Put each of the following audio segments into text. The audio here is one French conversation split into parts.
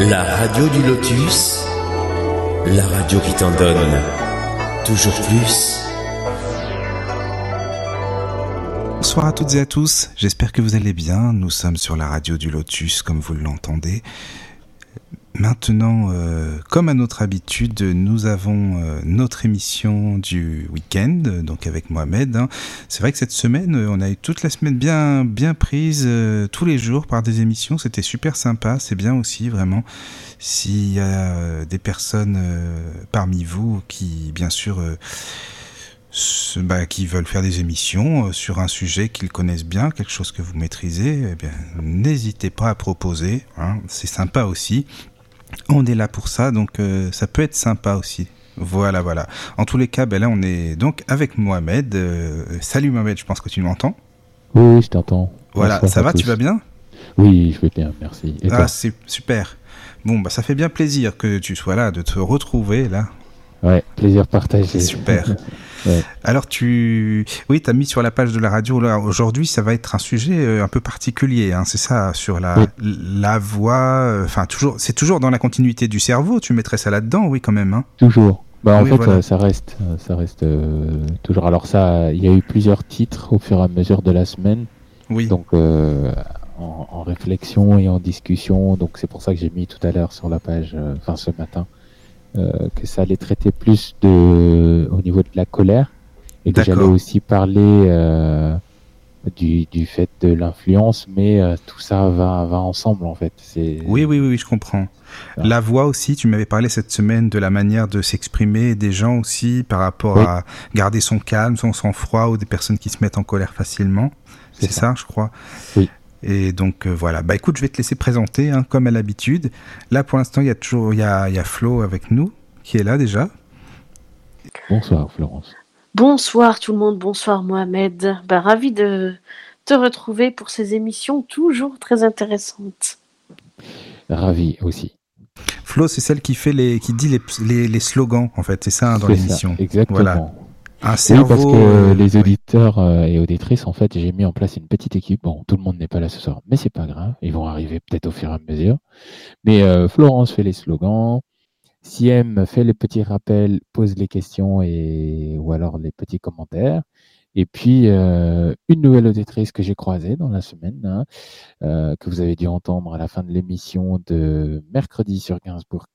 La radio du lotus, la radio qui t'en donne toujours plus. Bonsoir à toutes et à tous, j'espère que vous allez bien. Nous sommes sur la radio du lotus comme vous l'entendez. Maintenant, euh, comme à notre habitude, nous avons euh, notre émission du week-end, donc avec Mohamed. hein. C'est vrai que cette semaine, euh, on a eu toute la semaine bien, bien prise, tous les jours par des émissions. C'était super sympa. C'est bien aussi, vraiment, s'il y a des personnes parmi vous qui, bien sûr, bah, qui veulent faire des émissions sur un sujet qu'ils connaissent bien, quelque chose que vous maîtrisez, eh bien, n'hésitez pas à proposer. hein. C'est sympa aussi. On est là pour ça, donc euh, ça peut être sympa aussi. Voilà, voilà. En tous les cas, ben là, on est donc avec Mohamed. Euh, salut Mohamed, je pense que tu m'entends. Oui, je t'entends. Voilà, ça va, tous. tu vas bien? Oui, je vais bien, merci. Et Ah, c'est super. Bon, bah ça fait bien plaisir que tu sois là, de te retrouver là. Ouais, plaisir partagé. C'est super. Ouais. Alors tu, oui, t'as mis sur la page de la radio là. Aujourd'hui, ça va être un sujet euh, un peu particulier. Hein, c'est ça, sur la Oui. la voix. euh, Enfin, toujours, c'est toujours dans la continuité du cerveau. Tu mettrais ça là-dedans, oui, quand même. Hein. Toujours. Bah, en Oui, fait, voilà. euh, ça reste, ça reste euh, toujours. Alors ça, il y a eu plusieurs titres au fur et à mesure de la semaine, Oui. donc euh, en, en réflexion et en discussion. Donc c'est pour ça que j'ai mis tout à l'heure sur la page, euh, enfin ce matin, que ça allait traiter plus de, au niveau de la colère et que j'allais aussi parler euh, du, du fait de l'influence, mais euh, tout ça va, va ensemble en fait. Oui, oui, oui, oui, je comprends. La voix aussi, tu m'avais parlé cette semaine de la manière de s'exprimer des gens aussi par rapport Oui. à garder son calme, son sang-froid ou des personnes qui se mettent en colère facilement. C'est C'est ça. ça. je crois. Oui. Et donc euh, voilà. Bah écoute, je vais te laisser présenter, hein, comme à l'habitude. Là, pour l'instant, il y a toujours, il y a, il y a Flo avec nous, qui est là déjà. Bonsoir Florence. Bonsoir tout le monde, bonsoir Mohamed. Bah, ravi de te retrouver pour ces émissions toujours très intéressantes. Ravi aussi. Flo, c'est celle qui fait les, qui dit les, les, les slogans, en fait. C'est ça hein, dans l'émission. Exactement. Voilà. Un Oui, cerveau. parce que euh, les oui. auditeurs euh, et auditrices, en fait, j'ai mis en place une petite équipe. Bon, tout le monde n'est pas là ce soir, mais c'est pas grave. Ils vont arriver peut-être au fur et à mesure. Mais euh, Florence fait les slogans. Siem fait les petits rappels, pose les questions et ou alors les petits commentaires. Et puis euh, une nouvelle auditrice que j'ai croisée dans la semaine, hein, euh, que vous avez dû entendre à la fin de l'émission de mercredi sur Gainsbourg,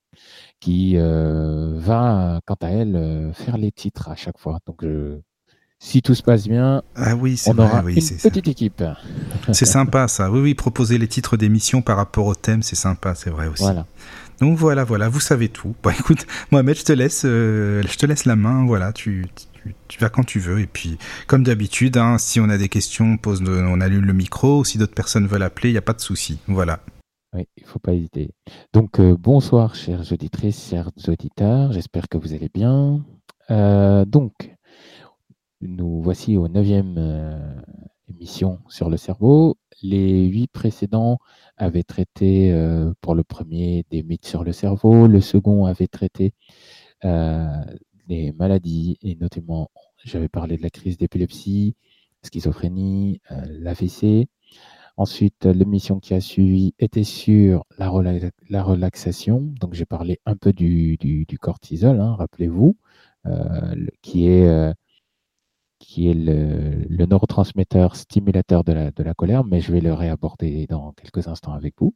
qui euh, va, quant à elle, euh, faire les titres à chaque fois. Donc, je- si tout se passe bien, Ah oui, on vrai, aura oui, une ça. petite équipe. C'est sympa ça. Oui, oui, proposer les titres d'émissions par rapport au thème, c'est sympa, c'est vrai aussi. Voilà. Donc voilà, voilà, vous savez tout. Bon, écoute, Mohamed, je te laisse, euh, je te laisse la main. Voilà, tu, tu, tu vas quand tu veux. Et puis, comme d'habitude, hein, si on a des questions, on pose, on allume le micro. Si d'autres personnes veulent appeler, il n'y a pas de souci. Voilà. Oui, il faut pas hésiter. Donc, euh, bonsoir, chères auditrices, chers auditeurs. J'espère que vous allez bien. Euh, donc, nous voici au neuvième euh, émission sur le cerveau. Les huit précédents avaient traité euh, pour le premier des mythes sur le cerveau. Le second avait traité des maladies et notamment, j'avais parlé de la crise d'épilepsie, schizophrénie, l'AVC. Ensuite, l'émission qui a suivi était sur la, rela- la relaxation. Donc, j'ai parlé un peu du, cortisol, hein, rappelez-vous, euh, le- qui est, euh, qui est le, neurotransmetteur stimulateur de la, colère, mais je vais le réaborder dans quelques instants avec vous.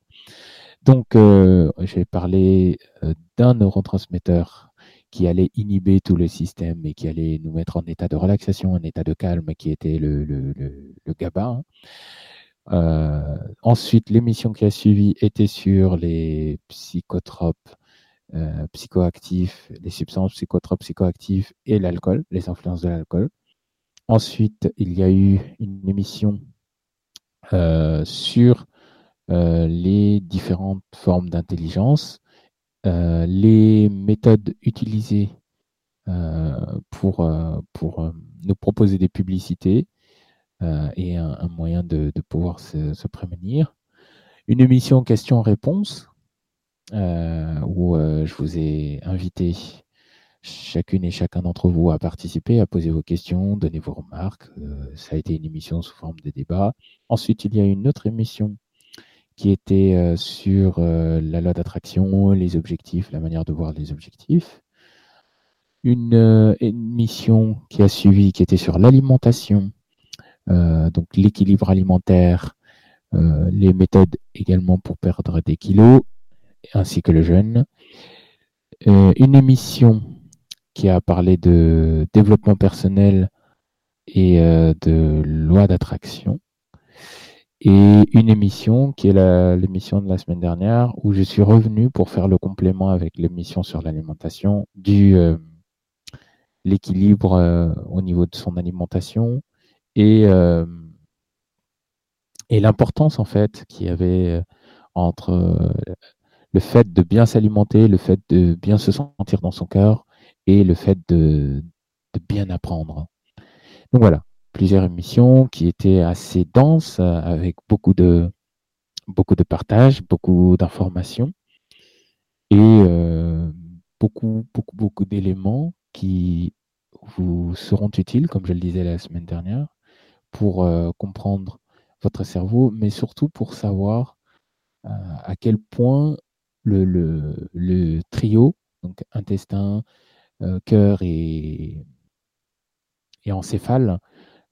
Donc, euh, j'ai parlé euh, d'un neurotransmetteur qui allait inhiber tout le système et qui allait nous mettre en état de relaxation, en état de calme, qui était le, GABA. Euh, ensuite, l'émission qui a suivi était sur les psychotropes euh, psychoactifs, les substances psychotropes psychoactives et l'alcool, les influences de l'alcool. Ensuite, il y a eu une émission euh, sur les différentes formes d'intelligence, les méthodes utilisées pour, pour nous proposer des publicités et un, moyen de, pouvoir se, se prémunir. Une émission questions-réponses euh, où euh, je vous ai invité chacune et chacun d'entre vous à participer, à poser vos questions, donner vos remarques. Euh, ça a été une émission sous forme de débat. Ensuite, il y a une autre émission qui était sur la loi d'attraction, les objectifs, la manière de voir les objectifs. Une émission qui a suivi, qui était sur l'alimentation, donc l'équilibre alimentaire, les méthodes également pour perdre des kilos, ainsi que le jeûne. une émission qui a parlé de développement personnel et de loi d'attraction et une émission qui est l'émission de la semaine dernière où je suis revenu pour faire le complément avec l'émission sur l'alimentation du euh, l'équilibre euh, au niveau de son alimentation et euh, et l'importance en fait qu'il y avait entre le fait de bien s'alimenter, le fait de bien se sentir dans son cœur et le fait de, bien apprendre. Donc voilà, plusieurs émissions qui étaient assez denses, euh, avec beaucoup de, beaucoup de partage, beaucoup d'informations et euh, beaucoup, beaucoup, beaucoup d'éléments qui vous seront utiles, comme je le disais la semaine dernière, pour euh, comprendre votre cerveau, mais surtout pour savoir à quel point le, trio, donc intestin, cœur et, et encéphale,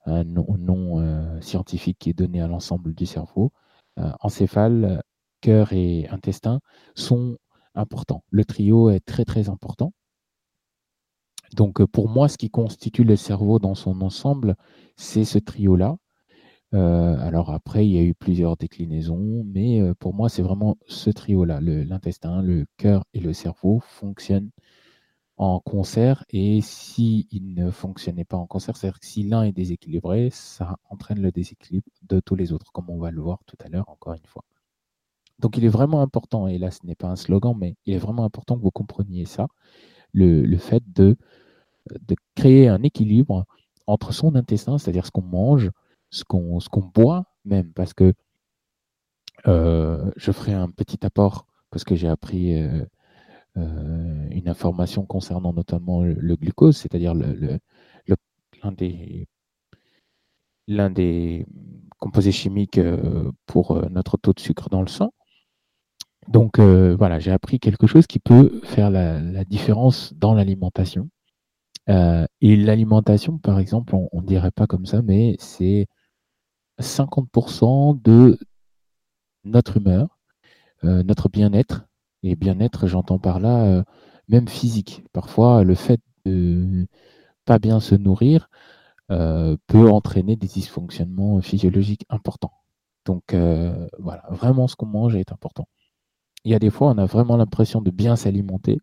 un nom, euh, scientifique qui est donné à l'ensemble du cerveau. Euh, encéphale, cœur et intestin sont importants. Le trio est très très important. Donc euh, pour moi, ce qui constitue le cerveau dans son ensemble, c'est ce trio-là. alors après, il y a eu plusieurs déclinaisons, mais pour moi, c'est vraiment ce trio-là. L'intestin, le, cœur et le cerveau fonctionnent en concert et s'il ne fonctionnait pas en concert, c'est-à-dire que si l'un est déséquilibré, ça entraîne le déséquilibre de tous les autres, comme on va le voir tout à l'heure encore une fois. Donc il est vraiment important, et là ce n'est pas un slogan, mais il est vraiment important que vous compreniez ça, le, fait de, de créer un équilibre entre son intestin, c'est-à-dire ce qu'on mange, ce qu'on boit même, parce que euh, je ferai un petit apport, parce que j'ai appris euh, euh, une information concernant notamment le, glucose, c'est-à-dire l'un des, composés chimiques pour notre taux de sucre dans le sang. Donc voilà, j'ai appris quelque chose qui peut faire la, différence dans l'alimentation. Et l'alimentation, par exemple, on ne dirait pas comme ça, mais c'est 50% de notre humeur, notre bien-être, et bien-être, j'entends par là euh, même physique. Parfois, le fait de pas bien se nourrir euh, peut entraîner des dysfonctionnements physiologiques importants. Donc euh, voilà, vraiment ce qu'on mange est important. Il y a des fois, on a vraiment l'impression de bien s'alimenter.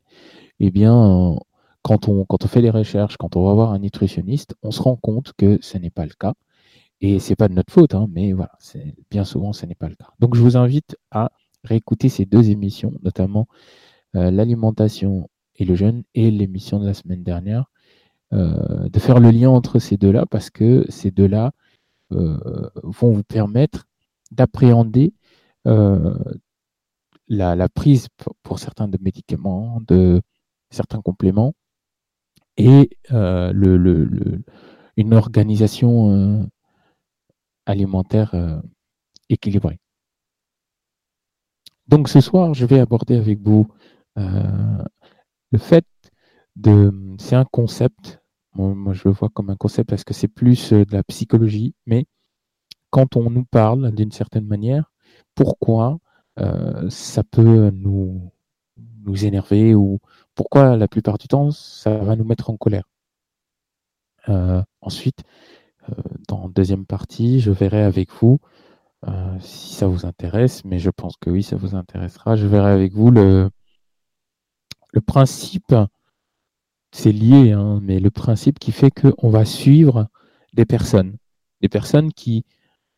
Eh bien, quand on, fait des recherches, quand on va voir un nutritionniste, on se rend compte que ce n'est pas le cas. Et c'est pas de notre faute, hein, mais voilà, bien souvent, ce n'est pas le cas. Donc, je vous invite à réécouter ces deux émissions, notamment euh, l'alimentation et le jeûne et l'émission de la semaine dernière, euh, de faire le lien entre ces deux-là parce que ces deux-là euh, vont vous permettre d'appréhender la, prise pour, certains de médicaments, de certains compléments et le, une organisation alimentaire équilibrée. Donc ce soir, je vais aborder avec vous euh, le fait de... C'est un concept, moi, je le vois comme un concept parce que c'est plus euh, de la psychologie, mais quand on nous parle d'une certaine manière, pourquoi euh, ça peut nous, nous énerver ou pourquoi la plupart du temps ça va nous mettre en colère. ensuite, dans la deuxième partie, je verrai avec vous euh, si ça vous intéresse, mais je pense que oui, ça vous intéressera. Je verrai avec vous le, principe, c'est lié, hein, mais le principe qui fait qu'on va suivre des personnes. Des personnes qui,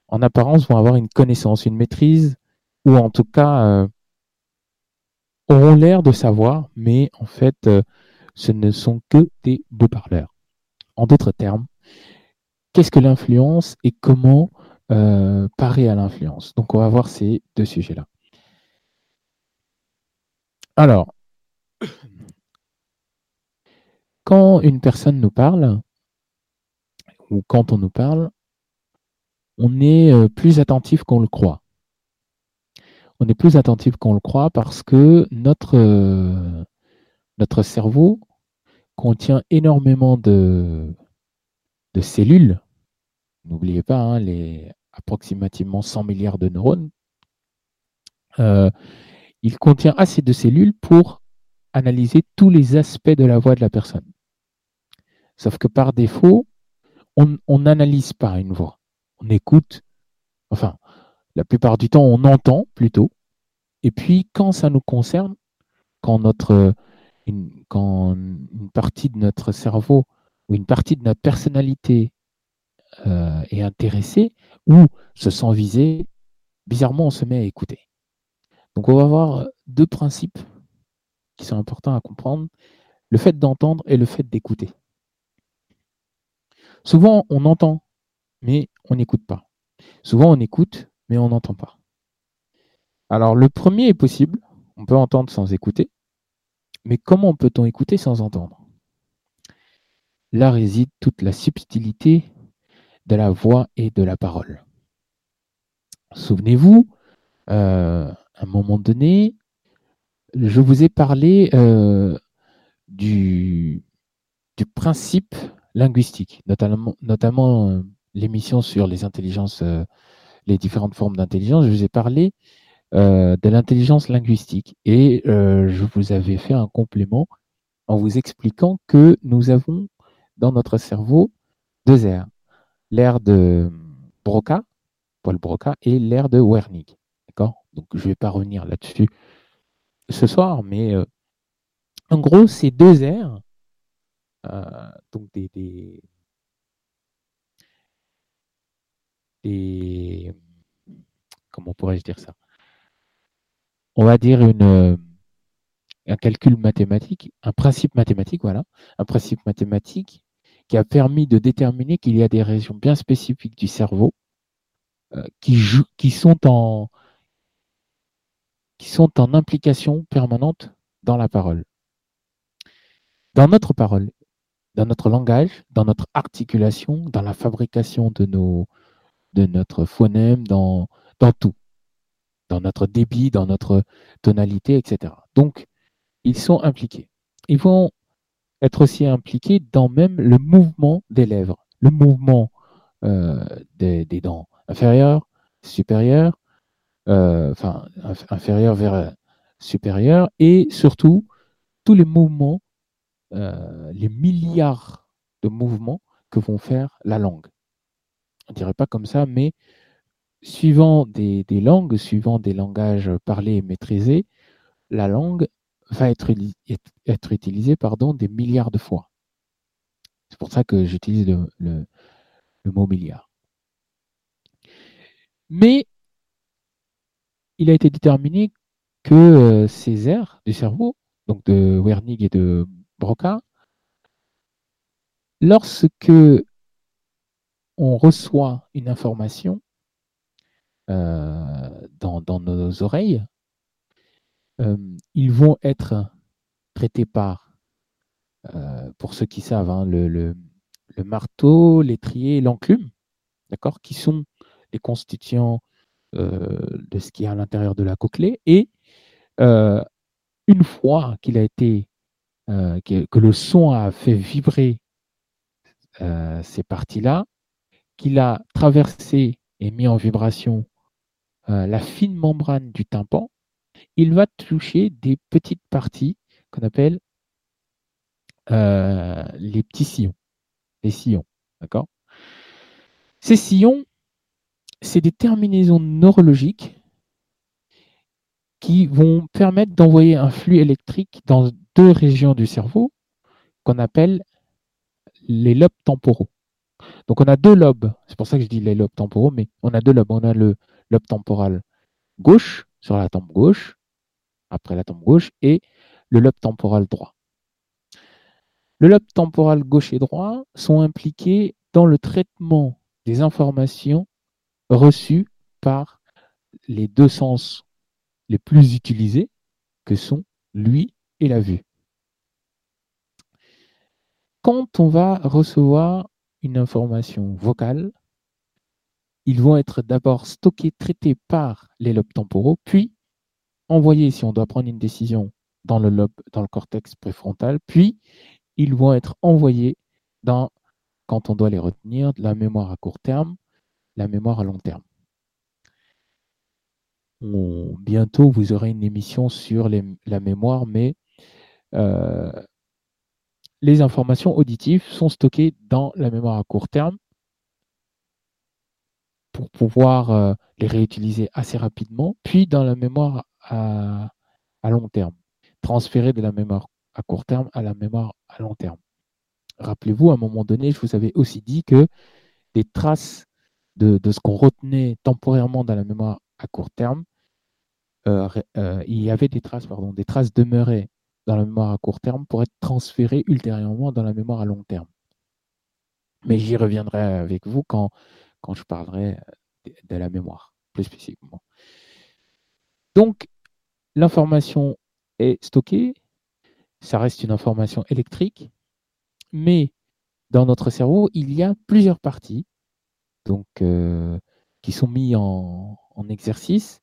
en apparence, vont avoir une connaissance, une maîtrise, ou en tout cas euh, auront l'air de savoir, mais en fait, euh, ce ne sont que des beaux parleurs. En d'autres termes, qu'est-ce que l'influence et comment euh, parer à l'influence? Donc on va voir ces deux sujets-là. Alors, quand une personne nous parle, ou quand on nous parle, on est euh, plus attentif qu'on le croit. On est plus attentif qu'on le croit parce que notre, euh, cerveau contient énormément de, de cellules. N'oubliez pas, hein, les approximativement 100 milliards de neurones. Euh, il contient assez de cellules pour analyser tous les aspects de la voix de la personne. Sauf que par défaut, on n'analyse pas une voix. On écoute, enfin, la plupart du temps, on entend plutôt. Et puis, quand ça nous concerne, quand, une partie de notre cerveau ou une partie de notre personnalité euh, est intéressée ou se sent visée, bizarrement, on se met à écouter. Donc, on va avoir deux principes qui sont importants à comprendre le fait d'entendre et le fait d'écouter. Souvent, on entend, mais on n'écoute pas. Souvent, on écoute, mais on n'entend pas. Alors, le premier est possible. On peut entendre sans écouter. Mais comment peut-on écouter sans entendre? Là réside toute la subtilité de la voix et de la parole. Souvenez-vous, euh, à un moment donné, je vous ai parlé euh, du, principe linguistique, notamment, notamment euh, l'émission sur les intelligences les différentes formes d'intelligence, je vous ai parlé euh, de l'intelligence linguistique. Et euh, je vous avais fait un complément en vous expliquant que nous avons dans notre cerveau deux aires, l'air de Broca, Paul Broca, et l'air de Wernicke. D'accord? Donc je ne vais pas revenir là-dessus ce soir, mais euh, en gros, ces deux aires, donc des, comment pourrais-je dire ça? On va dire euh, un calcul mathématique, un principe mathématique, voilà, un principe mathématique qui a permis de déterminer qu'il y a des régions bien spécifiques du cerveau euh, qui, en, qui sont en implication permanente dans la parole. Dans notre parole, dans notre langage, dans notre articulation, dans la fabrication de nos, de notre phonème, dans, tout, dans notre débit, dans notre tonalité, etc. Donc, ils sont impliqués. Ils vont être aussi impliqués dans même le mouvement des lèvres, le mouvement euh, des, dents inférieures, supérieures, euh, enfin inférieures vers supérieures, et surtout tous les mouvements, euh, les milliards de mouvements que vont faire la langue on dirait pas comme ça, mais suivant des, langues, suivant des langages parlés et maîtrisés, la langue va être, utilisée pardon, des milliards de fois. C'est pour ça que j'utilise le, mot milliard. Mais il a été déterminé que euh, ces aires du cerveau, donc de Wernicke et de Broca, lorsque on reçoit une information euh, dans, nos oreilles, euh, ils vont être traités par, euh, pour ceux qui savent, hein, le, marteau, l'étrier l'enclume, d'accord, qui sont les constituants de ce qui est à l'intérieur de la cochlée. Et une fois qu'il a été, que, le son a fait vibrer ces parties-là, qu'il a traversé et mis en vibration euh, la fine membrane du tympan, il va toucher des petites parties qu'on appelle euh, les petits sillons, Ces sillons, c'est des terminaisons neurologiques qui vont permettre d'envoyer un flux électrique dans deux régions du cerveau qu'on appelle les lobes temporaux. Donc on a deux lobes, c'est pour ça que je dis les lobes temporaux, mais on a deux lobes. On a le lobe temporal gauche sur la tempe gauche, après la tempe gauche, et le lobe temporal droit. Le lobe temporal gauche et droit sont impliqués dans le traitement des informations reçues par les deux sens les plus utilisés, que sont l'ouïe et la vue. Quand on va recevoir une information vocale, ils vont être d'abord stockés, traités par les lobes temporaux, puis envoyés si on doit prendre une décision dans le cortex préfrontal, puis ils vont être envoyés dans, quand on doit les retenir, la mémoire à court terme, la mémoire à long terme. bientôt, vous aurez une émission sur la mémoire, mais euh, les informations auditives sont stockées dans la mémoire à court terme pour pouvoir euh, les réutiliser assez rapidement, puis dans la mémoire à, long terme, transférer de la mémoire à court terme à la mémoire à long terme. Rappelez-vous, à un moment donné, je vous avais aussi dit que des traces de, ce qu'on retenait temporairement dans la mémoire à court terme, euh, euh, il y avait des traces, pardon, des traces demeuraient dans la mémoire à court terme pour être transférées ultérieurement dans la mémoire à long terme. Mais j'y reviendrai avec vous quand, quand je parlerai de la mémoire, plus spécifiquement. Donc, l'information est stockée, ça reste une information électrique, mais dans notre cerveau, il y a plusieurs parties donc, euh, qui sont mis en, en exercice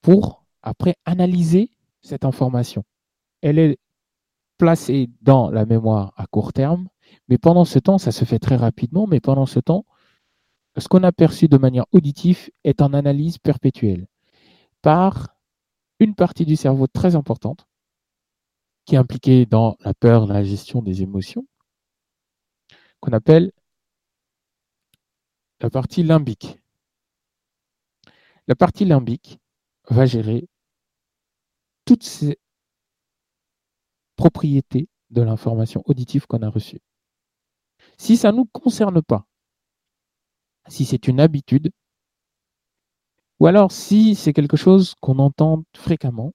pour après analyser cette information. Elle est placée dans la mémoire à court terme, mais pendant ce temps, ça se fait très rapidement, mais pendant ce temps, ce qu'on a perçu de manière auditive est en analyse perpétuelle par une partie du cerveau très importante qui est impliquée dans la peur, la gestion des émotions, qu'on appelle la partie limbique. La partie limbique va gérer toutes ces propriétés de l'information auditive qu'on a reçue. Si ça ne nous concerne pas, si c'est une habitude, ou alors si c'est quelque chose qu'on entend fréquemment,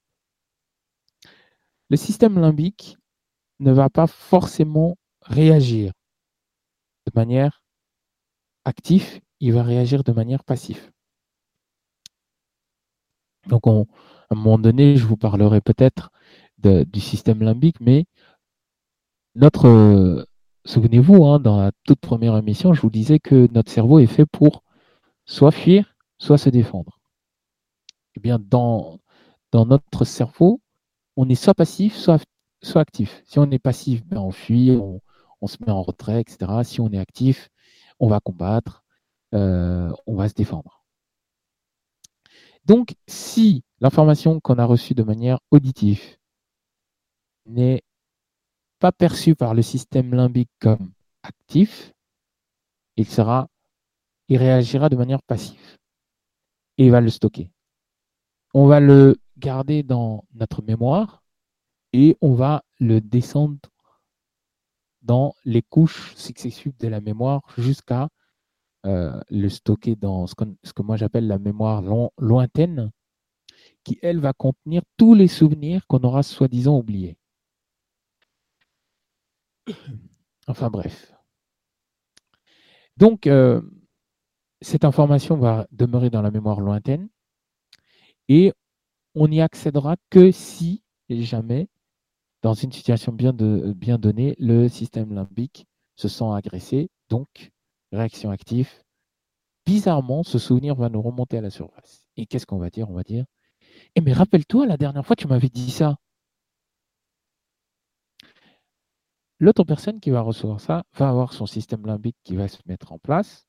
le système limbique ne va pas forcément réagir de manière active, il va réagir de manière passive. Donc, à un moment donné, je vous parlerai peut-être du système limbique, mais notre Souvenez-vous, hein, dans la toute première émission, je vous disais que notre cerveau est fait pour soit fuir, soit se défendre. Eh bien, dans, dans notre cerveau, on est soit passif, soit, soit actif. Si on est passif, ben on fuit, on, se met en retrait, etc. Si on est actif, on va combattre, euh, on va se défendre. Donc, si l'information qu'on a reçue de manière auditive n'est pas perçu par le système limbique comme actif, il sera, il réagira de manière passive et il va le stocker. On va le garder dans notre mémoire et on va le descendre dans les couches successives de la mémoire jusqu'à euh, le stocker dans ce que, moi j'appelle la mémoire lointaine, qui elle va contenir tous les souvenirs qu'on aura soi-disant oubliés. Enfin bref. Donc, euh, cette information va demeurer dans la mémoire lointaine et on n'y accédera que si et jamais, dans une situation bien, bien donnée, le système limbique se sent agressé, donc réaction active. Bizarrement, ce souvenir va nous remonter à la surface. Et qu'est-ce qu'on va dire? On va dire Eh mais rappelle-toi, la dernière fois, tu m'avais dit ça. L'autre personne qui va recevoir ça va avoir son système limbique qui va se mettre en place,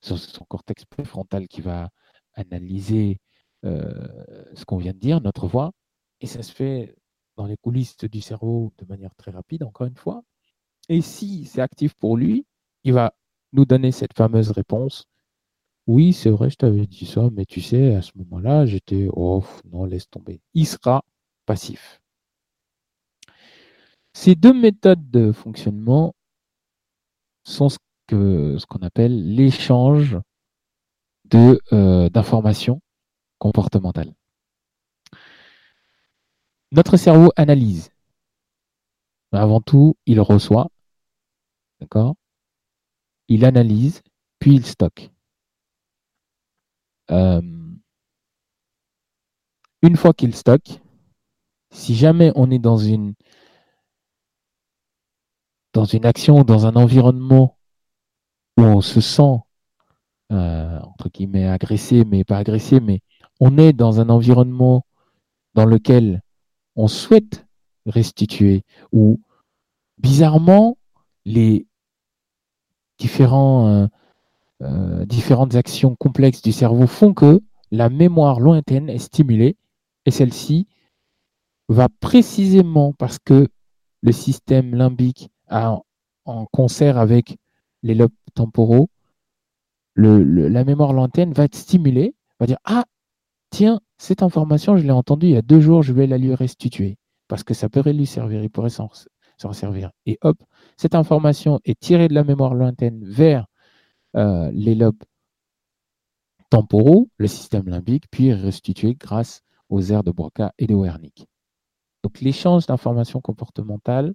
son, cortex préfrontal qui va analyser euh, ce qu'on vient de dire, notre voix, et ça se fait dans les coulisses du cerveau de manière très rapide, encore une fois. Et si c'est actif pour lui, il va nous donner cette fameuse réponse. Oui, c'est vrai, je t'avais dit ça, mais tu sais, à ce moment-là, j'étais, oh non, laisse tomber. Il sera passif. Ces deux méthodes de fonctionnement sont ce qu'on ce appelle l'échange euh, d'informations comportementales. Notre cerveau analyse. Avant tout, il reçoit. D'accord? Il analyse, puis il stocke. Euh, une fois qu'il stocke, si jamais on est dans une dans une action, dans un environnement où on se sent, euh, entre guillemets, agressé, mais pas agressé, mais on est dans un environnement dans lequel on souhaite restituer, ou bizarrement, les euh, euh, différentes actions complexes du cerveau font que la mémoire lointaine est stimulée et celle-ci va précisément parce que le système limbique en concert avec les lobes temporaux, la mémoire lointaine va être stimulée, va dire Ah, tiens, cette information, je l'ai entendue il y a deux jours, je vais la lui restituer parce que ça pourrait lui servir, il pourrait s'en servir. Et hop, cette information est tirée de la mémoire lointaine vers euh, les lobes temporaux, le système limbique, puis restituée grâce aux aires de Broca et de Wernicke. Donc l'échange d'informations comportementales,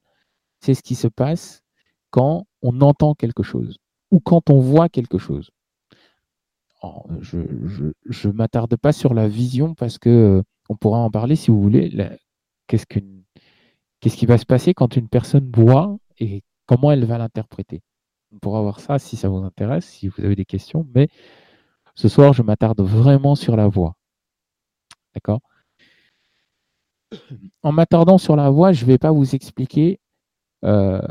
c'est ce qui se passe quand on entend quelque chose ou quand on voit quelque chose. je ne m'attarde pas sur la vision parce que euh, on pourra en parler si vous voulez. Qu'est-ce qu'est-ce qui va se passer quand une personne voit et comment elle va l'interpréter? On pourra voir ça si ça vous intéresse, si vous avez des questions. Mais ce soir, je m'attarde vraiment sur la voix. D'accord? En m'attardant sur la voix, je ne vais pas vous expliquer euh,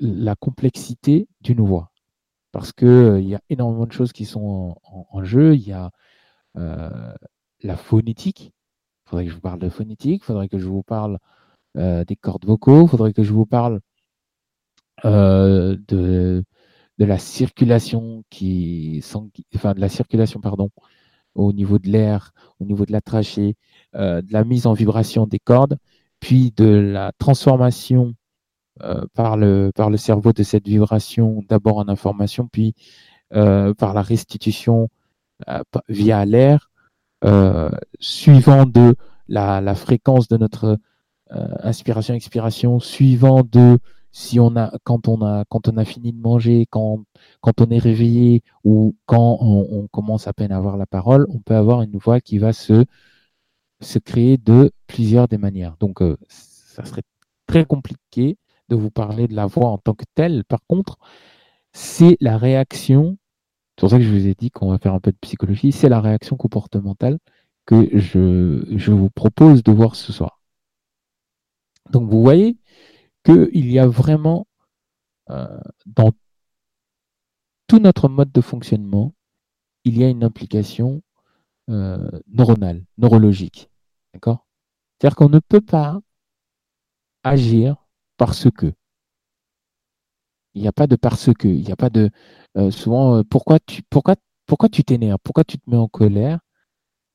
la complexité d'une voix. Parce qu'il euh, y a énormément de choses qui sont en, jeu. Il y a euh, la phonétique. Il faudrait que je vous parle de phonétique. Il faudrait que je vous parle des cordes vocaux. Il faudrait que je vous parle de, de la circulation qui enfin de la circulation pardon au niveau de l'air, au niveau de la trachée, de la mise en vibration des cordes, puis de la transformation euh, par, le, par le cerveau de cette vibration, d'abord en information, puis euh, par la restitution euh, via l'air, suivant de la, la, fréquence de notre inspiration-expiration, suivant de si on a quand on a quand on a fini de manger, quand quand on est réveillé ou quand on, on, commence à peine à avoir la parole, on peut avoir une voix qui va se se créer de plusieurs des manières. Donc ça serait très compliqué de vous parler de la voix en tant que telle. Par contre, c'est la réaction, c'est pour ça que je vous ai dit qu'on va faire un peu de psychologie, c'est la réaction comportementale que je, vous propose de voir ce soir. Donc vous voyez qu'il y a vraiment euh, dans tout notre mode de fonctionnement, il y a une implication euh, neuronale, neurologique. D'accord? C'est-à-dire qu'on ne peut pas agir parce que. Il n'y a pas de parce que. Il n'y a pas de. Euh, souvent, euh, pourquoi tu pourquoi, pourquoi tu t'énerves? Pourquoi tu te mets en colère?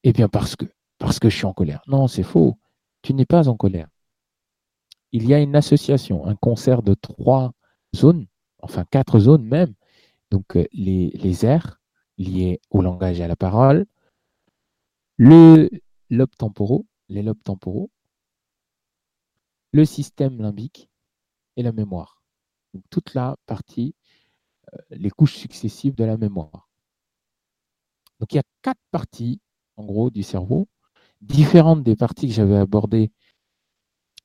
Eh bien, parce que. Parce que je suis en colère. Non, c'est faux. Tu n'es pas en colère. Il y a une association, un concert de trois zones, enfin quatre zones même. Donc, euh, les, les airs liés au langage et à la parole, le lobe les lobes temporaux, le système limbique et la mémoire. Donc, toute la partie, euh, les couches successives de la mémoire. Donc il y a quatre parties, en gros, du cerveau, différentes des parties que j'avais abordées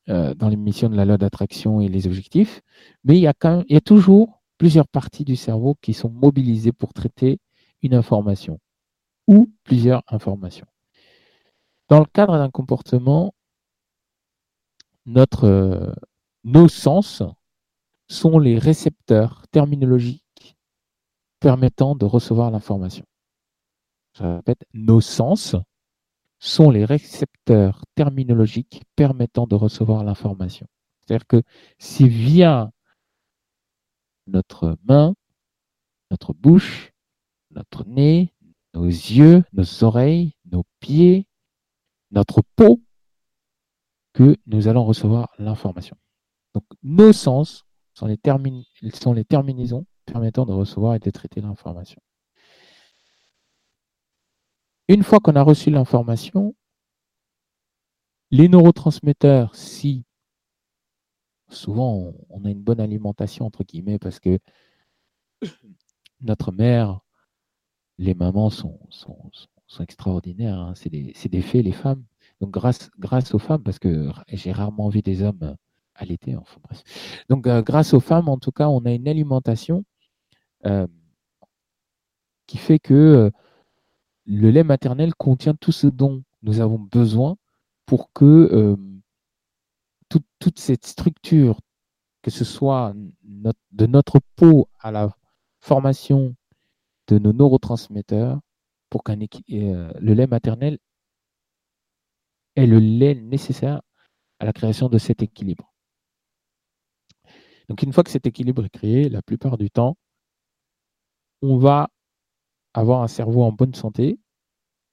euh, dans l'émission de la loi d'attraction et les objectifs, mais il y, a quand il y a toujours plusieurs parties du cerveau qui sont mobilisées pour traiter une information ou plusieurs informations. Dans le cadre d'un comportement, notre, euh, nos sens sont les récepteurs terminologiques permettant de recevoir l'information. Je répète, nos sens sont les récepteurs terminologiques permettant de recevoir l'information. C'est-à-dire que c'est via notre main, notre bouche, notre nez, nos yeux, nos oreilles, nos pieds, notre peau, que nous allons recevoir l'information. Donc nos sens sont les, terminaisons permettant de recevoir et de traiter l'information. Une fois qu'on a reçu l'information, les neurotransmetteurs, si souvent on a une bonne alimentation, entre guillemets, parce que notre mère, les mamans sont, extraordinaires, hein. c'est des, des faits, les femmes. Donc grâce, grâce aux femmes, parce que j'ai rarement vu des hommes l'été. Enfin, bref. Donc, euh, grâce aux femmes, en tout cas, on a une alimentation euh, qui fait que le lait maternel contient tout ce dont nous avons besoin pour que euh, toute cette structure, que ce soit de notre peau à la formation de nos neurotransmetteurs, pour qu'un euh, le lait maternel ait le lait nécessaire à la création de cet équilibre. Donc une fois que cet équilibre est créé, la plupart du temps, on va avoir un cerveau en bonne santé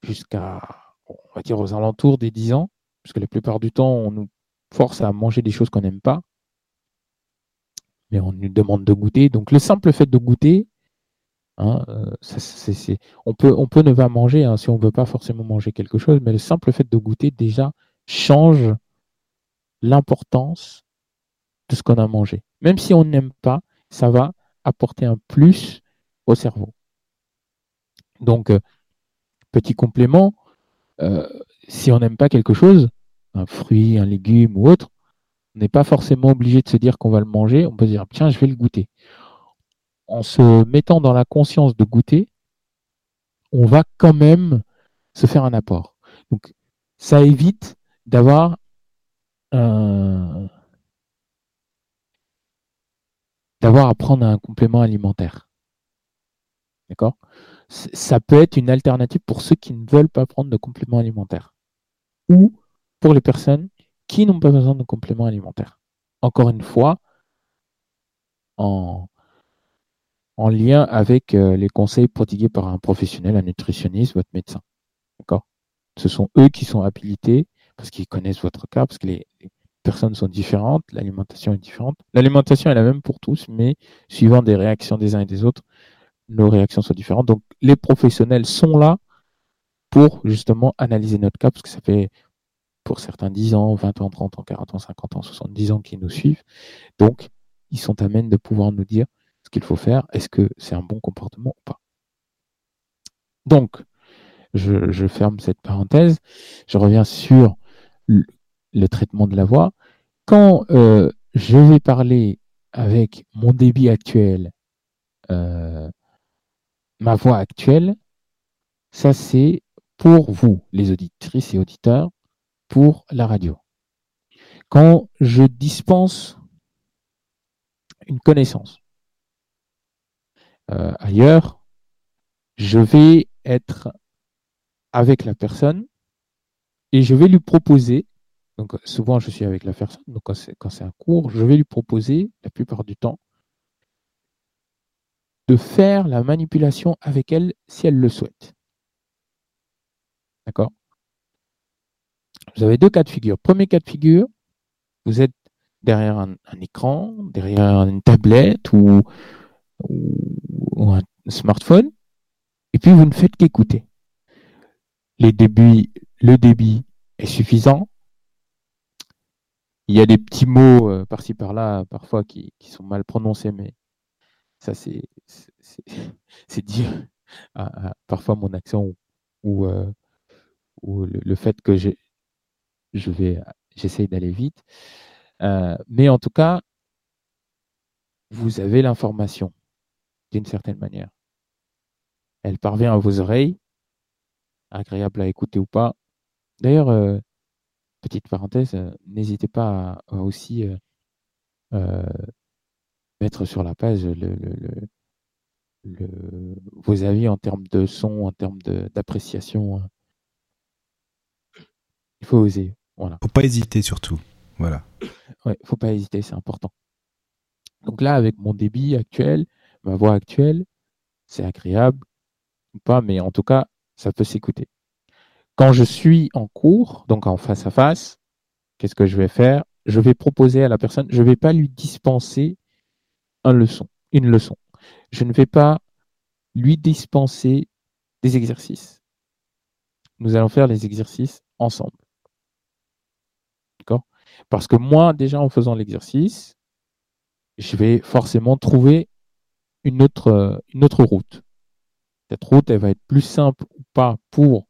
jusqu'à, on va dire, aux alentours des 10 ans, parce que la plupart du temps, on nous force à manger des choses qu'on n'aime pas, mais on nous demande de goûter. Donc le simple fait de goûter, hein, euh, on, peut, on peut ne pas manger hein, si on ne veut pas forcément manger quelque chose, mais le simple fait de goûter déjà change l'importance de ce qu'on a mangé. Même si on n'aime pas, ça va apporter un plus au cerveau. Donc, euh, petit complément, euh, si on n'aime pas quelque chose, un fruit, un légume ou autre, on n'est pas forcément obligé de se dire qu'on va le manger. On peut se dire, tiens, je vais le goûter. En se mettant dans la conscience de goûter, on va quand même se faire un apport. Donc, ça évite d'avoir un... d'avoir à prendre un complément alimentaire. D'accord? Ça peut être une alternative pour ceux qui ne veulent pas prendre de complément alimentaire. Ou pour les personnes qui n'ont pas besoin de compléments alimentaires. Encore une fois, en, en lien avec euh, les conseils prodigués par un professionnel, un nutritionniste, votre médecin. D'accord? Ce sont eux qui sont habilités parce qu'ils connaissent votre cas, parce que les, personnes sont différentes, l'alimentation est différente. L'alimentation est la même pour tous, mais suivant des réactions des uns et des autres, nos réactions sont différentes. Donc, les professionnels sont là pour justement analyser notre cas, parce que ça fait pour certains 10 ans, 20 ans, 30 ans, 40 ans, 50 ans, 70 ans qui nous suivent. Donc, ils sont à même de pouvoir nous dire ce qu'il faut faire. Est-ce que c'est un bon comportement ou pas Donc, je, ferme cette parenthèse. Je reviens sur le, traitement de la voix. Quand euh, je vais parler avec mon débit actuel, euh, ma voix actuelle, ça c'est pour vous, les auditrices et auditeurs, pour la radio. Quand je dispense une connaissance euh, ailleurs, je vais être avec la personne et je vais lui proposer, donc souvent je suis avec la personne, donc quand c'est un cours, je vais lui proposer la plupart du temps de faire la manipulation avec elle si elle le souhaite. D'accord? Vous avez deux cas de figure. Premier cas de figure, vous êtes derrière un, écran, derrière une tablette ou, un smartphone, et puis vous ne faites qu'écouter. Le débit est suffisant. Il y a des petits mots euh, par-ci par-là, parfois qui, sont mal prononcés, mais ça c'est c'est dire parfois mon accent ou, euh, le, fait que je j'essaye d'aller vite. Euh, mais en tout cas, vous avez l'information d'une certaine manière. Elle parvient à vos oreilles, agréable à écouter ou pas. D'ailleurs, petite parenthèse, euh, n'hésitez pas à, aussi mettre sur la page le, vos avis en termes de son, en termes d'appréciation. Hein. Il faut oser. Voilà. Faut pas hésiter surtout. Voilà. Ouais, faut pas hésiter, c'est important. Donc là, avec mon débit actuel, ma voix actuelle, c'est agréable ou pas, mais en tout cas, ça peut s'écouter. Quand je suis en cours, donc en face à face, qu'est-ce que je vais faire? Je vais proposer à la personne, je ne vais pas lui dispenser une leçon, une leçon. Je ne vais pas lui dispenser des exercices. Nous allons faire les exercices ensemble. Parce que moi, déjà en faisant l'exercice, je vais forcément trouver une autre, une autre route. Cette route, elle va être plus simple ou pas pour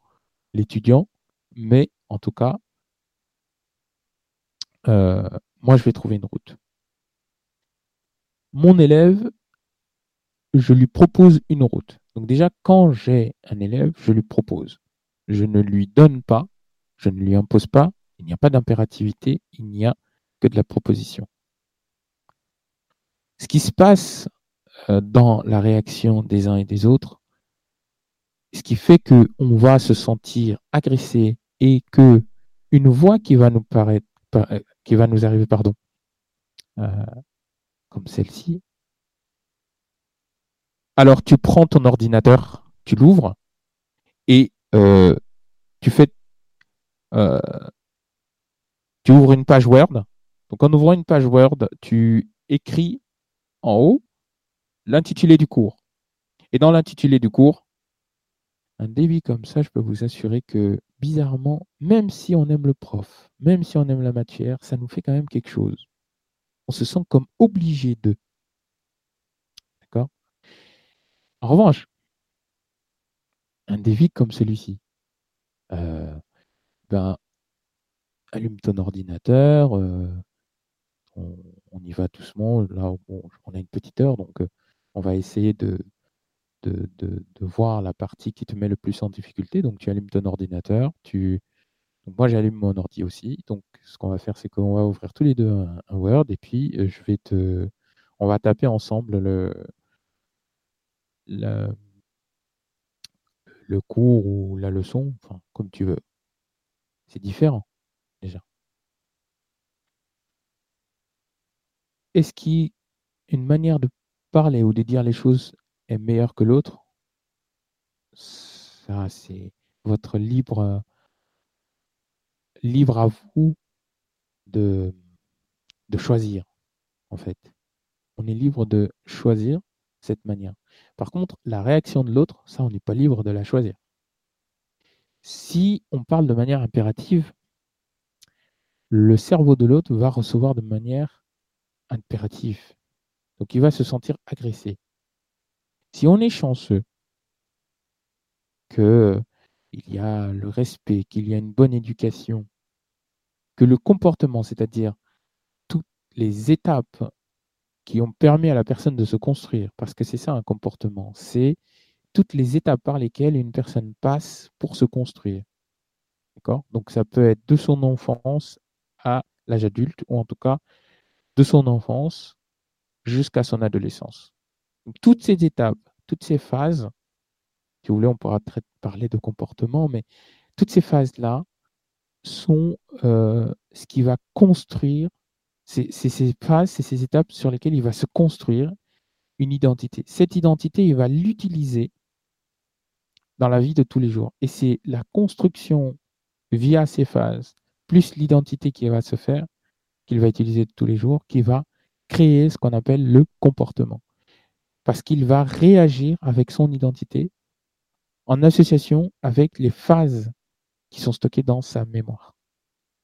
l'étudiant, mais en tout cas, euh, moi, je vais trouver une route. Mon élève, je lui propose une route. Donc déjà, quand j'ai un élève, je lui propose. Je ne lui donne pas, je ne lui impose pas, il n'y a pas d'impérativité, il n'y a que de la proposition. Ce qui se passe euh, dans la réaction des uns et des autres, ce qui fait qu'on va se sentir agressé et que une voix qui va nous paraître, euh, qui va nous arriver, pardon, euh, comme celle-ci. Alors tu prends ton ordinateur, tu l'ouvres et tu fais, tu ouvres une page Word. Donc en ouvrant une page Word, tu écris en haut l'intitulé du cours. Et dans l'intitulé du cours, un débit comme ça, je peux vous assurer que bizarrement, même si on aime le prof, même si on aime la matière, ça nous fait quand même quelque chose. On se sent comme obligé de. D'accord? En revanche, un débit comme celui-ci, euh, ben, allume ton ordinateur, euh, on, y va doucement. Là, on a une petite heure, donc euh, on va essayer de, de, voir la partie qui te met le plus en difficulté. Donc, tu allumes ton ordinateur. Tu... moi, j'allume mon ordi aussi. Donc, ce qu'on va faire, c'est qu'on va ouvrir tous les deux un, Word et puis euh, je vais te. On va taper ensemble le, le cours ou la leçon, enfin, comme tu veux. C'est différent, déjà. Est-ce qu'une manière de parler ou de dire les choses est meilleure que l'autre, ça c'est votre libre libre à vous de, de choisir en fait. On est libre de choisir cette manière. Par contre, la réaction de l'autre, ça on n'est pas libre de la choisir. Si on parle de manière impérative, le cerveau de l'autre va recevoir de manière impérative. Donc il va se sentir agressé. Si on est chanceux, qu'il y a le respect, qu'il y a une bonne éducation, que le comportement, c'est-à-dire toutes les étapes qui ont permis à la personne de se construire, parce que c'est ça un comportement, c'est toutes les étapes par lesquelles une personne passe pour se construire. Donc ça peut être de son enfance à l'âge adulte, ou en tout cas de son enfance jusqu'à son adolescence. Toutes ces étapes, toutes ces phases, si vous voulez, on pourra parler de comportement, mais toutes ces phases-là sont euh, ce qui va construire, c'est ces phases, c'est ces étapes sur lesquelles il va se construire une identité. Cette identité, il va l'utiliser dans la vie de tous les jours. Et c'est la construction via ces phases, plus l'identité qui va se faire, qu'il va utiliser tous les jours, qui va créer ce qu'on appelle le comportement. Parce qu'il va réagir avec son identité en association avec les phases qui sont stockées dans sa mémoire.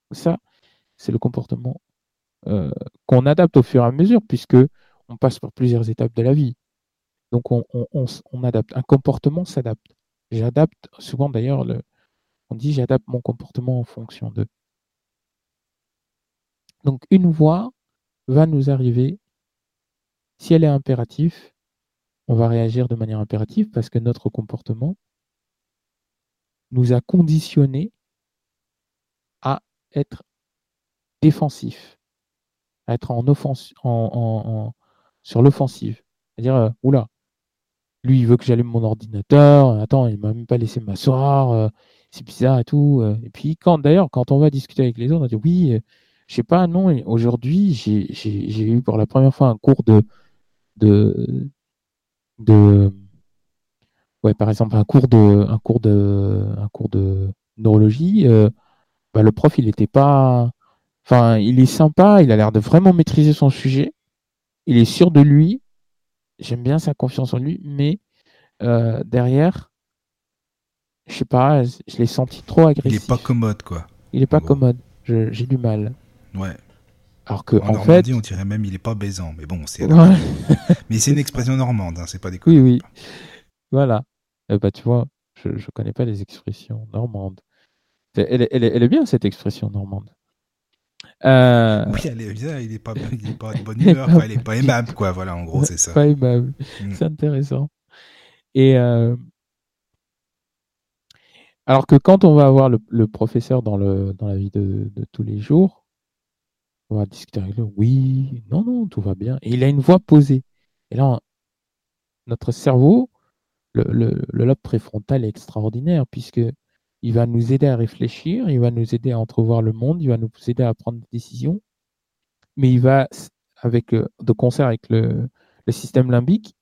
Ça, c'est le comportement euh, qu'on adapte au fur et à mesure, puisque on passe par plusieurs étapes de la vie. Donc on, adapte. Un comportement s'adapte. J'adapte souvent d'ailleurs, on dit j'adapte mon comportement en fonction de. Donc une voix va nous arriver, si elle est impérative, on va réagir de manière impérative parce que notre comportement nous a conditionnés à être défensif, à être en offense, en, sur l'offensive. C'est-à-dire, euh, oula, lui, il veut que j'allume mon ordinateur, attends, il m'a même pas laissé m'asseoir, euh, c'est bizarre et tout. Euh. Et puis, quand d'ailleurs, quand on va discuter avec les autres, on dit oui, je sais pas, non, aujourd'hui, j'ai eu pour la première fois un cours de, de, ouais, par exemple, un cours de, un cours de, un cours de neurologie. Euh, bah, le prof, il était pas, enfin, il est sympa, il a l'air de vraiment maîtriser son sujet. Il est sûr de lui. J'aime bien sa confiance en lui, mais euh, derrière, je sais pas, je l'ai senti trop agressif. Il est pas commode, quoi. Il est pas commode. J'ai du mal. Ouais. Alors que, en, fait, on dirait même il est pas baisant, mais bon, c'est. mais c'est une expression normande, hein, c'est pas des. Oui, oui. Voilà. Bah, tu vois, je, ne connais pas les expressions normandes. Elle, est bien cette expression normande. Euh, oui, elle est bien, il est pas, il est pas de bonne humeur, il est pas aimable, quoi. Voilà, en gros, c'est ça. Pas aimable. Mm. C'est intéressant. Et euh, alors que quand on va avoir le, professeur dans, le, dans la vie de, tous les jours, on va discuter avec lui. Oui, non, non, tout va bien. Et il a une voix posée. Et là, notre cerveau, le, le lobe préfrontal est extraordinaire puisque il va nous aider à réfléchir, il va nous aider à entrevoir le monde, il va nous aider à prendre des décisions, mais il va, avec, euh, de concert avec le, système limbique,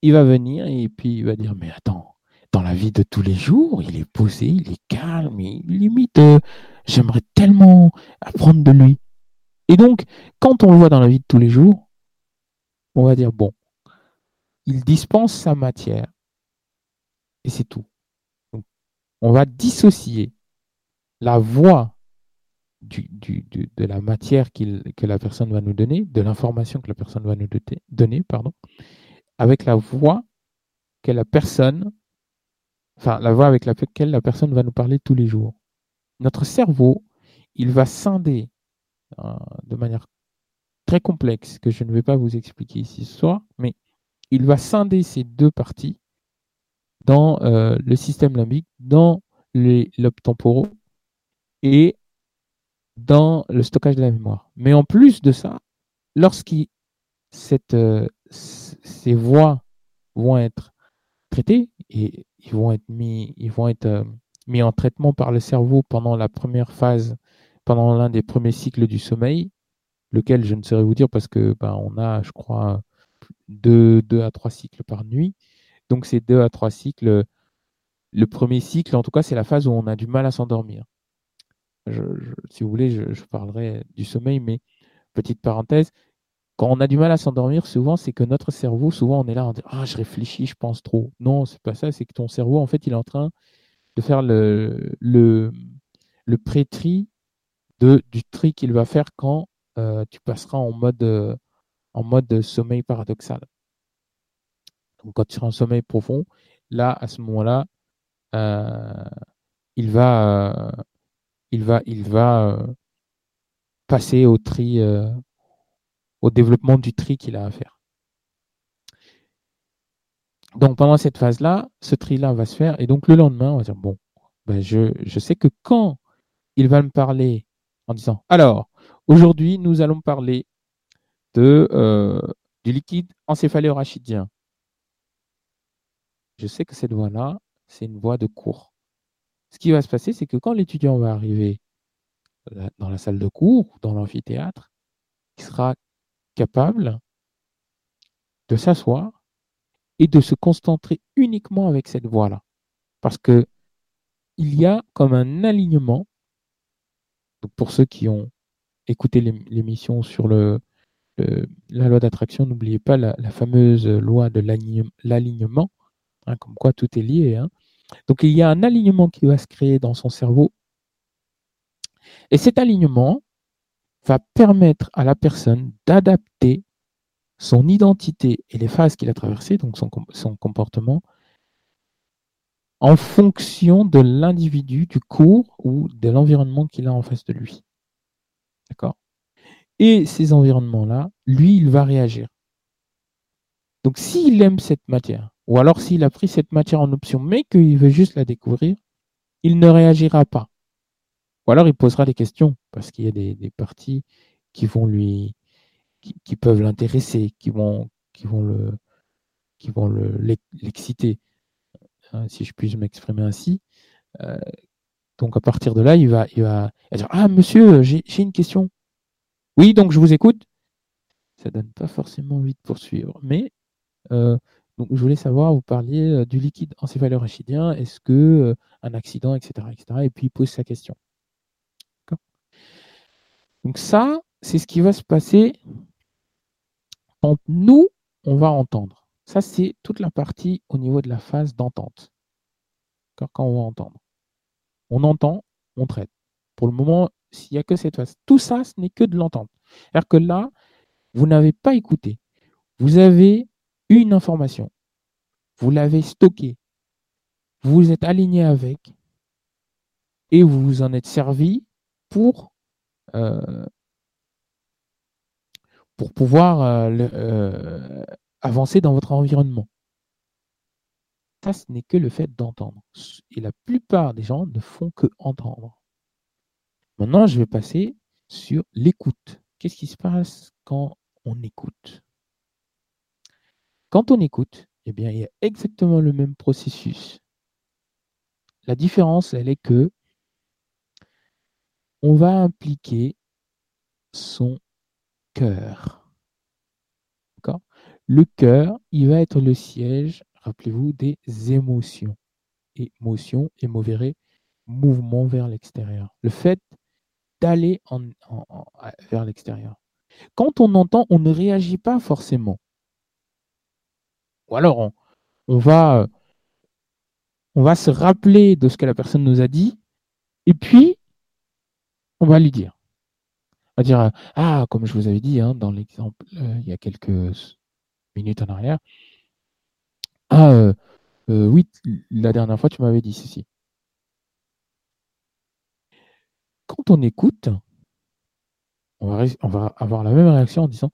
il va venir et puis il va dire, mais attends, dans la vie de tous les jours, il est posé, il est calme, il limite, euh, j'aimerais tellement apprendre de lui. Et donc, quand on le voit dans la vie de tous les jours, on va dire, bon, il dispense sa matière, et c'est tout on va dissocier la voix de la matière que la personne va nous donner, de l'information que la personne va nous donner, avec la voix que la personne, enfin la voix avec laquelle la personne va nous parler tous les jours. Notre cerveau, il va scinder de manière très complexe que je ne vais pas vous expliquer ici ce soir, mais il va scinder ces deux parties dans euh, le système limbique, dans les lobes temporaux et dans le stockage de la mémoire. Mais en plus de ça, lorsque euh, ces voies vont être traitées et ils vont être mis, ils vont être euh, mis en traitement par le cerveau pendant la première phase, pendant l'un des premiers cycles du sommeil, lequel je ne saurais vous dire parce que ben, on a, je crois, deux, à trois cycles par nuit. Donc ces deux à trois cycles, le premier cycle, en tout cas, c'est la phase où on a du mal à s'endormir. si vous voulez, je, parlerai du sommeil, mais petite parenthèse, quand on a du mal à s'endormir, souvent, c'est que notre cerveau, souvent, on est là, on dit Ah, je réfléchis, je pense trop. Non, c'est pas ça, c'est que ton cerveau, en fait, il est en train de faire le, le, le pré-tri du tri qu'il va faire quand euh, tu passeras en mode, euh, en mode sommeil paradoxal. Donc, quand tu seras en sommeil profond, là, à ce moment-là, euh, il va, il va, il va passer au tri, au développement du tri qu'il a à faire. Donc pendant cette phase-là, ce tri-là va se faire et donc le lendemain, on va dire bon, ben je, je sais que quand il va me parler en disant alors aujourd'hui nous allons parler de, du liquide encéphalorachidien je sais que cette voie-là, c'est une voie de cours. Ce qui va se passer, c'est que quand l'étudiant va arriver dans la salle de cours, dans l'amphithéâtre, il sera capable de s'asseoir et de se concentrer uniquement avec cette voie-là. Parce que il y a comme un alignement, pour ceux qui ont écouté l'émission sur la loi d'attraction, n'oubliez pas la fameuse loi de l'alignement, Hein, comme quoi tout est lié. Hein. Donc il y a un alignement qui va se créer dans son cerveau. Et cet alignement va permettre à la personne d'adapter son identité et les phases qu'il a traversées, donc son comportement, en fonction de l'individu, du cours ou de l'environnement qu'il a en face de lui. D'accord? Et ces environnements-là, lui, il va réagir. Donc s'il aime cette matière, ou alors s'il a pris cette matière en option, mais qu'il veut juste la découvrir, il ne réagira pas. Ou alors il posera des questions, parce qu'il y a des, parties qui vont lui, qui, peuvent l'intéresser, qui vont, l'exciter, hein, si je puis m'exprimer ainsi. Euh, donc à partir de là, il va, il va, dire ah monsieur, j'ai une question. Oui, donc je vous écoute. Ça donne pas forcément envie de poursuivre, mais euh, donc, je voulais savoir, vous parliez euh, du liquide encéphalorachidien, est-ce que un accident, etc., etc. Et puis il pose sa question. Donc ça, c'est ce qui va se passer quand nous, on va entendre. Ça, c'est toute la partie au niveau de la phase d'entente. Quand on va entendre. On entend, on traite. Pour le moment, s'il n'y a que cette phase. Tout ça, ce n'est que de l'entente. C'est-à-dire que là, vous n'avez pas écouté. Vous avez une information, vous l'avez stockée, vous vous êtes aligné avec et vous vous en êtes servi pour, euh, pour pouvoir euh, euh, avancer dans votre environnement. Ça, ce n'est que le fait d'entendre. Et la plupart des gens ne font que entendre. Maintenant, je vais passer sur l'écoute. Qu'est-ce qui se passe quand on écoute? Quand on écoute, eh bien, il y a exactement le même processus. La différence, elle est que on va impliquer son cœur. Le cœur, il va être le siège, rappelez-vous, des émotions. Émotion, et verrez, mouvement vers l'extérieur. Le fait d'aller vers l'extérieur. Quand on entend, on ne réagit pas forcément. Ou alors, on, va, on va se rappeler de ce que la personne nous a dit, et puis, on va lui dire. On va dire, ah, comme je vous avais dit hein, dans l'exemple, euh, il y a quelques minutes en arrière, ah, euh, euh, oui, la dernière fois, tu m'avais dit ceci. Quand on écoute, on va, on va avoir la même réaction en disant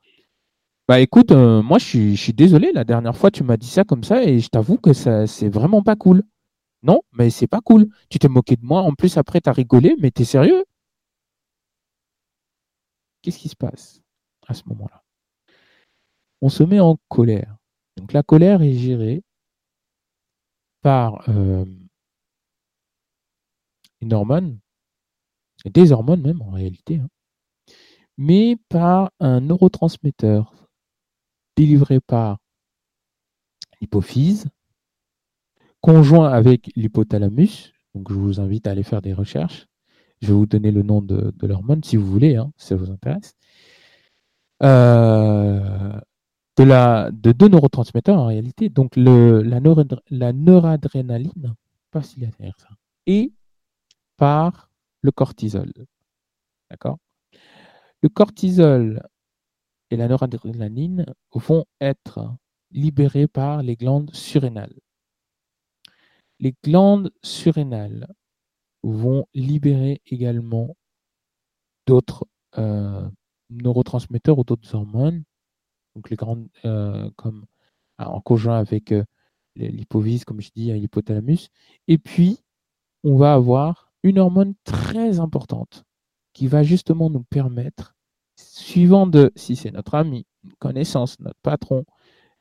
bah écoute, euh, moi je suis, désolé, la dernière fois tu m'as dit ça comme ça et je t'avoue que ça c'est vraiment pas cool. Non, mais c'est pas cool. Tu t'es moqué de moi, en plus après tu as rigolé, mais t'es sérieux? Qu'est-ce qui se passe à ce moment-là? On se met en colère. Donc la colère est gérée par euh, une hormone, des hormones même en réalité, hein, mais par un neurotransmetteur délivré par l'hypophyse, conjoint avec l'hypothalamus. Donc, je vous invite à aller faire des recherches. Je vais vous donner le nom de, l'hormone si vous voulez, hein, si ça vous intéresse. Euh, de, deux neurotransmetteurs en réalité. Donc, la, la noradrénaline, pas ça, et par le cortisol. D'accord? Le cortisol et la noradrénaline vont être libérées par les glandes surrénales. Les glandes surrénales vont libérer également d'autres euh, neurotransmetteurs ou d'autres hormones, donc les grandes, euh, comme ah, en conjoint avec euh, comme je dis, l'hypothalamus. Et puis, on va avoir une hormone très importante qui va justement nous permettre suivant de si c'est notre ami, connaissance, notre patron,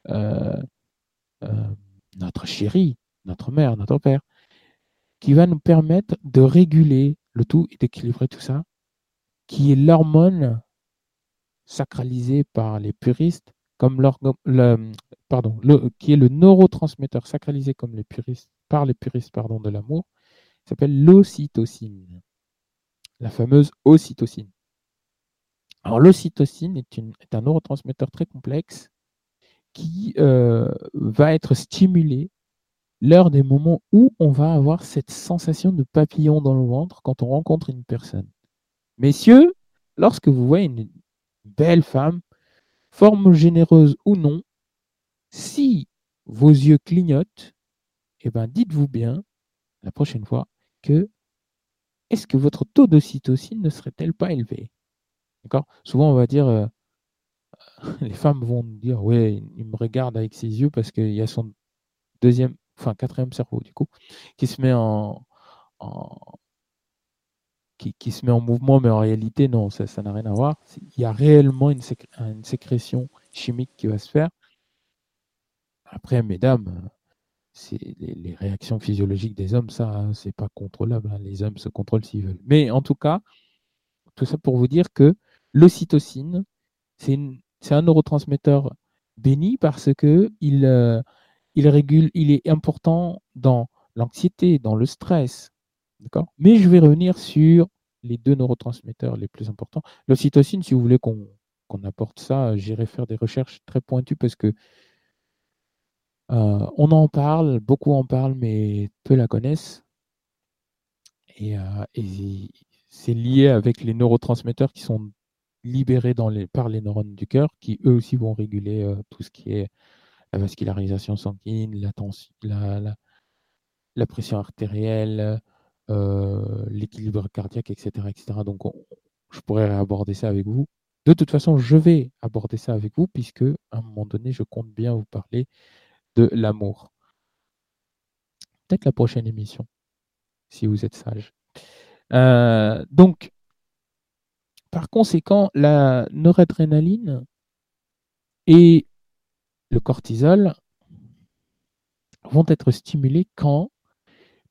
euh, euh, notre chéri, notre mère, notre père, qui va nous permettre de réguler le tout et d'équilibrer tout ça, qui est l'hormone sacralisée par les puristes, comme le, pardon, qui est le neurotransmetteur sacralisé comme les puristes, par les puristes pardon, de l'amour, s'appelle l'ocytocine, la fameuse ocytocine. Alors l'ocytocine est, un neurotransmetteur très complexe qui euh, va être stimulé lors des moments où on va avoir cette sensation de papillon dans le ventre quand on rencontre une personne. Messieurs, lorsque vous voyez une belle femme, forme généreuse ou non, si vos yeux clignotent, eh ben dites-vous bien la prochaine fois que est-ce que votre taux d'ocytocine ne serait-elle pas élevé? D'accord? Souvent, on va dire, euh, les femmes vont dire, ouais, il me regarde avec ses yeux parce qu'il y a son deuxième, enfin quatrième cerveau, du coup, qui se met en, qui, se met en mouvement, mais en réalité, non, ça n'a rien à voir. Il y a réellement une, sécrétion chimique qui va se faire. Après, mesdames, c'est les, réactions physiologiques des hommes, ça, c'est pas contrôlable. Hein. Les hommes se contrôlent s'ils veulent. Mais en tout cas, tout ça pour vous dire que L'ocytocine, c'est un neurotransmetteur béni parce que il, euh, il régule, il est important dans l'anxiété, dans le stress. Mais je vais revenir sur les deux neurotransmetteurs les plus importants. L'ocytocine, si vous voulez qu'on apporte ça, j'irai faire des recherches très pointues parce que euh, on en parle, beaucoup en parlent, mais peu la connaissent. Et, euh, c'est lié avec les neurotransmetteurs qui sont libérés par les neurones du cœur qui eux aussi vont réguler euh, tout ce qui est la vascularisation sanguine, la, tension, la, pression artérielle, l'équilibre cardiaque, etc. etc. Donc je pourrais aborder ça avec vous. De toute façon, je vais aborder ça avec vous puisque à un moment donné, je compte bien vous parler de l'amour. peut-être la prochaine émission, si vous êtes sage. Euh, donc, par conséquent, la noradrénaline et le cortisol vont être stimulés quand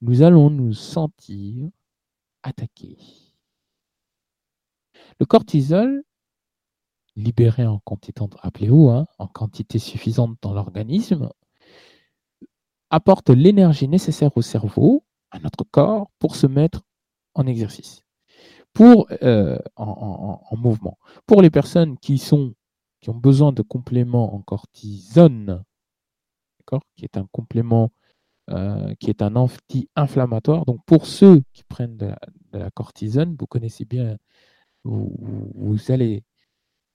nous allons nous sentir attaqués. Le cortisol, libéré en quantité, rappelez-vous, hein, en quantité suffisante dans l'organisme, apporte l'énergie nécessaire au cerveau, à notre corps, pour se mettre en exercice, pour, euh, en, mouvement. Pour les personnes qui, qui ont besoin de compléments en cortisone, qui est un complément, euh, qui est un anti-inflammatoire, donc pour ceux qui prennent de la, cortisone, vous connaissez bien, vous, allez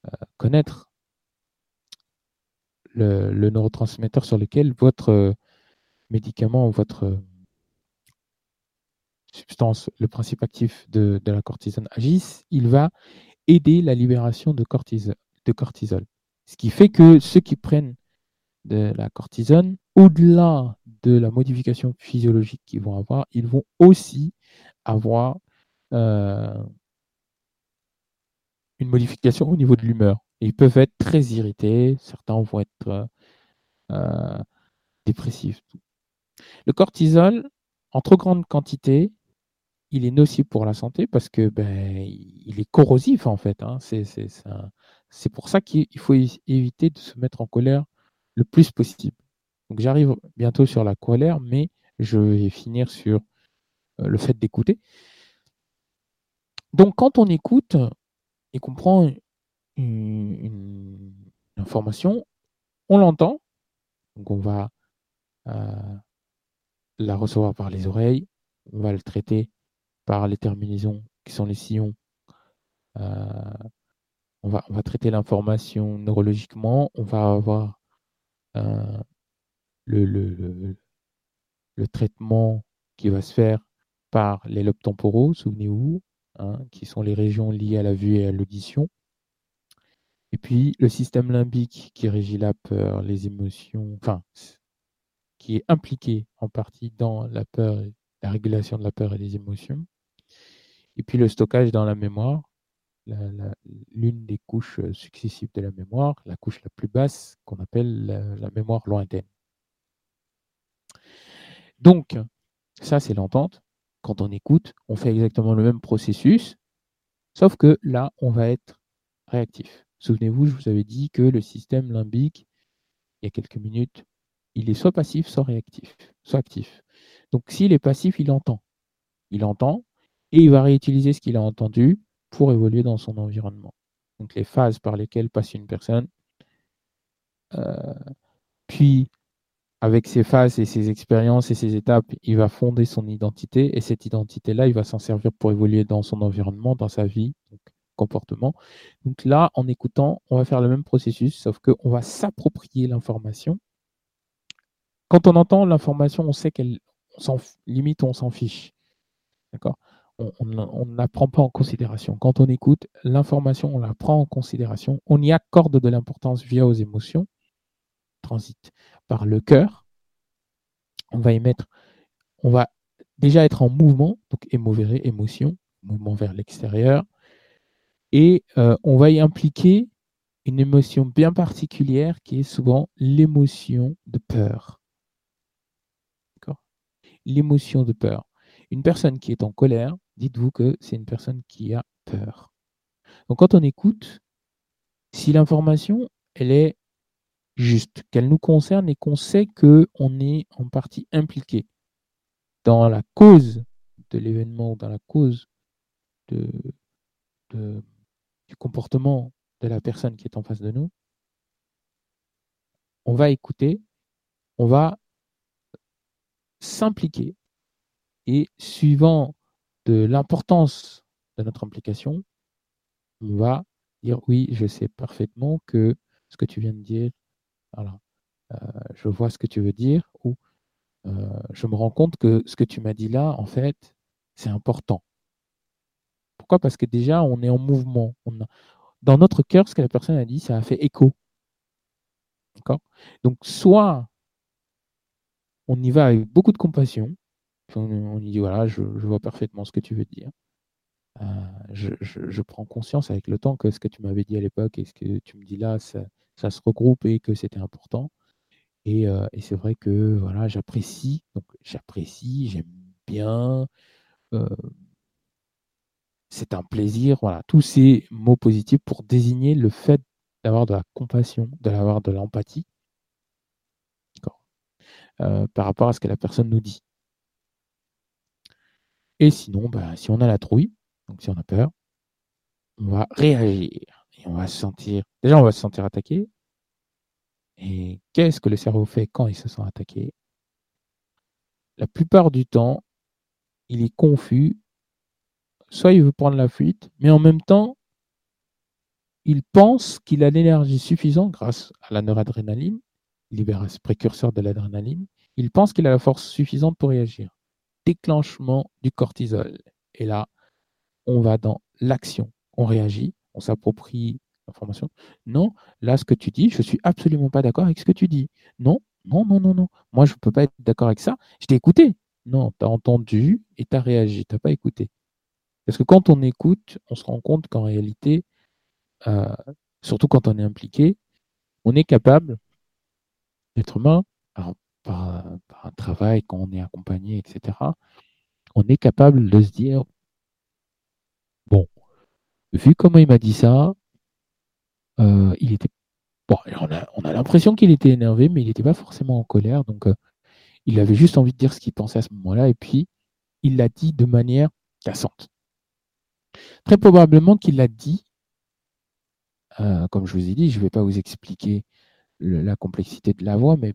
euh, connaître le, neurotransmetteur sur lequel votre médicament, votre substance, le principe actif de, la cortisone agisse, il va aider la libération de de cortisol. Ce qui fait que ceux qui prennent de la cortisone, au-delà de la modification physiologique qu'ils vont avoir, ils vont aussi avoir euh, une modification au niveau de l'humeur. Ils peuvent être très irrités, certains vont être euh, dépressifs. Le cortisol, en trop grande quantité, il est nocif pour la santé parce que ben, il est corrosif en fait. Hein. C'est pour ça qu'il faut éviter de se mettre en colère le plus possible. Donc j'arrive bientôt sur la colère, mais je vais finir sur euh, le fait d'écouter. Donc quand on écoute et qu'on prend une, information, on l'entend. Donc on va euh, la recevoir par les oreilles, on va le traiter par les terminaisons qui sont les sillons. Euh, on, va, on va traiter l'information neurologiquement, on va avoir le, traitement qui va se faire par les lobes temporaux, souvenez-vous, hein, qui sont les régions liées à la vue et à l'audition. Et puis le système limbique qui régit la peur, les émotions, enfin qui est impliqué en partie dans la peur, la régulation de la peur et des émotions. Et puis le stockage dans la mémoire, l'une des couches successives de la mémoire, la couche la plus basse qu'on appelle la, mémoire lointaine. Donc, ça c'est l'entente. Quand on écoute, on fait exactement le même processus, sauf que là, on va être réactif. Souvenez-vous, je vous avais dit que le système limbique, il y a quelques minutes, il est soit passif, soit réactif, soit actif. Donc s'il est passif, il entend. Il entend et il va réutiliser ce qu'il a entendu pour évoluer dans son environnement. Donc les phases par lesquelles passe une personne. Euh, puis avec ses phases et ses expériences et ses étapes, il va fonder son identité et cette identité-là, il va s'en servir pour évoluer dans son environnement, dans sa vie, donc comportement. Donc là, en écoutant, on va faire le même processus, sauf qu'on va s'approprier l'information quand on entend l'information, on sait qu'elle, limite, on s'en fiche. D'accord? On ne la prend pas en considération. Quand on écoute, l'information, on la prend en considération. On y accorde de l'importance via aux émotions. Transite par le cœur. On va émettre, on va déjà être en mouvement, donc émotion, mouvement vers l'extérieur. Et euh, on va y impliquer une émotion bien particulière qui est souvent l'émotion de peur l'émotion de peur. Une personne qui est en colère, dites-vous que c'est une personne qui a peur. Donc quand on écoute, si l'information, elle est juste, qu'elle nous concerne et qu'on sait qu'on est en partie impliqué dans la cause de l'événement, dans la cause du comportement de la personne qui est en face de nous, on va écouter, on va s'impliquer et suivant de l'importance de notre implication, on va dire oui, je sais parfaitement que ce que tu viens de dire, euh, je vois ce que tu veux dire, ou euh, je me rends compte que ce que tu m'as dit là, en fait, c'est important. Pourquoi? Parce que déjà, on est en mouvement. Dans notre cœur, ce que la personne a dit, ça a fait écho. Donc, soit on y va avec beaucoup de compassion. On, y dit voilà, je, vois parfaitement ce que tu veux dire. Euh, je, prends conscience avec le temps que ce que tu m'avais dit à l'époque et ce que tu me dis là, ça, ça se regroupe et que c'était important. Et, euh, et c'est vrai que voilà, j'apprécie, donc j'apprécie, j'aime bien. Euh, c'est un plaisir, voilà, tous ces mots positifs pour désigner le fait d'avoir de la compassion, d'avoir de l'empathie euh, par rapport à ce que la personne nous dit. Et sinon, bah, si on a la trouille, donc si on a peur, on va réagir et on va se sentir. Déjà, on va se sentir attaqué. Et qu'est-ce que le cerveau fait quand il se sent attaqué? La plupart du temps, il est confus. Soit il veut prendre la fuite, mais en même temps, il pense qu'il a l'énergie suffisante grâce à la noradrénaline, précurseur de l'adrénaline, il pense qu'il a la force suffisante pour réagir. Déclenchement du cortisol. Et là, on va dans l'action. On réagit, on s'approprie l'information. Non, là, ce que tu dis, je suis absolument pas d'accord avec ce que tu dis. Non, non, non, non, non. Moi, je ne peux pas être d'accord avec ça. Je t'ai écouté. Non, tu as entendu et tu as réagi. Tu n'as pas écouté. Parce que quand on écoute, on se rend compte qu'en réalité, euh, surtout quand on est impliqué, on est capable, l'être humain, par, un travail, quand on est accompagné, etc., on est capable de se dire, bon, vu comment il m'a dit ça, euh, il était, bon, on a, on a l'impression qu'il était énervé, mais il n'était pas forcément en colère, donc euh, il avait juste envie de dire ce qu'il pensait à ce moment-là, et puis il l'a dit de manière cassante. Très probablement qu'il l'a dit euh, comme je vous ai dit, je ne vais pas vous expliquer la complexité de la voix, mais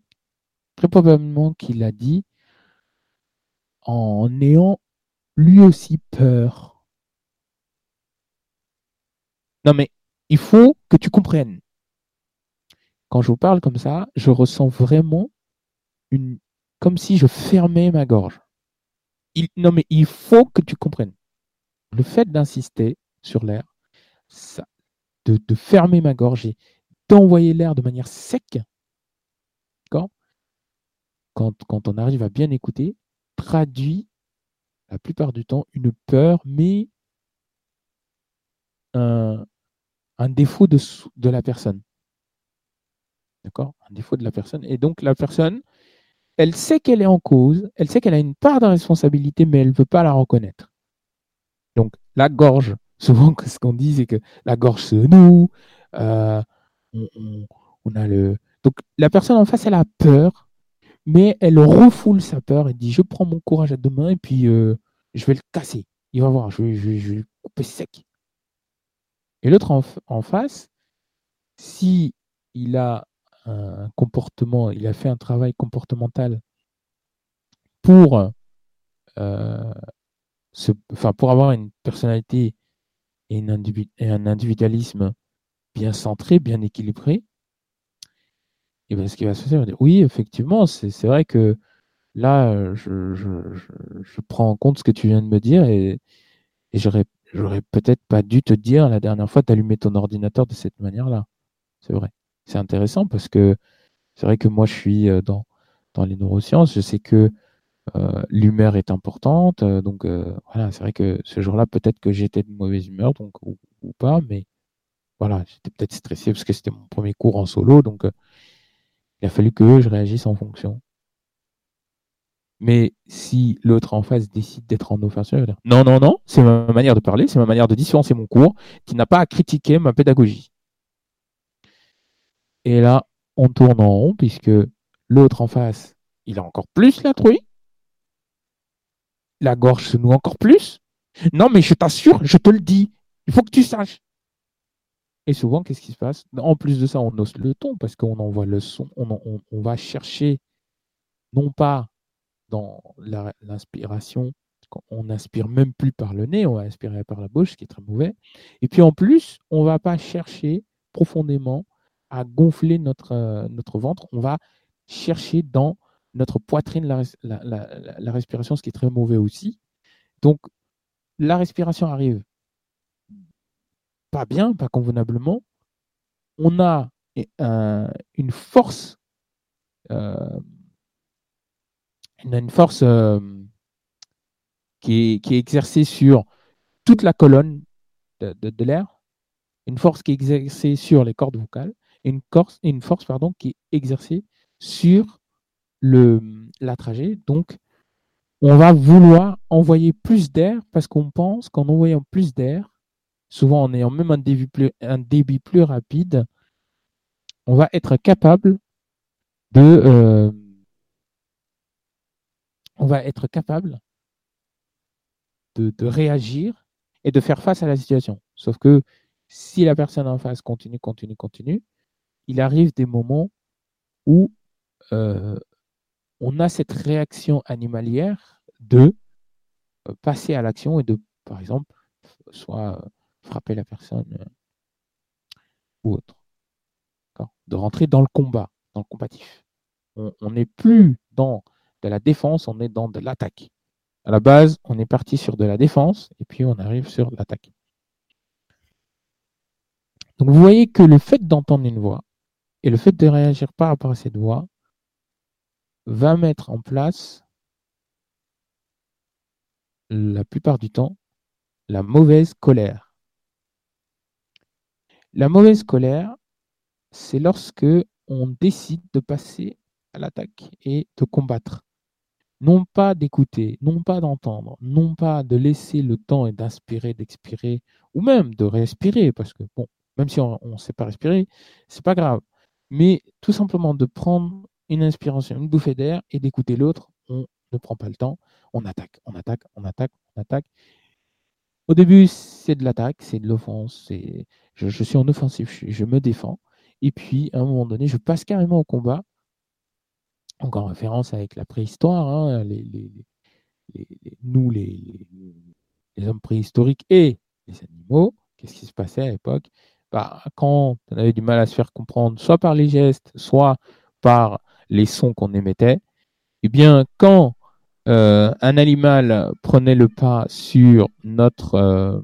très probablement qu'il a dit en ayant lui aussi peur. Non mais il faut que tu comprennes. Quand je vous parle comme ça, je ressens vraiment une comme si je fermais ma gorge. Non mais il faut que tu comprennes. Le fait d'insister sur l'air, de, de fermer ma gorge et d'envoyer l'air de manière sec, quand, quand on arrive à bien écouter, traduit la plupart du temps une peur, mais un, un défaut de, la personne. D'accord? Un défaut de la personne. Et donc la personne, elle sait qu'elle est en cause, elle sait qu'elle a une part de responsabilité, mais elle ne veut pas la reconnaître. Donc la gorge souvent, ce qu'on dit, c'est que la gorge se noue, euh, on, a le. Donc, la personne en face, elle a peur, mais elle refoule sa peur et dit Je prends mon courage à deux mains et puis euh, je vais le casser. Il va voir, je je vais le couper sec. Et l'autre en, face, si il a un comportement, il a fait un travail comportemental pour, euh, se, enfin, pour avoir une personnalité et, un individualisme bien centré, bien équilibré, et bien ce qui va se passer, va dire oui, effectivement, c'est vrai que là, je, je, je, je, prends en compte ce que tu viens de me dire et, et j'aurais peut-être pas dû te dire la dernière fois d'allumer ton ordinateur de cette manière-là. C'est vrai. C'est intéressant parce que c'est vrai que moi, je suis euh, dans, dans les neurosciences. Je sais que euh, l'humeur est importante. Euh, donc voilà, c'est vrai que ce jour-là, peut-être que j'étais de mauvaise humeur, donc ou, ou pas, mais voilà, j'étais peut-être stressé parce que c'était mon premier cours en solo, donc il a fallu que je réagisse en fonction. Mais si l'autre en face décide d'être en offensive, dire non, non, non, c'est ma manière de parler, c'est ma manière de différencier mon cours, qui n'a pas à critiquer ma pédagogie. Et là, on tourne en rond puisque l'autre en face, il a encore plus la truie la gorge se noue encore plus. Non, mais je t'assure, je te le dis, il faut que tu saches. Et souvent, qu'est-ce qui se passe? En plus de ça, on ose le ton parce qu'on envoie le son, on, on, on, va chercher, non pas l'inspiration, on n'inspire même plus par le nez, on va inspirer par la bouche, ce qui est très mauvais. Et puis en plus, on ne va pas chercher profondément à gonfler notre, euh, notre ventre, on va chercher dans notre poitrine, la, la, la, respiration, ce qui est très mauvais aussi. Donc, la respiration arrive pas bien, pas convenablement. On a un, une force euh, a une force euh, qui, est, exercée sur toute la colonne de, l'air, une force qui est exercée sur les cordes vocales, et une, force, une force pardon, qui est exercée sur le, la trajet. Donc, on va vouloir envoyer plus d'air parce qu'on pense qu'en envoyant plus d'air, souvent en ayant même un débit, plus, un débit plus rapide, on va être capable de, euh, on va être capable de, réagir et de faire face à la situation. Sauf que si la personne en face continue, continue, continue, il arrive des moments où euh, on a cette réaction animalière de euh, passer à l'action et de, par exemple, soit frapper la personne ou autre. De rentrer dans le combat, dans le combatif. On n'est plus dans de la défense, on est dans de l'attaque. À la base, on est parti sur de la défense et puis on arrive sur l'attaque. Donc vous voyez que le fait d'entendre une voix et le fait de réagir par rapport à cette voix va mettre en place la plupart du temps la mauvaise colère. La mauvaise colère, c'est lorsque on décide de passer à l'attaque et de combattre. Non pas d'écouter, non pas d'entendre, non pas de laisser le temps et d'inspirer, d'expirer, ou même de respirer, parce que même si on ne sait pas respirer, c'est pas grave. Mais tout simplement de prendre une inspiration, une bouffée d'air et d'écouter l'autre, on ne prend pas le temps, on attaque, on attaque, on attaque, on attaque. Au début, c'est de l'attaque, c'est de l'offense, c'est je, suis en offensif, je, me défends. Et puis, à un moment donné, je passe carrément au combat. Encore en référence avec la préhistoire, hein, nous, les, hommes préhistoriques et les animaux, qu'est-ce qui se passait à l'époque? Bah, Quand on avait du mal à se faire comprendre, soit par les gestes, soit par les sons qu'on émettait, eh bien, quand euh, un animal prenait le pas sur notre, euh,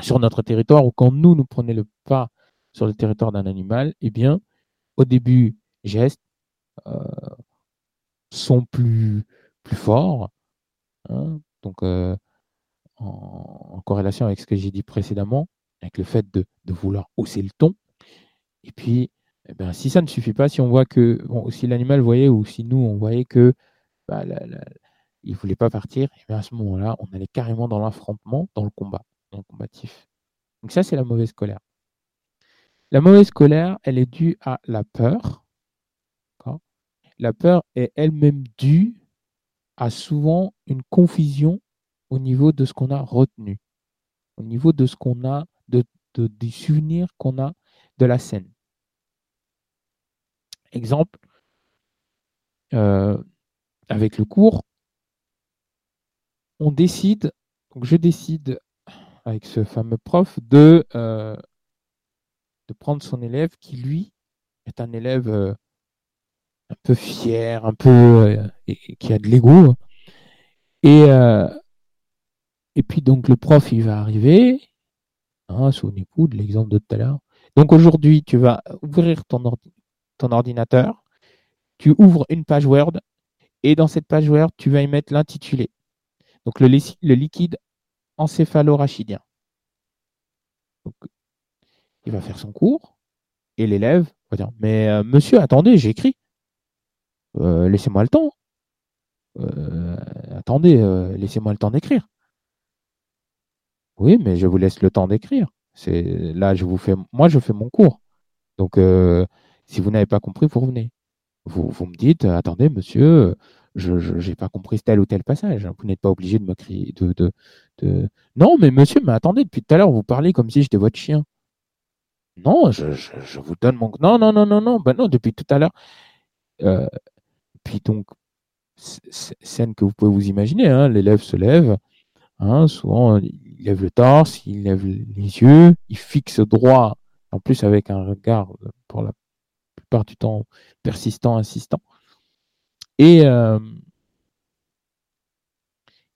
sur notre territoire, ou quand nous, nous prenons le pas sur le territoire d'un animal, eh bien, au début, gestes euh, sont plus, plus forts. Hein. donc, en, en, corrélation avec ce que j'ai dit précédemment, avec le fait de, de vouloir hausser le ton. Et puis, eh ben, si ça ne suffit pas, si on voit que, bon, si l'animal voyait ou si nous, on voyait que bah, il ne voulait pas partir, eh à ce moment-là, on allait carrément dans l'affrontement, dans le combat, dans le combatif. Donc ça, c'est la mauvaise colère. La mauvaise colère, elle est due à la peur. La peur est elle-même due à souvent une confusion au niveau de ce qu'on a retenu, au niveau de ce qu'on a, de, des souvenirs qu'on a de la scène. Exemple, euh, avec le cours, on décide, je décide avec ce fameux prof de, euh, de prendre son élève qui, lui, est un élève euh, un peu fier, un peu et, qui a de l'ego. Et, et puis donc le prof, il va arriver, hein, souvenez-vous de l'exemple de tout à l'heure. Donc aujourd'hui, tu vas ouvrir ton, ordi ton ordinateur, tu ouvres une page Word et dans cette page Word, tu vas y mettre l'intitulé. Donc le, liquide encéphalorachidien. Il va faire son cours et l'élève va dire Mais euh, monsieur, attendez, j'écris. Euh, laissez-moi le temps. Euh, attendez, laissez-moi le temps d'écrire. Oui, mais je vous laisse le temps d'écrire. C'est là, je vous fais, moi, je fais mon cours. Donc, si vous n'avez pas compris, vous revenez. Vous, vous me dites, attendez, monsieur, je n'ai pas compris tel ou tel passage. Vous n'êtes pas obligé de me crier. Non, mais monsieur, mais attendez, depuis tout à l'heure, vous parlez comme si j'étais votre chien. Non, je, vous donne mon. Non, non, non, non, non, ben non, depuis tout à l'heure. Euh, puis donc, scène que vous pouvez vous imaginer, hein, l'élève se lève, hein, souvent il lève le torse, il lève les yeux, il fixe droit, en plus avec un regard pour la du temps persistant, insistant. Et, euh,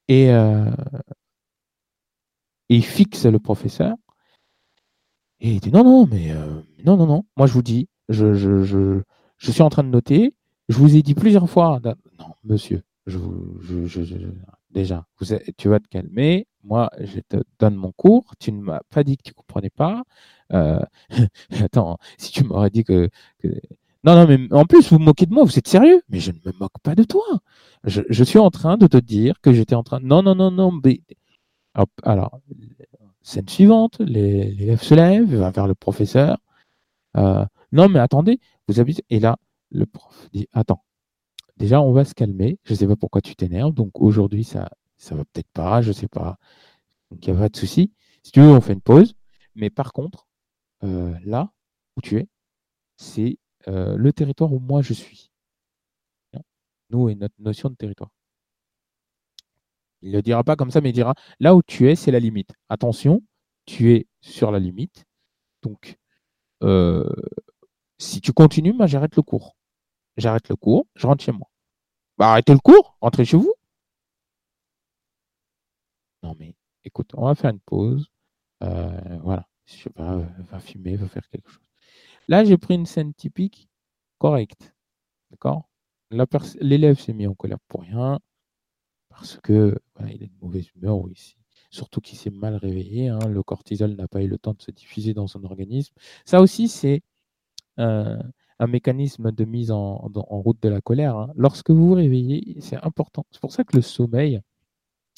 et, euh, il fixe le professeur et il dit non, non, mais euh, non, non, non, moi je vous dis, je, je, je, je, suis en train de noter, Je vous ai dit plusieurs fois, non, monsieur, je, déjà, tu vas te calmer. Moi, je te donne mon cours. Tu ne m'as pas dit que tu ne comprenais pas. Euh, attends, si tu m'aurais dit que, Non, non, mais en plus, vous moquez de moi, vous êtes sérieux? Mais je ne me moque pas de toi. Je, suis en train de te dire que j'étais en train. Non, non, non, non. Mais... alors, scène suivante, l'élève se lève, va vers le professeur. Euh, non, mais attendez, vous habitez. Et là, le prof dit Attends, déjà, on va se calmer. Je ne sais pas pourquoi tu t'énerves. Donc aujourd'hui, ça ça va peut-être pas, je ne sais pas. Donc il n'y a pas de souci. Si tu veux, on fait une pause. Mais par contre, euh, là où tu es, c'est euh, le territoire où moi je suis. Nous et notre notion de territoire. Il ne le dira pas comme ça, mais il dira là où tu es, c'est la limite. Attention, tu es sur la limite. Donc, euh, si tu continues, moi j'arrête le cours. J'arrête le cours, je rentre chez moi. Bah, arrêtez le cours, rentrez chez vous. Non, mais écoute, on va faire une pause. Euh, voilà. Je sais pas, euh, va fumer, va faire quelque chose. Là, j'ai pris une scène typique correcte. D'accord? L'élève s'est mis en colère pour rien, parce que il est de mauvaise humeur, oui. Surtout qu'il s'est mal réveillé. Hein. Le cortisol n'a pas eu le temps de se diffuser dans son organisme. Ça aussi, c'est euh, un mécanisme de mise en, route de la colère. Hein. Lorsque vous vous réveillez, c'est important. C'est pour ça que le sommeil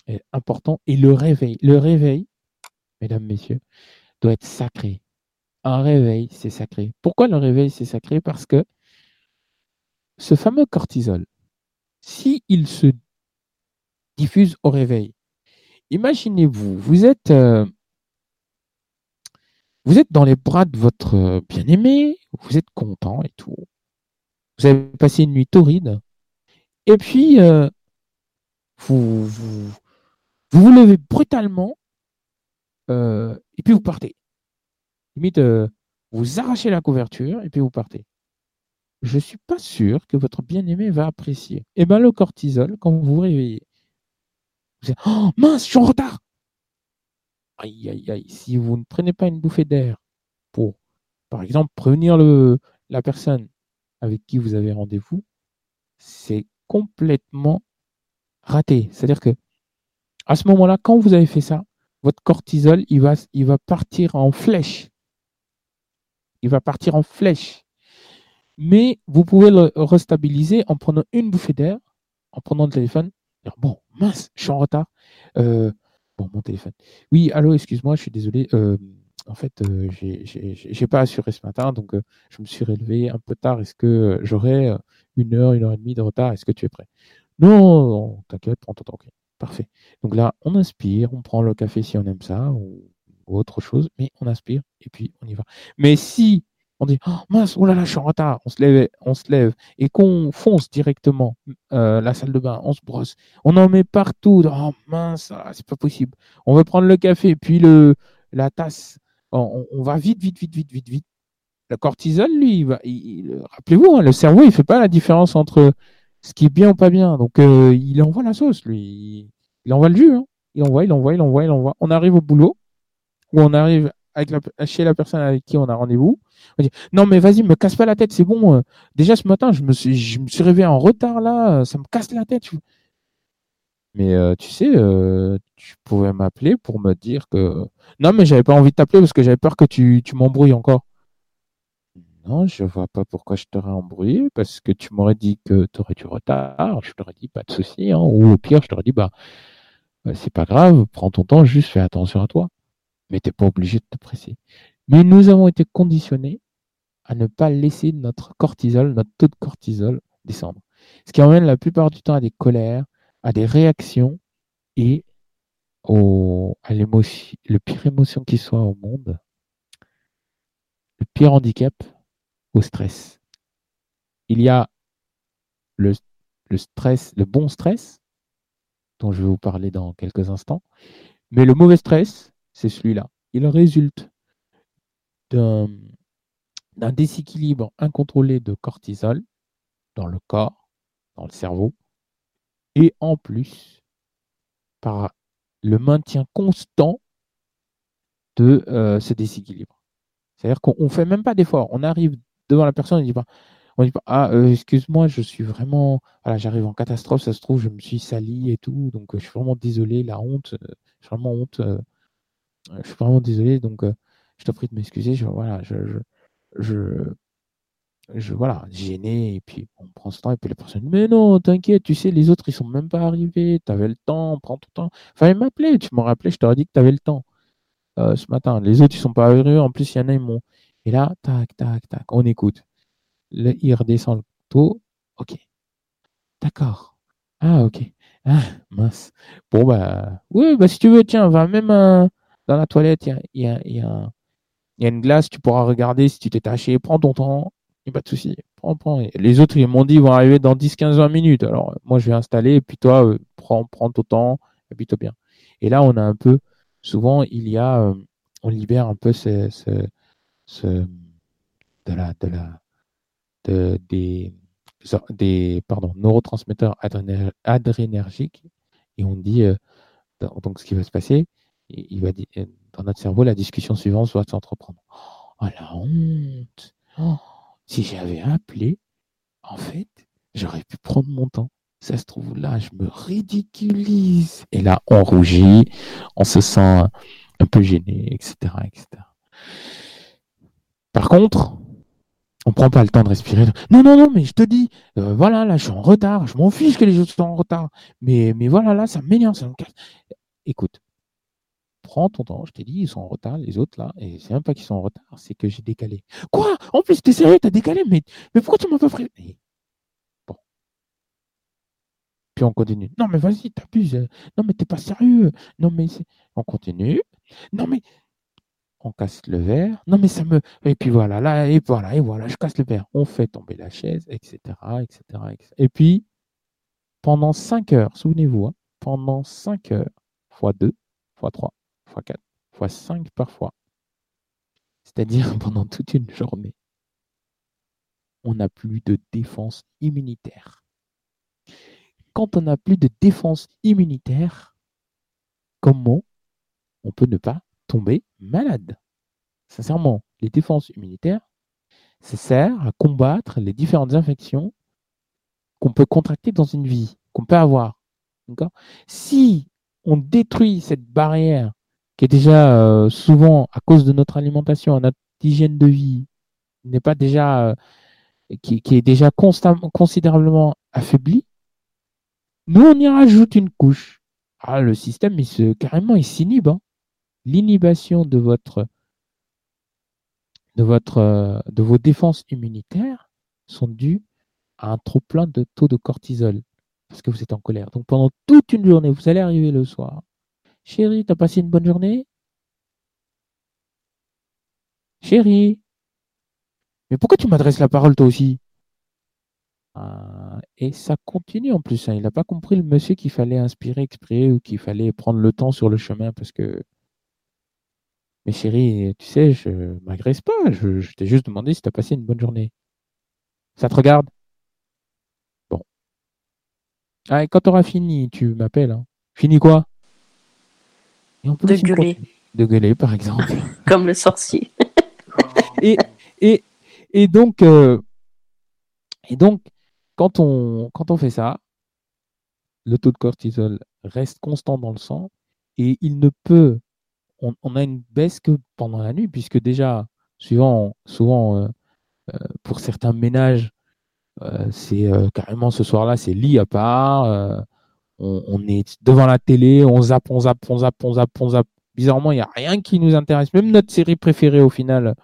est important et le réveil. Le réveil, mesdames, messieurs, doit être sacré. Un réveil, c'est sacré. Pourquoi le réveil, c'est sacré? Parce que ce fameux cortisol, si il se diffuse au réveil, imaginez-vous, vous êtes, euh, vous êtes dans les bras de votre bien-aimé, vous êtes content et tout. Vous avez passé une nuit torride. Et puis, euh, vous, vous, levez brutalement euh, et puis vous partez. Limite, euh, vous arrachez la couverture et puis vous partez. Je ne suis pas sûr que votre bien-aimé va apprécier. Eh bien, le cortisol, quand vous vous réveillez, vous dites Oh mince, je suis en retard Aïe, aïe, aïe. Si vous ne prenez pas une bouffée d'air pour, par exemple, prévenir la personne avec qui vous avez rendez-vous, c'est complètement raté. C'est-à-dire que à ce moment-là, quand vous avez fait ça, votre cortisol, il va, il va partir en flèche. Il va partir en flèche. Mais vous pouvez le restabiliser en prenant une bouffée d'air, en prenant le téléphone. bon, mince, je suis en retard. Euh, bon, mon téléphone. Oui, allô, excuse-moi, je suis désolé. Euh, en fait, euh, je n'ai pas assuré ce matin, donc je me suis réveillé un peu tard. Est-ce que j'aurai une heure, une heure et demie de retard? Est-ce que tu es prêt? Non, t'inquiète, prends ton temps. Parfait. Donc là, on inspire, on prend le café si on aime ça ou, autre chose, mais on inspire et puis on y va. Mais si on dit oh mince, oh là là, je suis en retard, on se lève, on se lève et qu'on fonce directement euh, la salle de bain, on se brosse, on en met partout. Oh mince, ah, c'est pas possible. On veut prendre le café puis le la tasse, on, va vite, vite, vite, vite, vite, vite. Le cortisol, lui, rappelez-vous, hein, le cerveau, il fait pas la différence entre ce qui est bien ou pas bien. Donc, euh, il envoie la sauce, lui. Il envoie le jus. Hein. Il envoie, il envoie, il envoie, il envoie. On arrive au boulot, ou on arrive avec chez la personne avec qui on a rendez-vous. On dit Non, mais vas-y, me casse pas la tête, c'est bon. Euh. déjà ce matin, je me suis, je me suis réveillé en retard là, ça me casse la tête. Mais euh, tu sais, tu pouvais m'appeler pour me dire que. Non, mais j'avais pas envie de t'appeler parce que j'avais peur que tu, tu m'embrouilles encore. Non, je vois pas pourquoi je t'aurais embrouillé, parce que tu m'aurais dit que tu aurais du retard, je t'aurais dit pas de souci, hein, ou au pire, je t'aurais dit bah c'est pas grave, prends ton temps, juste fais attention à toi. Mais t'es pas obligé de te presser. Mais nous avons été conditionnés à ne pas laisser notre cortisol, notre taux de cortisol descendre. Ce qui emmène la plupart du temps à des colères, à des réactions et au, à l'émotion, le pire émotion qui soit au monde, le pire handicap, au stress. Il y a le, stress, le bon stress, dont je vais vous parler dans quelques instants, mais le mauvais stress, c'est celui-là. Il résulte d'un déséquilibre incontrôlé de cortisol dans le corps, dans le cerveau, et en plus par le maintien constant de euh, ce déséquilibre. C'est-à-dire qu'on ne fait même pas d'effort. On arrive devant la personne et dit On dit pas, ah, euh, excuse-moi, je suis vraiment, j'arrive en catastrophe, ça se trouve, je me suis sali et tout, donc euh, je suis vraiment désolé, la honte, suis vraiment honte, je suis vraiment désolé, donc euh, je te prie de m'excuser, je, voilà, je, je, je, je- voilà, gêné, et puis on prend ce temps, et puis la personne, mais non, t'inquiète, tu sais, les autres, ils sont même pas arrivés, tu avais le temps, prends ton temps. Fallait m'appeler, tu m'as rappelé, je t'aurais dit que tu avais le temps euh, ce matin. Les autres, ils sont pas arrivés, en plus, il y en a, ils m'ont. Et là, tac, tac, tac, on écoute. Il redescend le taux, ok. D'accord. Ah, ok. Ah, mince. Bon, bah, oui, bah, si tu veux, tiens, va même euh, dans la toilette, il y a, une glace, tu pourras regarder si tu t'es taché, prends ton temps, il n'y a pas de souci. Prends, prends. Les autres, ils m'ont dit, ils vont arriver dans 10, 15, 20 minutes. Alors, moi, je vais installer, et puis toi, euh, prends, prends ton temps, habite bien. Et là, on a un peu, souvent, il y a, euh, on libère un peu ce, de la, de la, de- des, des pardon, neurotransmetteurs adréner- adrénergiques, et on dit, euh, donc, ce qui va se passer, il va dans notre cerveau, la discussion suivante doit s'entreprendre. Oh la honte! Oh, si j'avais appelé, en fait, j'aurais pu prendre mon temps. Ça se trouve là, je me ridiculise. Et là, on rougit, on se sent un peu gêné, etc., etc. Par contre, on prend pas le temps de respirer. Non, non, non, mais je te dis, euh, voilà, là, je suis en retard. Je m'en fiche que les autres soient en retard. Mais, mais voilà, là, ça m'énerve, ça me casse. Écoute, prends ton temps. Je t'ai dit, ils sont en retard, les autres, là. Et c'est même pas qu'ils sont en retard, c'est que j'ai décalé. Quoi? En plus, t'es sérieux, t'as décalé? Mais, mais pourquoi tu m'as pas Et- Bon. Puis on continue. Non, mais vas-y, t'abuses. Non, mais t'es pas sérieux. Non, mais on continue. Non, mais on casse le verre. Non, mais ça me. Et puis voilà, là, et voilà, et voilà, je casse le verre. On fait tomber la chaise, etc., etc., etc. Et puis, pendant 5 heures, souvenez-vous, hein, pendant 5 heures, fois 2, fois 3, fois 4, fois 5 parfois, c'est-à-dire pendant toute une journée, on n'a plus de défense immunitaire. Quand on n'a plus de défense immunitaire, comment on peut ne pas tomber malade? Sincèrement, les défenses immunitaires, ça sert à combattre les différentes infections qu'on peut contracter dans une vie, qu'on peut avoir. Si on détruit cette barrière qui est déjà euh, souvent à cause de notre alimentation, notre hygiène de vie, n'est pas déjà euh, qui, qui est déjà constamment, considérablement affaiblie, nous on y rajoute une couche. Ah, le système, il se, carrément, il s'inhibe. hein. L'inhibition de votre de, votre, euh, de vos défenses immunitaires sont dues à un trop plein de taux de cortisol parce que vous êtes en colère. Donc pendant toute une journée, vous allez arriver le soir. Chérie, t'as passé une bonne journée? Chérie Mais pourquoi tu m'adresses la parole toi aussi? Ah, Et ça continue en plus. hein. Il n'a pas compris le monsieur qu'il fallait inspirer, exprimer ou qu'il fallait prendre le temps sur le chemin parce que mais chérie, tu sais, je m'agresse pas. Je, t'ai juste demandé si tu as passé une bonne journée. Ça te regarde? Bon. Ah, et quand tu auras fini, tu m'appelles. hein. Fini quoi? Et De gueuler. De gueuler, par exemple. Comme le sorcier. et, et, et donc, euh, et donc quand, on, quand on fait ça, le taux de cortisol reste constant dans le sang et il ne peut, on, on a une baisse que pendant la nuit, puisque déjà, suivant, souvent, euh, euh, pour certains ménages, c'est carrément ce soir-là, c'est lit à part, on, est devant la télé, on zappe, on zappe, on zappe, on zappe, on zappe. Bizarrement, il n'y a rien qui nous intéresse. Même notre série préférée, au final,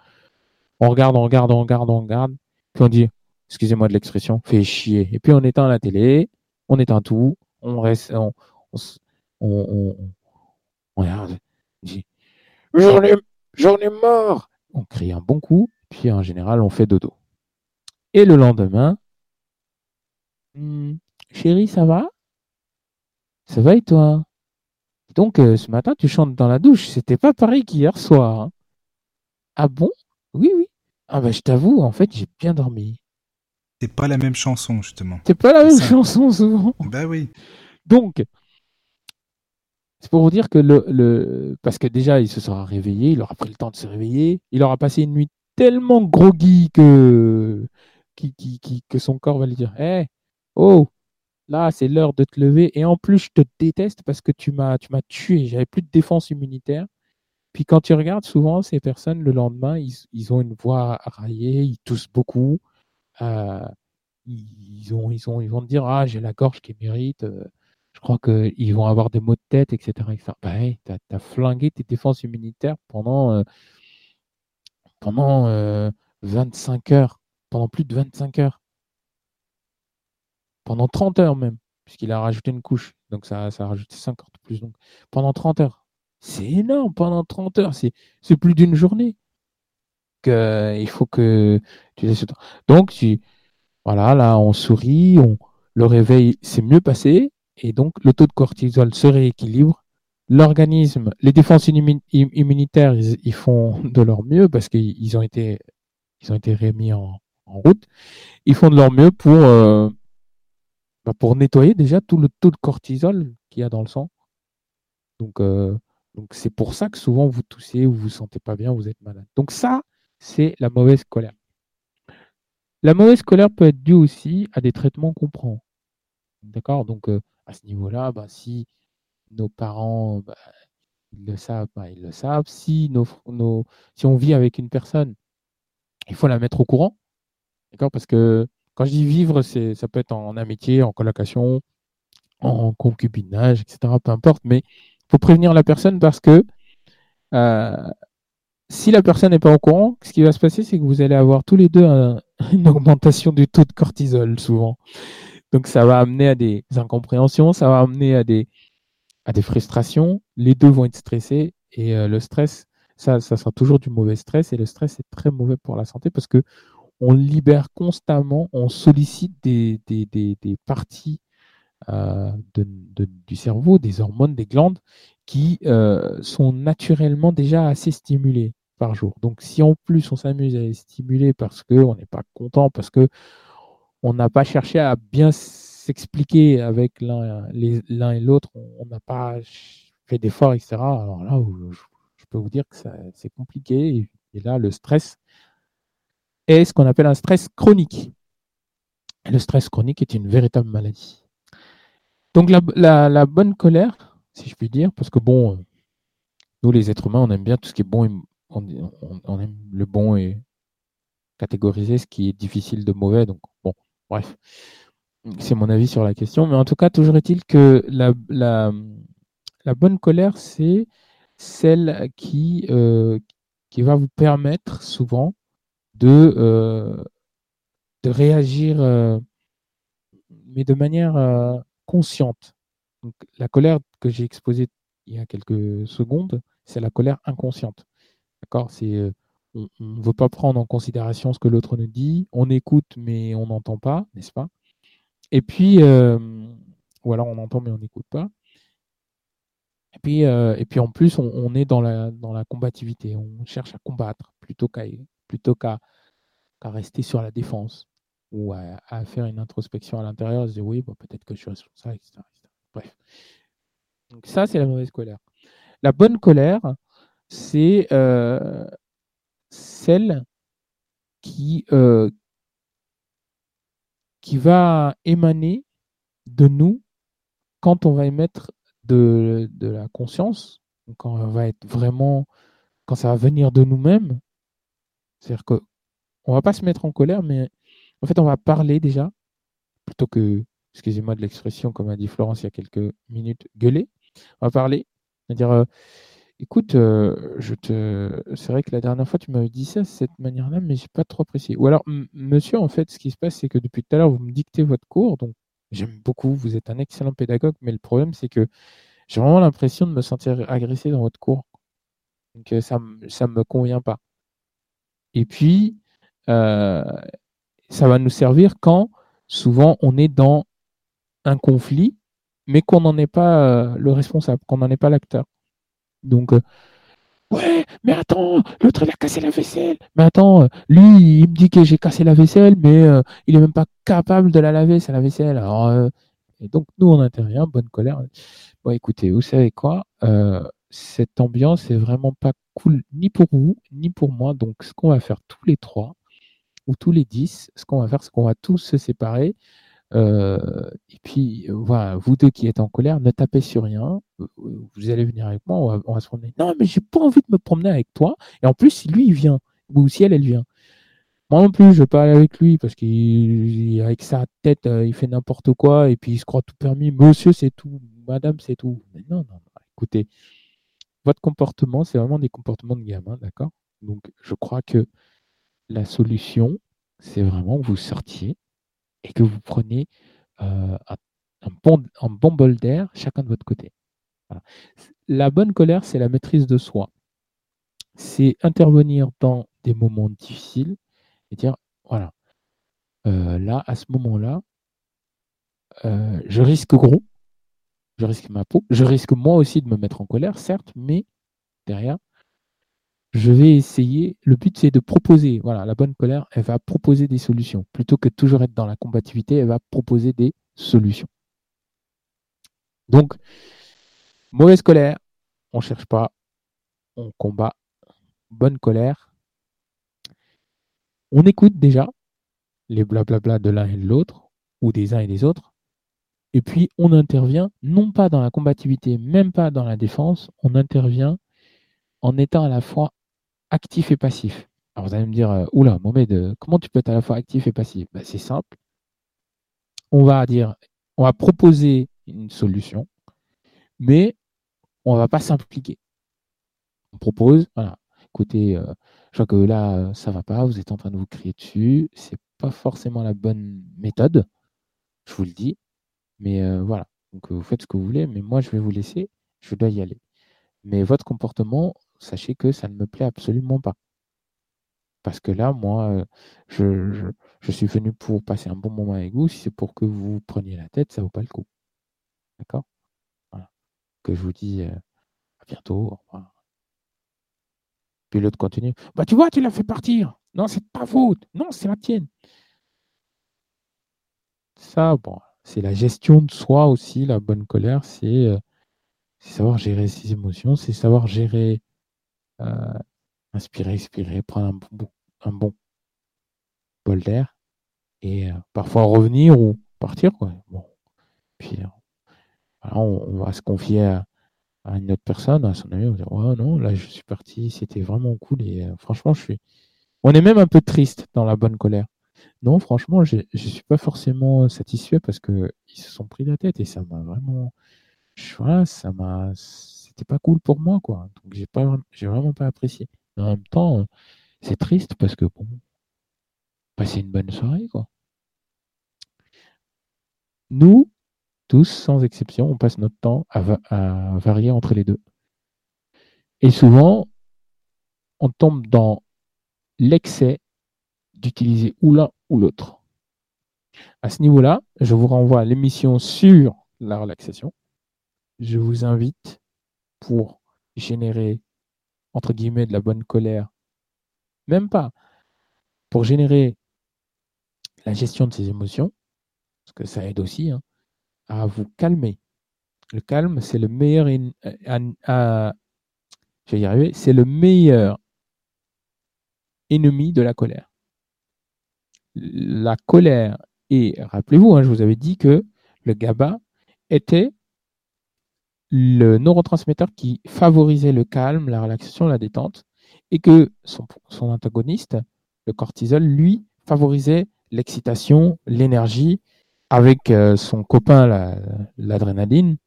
on regarde, on regarde, on regarde, on regarde. Puis on dit, excusez-moi de l'expression, fait chier. Et puis on éteint la télé, on éteint tout, on reste, on, on, regarde. on dit, J'en ai, j'en ai marre. On crie un bon coup, puis en général, on fait dodo. Et le lendemain, Hmm, chérie, ça va? Ça va et toi? Donc, euh, ce matin, tu chantes dans la douche. C'était pas pareil qu'hier soir. hein. Ah bon? Oui, oui. Ah bah, je t'avoue, en fait, j'ai bien dormi. C'est pas la même chanson, justement. C'est pas la même ça. chanson souvent. Bah oui. Donc, c'est pour vous dire que le, le- Parce que déjà, il se sera réveillé, il aura pris le temps de se réveiller, il aura passé une nuit tellement groggy que qui, qui, que son corps va lui dire Hé, oh, là, c'est l'heure de te lever. Et en plus, je te déteste parce que tu m'as, tu m'as tué. J'avais plus de défense immunitaire. Puis quand tu regardes souvent ces personnes, le lendemain, ils, ont une voix raillée, ils toussent beaucoup. Euh, ils, ont, ils, ont, ils vont te dire Ah, j'ai la gorge qui mérite. Euh, je crois qu'ils vont avoir des maux de tête, etc. Bah, tu as, flingué tes défenses immunitaires pendant, euh, pendant 25 heures, pendant plus de 25 heures pendant 30 heures même, puisqu'il a rajouté une couche. Donc ça, ça a rajouté 50 plus. Donc pendant 30 heures. C'est énorme, pendant 30 heures. C'est, plus d'une journée. Que, il faut que tu laisses Donc, tu, voilà, là, on sourit, on, le réveil s'est mieux passé, et donc le taux de cortisol se rééquilibre. L'organisme, les défenses immunitaires, ils, font de leur mieux parce qu'ils ont été, ils ont été remis en, route. Ils font de leur mieux pour, euh, bah, pour nettoyer déjà tout le taux de cortisol qu'il y a dans le sang. Donc, euh, donc c'est pour ça que souvent vous toussez ou vous vous sentez pas bien, vous êtes malade. Donc ça, c'est la mauvaise colère. La mauvaise colère peut être due aussi à des traitements qu'on prend. D'accord? Donc euh, à ce niveau-là, bah, si nos parents bah, ils le savent, bah, ils le savent. Si, nos, si on vit avec une personne, il faut la mettre au courant. D'accord? Parce que quand je dis vivre, ça peut être en amitié, en colocation, en concubinage, etc. Peu importe, mais il faut prévenir la personne parce que euh, si la personne n'est pas au courant, ce qui va se passer, c'est que vous allez avoir tous les deux une augmentation du taux de cortisol souvent. Donc ça va amener à des incompréhensions, ça va amener à des, à des frustrations. Les deux vont être stressés et euh, le stress, ça, ça sera toujours du mauvais stress et le stress est très mauvais pour la santé parce que on libère constamment, on sollicite des, parties euh, du cerveau, des hormones, des glandes qui euh, sont naturellement déjà assez stimulées par jour. Donc si en plus on s'amuse à les stimuler parce qu'on n'est pas content, parce que on n'a pas cherché à bien s'expliquer avec l'un et l'autre, on n'a pas fait d'efforts, etc. Alors là, je peux vous dire que c'est compliqué. Et là, le stress est ce qu'on appelle un stress chronique. le stress chronique est une véritable maladie. Donc la, bonne colère, si je puis dire, parce que bon, nous les êtres humains, on aime bien tout ce qui est bon, on, aime le bon et catégoriser ce qui est difficile de mauvais. Donc bon, bref, c'est mon avis sur la question. Mais en tout cas, toujours est-il que la, la, bonne colère, c'est celle qui, euh, qui va vous permettre souvent de, euh, de réagir, euh, mais de manière euh, consciente. La colère que j'ai exposée il y a quelques secondes, c'est la colère inconsciente. D'accord? C'est on ne veut pas prendre en considération ce que l'autre nous dit, on écoute mais on n'entend pas, n'est-ce pas? Et puis, ou alors on entend mais on n'écoute pas. Et puis, et puis en plus, on, est dans la, dans la combativité, on cherche à combattre plutôt qu'à plutôt qu'à rester sur la défense ou à, faire une introspection à l'intérieur, se dire oui, peut-être que je suis responsable, etc. Bref. Donc ça, c'est la mauvaise colère. La bonne colère, c'est euh, celle qui, euh, qui va émaner de nous quand on va émettre de, de la conscience, quand on va être vraiment, quand ça va venir de nous-mêmes, c'est-à-dire qu'on ne va pas se mettre en colère, mais en fait, on va parler déjà, plutôt que, excusez-moi de l'expression, comme a dit Florence il y a quelques minutes, gueuler. On va parler, on va dire, euh, écoute, euh, je te, c'est vrai que la dernière fois, tu m'avais dit ça de cette manière-là, mais je n'ai pas trop apprécié. Ou alors, monsieur, en fait, ce qui se passe, c'est que depuis tout à l'heure, vous me dictez votre cours, donc j'aime beaucoup, vous êtes un excellent pédagogue, mais le problème, c'est que j'ai vraiment l'impression de me sentir agressé dans votre cours. Donc, euh, ça ne me convient pas. Et puis, euh, ça va nous servir quand souvent on est dans un conflit, mais qu'on n'en est pas euh, le responsable, qu'on n'en est pas l'acteur. Donc, euh, ouais, mais attends, l'autre il a cassé la vaisselle. Mais attends, lui il me dit que j'ai cassé la vaisselle, mais il est même pas capable de la laver, c'est la vaisselle. Alors, et donc nous on intervient, bonne colère. Bon, écoutez, vous savez quoi cette ambiance est vraiment pas cool ni pour vous ni pour moi. Donc, ce qu'on va faire tous les trois, ou tous les 10, ce qu'on va faire, c'est qu'on va tous se séparer. Euh, et puis, voilà, vous deux qui êtes en colère, ne tapez sur rien. Vous allez venir avec moi, on va, se promener. Non, mais j'ai pas envie de me promener avec toi. Et en plus, lui, il vient, ou si elle, elle vient. Moi non plus, je vais pas aller avec lui parce qu'avec sa tête, il fait n'importe quoi et puis il se croit tout permis. Monsieur, c'est tout. Madame, c'est tout. Non, non. Écoutez, votre comportement, c'est vraiment des comportements de gamin, d'accord? Donc, je crois que la solution, c'est vraiment que vous sortiez et que vous preniez euh, un, bon, bol d'air chacun de votre côté. La bonne colère, c'est la maîtrise de soi. C'est intervenir dans des moments difficiles et dire, voilà, euh, là, à ce moment-là, euh, je risque gros, je risque ma peau, je risque moi aussi de me mettre en colère, certes, mais derrière, je vais essayer. Le but, c'est de proposer. Voilà, la bonne colère, elle va proposer des solutions. Plutôt que toujours être dans la combativité, elle va proposer des solutions. Donc, mauvaise colère, on ne cherche pas, on combat. Bonne colère, on écoute déjà les blablabla de l'un et de l'autre, ou des uns et des autres, et puis, on intervient non pas dans la combativité, même pas dans la défense, on intervient en étant à la fois actif et passif. Alors, vous allez me dire, euh, oula, Mohamed, euh, comment tu peux être à la fois actif et passif? Ben, C'est simple. On va dire, on va proposer une solution, mais on ne va pas s'impliquer. On propose, voilà, écoutez, euh, je vois que là, ça ne va pas, vous êtes en train de vous crier dessus, c'est pas forcément la bonne méthode, je vous le dis. Mais euh, voilà, donc vous faites ce que vous voulez, mais moi je vais vous laisser, je dois y aller. Mais votre comportement, sachez que ça ne me plaît absolument pas. Parce que là, moi, euh, je, je, suis venu pour passer un bon moment avec vous. Si c'est pour que vous preniez la tête, ça ne vaut pas le coup. D'accord? Voilà. Que je vous dis euh, à bientôt. Puis l'autre continue. Bah tu vois, tu l'as fait partir. Non, c'est pas faute. Non, c'est la tienne. Ça, bon, c'est la gestion de soi aussi, la bonne colère, c'est euh, savoir gérer ses émotions, c'est savoir gérer, euh, inspirer, expirer, prendre un bon, un bon bol d'air et euh, parfois revenir ou partir. Quoi. Bon. Puis on, va se confier à, une autre personne, à son ami, on va dire oh non, là je suis parti, c'était vraiment cool et franchement je suis. On est même un peu triste dans la bonne colère. Non, franchement, je ne suis pas forcément satisfait parce qu'ils se sont pris la tête et ça m'a vraiment. Voilà, ça m'a. C'était pas cool pour moi, quoi. Donc, j'ai pas, vraiment pas apprécié. En même temps, c'est triste parce que, bon, passer une bonne soirée, quoi. Nous, tous, sans exception, on passe notre temps à varier entre les deux. Et souvent, on tombe dans l'excès d'utiliser ou l'un ou l'autre. À ce niveau-là, je vous renvoie à l'émission sur la relaxation. Je vous invite pour générer, entre guillemets, de la bonne colère, même pas, pour générer la gestion de ces émotions, parce que ça aide aussi, hein, à vous calmer. Le calme, c'est le meilleur, y arriver, c'est le meilleur ennemi de la colère la colère et rappelez-vous, hein, je vous avais dit que le GABA était le neurotransmetteur qui favorisait le calme, la relaxation, la détente, et que son, antagoniste, le cortisol, lui, favorisait l'excitation, l'énergie, avec euh, son copain, l'adrénaline.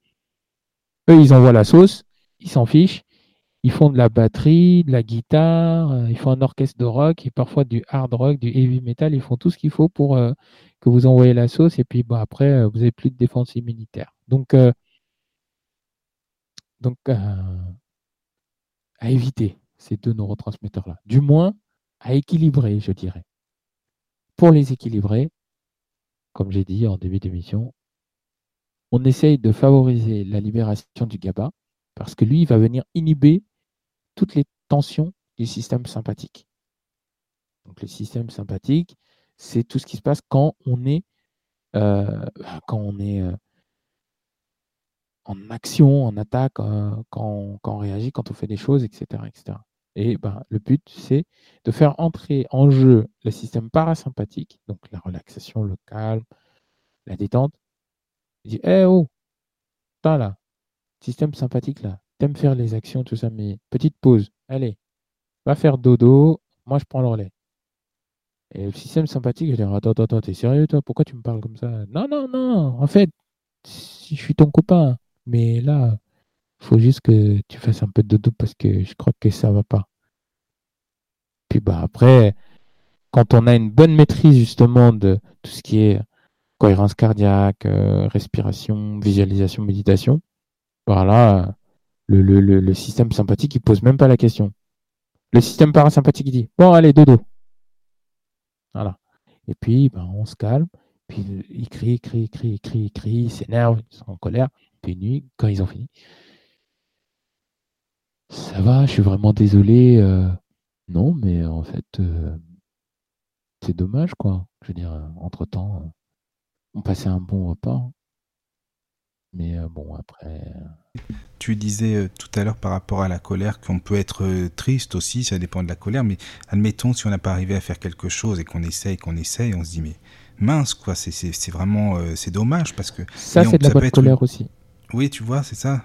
Eux, ils envoient la sauce, ils s'en fichent, ils font de la batterie, de la guitare, euh, ils font un orchestre de rock et parfois du hard rock, du heavy metal. Ils font tout ce qu'il faut pour euh, que vous envoyez la sauce et puis bah, après, euh, vous n'avez plus de défense immunitaire. Donc, donc à éviter ces deux neurotransmetteurs-là. Du moins, à équilibrer, je dirais. Pour les équilibrer, comme j'ai dit en début d'émission, on essaye de favoriser la libération du GABA parce que lui, il va venir inhiber toutes les tensions du système sympathique. Donc le système sympathique, c'est tout ce qui se passe quand on est, euh, euh, en action, en attaque, euh, quand, on, réagit, quand on fait des choses, etc., etc. Et ben, le but, c'est de faire entrer en jeu le système parasympathique, donc la relaxation, le calme, la détente. Il dit, eh oh, là, système sympathique là, t'aimes faire les actions, tout ça, mais petite pause, allez, va faire dodo, moi je prends le relais. Et le système sympathique, il dit, attends, attends, attends, t'es sérieux toi? Pourquoi tu me parles comme ça? Non, non, non, en fait, je suis ton copain, mais là, faut juste que tu fasses un peu de dodo parce que je crois que ça va pas. Puis bah après, quand on a une bonne maîtrise justement de tout ce qui est cohérence cardiaque, euh, respiration, visualisation, méditation, voilà, le, le, le, système sympathique, il pose même pas la question. Le système parasympathique, il dit, bon, allez, dodo. Voilà. Et puis, ben, on se calme. Puis, il crie, crie, crie, crie, crie, il s'énerve, ils sont en colère. Puis, nuit, quand ils ont fini, ça va, je suis vraiment désolé. Euh, non, mais en fait, euh, c'est dommage, quoi. Je veux dire, euh, entre-temps, on passait un bon repas. Mais bon, après. Tu disais tout à l'heure par rapport à la colère qu'on peut être triste aussi, ça dépend de la colère, mais admettons si on n'a pas arrivé à faire quelque chose et qu'on essaye, qu'on essaye, on se dit mais mince quoi, c'est vraiment c'est dommage parce que ça c'est de la bonne colère aussi. Oui, tu vois, c'est ça.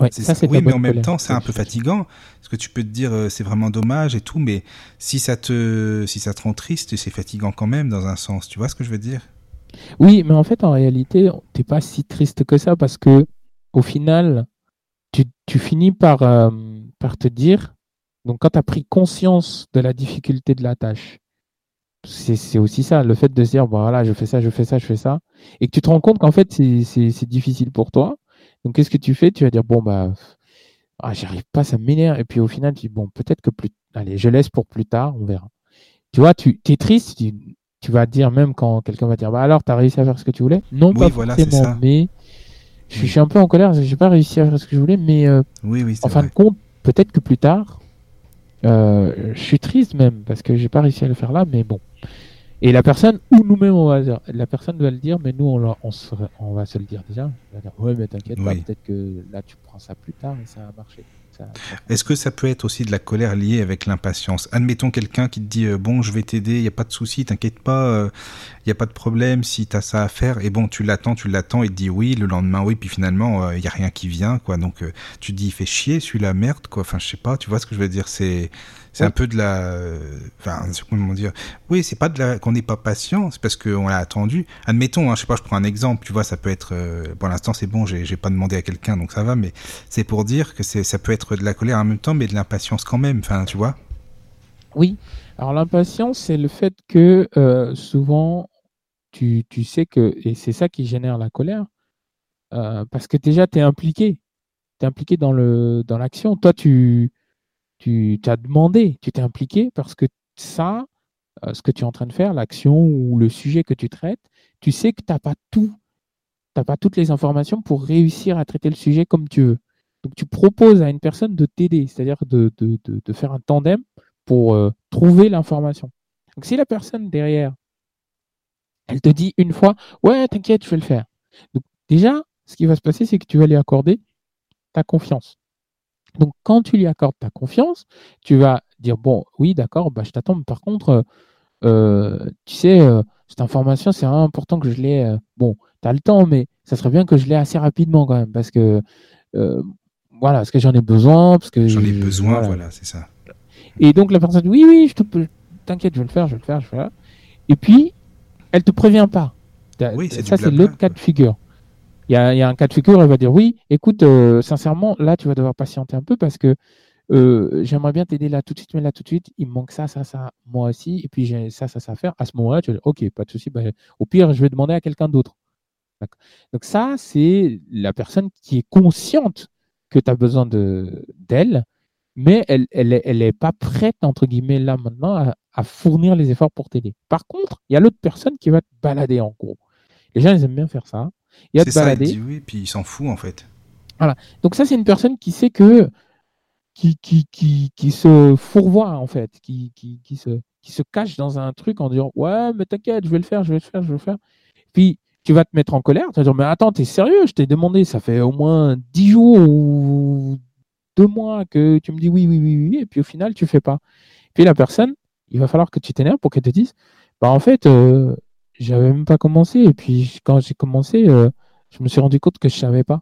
Ouais, ça, oui, mais en même temps, c'est un peu fatigant parce que tu peux te dire euh, c'est vraiment dommage et tout, mais si ça te si ça te rend triste, c'est fatigant quand même dans un sens. Tu vois ce que je veux dire? Oui, mais en fait, en réalité, t'es pas si triste que ça parce que au final, tu, tu finis par euh, par te dire donc quand tu as pris conscience de la difficulté de la tâche, c'est aussi ça, le fait de se dire, voilà, je fais ça, je fais ça, je fais ça, et que tu te rends compte qu'en fait, c'est difficile pour toi, donc, qu'est-ce que tu fais? Tu vas dire, bon, bah, ah, j'arrive pas, ça m'énerve. Et puis au final, tu dis, bon, peut-être que plus. Allez, je laisse pour plus tard, on verra. Tu vois, tu es triste, vas dire, même quand quelqu'un va dire, bah alors, tu as réussi à faire ce que tu voulais? Non, pas forcément, mais je, suis un peu en colère, j'ai pas réussi à faire ce que je voulais, mais euh, oui, oui, en fin de compte, peut-être que plus tard, euh, je suis triste même, parce que j'ai pas réussi à le faire là, mais bon. Et la personne, ou nous-mêmes, on va dire, la personne va le dire, mais nous, on, on, on va se le dire déjà. On va dire, ouais, mais t'inquiète pas, peut-être que là, tu prends ça plus tard et ça a marché. Est-ce que ça peut être aussi de la colère liée avec l'impatience? Admettons quelqu'un qui te dit euh, bon, je vais t'aider, il n'y a pas de souci, t'inquiète pas, il euh, n'y a pas de problème si tu as ça à faire. Et bon, tu l'attends, tu l'attends, il te dit oui, le lendemain oui, puis finalement il euh, n'y a rien qui vient, quoi. Donc tu te dis il fait chier, celui-là merde, quoi. Enfin, je sais pas, tu vois ce que je veux dire? C'est c'est un peu de la, enfin, comment dire Oui, c'est pas de la qu'on n'est pas patient, c'est parce qu'on l'a attendu. Admettons, hein, je sais pas, je prends un exemple, tu vois, ça peut être, pour l'instant c'est bon, j'ai pas demandé à quelqu'un, donc ça va, mais c'est pour dire que c'est, ça peut être de la colère en même temps, mais de l'impatience quand même, enfin, tu vois Oui. Alors l'impatience, c'est le fait que euh, souvent, tu, tu, sais que, et c'est ça qui génère la colère, euh, parce que déjà, tu es impliqué. Tu es impliqué dans l'action. Dans Toi, tu, tu as demandé, tu t'es impliqué parce que ça, euh, ce que tu es en train de faire, l'action ou le sujet que tu traites, tu sais que tu n'as pas tout, tu pas toutes les informations pour réussir à traiter le sujet comme tu veux. Donc tu proposes à une personne de t'aider, c'est-à-dire de, de, faire un tandem pour euh, trouver l'information. Donc si la personne derrière, elle te dit une fois, ouais, t'inquiète, je vais le faire. Déjà, ce qui va se passer, c'est que tu vas lui accorder ta confiance. Donc quand tu lui accordes ta confiance, tu vas dire, bon, oui, d'accord, bah, je t'attends, mais par contre, euh, tu sais, euh, cette information, c'est important que je l'ai. bon, tu as le temps, mais ça serait bien que je l'ai assez rapidement quand même, parce que voilà, parce que j'en ai besoin, parce que j'en ai besoin, voilà, c'est ça. Et donc la personne dit oui, oui, je te, t'inquiète, je vais le faire, je vais le faire, je vais le faire. Et puis, elle te prévient pas. Oui, ça c'est l'autre cas de figure. Il y, a, un cas de figure, elle va dire oui, écoute, euh, sincèrement, là tu vas devoir patienter un peu parce que euh, j'aimerais bien t'aider là tout de suite, mais là tout de suite, il me manque ça, ça, ça, moi aussi, et puis j'ai ça, ça, ça à faire. À ce moment-là, tu vas dire ok, pas de souci, bah, au pire, je vais demander à quelqu'un d'autre. Donc ça, c'est la personne qui est consciente que tu as besoin d'elle, mais elle n'est elle, est pas prête, entre guillemets, là maintenant, à, fournir les efforts pour t'aider. Par contre, il y a l'autre personne qui va te balader en gros. Les gens, ils aiment bien faire ça. Il te balader. Ça, il dit oui, puis il s'en fout en fait. Voilà. Donc ça, c'est une personne qui sait que qui, qui, qui, qui se fourvoie en fait, qui, qui, qui, se, qui se cache dans un truc en disant ouais mais t'inquiète, je vais le faire, je vais le faire, je vais le faire. Puis tu vas te mettre en colère, tu vas dire, mais attends, t'es sérieux, je t'ai demandé, ça fait au moins 10 jours ou deux mois que tu me dis oui, oui, oui, oui, et puis au final, tu fais pas. Puis la personne, il va falloir que tu t'énerves pour qu'elle te dise, bah en fait, euh, j'avais même pas commencé, et puis quand j'ai commencé, euh, je me suis rendu compte que je savais pas.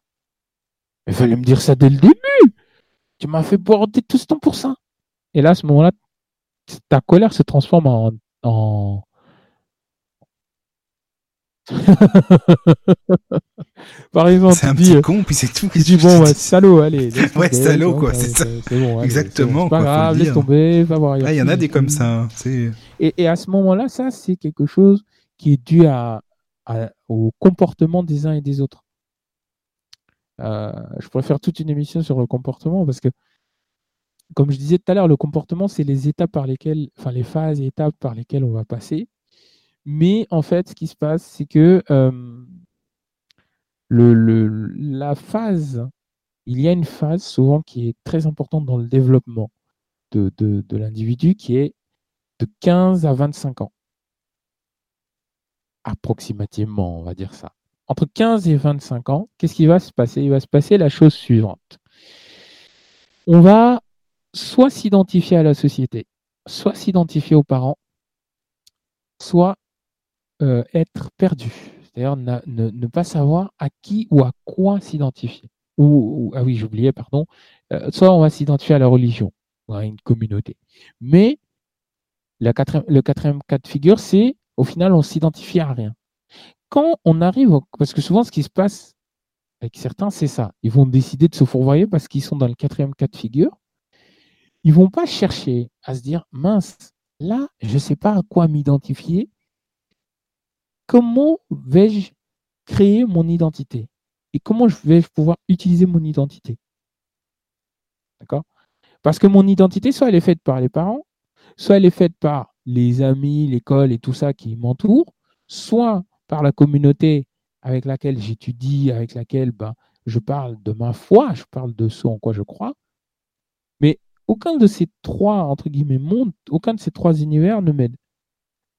Il fallait me dire ça dès le début. Tu m'as fait border tout ce temps pour ça. Et là, à ce moment-là, ta colère se transforme en, en... Par exemple, C'est un dis, petit con, puis c'est tout. tu dis bon, ouais, salaud, allez. Ouais, salaud, quoi, c'est ça. Bon, Exactement, C'est pas quoi, grave, laisse tomber, va voir. Il y en a des comme ça. hein, Et, et à ce moment-là, ça, c'est quelque chose qui est à- au comportement des uns et des autres. Euh, je pourrais faire toute une émission sur le comportement parce que, comme je disais tout à l'heure, le comportement, c'est les étapes par lesquelles, enfin les phases et étapes par lesquelles on va passer. Mais en fait, ce qui se passe, c'est que euh, le, la phase, il y a une phase souvent qui est très importante dans le développement de, de l'individu qui est de 15 à 25 ans. Approximativement, on va dire ça. Entre 15 et 25 ans, qu'est-ce qui va se passer? Il va se passer la chose suivante. On va soit s'identifier à la société, soit s'identifier aux parents, soit euh, être perdu. C'est-à-dire ne, pas savoir à qui ou à quoi s'identifier. Ou, ah oui, j'oubliais, pardon. Euh, soit on va s'identifier à la religion ou à une communauté. Mais le quatrième cas de figure, c'est au final, on s'identifie à rien. Quand on arrive, parce que souvent, ce qui se passe avec certains, c'est ça. Ils vont décider de se fourvoyer parce qu'ils sont dans le quatrième cas de figure. Ils vont pas chercher à se dire, mince, là, je ne sais pas à quoi m'identifier. Comment vais-je créer mon identité? Et comment je vais pouvoir utiliser mon identité? D'accord? Parce que mon identité, soit elle est faite par les parents, soit elle est faite par les amis, l'école et tout ça qui m'entoure, soit par la communauté avec laquelle j'étudie, avec laquelle ben, je parle de ma foi, je parle de ce en quoi je crois. Mais aucun de ces trois, entre guillemets, mondes, aucun de ces trois univers ne m'aide.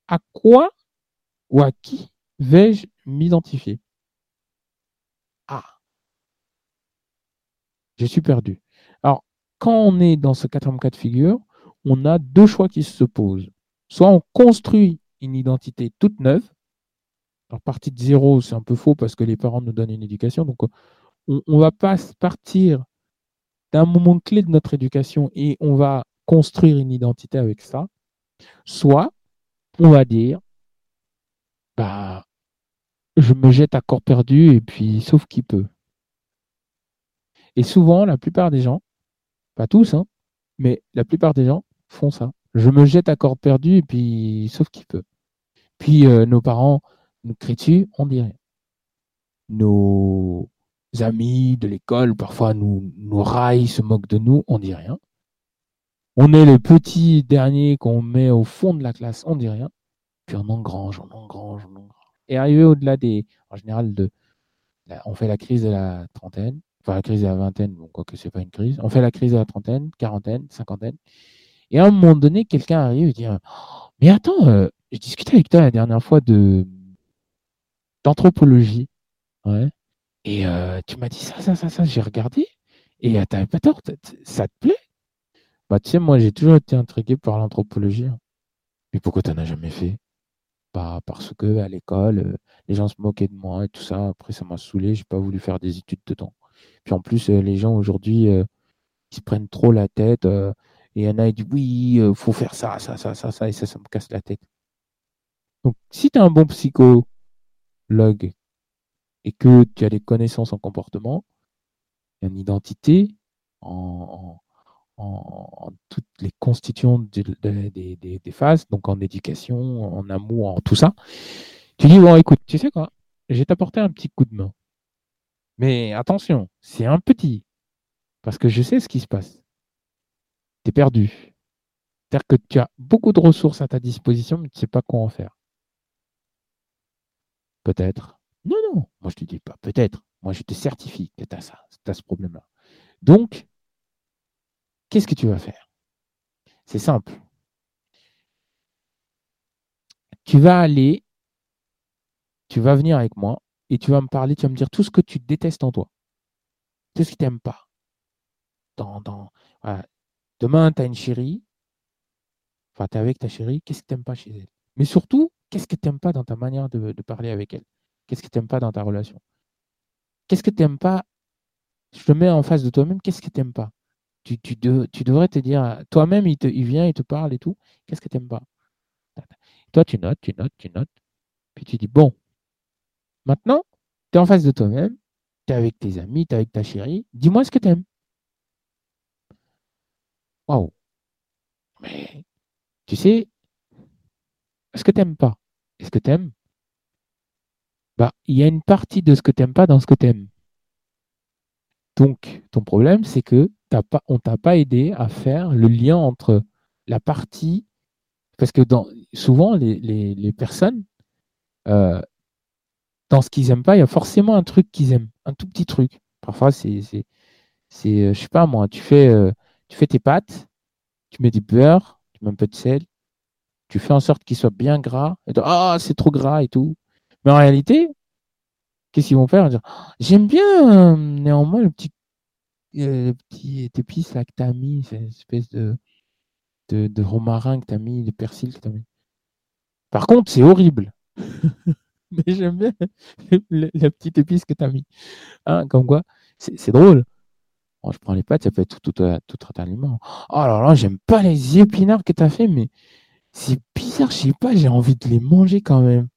À quoi ou à qui vais-je m'identifier? Ah, je suis perdu. Alors, quand on est dans ce quatrième cas de on a deux choix qui se posent. Soit on construit une identité toute neuve. Alors, partie de zéro, c'est un peu faux parce que les parents nous donnent une éducation. Donc, on va pas partir d'un moment clé de notre éducation et on va construire une identité avec ça. Soit on va dire, bah, je me jette à corps perdu et puis sauf qui peut. Et souvent, la plupart des gens, pas tous, hein, mais la plupart des gens font ça. Je me jette à corps perdu et puis sauf qui peut. Puis euh, nos parents nous crient dessus, on dit rien. Nos amis de l'école parfois nous, nous raillent, se moquent de nous, on dit rien. On est les petits derniers qu'on met au fond de la classe, on dit rien. Puis on engrange, on engrange, on engrange. Et arrivé au-delà des, en général, de, on fait la crise de la trentaine, enfin la crise de la vingtaine, bon, quoique c'est pas une crise. On fait la crise de la trentaine, quarantaine, cinquantaine. Et à un moment donné, quelqu'un arrive et dit oh, Mais attends, euh, je discutais avec toi la dernière fois de d'anthropologie. Ouais. Et euh, tu m'as dit ça, ça, ça, ça. J'ai regardé. Et euh, t'avais pas tort, ça te plaît? Bah, tu sais, moi, j'ai toujours été intrigué par l'anthropologie. Mais pourquoi t'en as jamais fait? Bah, parce que à l'école, euh, les gens se moquaient de moi et tout ça. Après, ça m'a saoulé. J'ai pas voulu faire des études dedans. Puis en plus, euh, les gens aujourd'hui, euh, ils se prennent trop la tête. Euh, et il y en a qui disent oui, il faut faire ça, ça, ça, ça, ça, et ça, ça me casse la tête. Donc, si tu es un bon psychologue et que tu as des connaissances en comportement, en identité, en, en, en, toutes les constituants de, de, de, des, des phases, donc en éducation, en amour, en tout ça, tu dis, bon, écoute, tu sais quoi, je vais t'apporter un petit coup de main. Mais attention, c'est un petit, parce que je sais ce qui se passe tu perdu. C'est-à-dire que tu as beaucoup de ressources à ta disposition, mais tu ne sais pas quoi en faire. Peut-être. Non, non, moi je te dis pas peut-être. Moi je te certifie que tu as ça, tu as ce problème-là. Donc, qu'est-ce que tu vas faire? C'est simple. Tu vas aller, tu vas venir avec moi et tu vas me parler, tu vas me dire tout ce que tu détestes en toi, tout ce que tu n'aimes pas. dans, dans demain, tu as une chérie, enfin, tu es avec ta chérie, qu'est-ce que tu n'aimes pas chez elle? Mais surtout, qu'est-ce que tu n'aimes pas dans ta manière de, parler avec elle? Qu'est-ce que tu n'aimes pas dans ta relation? Qu'est-ce que tu n'aimes pas? Je te mets en face de toi-même, qu'est-ce que tu n'aimes pas? Tu, tu, devrais te dire, toi-même, il, il vient, il te parle et tout, qu'est-ce que tu n'aimes pas? Toi, tu notes, tu notes, tu notes, puis tu dis, bon, maintenant, tu es en face de toi-même, tu es avec tes amis, tu es avec ta chérie, dis-moi ce que tu aimes. Waouh. Mais tu sais, ce que tu n'aimes pas, est-ce que tu aimes bah, Il y a une partie de ce que tu n'aimes pas dans ce que tu aimes. Donc, ton problème, c'est que as pas, on t'a pas aidé à faire le lien entre la partie. Parce que dans, souvent, les, personnes, euh, dans ce qu'ils n'aiment pas, il y a forcément un truc qu'ils aiment, un tout petit truc. Parfois, c'est, c'est, c'est je sais pas moi, tu fais, euh, tu fais tes pâtes, tu mets du beurre, tu mets un peu de sel, tu fais en sorte qu'il soit bien gras, ah, c'est trop gras et tout. Mais en réalité, qu'est-ce qu'ils vont faire? Dire, J'aime bien euh, néanmoins le petit, euh, petit épice là que tu as mis, cette espèce de, de, romarin que tu as mis, de persil que tu as mis. Par contre, c'est horrible. Mais j'aime bien la petite épice que tu as mis. Hein, comme quoi, c'est drôle je prends les pâtes, ça peut être tout, tout, tout, aliment. Oh là là, j'aime pas les épinards que tu as fait, mais c'est bizarre, je sais pas, j'ai envie de les manger quand même.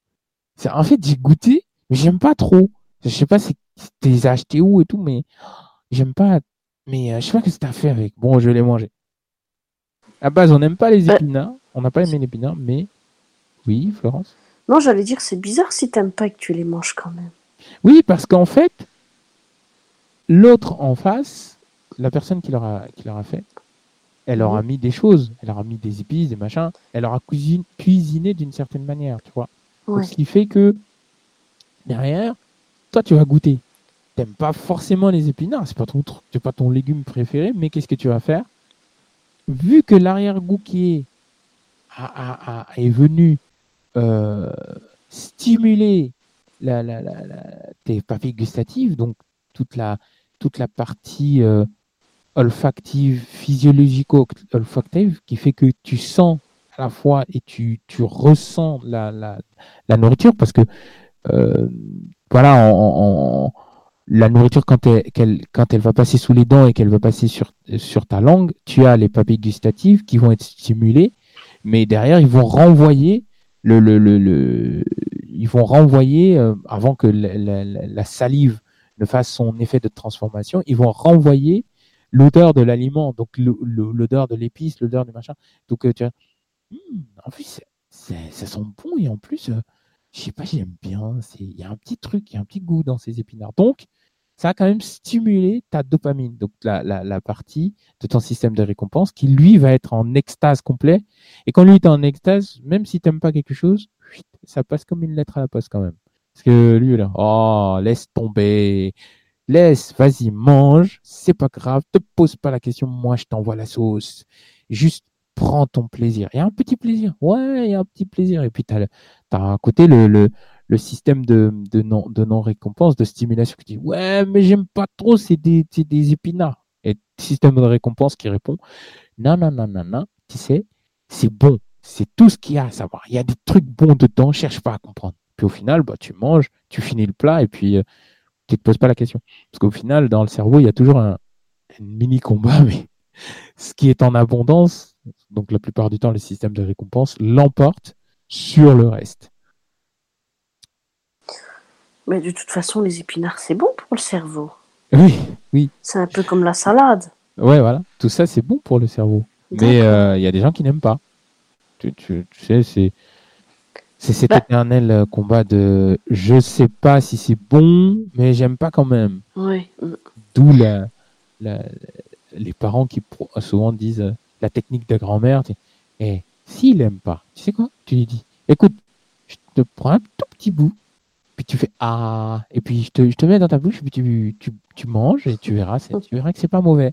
En fait, j'ai goûté, mais j'aime pas trop. Je sais pas si tu les as achetés où et tout, mais j'aime pas. Mais euh, je sais pas ce que tu as fait avec. Bon, je vais les manger. À base, on n'aime pas les bah, épinards. On n'a pas aimé les épinards, mais oui, Florence. Non, j'allais dire, c'est bizarre si tu n'aimes pas et que tu les manges quand même. Oui, parce qu'en fait, l'autre en face, la personne qui leur a, qui leur a fait, elle leur a mis des choses, elle leur a mis des épices, des machins, elle leur a cuisiné, d'une certaine manière, tu vois. ce qui fait que derrière, toi, tu vas goûter. T'aimes pas forcément les épinards, c'est pas ton c'est pas ton légume préféré, mais qu'est-ce que tu vas faire? Vu que l'arrière-goût qui est, est venu euh, stimuler la, tes papilles gustatives, donc toute la, toute la partie euh, olfactive, physiologico-olfactive, qui fait que tu sens à la fois et tu, tu ressens la, la, la, nourriture, parce que euh, voilà, en, la nourriture, quand elle, quand elle va passer sous les dents et qu'elle va passer sur, sur ta langue, tu as les papilles gustatives qui vont être stimulées, mais derrière, ils vont renvoyer le, le, le, ils vont renvoyer, euh, avant que la, la, salive ne fasse son effet de transformation, ils vont renvoyer l'odeur de l'aliment, donc l'odeur de l'épice, l'odeur du machin. Donc, euh, tu vois, hmm, en plus, ça sent bon et en plus, euh, je sais pas, j'aime bien. Il y a un petit truc, il y a un petit goût dans ces épinards. Donc, ça a quand même stimulé ta dopamine, donc la, la, partie de ton système de récompense qui, lui, va être en extase complet. Et quand lui est en extase, même si tu n'aimes pas quelque chose, ça passe comme une lettre à la poste quand même. Parce que lui, là, oh, laisse tomber, Laisse, vas-y, mange, c'est pas grave, te pose pas la question, moi je t'envoie la sauce. Juste prends ton plaisir. Il y a un petit plaisir, ouais, il y a un petit plaisir. Et puis tu as, à côté le, système de, de non-récompense, de, stimulation qui dit, ouais, mais j'aime pas trop, c'est des, des épinards. Et système de récompense qui répond, non, non, non, non, non, tu sais, c'est bon, c'est tout ce qu'il y a à savoir. Il y a des trucs bons dedans, cherche pas à comprendre. Puis au final, bah, tu manges, tu finis le plat et puis euh, tu te poses pas la question. Parce qu'au final, dans le cerveau, il y a toujours un, mini combat, mais ce qui est en abondance, donc la plupart du temps, le système de récompense l'emporte sur le reste. Mais de toute façon, les épinards, c'est bon pour le cerveau. Oui, oui. C'est un peu comme la salade. Ouais, voilà. Tout ça, c'est bon pour le cerveau. Mais euh, il y a des gens qui n'aiment pas. tu sais, c'est c'est cet bah éternel euh, combat de je sais pas si c'est bon, mais j'aime pas quand même. D'où les parents qui souvent disent euh, la technique de grand-mère. Eh, s'il aime pas, tu sais quoi? Tu lui dis écoute, je te prends un tout petit bout, puis tu fais ah, et puis je te, je te mets dans ta bouche, puis tu, tu, tu manges et tu verras, tu verras que c'est pas mauvais.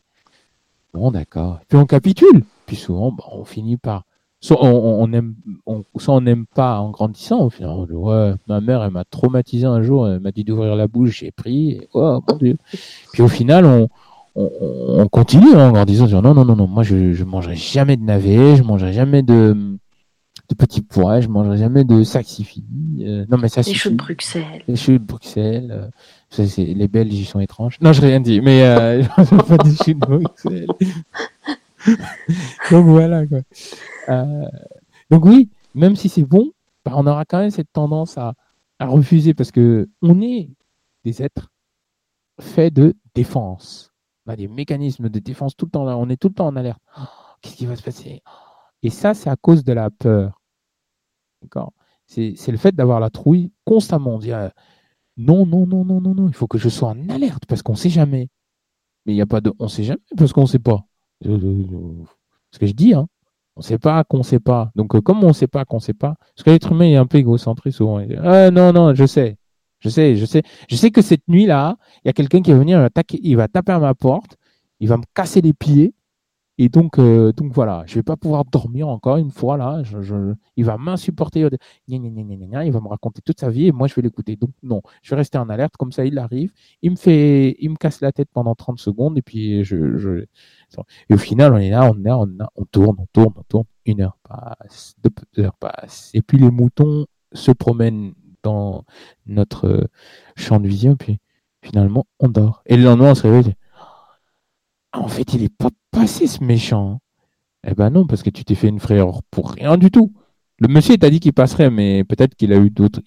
Bon, d'accord. Puis on capitule. Puis souvent, bah, on finit par soit on, aime, on, on n'aime pas en grandissant. Au final, ouais, ma mère, elle m'a traumatisé un jour, elle m'a dit d'ouvrir la bouche, j'ai pris, oh mon Dieu. Puis au final, on, on, continue hein, en disant non, non, non, non, moi je ne mangerai jamais de navet, je mangerai jamais de, de petits pois, je mangerai jamais de saxify. Euh, non, mais ça Les choux de Bruxelles. Les choux de Bruxelles. Euh, ça, c'est, les Belges, ils sont étranges. Non, je n'ai rien dit, mais euh, je pas des choux de Bruxelles. donc voilà, quoi. Euh, donc oui, même si c'est bon, bah, on aura quand même cette tendance à, refuser parce que on est des êtres faits de défense. On a des mécanismes de défense tout le temps là. On est tout le temps en alerte. Oh, qu'est-ce qui va se passer? Et ça, c'est à cause de la peur. D'accord? C'est, le fait d'avoir la trouille constamment. Dire non, non, non, non, non, non. Il faut que je sois en alerte parce qu'on ne sait jamais. Mais il n'y a pas de on ne sait jamais parce qu'on ne sait pas. Ce que je dis, hein. On ne sait pas qu'on ne sait pas. Donc, comme on ne sait pas qu'on ne sait pas, parce que l'être humain est un peu égocentré souvent. ah, non, non, je sais. Je sais, je sais. Je sais que cette nuit-là, il y a quelqu'un qui va venir, il va taper à ma porte, il va me casser les pieds. Et donc, euh, donc voilà, je vais pas pouvoir dormir encore une fois là. Il va m'insupporter. Il va me raconter toute sa vie et moi je vais l'écouter. Donc non, je vais rester en alerte. Comme ça, il arrive, il me fait, il me casse la tête pendant 30 secondes et puis je, et au final, on est là, on est là, on tourne, on tourne, on tourne. Une heure passe, deux heures passent et puis les moutons se promènent dans notre euh, champ de vision, puis finalement, on dort. Et le lendemain, on se réveille. En fait, il n'est pas passé ce méchant. Eh ben non, parce que tu t'es fait une frayeur pour rien du tout. Le monsieur t'a dit qu'il passerait, mais peut-être qu'il a eu d'autres.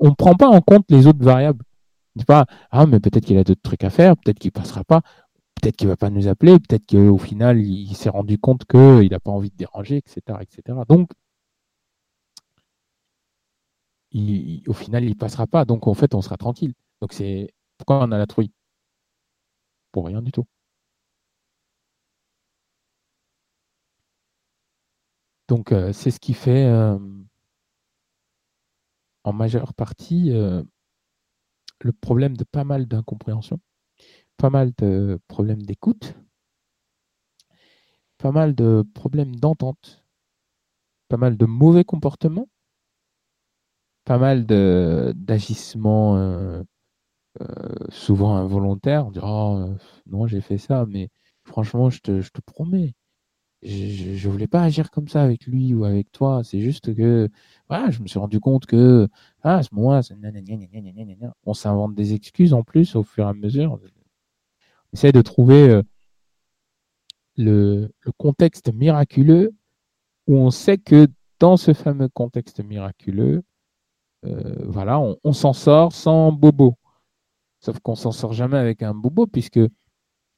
On ne prend pas en compte les autres variables. C'est pas ah mais peut-être qu'il a d'autres trucs à faire, peut-être qu'il passera pas, peut-être qu'il va pas nous appeler, peut-être qu'au final il s'est rendu compte qu'il n'a pas envie de déranger, etc., etc. Donc au final, il passera pas. Donc, en fait, on sera tranquille. Donc, c'est pourquoi on a la trouille? Pour rien du tout. Donc, c'est ce qui fait en majeure partie le problème de pas mal d'incompréhension, pas mal de problèmes d'écoute, pas mal de problèmes d'entente, pas mal de mauvais comportements pas mal d'agissements souvent involontaires. On dirait oh, non, j'ai fait ça, mais franchement, je te promets, je ne voulais pas agir comme ça avec lui ou avec toi. C'est juste que je me suis rendu compte que ah, à ce on s'invente des excuses en plus au fur et à mesure. On essaie de trouver euh, le, contexte miraculeux où on sait que dans ce fameux contexte miraculeux, euh, voilà, on, s'en sort sans bobo. Sauf qu'on s'en sort jamais avec un bobo, puisque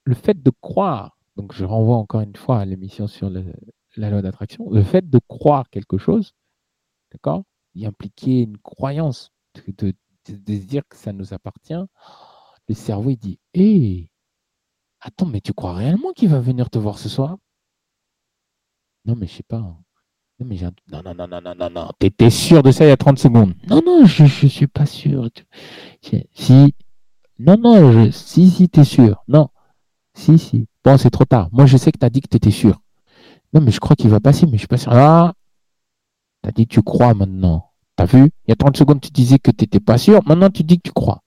le fait de croire, donc je renvoie encore une fois à l'émission sur la loi d'attraction, le fait de croire quelque chose, d'accord, y impliquer une croyance, de, dire que ça nous appartient, le cerveau il dit Hé, attends, mais tu crois réellement qu'il va venir te voir ce soir? Non, mais je sais pas. Hein. Non, mais non, non, non, non, non, non, non. T'étais sûr de ça il y a 30 secondes. Non, non, je ne suis pas sûr. Si. Non, non, je... si, si, t'es sûr. Non. Si, si. Bon, c'est trop tard. Moi, je sais que tu as dit que tu étais sûr. Non, mais je crois qu'il va passer, mais je suis pas sûr. Ah Tu as dit tu crois maintenant. T'as vu? Il y a 30 secondes, tu disais que tu n'étais pas sûr. Maintenant, tu dis que tu crois.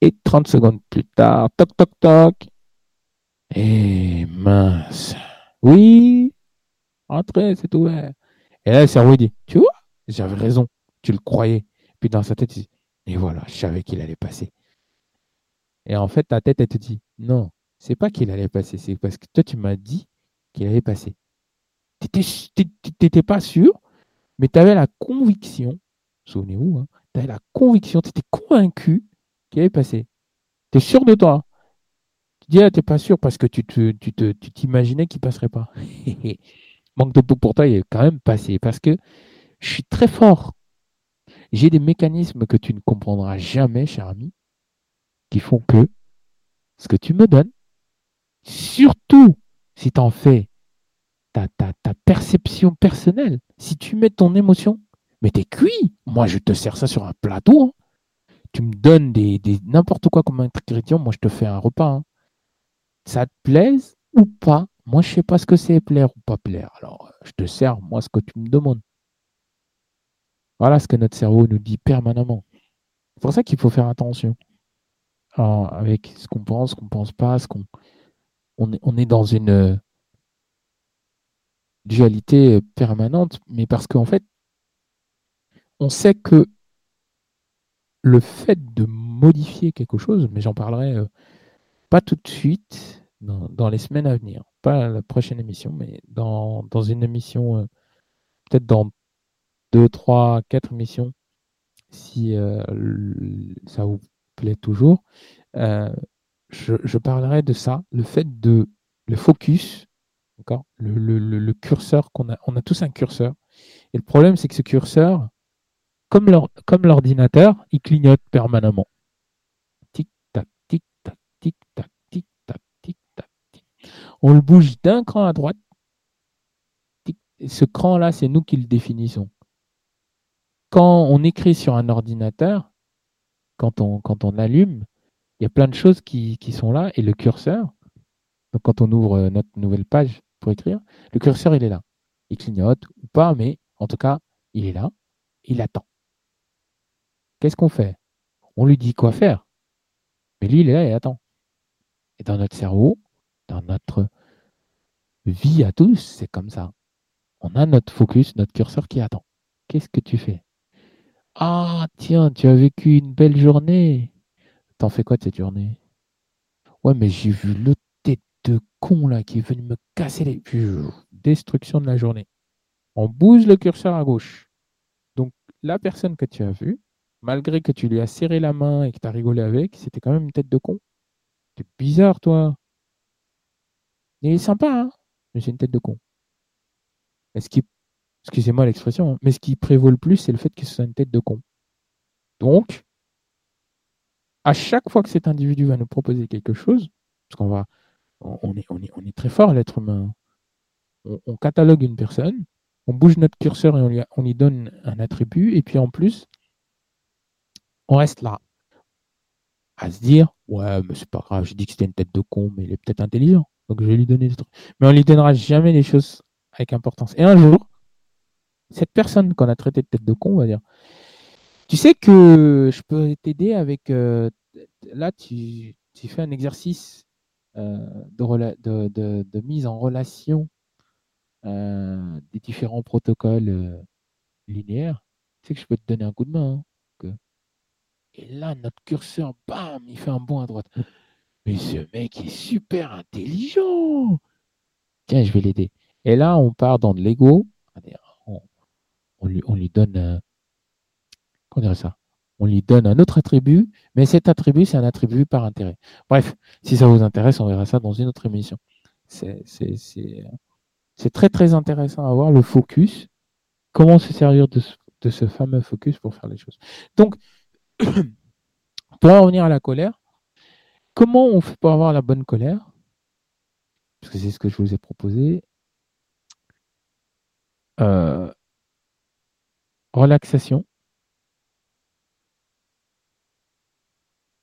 Et 30 secondes plus tard, toc, toc, toc. Eh mince. Oui, Entrez, c'est ouvert. Et là, le cerveau, dit, tu vois, j'avais raison, tu le croyais. Puis dans sa tête, il dit, et voilà, je savais qu'il allait passer. Et en fait, ta tête, elle te dit, non, c'est pas qu'il allait passer, c'est parce que toi, tu m'as dit qu'il allait passer. Tu n'étais pas sûr, mais tu avais la conviction, souvenez-vous, hein, tu avais la conviction, tu étais convaincu qu'il allait passer. Tu es sûr de toi? Tu dis, ah, tu n'es pas sûr parce que tu t'imaginais qu'il ne passerait pas. manque de peau pour toi, il est quand même passé parce que je suis très fort. J'ai des mécanismes que tu ne comprendras jamais, cher ami, qui font que ce que tu me donnes, surtout si tu en fais ta, ta, ta, perception personnelle, si tu mets ton émotion, mais t'es cuit. Moi, je te sers ça sur un plateau. Hein. Tu me donnes des, n'importe quoi comme ingrédient, moi, je te fais un repas. Hein. Ça te plaise ou pas? Moi, je ne sais pas ce que c'est plaire ou pas plaire. Alors, euh, je te sers, moi, ce que tu me demandes. Voilà ce que notre cerveau nous dit permanemment. C'est pour ça qu'il faut faire attention. avec ce qu'on pense, ce qu'on pense pas, ce qu'on on est, dans une dualité permanente, mais parce qu'en fait, on sait que le fait de modifier quelque chose, mais j'en parlerai euh, pas tout de suite, dans, les semaines à venir, pas la prochaine émission, mais dans, une émission, euh, peut-être dans deux, trois, quatre émissions, si euh, ça vous plaît toujours, je, parlerai de ça, le fait de le focus, le, le, curseur qu'on a, on a tous un curseur. Et le problème, c'est que ce curseur, comme l'ordinateur, il clignote permanemment. Tic-tac, tic-tac, tic-tac, tic-tac, tic-tac. On le bouge d'un cran à droite. ce cran-là, c'est nous qui le définissons. Quand on écrit sur un ordinateur, quand on, quand on allume, il y a plein de choses qui, sont là et le curseur, donc quand on ouvre notre nouvelle page pour écrire, le curseur il est là. Il clignote ou pas, mais en tout cas, il est là, il attend. Qu'est-ce qu'on fait? On lui dit quoi faire. Mais lui, il est là et attend. Et dans notre cerveau, dans notre vie à tous, c'est comme ça. On a notre focus, notre curseur qui attend. Qu'est-ce que tu fais? Ah, tiens, tu as vécu une belle journée. T'en fais quoi de cette journée? Ouais, mais j'ai vu le tête de con là qui est venu me casser les. Destruction de la journée. On bouge le curseur à gauche. Donc, la personne que tu as vue, malgré que tu lui as serré la main et que tu as rigolé avec, c'était quand même une tête de con. C'est bizarre, toi. Il est sympa, hein mais c'est une tête de con. ce qui, excusez-moi l'expression, hein, mais ce qui prévaut le plus, c'est le fait que ce soit une tête de con. Donc, à chaque fois que cet individu va nous proposer quelque chose, parce qu'on va, on est, on est, on est très fort, l'être humain. On, catalogue une personne, on bouge notre curseur et on lui, on donne un attribut, et puis en plus, on reste là à se dire ouais mais c'est pas grave j'ai dit que c'était une tête de con mais il est peut-être intelligent donc je vais lui donner des trucs mais on lui donnera jamais les choses avec importance et un jour cette personne qu'on a traité de tête de con va dire tu sais que je peux t'aider avec euh, là tu, fais un exercice euh, de, mise en relation euh, des différents protocoles linéaires tu sais que je peux te donner un coup de main hein. Et là, notre curseur, bam, il fait un bond à droite. Mais ce mec est super intelligent. Tiens, je vais l'aider. Et là, on part dans de l'ego. On, lui, on lui donne, dirait ça? On lui donne un autre attribut, mais cet attribut, c'est un attribut par intérêt. Bref, si ça vous intéresse, on verra ça dans une autre émission. C'est très très intéressant à voir le focus. Comment se servir de ce fameux focus pour faire les choses? Donc, pour en revenir à la colère, comment on fait pour avoir la bonne colère? Parce que c'est ce que je vous ai proposé. Euh, relaxation.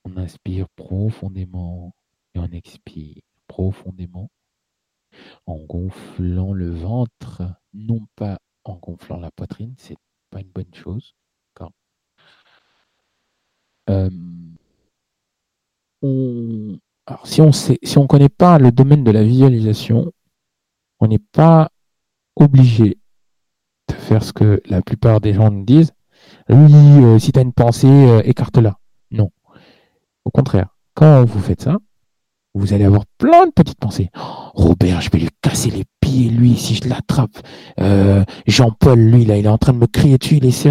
On inspire profondément et on expire profondément en gonflant le ventre, non pas en gonflant la poitrine, c'est pas une bonne chose. Euh, si on sait, si on connaît pas le domaine de la visualisation, on n'est pas obligé de faire ce que la plupart des gens nous disent. Oui, euh, si tu as une pensée, euh, écarte-la. Au contraire, quand vous faites ça, vous allez avoir plein de petites pensées. Oh, Robert, je vais lui casser les pieds, lui, si je l'attrape. Jean-Paul, lui, là, il est en train de me crier dessus, il est.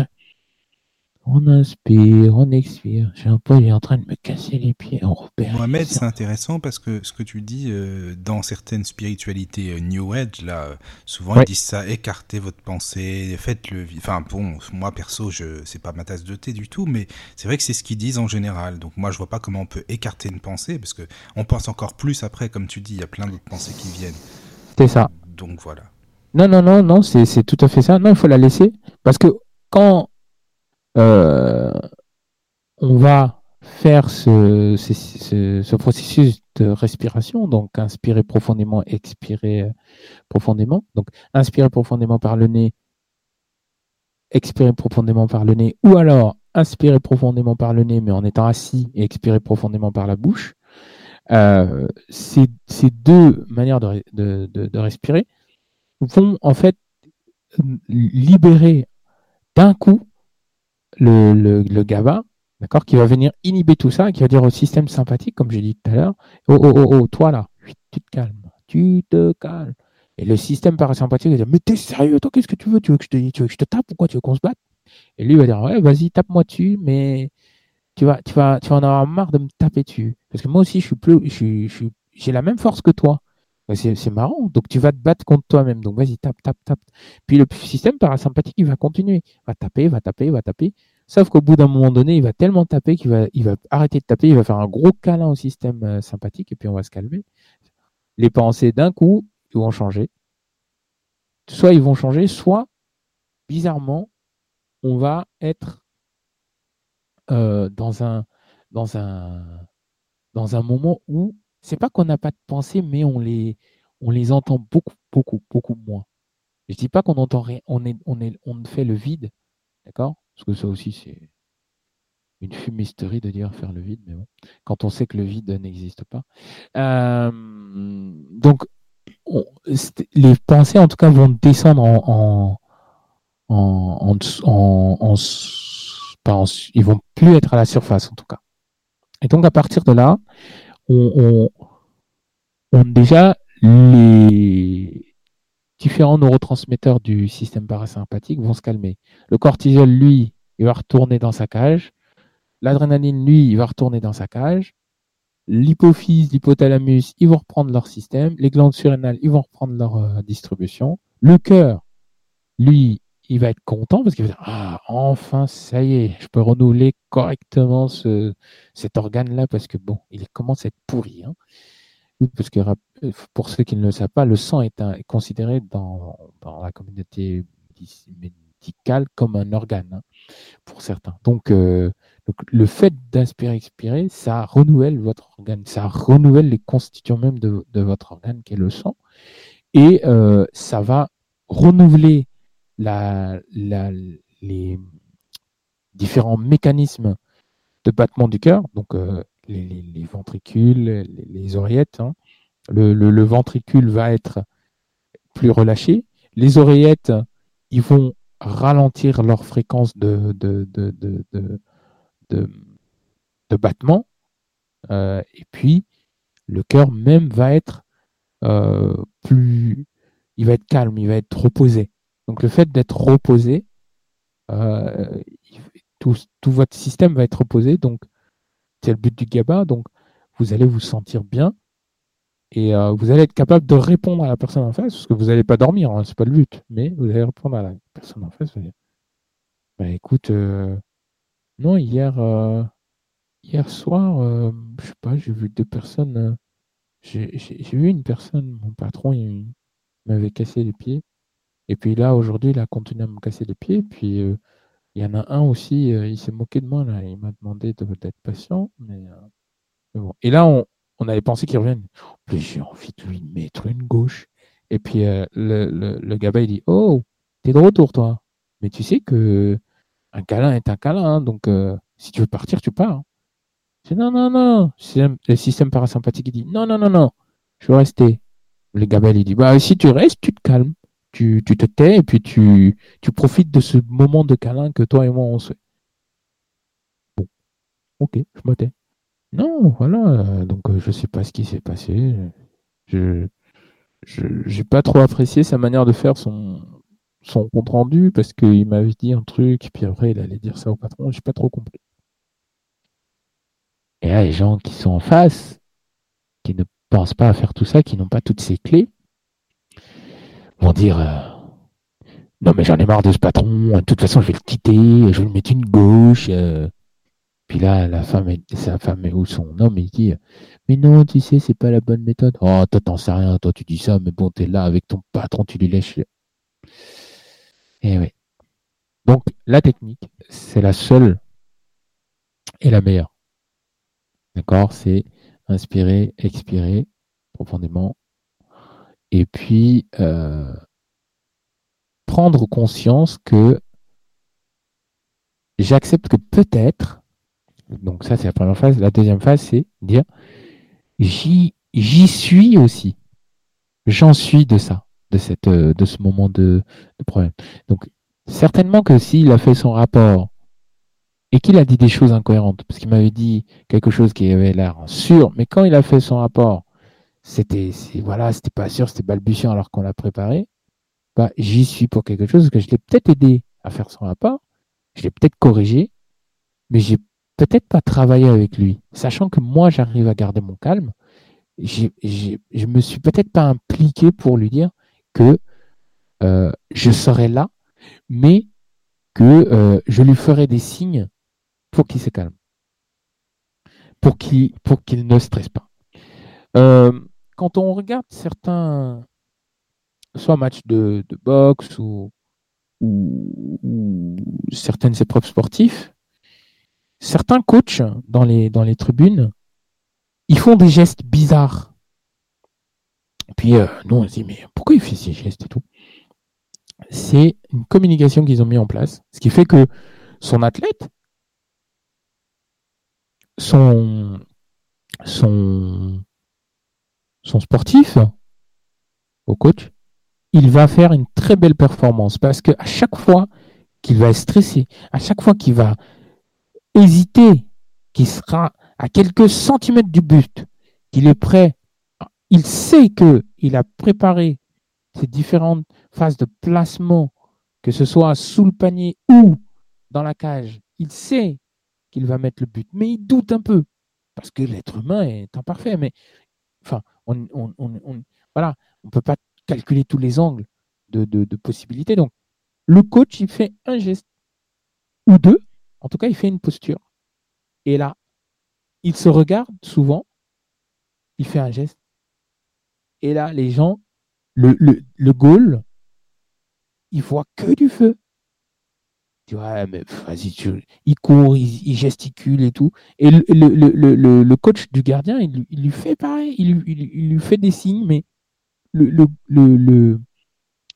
On inspire, on expire. J'ai un peu, il est en train de me casser les pieds. On repère. Mohamed, c'est intéressant parce que ce que tu dis euh, dans certaines spiritualités euh, New Age, là, souvent ils disent ça écartez votre pensée, faites-le. Enfin, bon, moi perso, je c'est pas ma tasse de thé du tout, mais c'est vrai que c'est ce qu'ils disent en général. Donc moi, je vois pas comment on peut écarter une pensée parce que on pense encore plus après, comme tu dis, il y a plein d'autres pensées qui viennent. C'est ça. Donc voilà. Non, non, non, non, c'est tout à fait ça. Non, il faut la laisser parce que quand euh, on va faire ce, ce, processus de respiration, donc inspirer profondément, expirer euh, profondément. Donc inspirer profondément par le nez, expirer profondément par le nez, ou alors inspirer profondément par le nez, mais en étant assis et expirer profondément par la bouche, euh, ces, deux manières de, respirer vont en fait libérer d'un coup le, le, GABA, d'accord, qui va venir inhiber tout ça, qui va dire au système sympathique, comme j'ai dit tout à l'heure, oh, oh, oh, oh, toi là, tu te calmes, tu te calmes. Et le système parasympathique va dire, mais t'es sérieux, toi, qu'est-ce que tu veux? Tu veux que je te, tu veux que je te tape Pourquoi tu veux qu'on se batte? Et lui va dire, ouais, vas-y, tape-moi dessus, mais tu vas, tu, vas, tu vas en avoir marre de me taper dessus. Parce que moi aussi, je suis plus, je j'ai la même force que toi. C'est marrant. Donc, tu vas te battre contre toi-même. Donc, vas-y, tape, tape, tape. Puis, le système parasympathique, il va continuer. Va taper, va taper, va taper. Sauf qu'au bout d'un moment donné, il va tellement taper qu'il va, il va arrêter de taper. Il va faire un gros câlin au système euh, sympathique et puis on va se calmer. Les pensées, d'un coup, vont changer. Soit ils vont changer, soit, bizarrement, on va être euh, dans, un, dans, un, dans un moment où c'est pas qu'on n'a pas de pensée, mais on les, on les entend beaucoup, beaucoup, beaucoup moins. Je dis pas qu'on entend rien, on, est, on, est, on fait le vide, d'accord? Parce que ça aussi, c'est une fumisterie de dire faire le vide, mais bon, quand on sait que le vide n'existe pas. Euh, donc, les pensées, en tout cas, vont descendre en, en, en, en ils vont plus être à la surface en tout cas. Et donc à partir de là, on, on, déjà les différents neurotransmetteurs du système parasympathique vont se calmer. Le cortisol, lui, il va retourner dans sa cage. L'adrénaline, lui, il va retourner dans sa cage. L'hypophyse, l'hypothalamus, ils vont reprendre leur système. Les glandes surrénales, ils vont reprendre leur euh, distribution. Le cœur, lui, il va être content parce qu'il va dire Ah, enfin, ça y est, je peux renouveler correctement ce, cet organe-là parce que bon, il commence à être pourri. Hein. Parce que pour ceux qui ne le savent pas, le sang est, considéré dans, la communauté médicale comme un organe hein, pour certains. Donc, euh, donc le fait d'inspirer, expirer, ça renouvelle votre organe, ça renouvelle les constituants même de, votre organe qui est le sang, et euh, ça va renouveler les différents mécanismes de battement du cœur, donc euh, les, ventricules, les, oreillettes. Hein. Le, ventricule va être plus relâché. Les oreillettes, ils vont ralentir leur fréquence de, battement. Euh, et puis, le cœur même va être euh, plus... Il va être calme, il va être reposé. Donc le fait d'être reposé, euh, tout, votre système va être reposé. Donc c'est le but du GABA. Donc vous allez vous sentir bien et euh, vous allez être capable de répondre à la personne en face, parce que vous n'allez pas dormir, hein, ce n'est pas le but, mais vous allez répondre à la personne en face. bah, écoute, euh, non, hier, hier soir, je sais pas, j'ai vu deux personnes. j'ai vu une personne, mon patron, il m'avait cassé les pieds. Et puis là, aujourd'hui, il a continué à me casser les pieds. Puis euh, il y en a un aussi, euh, il s'est moqué de moi. Il m'a demandé d'être patient. Mais, euh, bon. Et là, on, avait pensé qu'il revienne. j'ai envie de lui mettre une gauche. Et puis le, le, le il dit Oh, t'es de retour, toi. Mais tu sais que un câlin est un câlin. Hein, donc si tu veux partir, tu pars. Dis, non, non, non. Le système parasympathique, il dit Non, non, non, non. Je veux rester. Le gamin, il dit Bah, si tu restes, tu te calmes tu, te tais et puis tu, profites de ce moment de câlin que toi et moi on se. Bon, ok, je me tais. Non, voilà, donc euh, je sais pas ce qui s'est passé. Je j'ai pas trop apprécié sa manière de faire son, compte rendu parce qu'il m'avait dit un truc, puis après il allait dire ça au patron, j'ai pas trop compris. Et là, les gens qui sont en face, qui ne pensent pas à faire tout ça, qui n'ont pas toutes ces clés, vont dire euh, Non, mais j'en ai marre de ce patron, de toute façon, je vais le quitter, je vais lui mettre une gauche. Euh. Puis là, la femme, sa femme ou son homme, il dit Mais non, tu sais, c'est pas la bonne méthode. Oh, toi, t'en sais rien, toi, tu dis ça, mais bon, t'es là avec ton patron, tu lui lèches. Eh oui. Donc, la technique, c'est la seule et la meilleure. D'accord? C'est inspirer, expirer profondément, et puis euh, prendre conscience que j'accepte que peut-être, donc ça c'est la première phase, la deuxième phase c'est dire j'y suis aussi. J'en suis de ça, de, cette, de ce moment de, problème. Donc certainement que s'il a fait son rapport et qu'il a dit des choses incohérentes, parce qu'il m'avait dit quelque chose qui avait l'air sûr, mais quand il a fait son rapport, c'était voilà, c'était pas sûr, c'était balbutiant alors qu'on l'a préparé. Bah, j'y suis pour quelque chose que je l'ai peut-être aidé à faire son rapport, je l'ai peut-être corrigé, mais j'ai peut-être pas travaillé avec lui, sachant que moi j'arrive à garder mon calme. je je me suis peut-être pas impliqué pour lui dire que euh, je serai là, mais que euh, je lui ferai des signes pour qu'il se calme, pour qu'il ne stresse pas. Euh, quand on regarde certains, soit matchs de, boxe ou, certaines épreuves sportives, certains coachs dans les, dans les tribunes, ils font des gestes bizarres. Puis euh, nous on se dit mais pourquoi il fait ces gestes et tout? C'est une communication qu'ils ont mis en place, ce qui fait que son athlète, son, son, son sportif, au coach, il va faire une très belle performance parce qu'à chaque fois qu'il va stressé, à chaque fois qu'il va hésiter, qu'il sera à quelques centimètres du but, qu'il est prêt, il sait qu'il a préparé ces différentes phases de placement, que ce soit sous le panier ou dans la cage. Il sait qu'il va mettre le but. Mais il doute un peu, parce que l'être humain est imparfait. Mais enfin, on, voilà, on peut pas calculer tous les angles de, de, possibilités. Donc, le coach, il fait un geste ou deux. En tout cas, il fait une posture. Et là, il se regarde souvent, il fait un geste. Et là, les gens, le, le, le goal, il voit que du feu mais vas-y, il court, il, gesticule et tout. Et le, le, le, coach du gardien, il, lui fait pareil, il, lui fait des signes, mais le, le,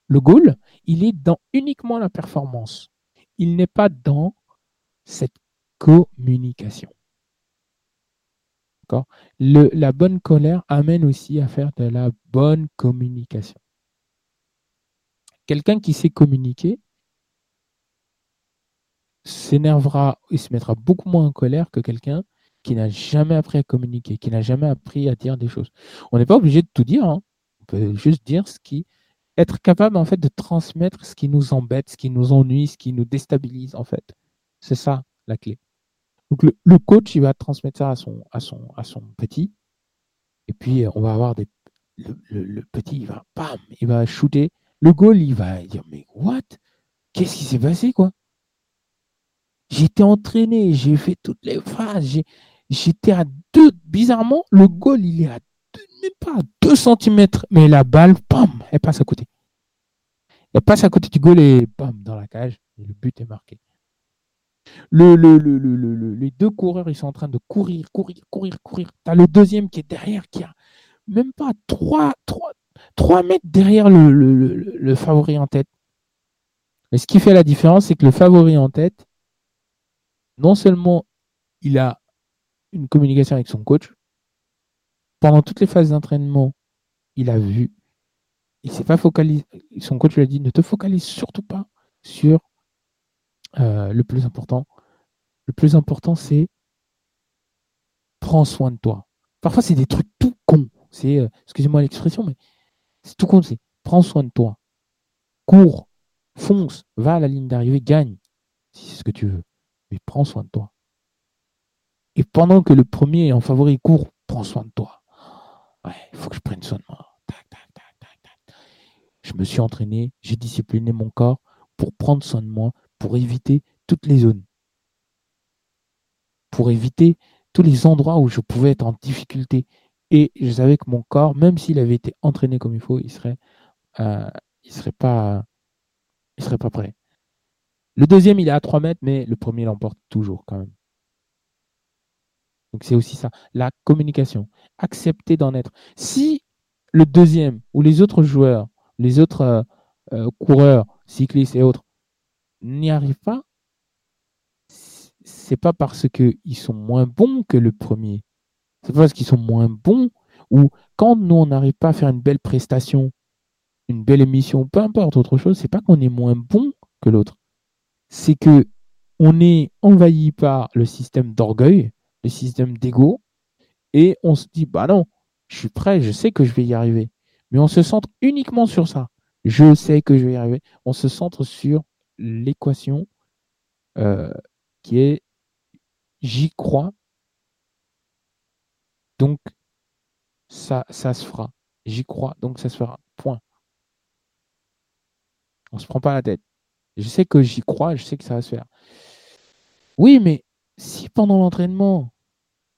le, goal, il est dans uniquement la performance. Il n'est pas dans cette communication. Le, la bonne colère amène aussi à faire de la bonne communication. Quelqu'un qui sait communiquer, s'énervera et se mettra beaucoup moins en colère que quelqu'un qui n'a jamais appris à communiquer, qui n'a jamais appris à dire des choses. On n'est pas obligé de tout dire. Hein. On peut juste dire ce qui, être capable en fait de transmettre ce qui nous embête, ce qui nous ennuie, ce qui nous déstabilise en fait. C'est ça la clé. Donc le, coach, il va transmettre ça à son, à son, à son petit, et puis on va avoir des, le, petit, il va, bam, il va shooter. Le goal, il va dire mais what? Qu'est-ce qui s'est passé quoi? J'étais entraîné, j'ai fait toutes les phrases. J'étais à deux. Bizarrement, le goal, il est à deux, même pas à deux centimètres. Mais la balle, pam, elle passe à côté. Elle passe à côté du goal et bam, dans la cage. Le but est marqué. Le, le, le, les deux coureurs, ils sont en train de courir, courir, courir, courir. Tu as le deuxième qui est derrière, qui a même pas 3, 3, 3 mètres derrière le favori en tête. Et ce qui fait la différence, c'est que le favori en tête, non seulement il a une communication avec son coach, pendant toutes les phases d'entraînement, il a vu, il s'est pas focalisé, son coach lui a dit ne te focalise surtout pas sur euh, le plus important. Le plus important, c'est prends soin de toi. Parfois, c'est des trucs tout cons. C'est, euh, excusez-moi l'expression, mais c'est tout con. C'est prends soin de toi. Cours, fonce, va à la ligne d'arrivée, gagne, si c'est ce que tu veux mais prends soin de toi. Et pendant que le premier en favori court, prends soin de toi. Il faut que je prenne soin de moi. je me suis entraîné, j'ai discipliné mon corps pour prendre soin de moi, pour éviter toutes les zones. Pour éviter tous les endroits où je pouvais être en difficulté. Et je savais que mon corps, même s'il avait été entraîné comme il faut, il serait, euh, il serait pas, il serait pas prêt. Le deuxième, il est à 3 mètres, mais le premier l'emporte toujours quand même. Donc c'est aussi ça, la communication. Accepter d'en être. Si le deuxième ou les autres joueurs, les autres euh, euh, coureurs, cyclistes et autres n'y arrivent pas, c'est pas parce qu'ils sont moins bons que le premier. C'est parce qu'ils sont moins bons ou quand nous, on n'arrive pas à faire une belle prestation, une belle émission, peu importe autre chose, c'est pas qu'on est moins bon que l'autre. C'est que on est envahi par le système d'orgueil, le système d'ego, et on se dit, bah non, je suis prêt, je sais que je vais y arriver. Mais on se centre uniquement sur ça. Je sais que je vais y arriver. On se centre sur l'équation euh, qui est j'y crois. Donc, ça, se fera. J'y crois, donc ça se fera. Point. On ne se prend pas la tête. Je sais que j'y crois, je sais que ça va se faire. Oui, mais si pendant l'entraînement,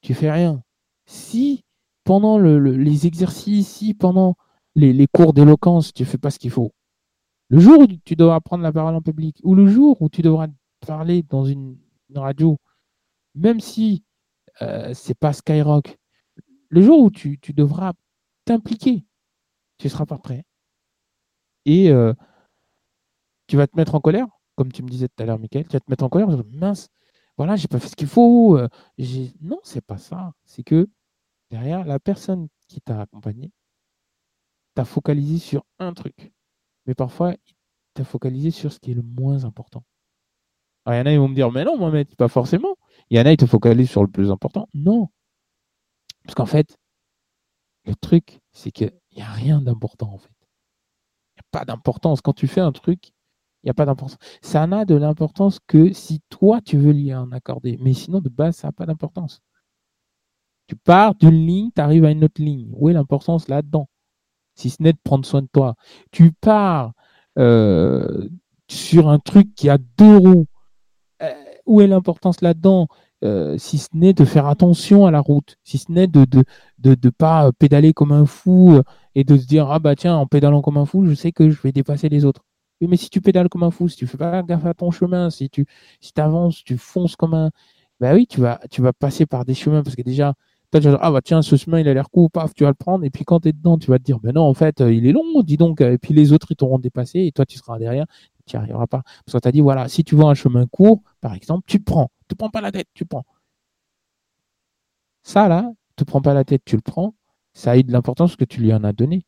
tu fais rien, si pendant les exercices, si pendant les, cours d'éloquence, tu fais pas ce qu'il faut, le jour où tu devras prendre la parole en public, ou le jour où tu devras parler dans une, radio, même si euh, c'est pas Skyrock, le jour où tu, devras t'impliquer, tu ne seras pas prêt. Et euh, tu vas te mettre en colère, comme tu me disais tout à l'heure, Michael, tu vas te mettre en colère, mince, voilà, j'ai pas fait ce qu'il faut. Euh, non, c'est pas ça. C'est que derrière, la personne qui t'a accompagné t'a focalisé sur un truc. Mais parfois, il t'a focalisé sur ce qui est le moins important. Alors, il y en a, ils vont me dire, mais non, Mohamed, pas forcément. Il y en a, ils te focalisent sur le plus important. Non. Parce qu'en fait, le truc, c'est qu'il n'y a rien d'important, en fait. Il n'y a pas d'importance. Quand tu fais un truc, il n'y a pas d'importance. Ça n'a de l'importance que si toi, tu veux lui en accorder. Mais sinon, de base, ça n'a pas d'importance. Tu pars d'une ligne, tu arrives à une autre ligne. Où est l'importance là-dedans? Si ce n'est de prendre soin de toi. Tu pars euh, sur un truc qui a deux roues. Euh, où est l'importance là-dedans? Euh, si ce n'est de faire attention à la route, si ce n'est de ne de, de, pas pédaler comme un fou et de se dire ah bah tiens en pédalant comme un fou je sais que je vais dépasser les autres mais si tu pédales comme un fou, si tu fais pas gaffe à ton chemin, si tu si avances, tu fonces comme un. Ben oui, tu vas, tu vas passer par des chemins parce que déjà, tu vas dire, ah bah tiens, ce chemin, il a l'air cool, paf, tu vas le prendre. Et puis quand tu es dedans, tu vas te dire, ben non, en fait, euh, il est long, dis donc. Et puis les autres, ils t'auront dépassé et toi, tu seras derrière, tu n'y arriveras pas. Parce que tu as dit, voilà, si tu vois un chemin court, par exemple, tu prends. Ne te prends pas la tête, tu prends. Ça, là, te prends pas la tête, tu le prends. Ça a eu de l'importance que tu lui en as donné.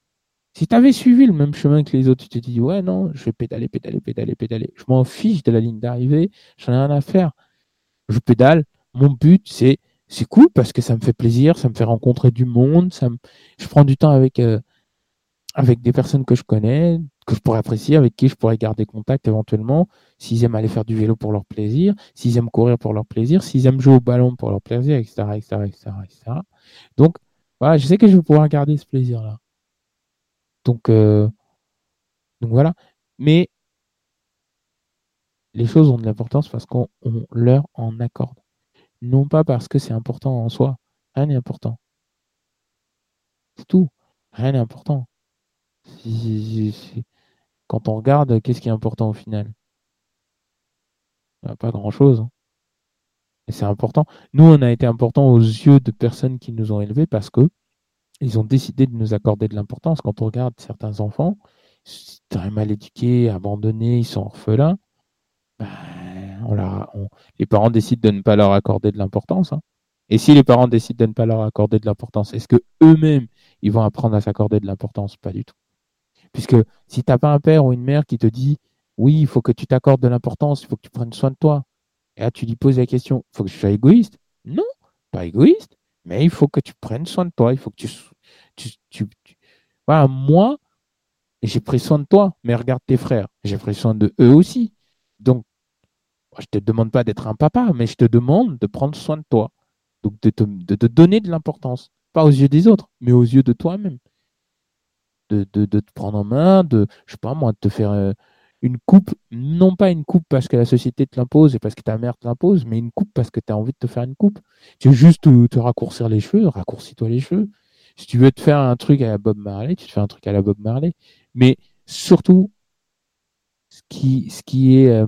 Si tu avais suivi le même chemin que les autres, tu te dis, ouais, non, je vais pédaler, pédaler, pédaler, pédaler. Je m'en fiche de la ligne d'arrivée, j'en ai rien à faire. Je pédale. Mon but, c'est, c'est cool parce que ça me fait plaisir, ça me fait rencontrer du monde, ça je prends du temps avec, euh, avec des personnes que je connais, que je pourrais apprécier, avec qui je pourrais garder contact éventuellement, s'ils aiment aller faire du vélo pour leur plaisir, s'ils aiment courir pour leur plaisir, s'ils aiment jouer au ballon pour leur plaisir, etc., etc., etc., etc. Donc, voilà, je sais que je vais pouvoir garder ce plaisir-là. Donc, euh, donc voilà. Mais les choses ont de l'importance parce qu'on leur en accorde. Non pas parce que c'est important en soi. Rien n'est important. C'est tout. Rien n'est important. Quand on regarde, qu'est-ce qui est important au final? Pas grand-chose. Hein. Et c'est important. Nous, on a été important aux yeux de personnes qui nous ont élevés parce que ils ont décidé de nous accorder de l'importance. Quand on regarde certains enfants, très mal éduqués, abandonnés, ils sont orphelins, ben, les parents décident de ne pas leur accorder de l'importance. Hein. Et si les parents décident de ne pas leur accorder de l'importance, est-ce que eux-mêmes, ils vont apprendre à s'accorder de l'importance? Pas du tout. Puisque si tu n'as pas un père ou une mère qui te dit, oui, il faut que tu t'accordes de l'importance, il faut que tu prennes soin de toi, et là tu lui poses la question, il faut que je sois égoïste? Non, pas égoïste. Mais il faut que tu prennes soin de toi. Il faut que tu. tu, Voilà, moi, j'ai pris soin de toi, mais regarde tes frères. J'ai pris soin de eux aussi. Donc, je ne te demande pas d'être un papa, mais je te demande de prendre soin de toi. Donc, de te, donner de l'importance. Pas aux yeux des autres, mais aux yeux de toi-même. De, te prendre en main, de, je sais pas moi, de te faire. Euh, une coupe, non pas une coupe parce que la société te l'impose et parce que ta mère te l'impose, mais une coupe parce que tu as envie de te faire une coupe. Tu veux juste te, raccourcir les cheveux, raccourcis-toi les cheveux. Si tu veux te faire un truc à la Bob Marley, tu te fais un truc à la Bob Marley. Mais surtout, ce qui, ce qui est, euh,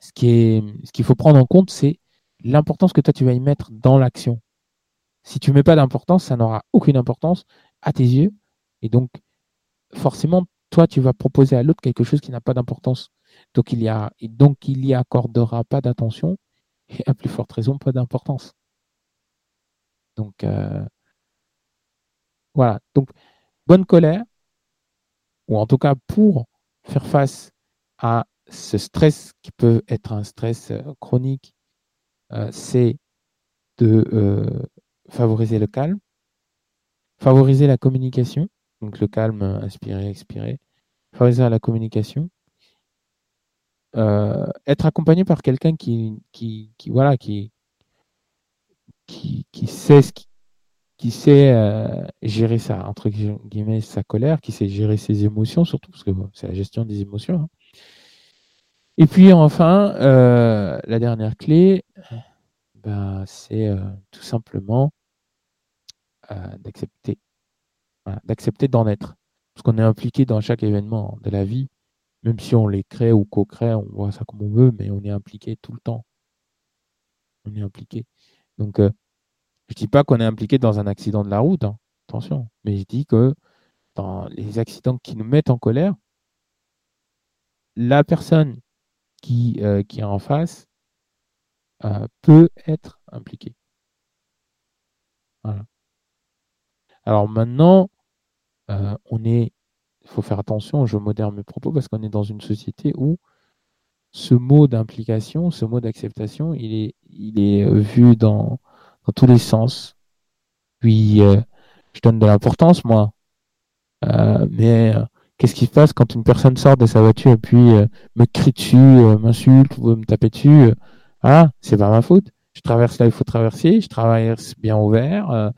ce qu'il faut prendre en compte, c'est l'importance que toi tu vas y mettre dans l'action. Si tu mets pas d'importance, ça n'aura aucune importance à tes yeux. Et donc, forcément, toi, tu vas proposer à l'autre quelque chose qui n'a pas d'importance. Donc, il y a, donc, y accordera pas d'attention et à plus forte raison, pas d'importance. Donc, euh, voilà. Donc, bonne colère, ou en tout cas pour faire face à ce stress qui peut être un stress euh, chronique, euh, c'est de favoriser le calme, favoriser la communication, donc le calme, inspirer, expirer, favoriser la communication, être accompagné par quelqu'un qui, voilà, qui, sait euh, gérer ça, entre guillemets, sa colère, qui sait gérer ses émotions, surtout parce que c'est la gestion des émotions. Hein. Et puis enfin, euh, la dernière clé, ben, c'est euh, tout simplement d'accepter, d'accepter d'en être. Parce qu'on est impliqué dans chaque événement de la vie, même si on les crée ou co-crée, on voit ça comme on veut, mais on est impliqué tout le temps. On est impliqué. Donc, je ne dis pas qu'on est impliqué dans un accident de la route, hein. attention, mais je dis que dans les accidents qui nous mettent en colère, la personne qui, euh, qui est en face euh, peut être impliquée. Alors maintenant, euh, on est, il faut faire attention, je modère mes propos parce qu'on est dans une société où ce mot d'implication, ce mot d'acceptation, il est, il est vu dans, dans tous les sens. Puis, je donne de l'importance, moi. Mais qu'est-ce qui se passe quand une personne sort de sa voiture et puis me crie dessus, m'insulte ou me taper dessus Ah, c'est pas ma faute. Je traverse là, il faut traverser. Je traverse bien au vert.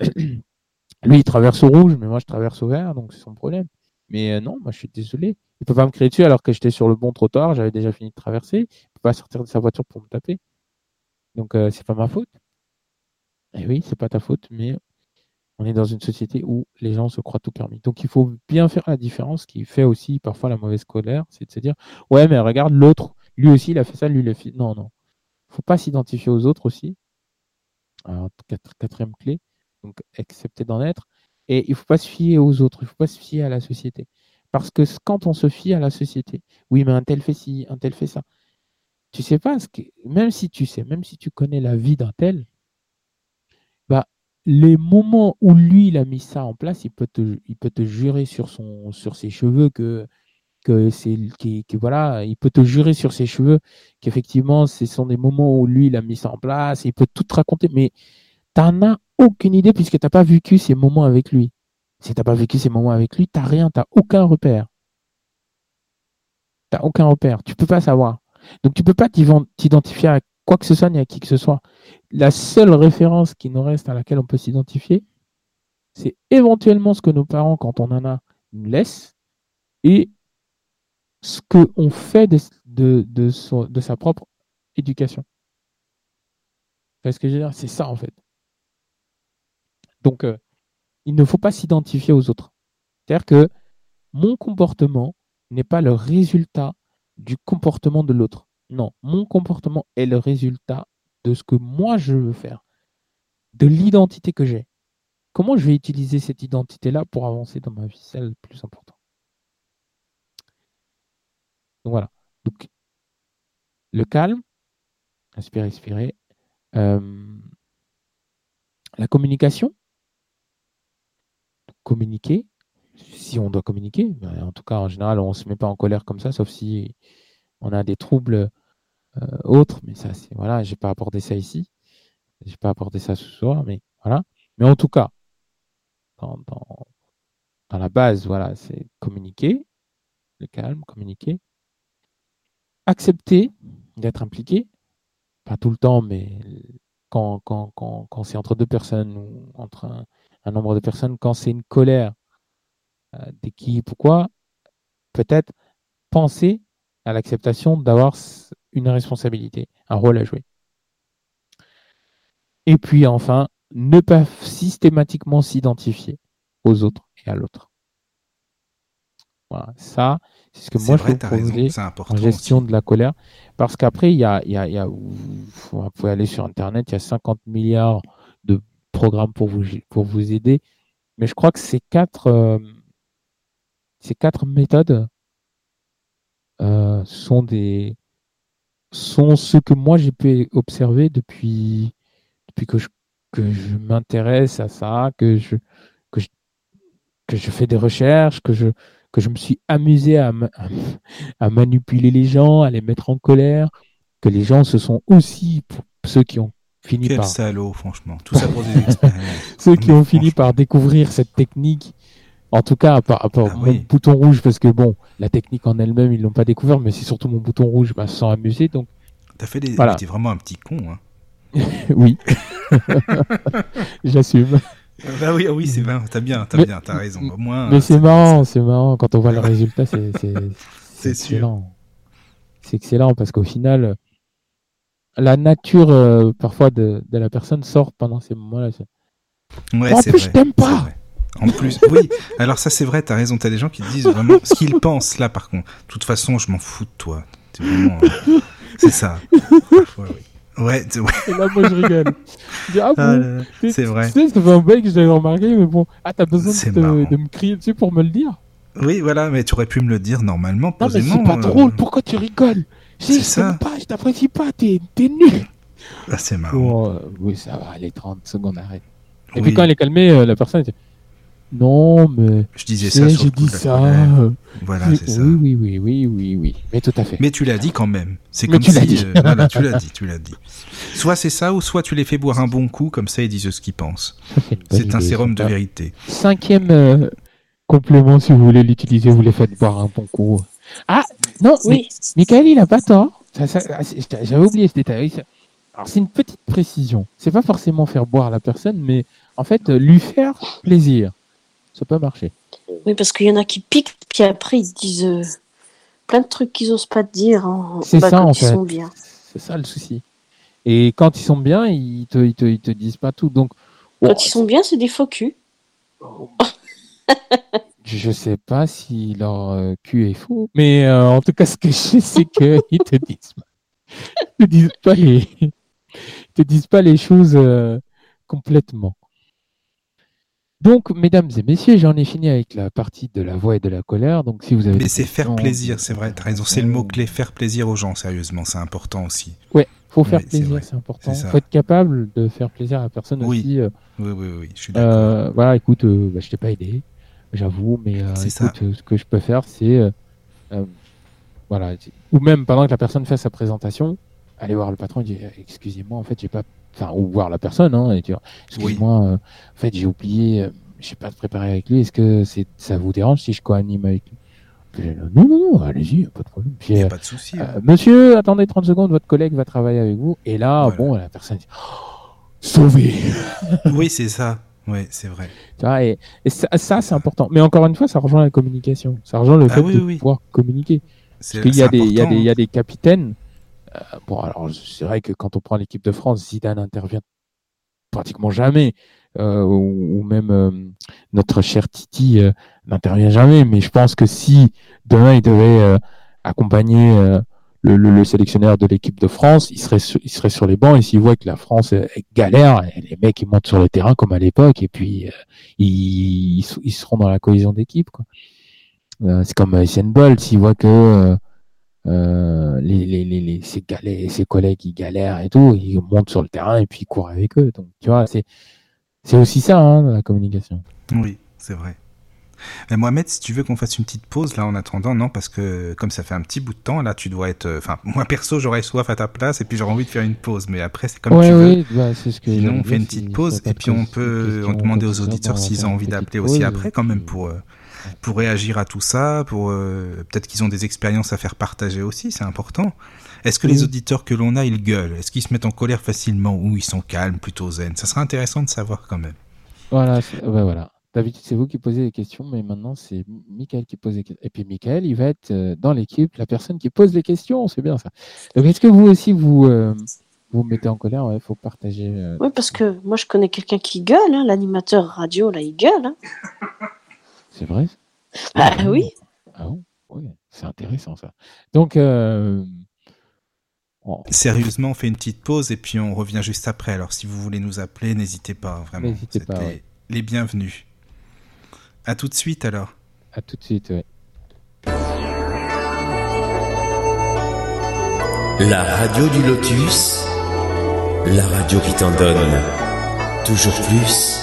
Lui, il traverse au rouge, mais moi, je traverse au vert, donc c'est son problème. Mais non, moi, je suis désolé. Il peut pas me crier dessus alors que j'étais sur le bon trottoir, j'avais déjà fini de traverser. Il peut pas sortir de sa voiture pour me taper. Donc, c'est pas ma faute. Eh oui, c'est pas ta faute, mais on est dans une société où les gens se croient tout permis. Donc il faut bien faire la différence, qui fait aussi parfois la mauvaise colère, c'est de se dire ouais, mais regarde l'autre, lui aussi il a fait ça, lui il a fait. Non, non. Il faut pas s'identifier aux autres aussi. Alors, quatrième clé, donc accepter d'en être. Et il ne faut pas se fier aux autres, il ne faut pas se fier à la société. Parce que quand on se fie à la société, oui, mais un tel fait ci, un tel fait ça. Tu sais pas, ce que, même si tu sais, même si tu connais la vie d'un tel, les moments où lui, il a mis ça en place, il peut te, il peut te jurer sur, son, sur ses cheveux que, que c'est qui, voilà, il peut te jurer sur ses cheveux qu'effectivement, ce sont des moments où lui, il a mis ça en place, il peut tout te raconter, mais tu n'en as aucune idée puisque tu n'as pas vécu ces moments avec lui. Si tu n'as pas vécu ces moments avec lui, tu n'as rien, tu n'as aucun repère. Tu n'as aucun repère, tu peux pas savoir. Donc tu peux pas t'identifier à quoi que ce soit ni à qui que ce soit. La seule référence qui nous reste à laquelle on peut s'identifier, c'est éventuellement ce que nos parents, quand on en a, nous laissent et ce qu'on fait de, de, sa propre éducation. ce que C'est ça en fait. Donc, euh, il ne faut pas s'identifier aux autres. C'est-à-dire que mon comportement n'est pas le résultat du comportement de l'autre. Non, mon comportement est le résultat de ce que moi je veux faire, de l'identité que j'ai. Comment je vais utiliser cette identité-là pour avancer dans ma vie C'est le plus important. Donc voilà. Donc, le calme, inspirer, expirer. Euh, la communication, communiquer, si on doit communiquer. Ben, en tout cas, en général, on ne se met pas en colère comme ça, sauf si on a des troubles autre, mais ça, c'est voilà, j'ai pas apporté ça ici, j'ai pas apporté ça ce soir, mais voilà. Mais en tout cas, dans, la base, voilà, c'est communiquer, le calme, communiquer, accepter d'être impliqué, pas tout le temps, mais quand, quand, quand, quand c'est entre deux personnes ou entre un, nombre de personnes, quand c'est une colère euh, d'équipe pourquoi peut-être penser à l'acceptation d'avoir une responsabilité, un rôle à jouer. Et puis enfin, ne pas systématiquement s'identifier aux autres et à l'autre. Voilà, ça, c'est ce que moi je peux proposer en gestion de la colère. Parce qu'après, il y a, y a, y a, vous pouvez aller sur Internet, il y a 50 milliards de programmes pour vous, pour vous aider. Mais je crois que ces quatre, euh, ces quatre méthodes euh, sont des, sont ceux que moi j'ai pu observer depuis, depuis que je, que je m'intéresse à ça, que je, que, je, que je fais des recherches, que je, que je me suis amusé à, à, manipuler les gens, à les mettre en colère, que les gens se sont aussi, ceux qui ont fini Quel par... salaud, franchement. Tout ça pour des expériences. ceux qui ont fini par découvrir cette technique en tout cas, par rapport à mon bouton rouge, parce que bon, la technique en elle-même, ils l'ont pas découvert, mais c'est surtout mon bouton rouge, bah, sans amuser. Donc, t'as fait des. Voilà. T'es vraiment un petit con, hein. oui, j'assume. Bah oui, oui, c'est bien. T'as bien, t'as bien, t'as raison. Au moins. Mais c'est marrant, c'est marrant quand on voit le résultat, c'est c'est excellent. C'est excellent parce qu'au final, la nature euh, parfois de, de, la personne sort pendant ces moments-là. Ouais, en plus, je t'aime pas. En plus, oui. Alors ça, c'est vrai, t'as raison. T'as des gens qui disent vraiment ce qu'ils pensent là, par contre. De toute façon, je m'en fous de toi. C'est vraiment... Euh, c'est ça. Parfois, oui. Ouais, ouais. Et là, moi, je rigole. Je dis, ah, Ah, c'est vrai. Tu sais, ça fait un bail que j'avais remarqué, mais bon. Ah, t'as besoin de, me crier dessus pour me le dire Oui, voilà, mais tu aurais pu me le dire normalement, Non, mais c'est pas euh, drôle. Pourquoi tu rigoles? C'est ça. pas, je t'apprécie pas, t'es t'es nul. Ah, c'est marrant. Bon, euh, oui, ça va, les 30 secondes, arrête. Et Oui. puis quand elle est calmée, euh, la personne dit Non, mais. Je disais ça sur j'ai dit ça. euh, Voilà, oui, c'est ça. oui, oui, oui, oui, oui, oui. Mais tout à fait. Mais tu l'as dit quand même. C'est comme tu si. l'as dit. euh, voilà, tu l'as dit, tu l'as dit. Soit c'est ça, ou soit tu les fais boire un bon coup, comme ça ils disent ce qu'ils pensent. C'est un sérum de vérité. Cinquième euh, complément, si vous voulez l'utiliser, vous les faites boire un bon coup. Ah, non, Oui, Michael, il a pas tort. Ah, c'est- J'avais oublié ce détail. C'est une petite précision. C'est pas forcément faire boire la personne, mais en fait, lui faire plaisir. Ça peut marcher. oui, parce qu'il y en a qui piquent, puis après ils disent euh, plein de trucs qu'ils osent pas te dire en, C'est bah, ça, quand en ils fait. sont bien. C'est ça le souci. Et quand ils sont bien, ils te, ils te, ils te disent pas tout. Donc, Quand ils sont bien, c'est des faux culs. je sais pas si leur euh, cul est faux, mais euh, en tout cas, ce que je sais, c'est qu'ils te disent, ils te disent pas les, ils te disent pas les choses euh, complètement. Donc, mesdames et messieurs, j'en ai fini avec la partie de la voix et de la colère. Donc, si vous avez Mais c'est faire plaisir, c'est vrai, t'as raison. C'est le mot-clé, faire plaisir aux gens, sérieusement, c'est important aussi. Ouais, faut faire plaisir, c'est important. Ça. Faut être capable de faire plaisir à la personne Oui. aussi. euh, Oui, oui, oui, je suis d'accord. Euh, voilà, écoute, euh, bah, je t'ai pas aidé, j'avoue, mais euh, écoute, euh, ce que je peux faire, c'est, euh, euh, voilà, ou même pendant que la personne fait sa présentation, aller voir le patron et dire, excusez-moi, en fait, j'ai pas, enfin, ou voir la personne, hein, et dire, excusez-moi, euh, en fait, j'ai oublié, euh, j'ai pas préparé avec lui, est-ce que c'est, ça vous dérange si je co-anime avec lui? Puis, non, non, non, allez-y, pas de problème. Puis, n'y a euh, pas de souci. euh, hein. monsieur, attendez 30 secondes, votre collègue va travailler avec vous, et là, Voilà. bon, la personne dit, Oh, sauvé Oui, c'est ça. Oui, c'est vrai. tu vois, et, et ça, ça, c'est important. Mais encore une fois, ça rejoint la communication. Ça rejoint le Ah fait oui, de oui. pouvoir communiquer. C'est Parce qu'il y, a c'est des- il y, a important, des- il y a des capitaines. Euh, bon, alors, c'est vrai que quand on prend l'équipe de France, Zidane intervient pratiquement jamais. euh, ou, ou même euh, notre cher Titi euh, n'intervient jamais. Mais je pense que si demain il devait euh, accompagner le, le- le sélectionneur de l'équipe de France, il serait, sur, il serait sur les bancs et s'il voit que la France euh, galère, et les mecs ils montent sur le terrain comme à l'époque et puis euh, ils, ils, seront dans la cohésion d'équipe. Euh, c'est comme Usain Bolt, s'il voit que euh, les, les, les, ses, galets, ses collègues ils galèrent et tout, ils montent sur le terrain et puis ils courent avec eux. Donc tu vois, c'est c'est aussi ça hein, la communication. Oui, c'est vrai. Mais Mohamed, si tu veux qu'on fasse une petite pause là en attendant, non, parce que comme ça fait un petit bout de temps, là tu dois être. euh, Enfin, moi perso, j'aurais soif à ta place et puis j'aurais envie de faire une pause, mais après c'est comme ouais, tu veux. bah, c'est ce que Sinon, on fait une petite pause et puis on peut on demander aux auditeurs s'ils ont envie d'appeler aussi après quand même pour, euh, pour réagir à tout ça, pour euh, peut-être qu'ils ont des expériences à faire partager aussi, c'est important. Est-ce que les auditeurs que l'on a, ils gueulent? Est-ce qu'ils se mettent en colère facilement ou ils sont calmes, plutôt zen? Ça serait intéressant de savoir quand même. Voilà, c'est- ouais, voilà. D'habitude, c'est vous qui posez les questions, mais maintenant, c'est Michael qui pose les questions. Et puis, Michael, il va être euh, dans l'équipe, la personne qui pose les questions. C'est bien ça. Donc, est-ce que vous aussi, vous euh, vous mettez en colère? Il faut partager. euh, Oui, parce que moi je connais quelqu'un qui gueule, hein, l'animateur radio, là, il gueule. hein. C'est vrai Bah Ah oui. Ah bon Oui, c'est intéressant ça. Donc, euh, Sérieusement, on fait une petite pause et puis on revient juste après. Alors si vous voulez nous appeler, n'hésitez pas, vraiment. N'hésitez Vous êtes pas, les, ouais. les bienvenus. À tout de suite alors. à tout de suite. ouais. La radio du lotus, la radio qui t'en donne toujours plus.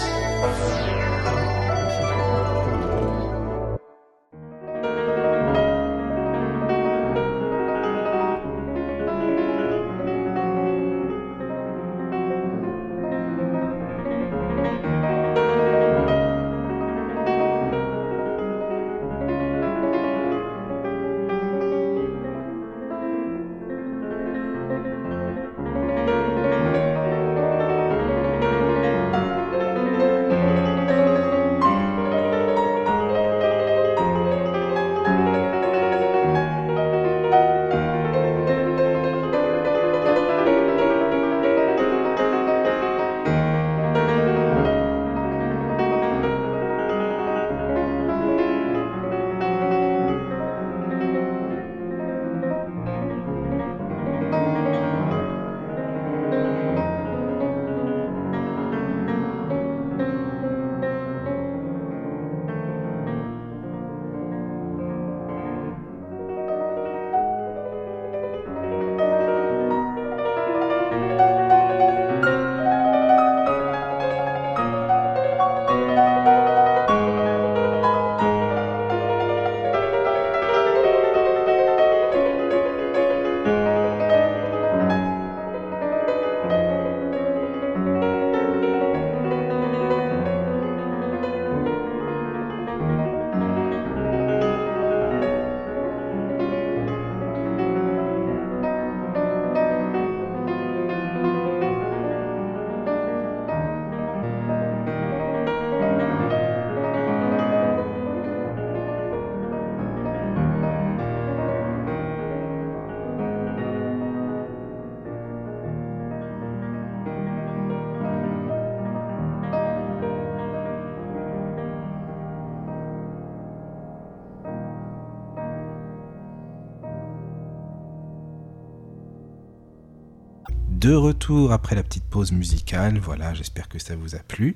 De retour après la petite pause musicale, voilà, j'espère que ça vous a plu.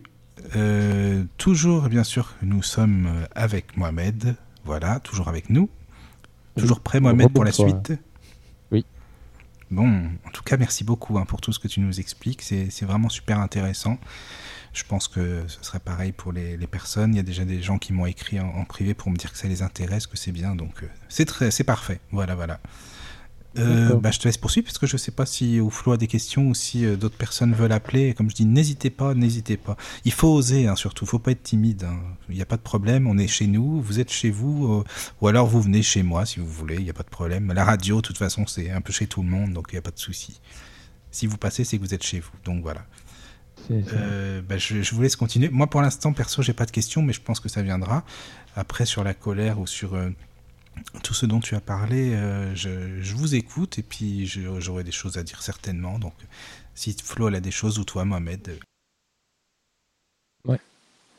Euh, toujours, bien sûr, nous sommes avec Mohamed, voilà, toujours avec nous. Toujours prêt, Mohamed, pour la suite Oui. Bon, en tout cas, merci beaucoup hein, pour tout ce que tu nous expliques, c'est vraiment super intéressant. Je pense que ce serait pareil pour les, personnes. Il y a déjà des gens qui m'ont écrit en, privé pour me dire que ça les intéresse, que c'est bien, donc euh, c'est parfait. Voilà, voilà. Euh, bah, je te laisse poursuivre parce que je ne sais pas si Ouflo a des questions ou si euh, d'autres personnes veulent appeler. Comme je dis, n'hésitez pas, n'hésitez pas. Il faut oser, hein, surtout. Il faut pas être timide. Hein. Il n'y a pas de problème. On est chez nous, vous êtes chez vous, euh, ou alors vous venez chez moi si vous voulez. Il n'y a pas de problème. La radio, de toute façon, c'est un peu chez tout le monde, donc il n'y a pas de souci. Si vous passez, c'est que vous êtes chez vous. Donc voilà. Bah, je, je, vous laisse continuer. Moi, pour l'instant, perso, j'ai pas de questions, mais je pense que ça viendra. Après, sur la colère ou sur tout ce dont tu as parlé, euh, je, vous écoute et puis j'aurai des choses à dire certainement. Donc, si Flo a des choses ou toi, Mohamed. Euh. Ouais.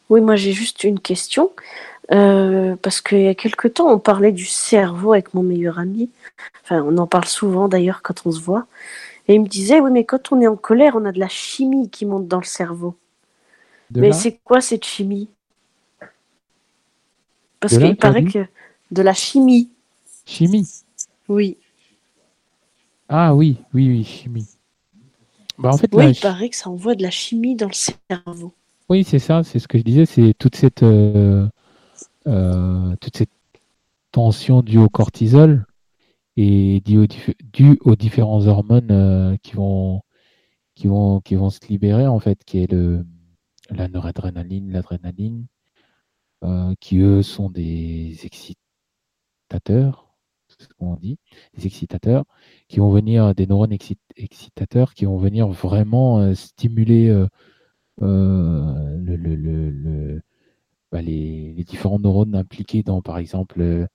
Oui, moi j'ai juste une question. Euh, parce qu'il y a quelque temps, on parlait du cerveau avec mon meilleur ami. Enfin, on en parle souvent d'ailleurs quand on se voit. Et il me disait, oui, mais quand on est en colère, on a de la chimie qui monte dans le cerveau. mais c'est quoi cette chimie? Parce qu'il paraît que de la chimie. Chimie Oui. Ah oui, oui, oui, chimie. Bah, en fait, oui, il paraît que ça envoie de la chimie dans le cerveau. Oui, c'est ça, c'est ce que je disais, c'est toute cette, euh, euh, toute cette tension due au cortisol et due aux, différents hormones euh, qui, vont, qui, vont, qui vont se libérer, en fait, qui est le, la noradrénaline, l'adrénaline, qui eux sont des excitants c'est ce qu'on dit, des excitateurs, qui vont venir, des neurones excitateurs, qui vont venir vraiment euh, stimuler euh, euh, bah, les, différents neurones impliqués dans, par exemple,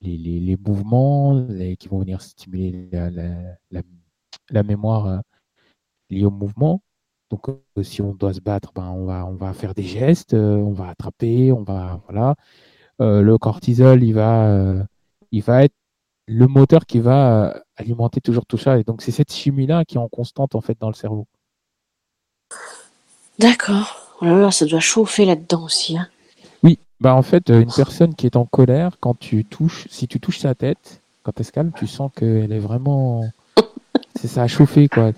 les, mouvements, qui vont venir stimuler la, mémoire liée au mouvement. Donc, si on doit se battre, ben, on va faire des gestes, on va attraper, on va. Voilà. le cortisol, il va il va être le moteur qui va euh, alimenter toujours tout ça. Et donc, c'est cette chimie-là qui est en constante, en fait, dans le cerveau. D'accord. Oh ça doit chauffer là-dedans aussi. Hein. Oui, bah en fait, euh, une personne qui est en colère, quand tu touches, si tu touches sa tête, quand elle se calme, tu sens qu'elle est vraiment ça a chauffé, quoi.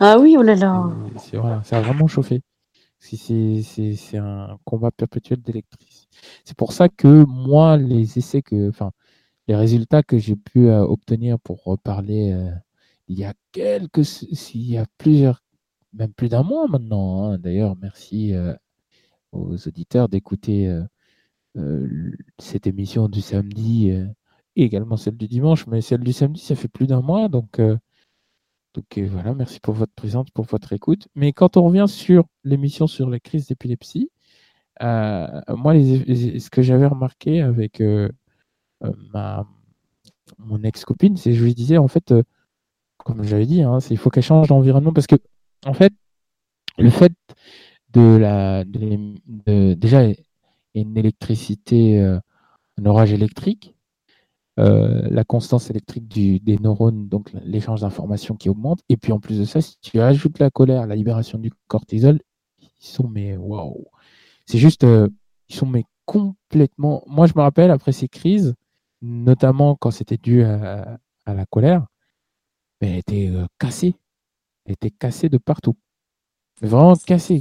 Ah oui, oh là là. ça a vraiment chauffé. C'est un combat perpétuel d'électrice. C'est pour ça que moi, les essais que, enfin, les résultats que j'ai pu euh, obtenir pour reparler euh, il y a quelques, il y a plusieurs, même plus d'un mois maintenant. Hein. D'ailleurs, merci euh, aux auditeurs d'écouter cette émission du samedi et également celle du dimanche, mais celle du samedi, ça fait plus d'un mois, donc. Donc voilà, merci pour votre présence, pour votre écoute. Mais quand on revient sur l'émission sur les crises d'épilepsie, moi, ce que j'avais remarqué avec ma, mon ex-copine, c'est je lui disais, en fait, euh, comme j'avais dit, hein, il faut qu'elle change d'environnement parce que, en fait, le fait de la. Déjà, une électricité, euh, un orage électrique, la constance électrique du, des neurones, donc l'échange d'informations qui augmente. Et puis en plus de ça, si tu ajoutes la colère, la libération du cortisol, ils sont mais waouh. C'est juste, ils sont mais complètement. Moi, je me rappelle après ces crises, notamment quand c'était dû à, la colère, elle était euh, cassée. Elle était cassée de partout. Vraiment cassée.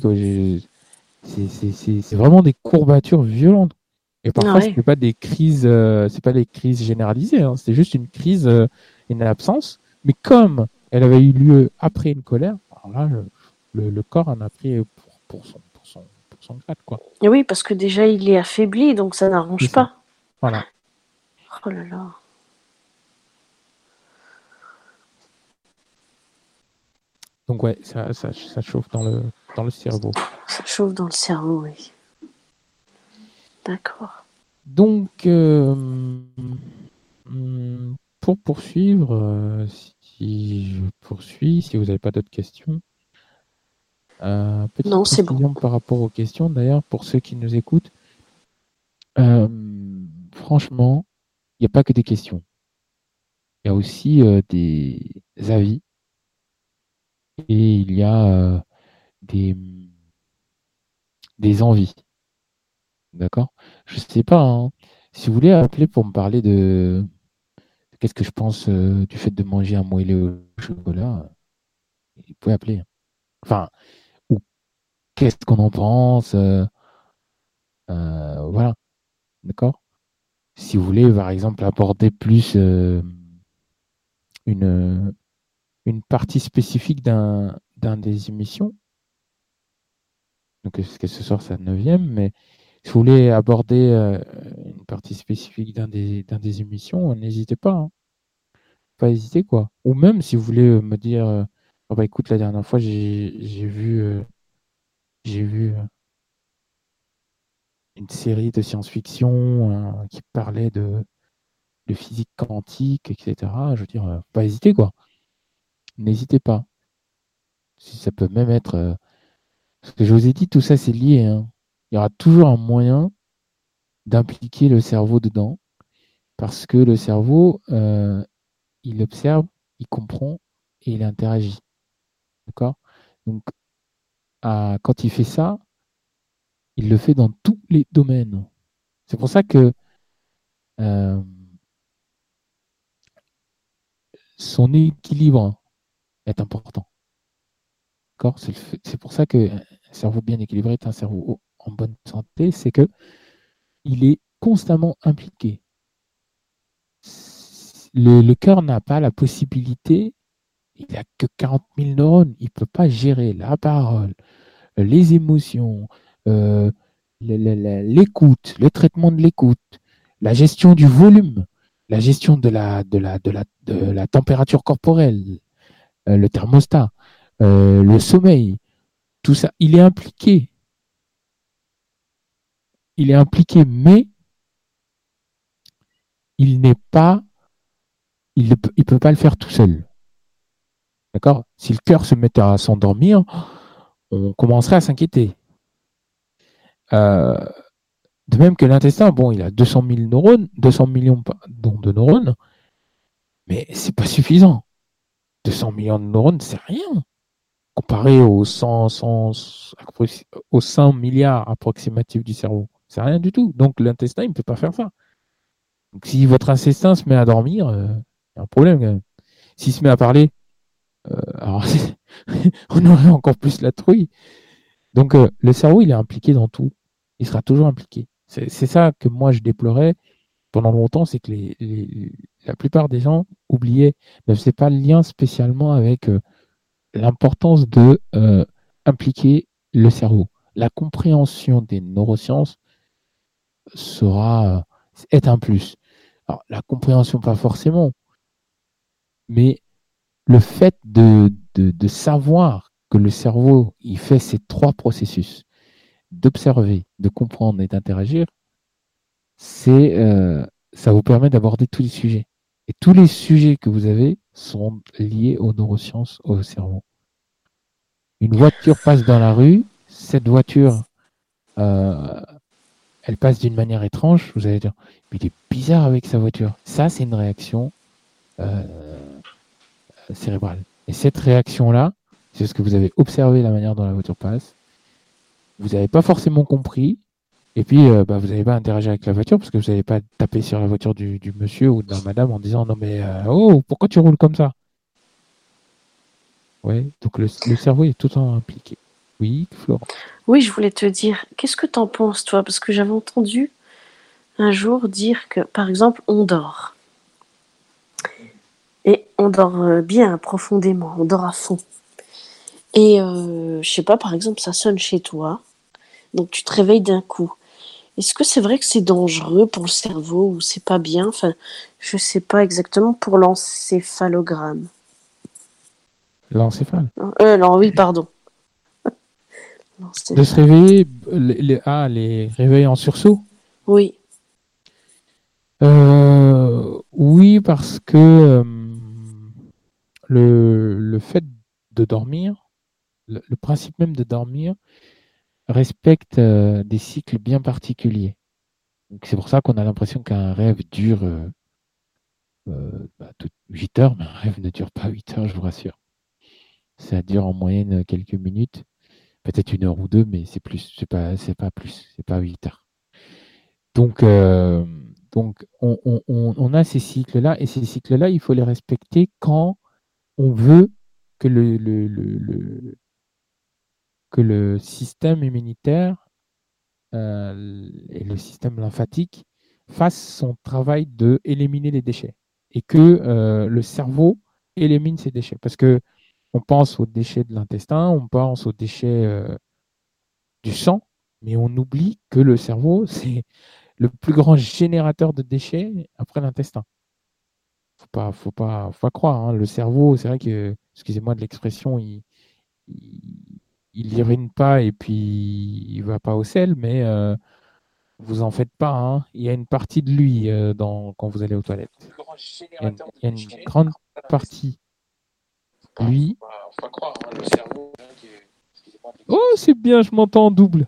C'est vraiment des courbatures violentes. Et parfois, ce n'est pas des crises, euh, c'est pas des crises généralisées. Hein. C'est juste une crise, euh, une absence. Mais comme elle avait eu lieu après une colère, là, le, corps en a pris pour, son, pour, son, pour son grade. Quoi. Et oui, parce que déjà, il est affaibli, donc ça n'arrange pas. Voilà. Oh là là. Donc ouais, ça, ça, ça, chauffe dans le, dans le cerveau. Ça chauffe dans le cerveau, oui. D'accord. Donc, euh, pour poursuivre, euh, si je poursuis, si vous n'avez pas d'autres questions. Euh, petite non, c'est bon. par rapport aux questions, d'ailleurs, pour ceux qui nous écoutent. Euh, franchement, il n'y a pas que des questions. Il y a aussi euh, des avis et il y a euh, des, des envies. D'accord? Je ne sais pas. Hein. Si vous voulez appeler pour me parler de qu'est-ce que je pense euh, du fait de manger un moelleux au chocolat, vous pouvez appeler. Enfin, ou qu'est-ce qu'on en pense Voilà. D'accord? Si vous voulez, par exemple, aborder plus euh, une, une partie spécifique d'un des émissions, donc que ce soir c'est la neuvième, mais si vous voulez aborder euh, une partie spécifique d'un des, des émissions, n'hésitez pas. Hein. Pas hésiter, quoi. Ou même si vous voulez me dire, euh, oh, bah écoute, la dernière fois j'ai vu j'ai vu une série de science-fiction euh, qui parlait de, de, physique quantique, etc. Je veux dire, euh, pas hésiter, quoi. N'hésitez pas. Ça peut même être. Euh, ce que je vous ai dit, tout ça, c'est lié. Hein. Il y aura toujours un moyen d'impliquer le cerveau dedans, parce que le cerveau, il observe, il comprend et il interagit. D'accord? Donc, quand il fait ça, il le fait dans tous les domaines. C'est pour ça que euh, son équilibre est important. C'est pour ça qu'un cerveau bien équilibré est un cerveau en bonne santé, c'est que il est constamment impliqué. Le, le cœur n'a pas la possibilité, il n'a que 40 000 neurones, il ne peut pas gérer la parole, les émotions, euh, l'écoute, le traitement de l'écoute, la gestion du volume, la gestion de la, de la, de la, de la température corporelle, euh, le thermostat, euh, le sommeil, tout ça, il est impliqué. Il est impliqué, mais il n'est pas, il ne peut, pas le faire tout seul. D'accord? Si le cœur se mettait à s'endormir, on commencerait à s'inquiéter. Euh, de même que l'intestin, bon, il a 200 000 neurones, 200 millions de neurones, mais c'est pas suffisant. 200 millions de neurones, c'est rien. Comparé aux 100, 100, milliards approximatifs du cerveau. C'est rien du tout. Donc l'intestin, il ne peut pas faire ça. Donc si votre intestin se met à dormir, euh, il y a un problème. S'il se met à parler, alors, on aurait encore plus la trouille. Donc, le cerveau, il est impliqué dans tout. Il sera toujours impliqué. C'est ça que moi, je déplorais pendant longtemps, c'est que la plupart des gens oubliaient, ne faisaient pas le lien spécialement avec l'importance de impliquer le cerveau. La compréhension des neurosciences sera est un plus. Alors, la compréhension, pas forcément, mais le fait de, de, savoir que le cerveau, il fait ces trois processus, d'observer, de comprendre et d'interagir, c'est, euh, ça vous permet d'aborder tous les sujets. Et tous les sujets que vous avez sont liés aux neurosciences, au cerveau. Une voiture passe dans la rue, cette voiture, euh, elle passe d'une manière étrange, vous allez dire, mais il est bizarre avec sa voiture. Ça, c'est une réaction euh, cérébrale. Et cette réaction-là, c'est parce que vous avez observé la manière dont la voiture passe. Vous n'avez pas forcément compris. Et puis, euh, bah, vous n'avez pas interagi avec la voiture parce que vous n'avez pas tapé sur la voiture du, monsieur ou de la madame en disant non mais euh, oh pourquoi tu roules comme ça? Ouais, donc le, cerveau est tout le temps impliqué. Oui, Florent. Oui, je voulais te dire, qu'est-ce que tu en penses toi? Parce que j'avais entendu un jour dire que, par exemple, on dort. Et on dort euh, bien profondément, on dort à fond. Et euh, je sais pas, par exemple, ça sonne chez toi, donc tu te réveilles d'un coup. Est-ce que c'est vrai que c'est dangereux pour le cerveau ou c'est pas bien? Enfin, je sais pas exactement pour l'encéphalogramme. L'encéphale euh, Non, oui, pardon. De se réveiller, les, ah, les réveils en sursaut? Oui. Euh, oui, parce que euh, le, le, fait de dormir, le, principe même de dormir, respecte euh, des cycles bien particuliers. C'est pour ça qu'on a l'impression qu'un rêve dure bah, 8 heures, mais un rêve ne dure pas 8 heures, je vous rassure. Ça dure en moyenne quelques minutes, peut-être une heure ou deux, mais c'est plus, c'est pas, c'est pas plus, c'est pas 8 heures. Donc, donc, on, a ces cycles-là, et ces cycles-là, il faut les respecter quand on veut que le, que le système immunitaire euh, et le système lymphatique fassent son travail de éliminer les déchets et que euh, le cerveau élimine ces déchets. Parce que on pense aux déchets de l'intestin, on pense aux déchets euh, du sang, mais on oublie que le cerveau, c'est le plus grand générateur de déchets après l'intestin. Faut pas, faut pas, faut pas croire. Hein. Le cerveau, c'est vrai que, excusez-moi de l'expression, il, pas et puis il va pas au sel, mais euh, vous en faites pas. Hein. Il y a une partie de lui euh, dans, quand vous allez aux toilettes. Il y a une, grande partie. Lui. Oh, c'est bien, je m'entends en double.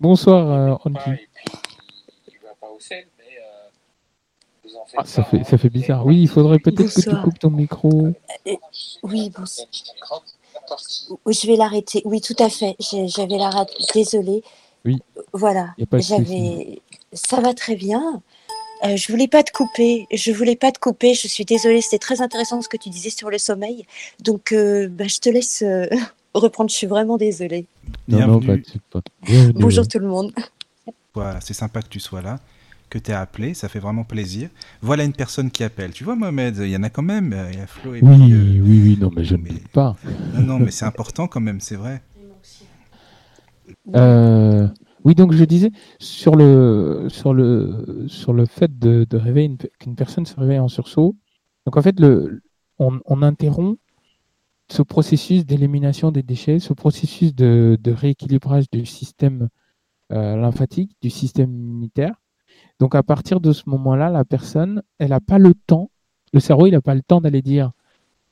Bonsoir, ah, ça, fait, ça fait bizarre. Oui, il faudrait peut-être que tu coupes ton micro. Oui, bon. Je vais l'arrêter. Oui, tout à fait. J'avais la rate. Désolée. Oui. Voilà. J'avais. Ça va très bien. Euh, je voulais pas te couper. Je voulais pas te couper. Je suis désolée. C'était très intéressant ce que tu disais sur le sommeil. Donc, euh, bah, je te laisse reprendre. Je suis vraiment désolée. Non, non, pas, pas. Bonjour tout le monde. Voilà, c'est sympa que tu sois là que tu as appelé, ça fait vraiment plaisir. Voilà une personne qui appelle. Tu vois, Mohamed, il y en a quand même. Il y a Flo et Oui, oui, oui, non, mais je ne mais... pas. Non, non, mais c'est important quand même, c'est vrai. Euh, oui, donc je disais sur le sur le sur le fait de, de réveiller qu'une personne se réveille en sursaut. Donc en fait, le, on, on interrompt ce processus d'élimination des déchets, ce processus de, de rééquilibrage du système euh, lymphatique, du système immunitaire. Donc à partir de ce moment-là, la personne, elle n'a pas le temps, le cerveau, il n'a pas le temps d'aller dire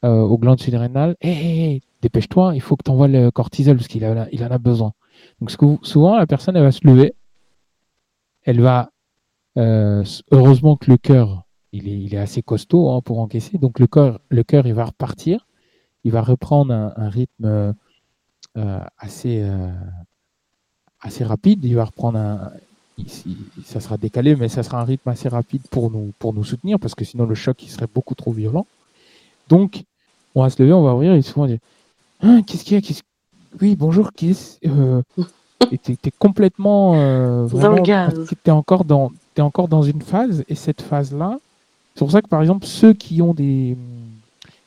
euh, aux glandes surrénales, hé, dépêche-toi, il faut que tu envoies le cortisol parce qu'il il en a besoin. Donc souvent, la personne, elle va se lever, elle va, euh, heureusement que le cœur, il est, assez costaud hein, pour encaisser, donc le cœur, le cœur, il va repartir, il va reprendre un, rythme euh, assez, assez rapide, il va reprendre un, ça sera décalé, mais ça sera un rythme assez rapide pour nous, pour nous soutenir, parce que sinon le choc il serait beaucoup trop violent. Donc, on va se lever, on va ouvrir et souvent on dit hein, Qu'est-ce qu'il y a Oui, bonjour, qui est euh... Et tu es, complètement. Euh, vraiment, Tu es, encore dans, es encore dans une phase et cette phase-là, c'est pour ça que par exemple, ceux qui ont des.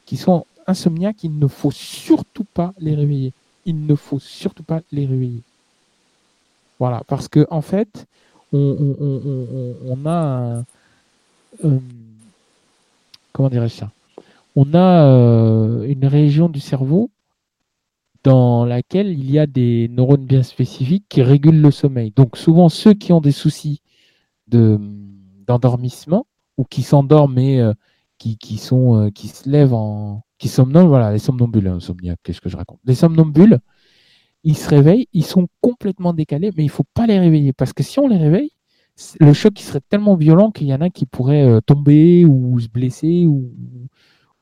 qui sont insomniaques, il ne faut surtout pas les réveiller. Il ne faut surtout pas les réveiller. Voilà, parce que en fait, on, a euh, euh, une région du cerveau dans laquelle il y a des neurones bien spécifiques qui régulent le sommeil. Donc souvent ceux qui ont des soucis de d'endormissement ou qui s'endorment et euh, qui, sont qui se lèvent en qui somnolent, voilà les somnambules, hein, qu'est-ce que je raconte? Les somnambules, ils se réveillent, ils sont complètement décalés, mais il faut pas les réveiller parce que si on les réveille, le choc serait tellement violent qu'il y en a qui pourraient euh, tomber ou se blesser ou,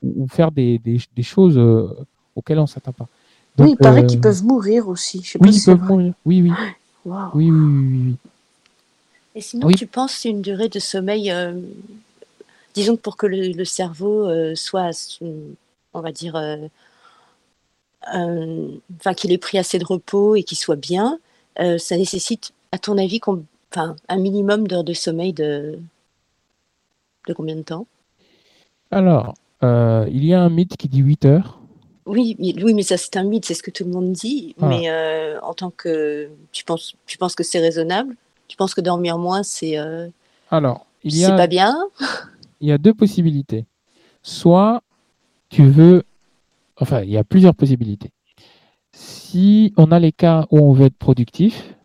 ou faire des, des, des choses euh, auxquelles on ne s'attend pas. oui, il paraît euh, qu'ils peuvent mourir aussi. Je sais oui, pas ils peuvent mourir. Oui, oui. oui, oui, oui, Et sinon, tu penses une durée de sommeil, disons que pour que le, le cerveau soit, on va dire, enfin qu'il ait pris assez de repos et qu'il soit bien, ça nécessite, à ton avis, enfin, un minimum d'heures de sommeil de, de combien de temps? Alors, euh, il y a un mythe qui dit 8 heures. Oui, oui, mais ça c'est un mythe, c'est ce que tout le monde dit. Ah. Mais euh, en tant que tu penses, tu penses que c'est raisonnable? Tu penses que dormir moins c'est euh, alors il y a pas bien? Il y a deux possibilités. Soit tu veux, enfin il y a plusieurs possibilités. Si on a les cas où on veut être productif,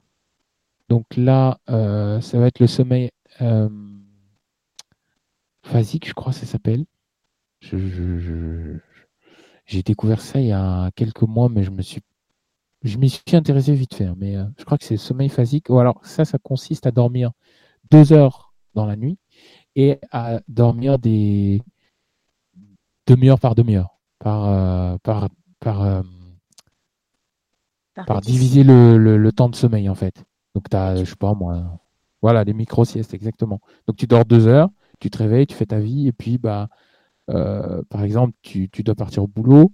donc là, euh, ça va être le sommeil euh, phasique, je crois que ça s'appelle. J'ai découvert ça il y a quelques mois, mais je me suis je m'y suis intéressé vite fait, hein, mais euh, je crois que c'est le sommeil phasique. Ou alors ça, ça consiste à dormir deux heures dans la nuit et à dormir des demi-heure par demi-heure, par, par, par, par, diviser le, le, temps de sommeil en fait. Donc, tu as, je sais pas moi, voilà, les micro-siestes, exactement. Donc, tu dors deux heures, tu te réveilles, tu fais ta vie, et puis, bah, euh, par exemple, tu, dois partir au boulot,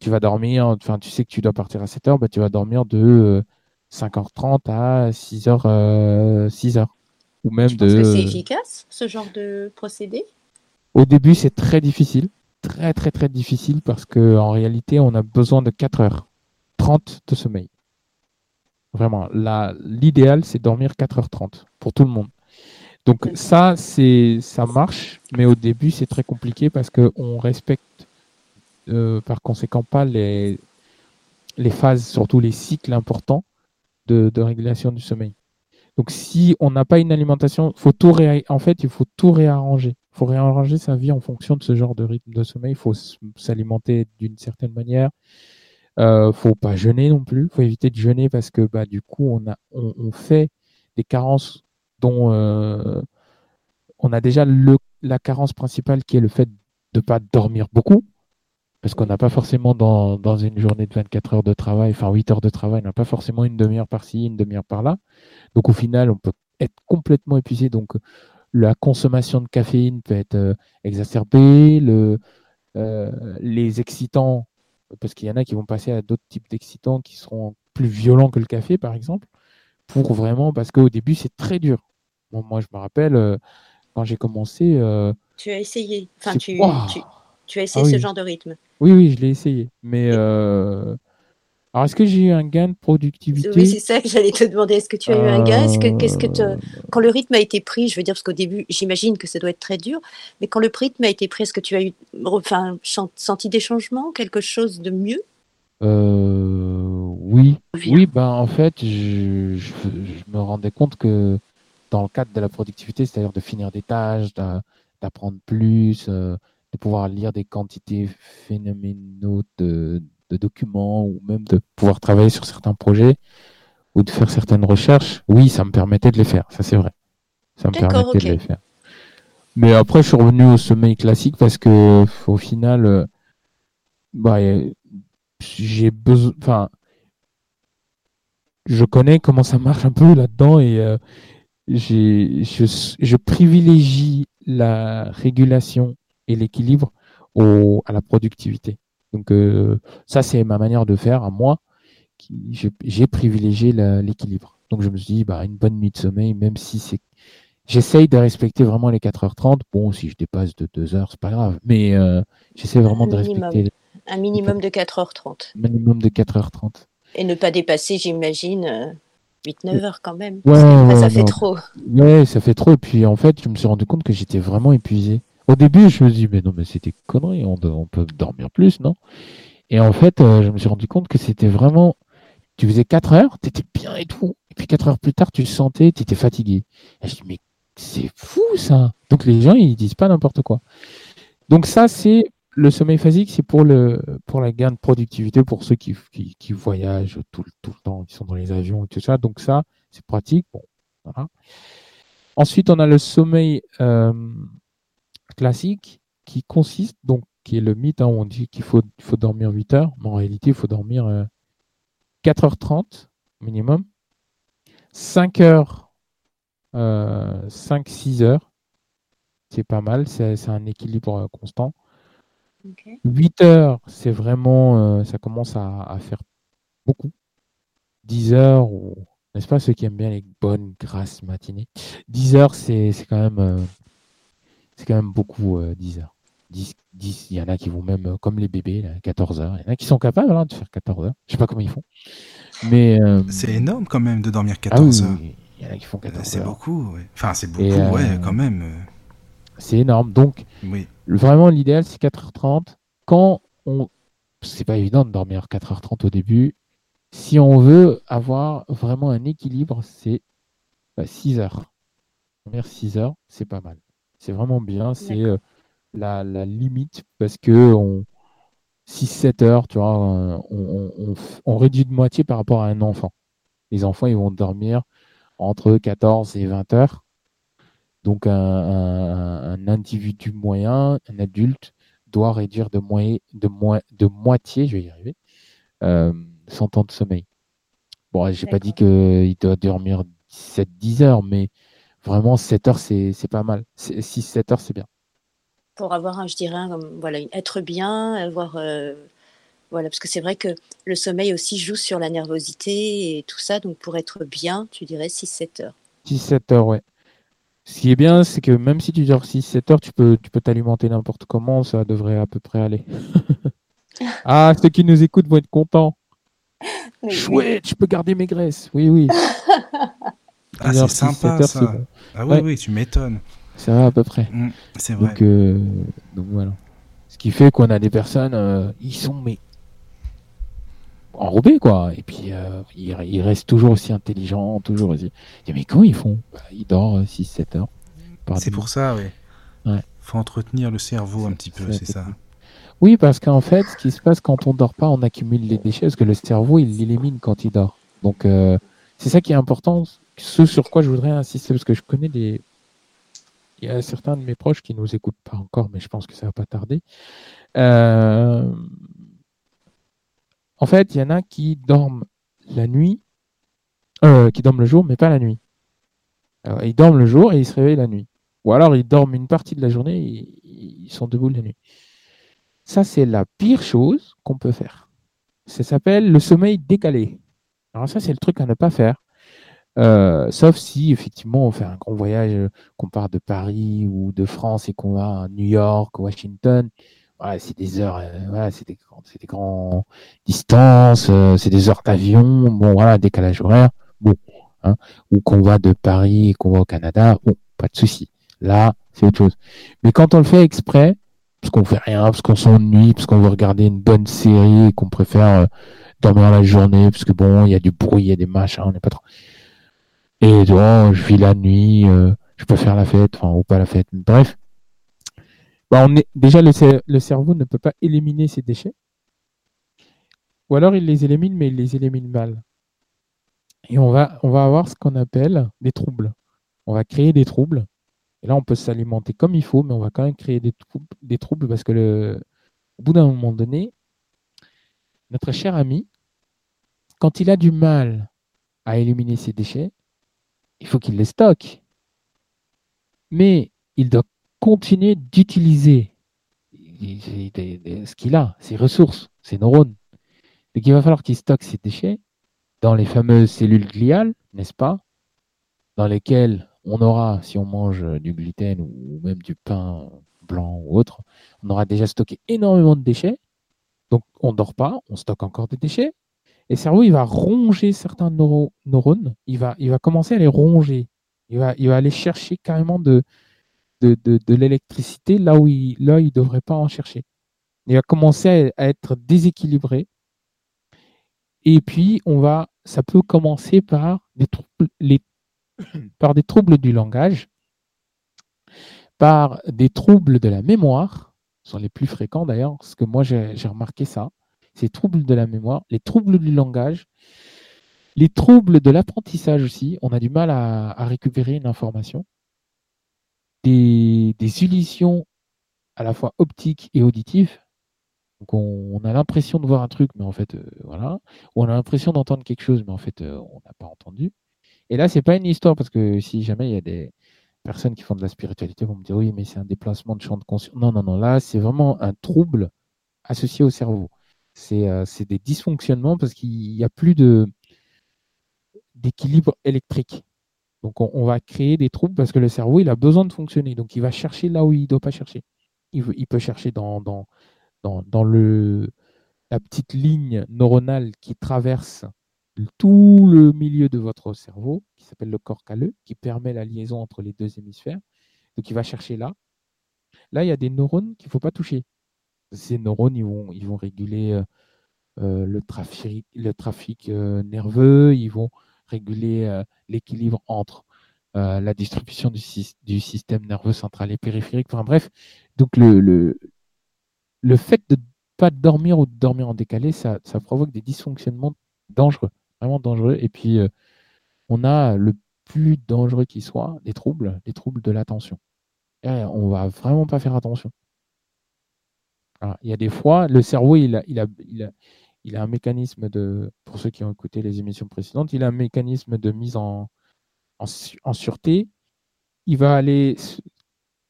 tu vas dormir, enfin, tu sais que tu dois partir à 7 heures, bah, tu vas dormir de 5h30 à 6h, 6 h Ou même de. que c'est efficace, ce genre de procédé? Au début, c'est très difficile. Très, très, très difficile parce qu'en réalité, on a besoin de 4 h 30 de sommeil. Vraiment, l'idéal, c'est dormir 4h30 pour tout le monde. Donc ça, c'est ça marche, mais au début, c'est très compliqué parce qu'on respecte euh, par conséquent pas les, les phases, surtout les cycles importants de, régulation du sommeil. Donc si on n'a pas une alimentation, faut tout en fait, il faut tout réarranger. Il faut réarranger sa vie en fonction de ce genre de rythme de sommeil. Il faut s'alimenter d'une certaine manière. Euh, faut pas jeûner non plus. Faut éviter de jeûner parce que bah du coup on a on, fait des carences dont euh, on a déjà le, la carence principale qui est le fait de pas dormir beaucoup parce qu'on n'a pas forcément dans, dans, une journée de 24 heures de travail, enfin 8 heures de travail, on n'a pas forcément une demi-heure par-ci, une demi-heure par-là. Donc au final, on peut être complètement épuisé. Donc la consommation de caféine peut être euh, exacerbée, le, euh, les excitants parce qu'il y en a qui vont passer à d'autres types d'excitants qui seront plus violents que le café, par exemple, pour vraiment, parce qu'au début, c'est très dur. moi, je me rappelle, euh, quand j'ai commencé... Tu as essayé, enfin, tu, tu, as essayé ah ce genre de rythme. Oui, oui, je l'ai essayé. Mais euh, alors, est-ce que j'ai eu un gain de productivité Oui, c'est ça que j'allais te demander. Est-ce que tu as eu un gain? Ce que, qu'est-ce que Quand le rythme a été pris, je veux dire, parce qu'au début, j'imagine que ça doit être très dur, mais quand le rythme a été pris, est-ce que tu as eu, enfin, senti des changements, quelque chose de mieux? Euh, Oui, oui. Ben en fait, je, me rendais compte que dans le cadre de la productivité, c'est-à-dire de finir des tâches, d'apprendre plus, euh, de pouvoir lire des quantités phénoménaux de de documents ou même de pouvoir travailler sur certains projets ou de faire certaines recherches, oui, ça me permettait de les faire, ça c'est vrai. Ça me permettait de les faire. Mais après, je suis revenu au sommeil classique parce que au final, euh, bah, j'ai besoin, enfin, je connais comment ça marche un peu là-dedans et euh, j'ai, je, je, privilégie la régulation et l'équilibre au, à la productivité. Donc ça, c'est ma manière de faire à moi. J'ai privilégié l'équilibre. Donc je me suis dit, bah, une bonne nuit de sommeil, même si c'est J'essaye de respecter vraiment les 4h30. Bon, si je dépasse de 2 heures, c'est pas grave. Mais euh, j'essaie vraiment de respecter. Un minimum de 4h30. Minimum de 4h30. Et ne pas dépasser, j'imagine, 8-9 heures quand même. Ouais, ça fait trop. Ouais, ça fait trop. Et puis en fait, je me suis rendu compte que j'étais vraiment épuisé. Au début, je me suis dit, mais non, mais c'était connerie, on, on, peut dormir plus, non? Et en fait, euh, je me suis rendu compte que c'était vraiment. Tu faisais 4 heures, tu étais bien et tout. Et puis 4 heures plus tard, tu sentais, tu étais fatigué. Et je me dis, mais c'est fou ça. Donc les gens, ils disent pas n'importe quoi. Donc ça, c'est le sommeil phasique, c'est pour pour la gain de productivité pour ceux qui, qui, voyagent tout, tout, le temps, qui sont dans les avions et tout ça. Donc ça, c'est pratique. Bon, voilà. Ensuite, on a le sommeil euh, classique qui consiste donc qui est le mythe hein, où on dit qu'il faut, il faut dormir 8 heures, mais en réalité, il faut dormir 4h30 euh, minimum, 5 heures 5-6 euh, heures. C'est pas mal, c'est un équilibre euh, constant. 8 heures, c'est vraiment, euh, ça commence à, faire beaucoup. 10 heures, n'est-ce pas, ceux qui aiment bien les bonnes grasses matinées. 10 heures, c'est quand même, c'est quand même beaucoup, 10 heures. 10, 10, il y en a qui vont même, comme les bébés, 14 heures. Il y en a qui sont capables hein, de faire 14 heures. Je sais pas comment ils font. Mais, c'est énorme quand même de dormir 14 ah heures. Il y en a qui font 14 C'est beaucoup, Enfin, c'est beaucoup, ouais, euh, quand même. C'est énorme. Donc, oui. vraiment, l'idéal, c'est 4h30. Quand on. C'est pas évident de dormir 4h30 au début. Si on veut avoir vraiment un équilibre, c'est 6 bah, h Dormir 6 heures, c'est pas mal. C'est vraiment bien. C'est euh, la, limite parce que on. 6-7 heures, tu vois, on, on, réduit de moitié par rapport à un enfant. Les enfants, ils vont dormir entre 14 et 20 heures. Donc un, individu moyen, un adulte, doit réduire de, de, de moitié, je vais y arriver, euh, son temps de sommeil. Bon, j'ai pas dit qu'il doit dormir 7-10 heures, mais vraiment 7 heures, c'est pas mal. 6-7 heures, c'est bien. Pour avoir, je dirais, voilà, être bien, avoir euh, voilà, parce que c'est vrai que le sommeil aussi joue sur la nervosité et tout ça. Donc pour être bien, tu dirais 6-7 heures. 6-7 heures, ouais. Ce qui est bien, c'est que même si tu dors 6-7 heures, tu peux tu peux t'alimenter n'importe comment, ça devrait à peu près aller. ah, ceux qui nous écoutent vont être contents. Chouette, je peux garder mes graisses. Oui, oui. ah, c'est sympa ça. Ah oui, oui, tu m'étonnes. Ça va à peu près. Mm, c'est vrai. Donc, euh, donc, voilà. Ce qui fait qu'on a des personnes, euh, ils sont mais enrobé, quoi. Et puis, euh, il, reste toujours aussi intelligent, toujours aussi. Mais comment ils font bah, Ils dorment 6-7 euh, heures. C'est pour ça, oui. Ouais. faut entretenir le cerveau un petit peu, c'est ça. Oui, parce qu'en fait, ce qui se passe quand on dort pas, on accumule les déchets, parce que le cerveau, il l'élimine quand il dort. Donc, c'est ça qui est important. Ce sur quoi je voudrais insister, parce que je connais des... Il y a certains de mes proches qui nous écoutent pas encore, mais je pense que ça va pas tarder. Euh, en fait, il y en a qui dorment la nuit, euh, qui dorment le jour, mais pas la nuit. ils dorment le jour et ils se réveillent la nuit. Ou alors ils dorment une partie de la journée et ils sont debout la nuit. Ça, c'est la pire chose qu'on peut faire. Ça s'appelle le sommeil décalé. Alors ça, c'est le truc à ne pas faire. Euh, sauf si effectivement on fait un grand voyage, qu'on part de Paris ou de France et qu'on va à New York, Washington, c'est des heures, euh, c'est des, des grandes distances, euh, c'est des heures d'avion, bon voilà, décalage horaire, bon, hein, ou qu'on va de Paris et qu'on va au Canada, bon, pas de souci. Là, c'est autre chose. Mais quand on le fait exprès, parce qu'on fait rien, parce qu'on s'ennuie, parce qu'on veut regarder une bonne série et qu'on préfère euh, dormir la journée, parce que bon, il y a du bruit, il y a des machins, on n'est pas trop. Et donc, je vis la nuit, je peux faire la fête, enfin, ou pas la fête, bref bah, on est, déjà, le, cerveau ne peut pas éliminer ces déchets. Ou alors il les élimine, mais il les élimine mal. Et on va, on va avoir ce qu'on appelle des troubles. On va créer des troubles. Et là, on peut s'alimenter comme il faut, mais on va quand même créer des, troubles, des troubles parce que le, au bout d'un moment donné, notre cher ami, quand il a du mal à éliminer ses déchets, il faut qu'il les stocke. Mais il doit continuer d'utiliser ce qu'il a, ses ressources, ses neurones. Donc il va falloir qu'il stocke ces déchets dans les fameuses cellules gliales, n'est-ce pas Dans lesquelles on aura, si on mange du gluten ou même du pain blanc ou autre, on aura déjà stocké énormément de déchets. Donc on ne dort pas, on stocke encore des déchets. Et le cerveau, il va ronger certains neurones, il va, commencer à les ronger. Il va, aller chercher carrément de, l'électricité là où il ne devrait pas en chercher. Il va commencer à, être déséquilibré. Et puis, on va, ça peut commencer par des troubles, les, par des troubles du langage, par des troubles de la mémoire, ce sont les plus fréquents d'ailleurs, parce que moi j'ai remarqué ça ces troubles de la mémoire, les troubles du langage, les troubles de l'apprentissage aussi. On a du mal à, récupérer une information. Des, illusions à la fois optiques et auditives. Donc on, a l'impression de voir un truc, mais en fait, euh, voilà. Ou on a l'impression d'entendre quelque chose, mais en fait, euh, on n'a pas entendu. Et là, c'est pas une histoire, parce que si jamais il y a des personnes qui font de la spiritualité vont me dire oui, mais c'est un déplacement de champ de conscience. Non, non, non, là, c'est vraiment un trouble associé au cerveau. Euh, c'est des dysfonctionnements parce qu'il n'y a plus d'équilibre électrique. Donc on, va créer des troubles parce que le cerveau, il a besoin de fonctionner. Donc il va chercher là où il ne doit pas chercher. Il, peut chercher dans, la petite ligne neuronale qui traverse tout le milieu de votre cerveau, qui s'appelle le corps calleux, qui permet la liaison entre les deux hémisphères. Donc il va chercher là. Là, il y a des neurones qu'il ne faut pas toucher ces neurones, vont, réguler euh, euh, le trafic, euh, nerveux, ils vont réguler l'équilibre entre la distribution du, système nerveux central et périphérique. Enfin bref, donc le, le, le fait de ne pas dormir ou de dormir en décalé, ça, ça provoque des dysfonctionnements dangereux, vraiment dangereux. Et puis, on a le plus dangereux qui soit, des troubles, des troubles de l'attention. On va vraiment pas faire attention. Il y a des fois, le cerveau, il a, il a, il a, il a un mécanisme de, pour ceux qui ont écouté les émissions précédentes, il a un mécanisme de mise en, en, sûreté. Il va aller,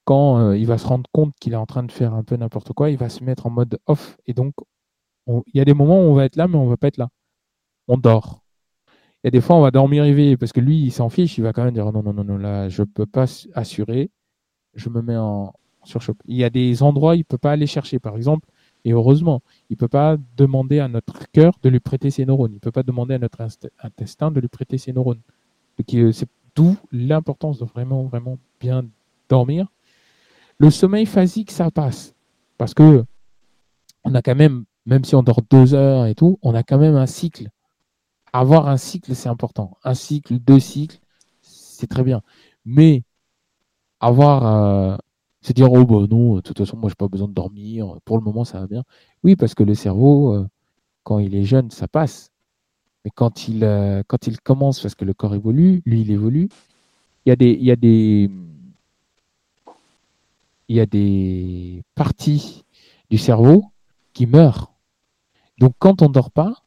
quand euh, il va se rendre compte qu'il est en train de faire un peu n'importe quoi, il va se mettre en mode off. Et donc, il y a des moments où on va être là, mais on va pas être là. On dort. Il y a des fois, on va dormir éveillé parce que lui, il s'en fiche. Il va quand même dire non, non, non, non, là, je peux pas assurer. Je me mets en, il y a des endroits où il ne peut pas aller chercher, par exemple, et heureusement, il ne peut pas demander à notre cœur de lui prêter ses neurones. Il ne peut pas demander à notre intestin de lui prêter ses neurones. C'est d'où l'importance de vraiment, vraiment bien dormir. Le sommeil phasique, ça passe. Parce que on a quand même, même si on dort deux heures et tout, on a quand même un cycle. Avoir un cycle, c'est important. Un cycle, deux cycles, c'est très bien. Mais avoir euh, c'est dire, oh bah non, de toute façon, moi, j'ai pas besoin de dormir. Pour le moment, ça va bien. Oui, parce que le cerveau, euh, quand il est jeune, ça passe. Mais quand il, euh, quand il commence, parce que le corps évolue, lui, il évolue, il y a des, il y a des, il y a des parties du cerveau qui meurent. Donc, quand on dort pas,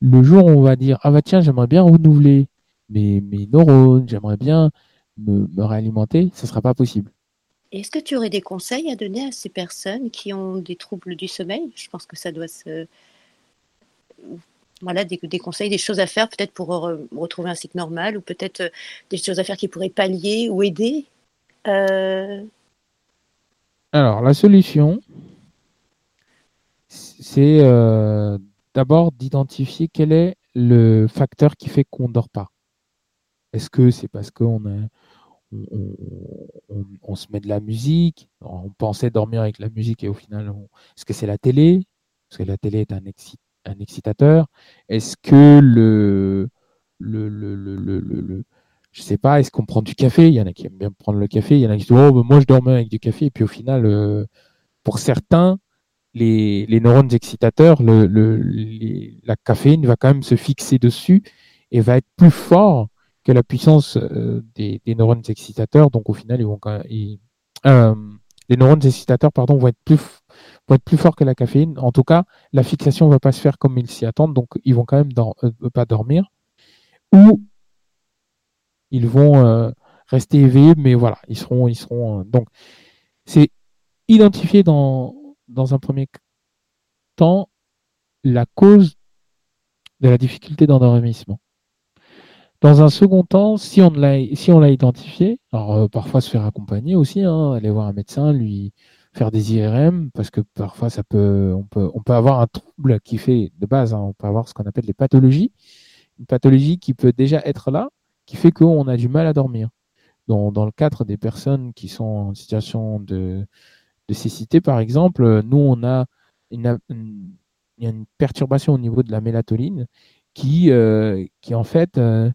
le jour où on va dire, ah bah tiens, j'aimerais bien renouveler mes, mes neurones, j'aimerais bien me, me réalimenter, ce sera pas possible. Est-ce que tu aurais des conseils à donner à ces personnes qui ont des troubles du sommeil? Je pense que ça doit se. Voilà, des, conseils, des choses à faire peut-être pour retrouver un cycle normal ou peut-être euh, des choses à faire qui pourraient pallier ou aider? Euh. Alors, la solution, c'est euh, d'abord d'identifier quel est le facteur qui fait qu'on ne dort pas. Est-ce que c'est parce qu'on a on, se met de la musique, on pensait dormir avec la musique et au final, est-ce que c'est la télé? Est-ce que la télé est un, excitateur. Est-ce que le, le, le, le, je sais pas, est-ce qu'on prend du café? Il y en a qui aiment bien prendre le café, il y en a qui disent oh, moi je dormais avec du café. Et puis au final, euh, pour certains, les, les, neurones excitateurs, la caféine va quand même se fixer dessus et va être plus fort la puissance euh, des, neurones excitateurs, donc au final, ils vont quand euh, les neurones excitateurs pardon, vont, être plus, vont être plus forts que la caféine. En tout cas, la fixation ne va pas se faire comme ils s'y attendent, donc ils vont quand même euh, pas dormir. Ou ils vont rester éveillés, mais voilà, ils seront. Ils seront donc, c'est identifier dans, dans un premier temps, la cause de la difficulté d'endormissement. Dans un second temps, si on l'a identifié, alors euh, parfois se faire accompagner aussi, hein, aller voir un médecin, lui faire des IRM, parce que parfois ça peut on peut on peut avoir un trouble qui fait de base, hein, on peut avoir ce qu'on appelle les pathologies, une pathologie qui peut déjà être là, qui fait qu'on a du mal à dormir. Dans, le cadre des personnes qui sont en situation de, cécité, par exemple, nous on a une perturbation au niveau de la mélatonine qui, euh, qui en fait, euh,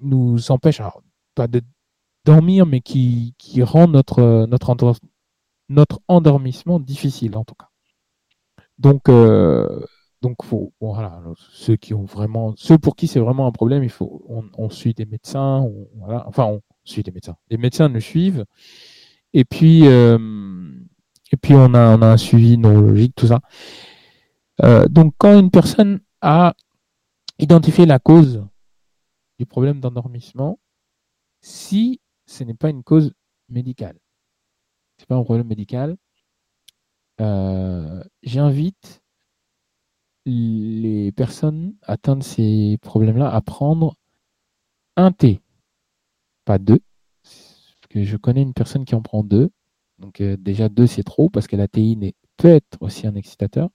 nous empêche, pas de dormir, mais qui, qui rend notre, notre, notre endormissement difficile, en tout cas. Donc, euh, donc faut, voilà, ceux qui ont vraiment, ceux pour qui c'est vraiment un problème, il faut, on, suit des médecins, enfin, on suit des médecins. Les médecins nous suivent, et puis, et puis on a, on a un suivi neurologique, tout ça. donc, quand une personne a identifier la cause du problème d'endormissement si ce n'est pas une cause médicale. Ce n'est pas un problème médical. Euh, j'invite les personnes atteintes de ces problèmes-là à prendre un thé, pas deux. Que je connais une personne qui en prend deux. Donc euh, déjà deux c'est trop parce que la théine peut être aussi un excitateur.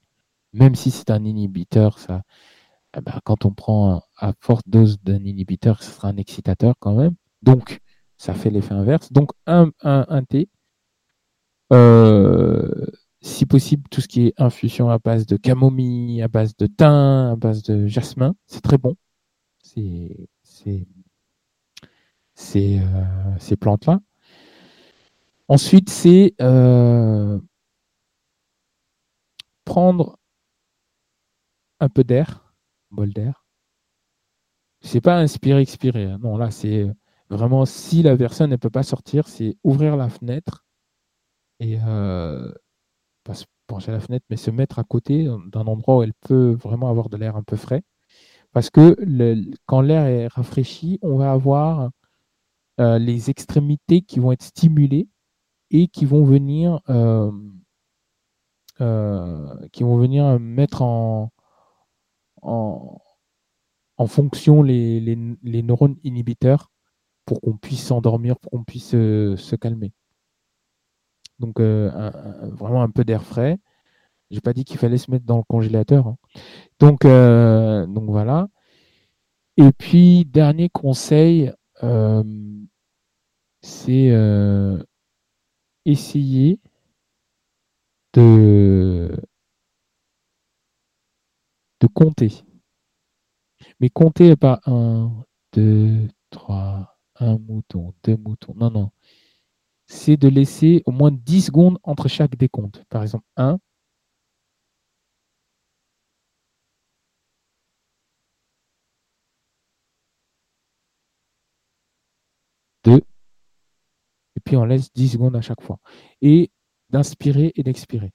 Même si c'est un inhibiteur, ça, eh ben, quand on prend à forte dose d'un inhibiteur, ce sera un excitateur quand même. Donc, ça fait l'effet inverse. Donc, un, thé. Euh, si possible, tout ce qui est infusion à base de camomille, à base de thym, à base de jasmin, c'est très bon. Euh, ces plantes-là. Ensuite, c'est euh, prendre un peu d'air bol d'air. C'est pas inspirer, expirer. Hein. Non, là, c'est euh, vraiment si la personne ne peut pas sortir, c'est ouvrir la fenêtre et euh, pas se pencher à la fenêtre, mais se mettre à côté d'un endroit où elle peut vraiment avoir de l'air un peu frais. Parce que quand l'air est rafraîchi, on va avoir euh, les extrémités qui vont être stimulées et qui vont venir, qui vont venir mettre en, en, fonction les, neurones inhibiteurs pour qu'on puisse s'endormir, pour qu'on puisse euh, se calmer. Donc euh, vraiment un peu d'air frais. J'ai pas dit qu'il fallait se mettre dans le congélateur. Hein. Donc, euh, donc voilà. Et puis dernier conseil, c'est essayer de de compter. Mais compter pas un, deux, trois, un mouton, deux moutons. Non, non. C'est de laisser au moins 10 secondes entre chaque décompte. Par exemple, 1, deux, et puis on laisse 10 secondes à chaque fois. Et d'inspirer et d'expirer.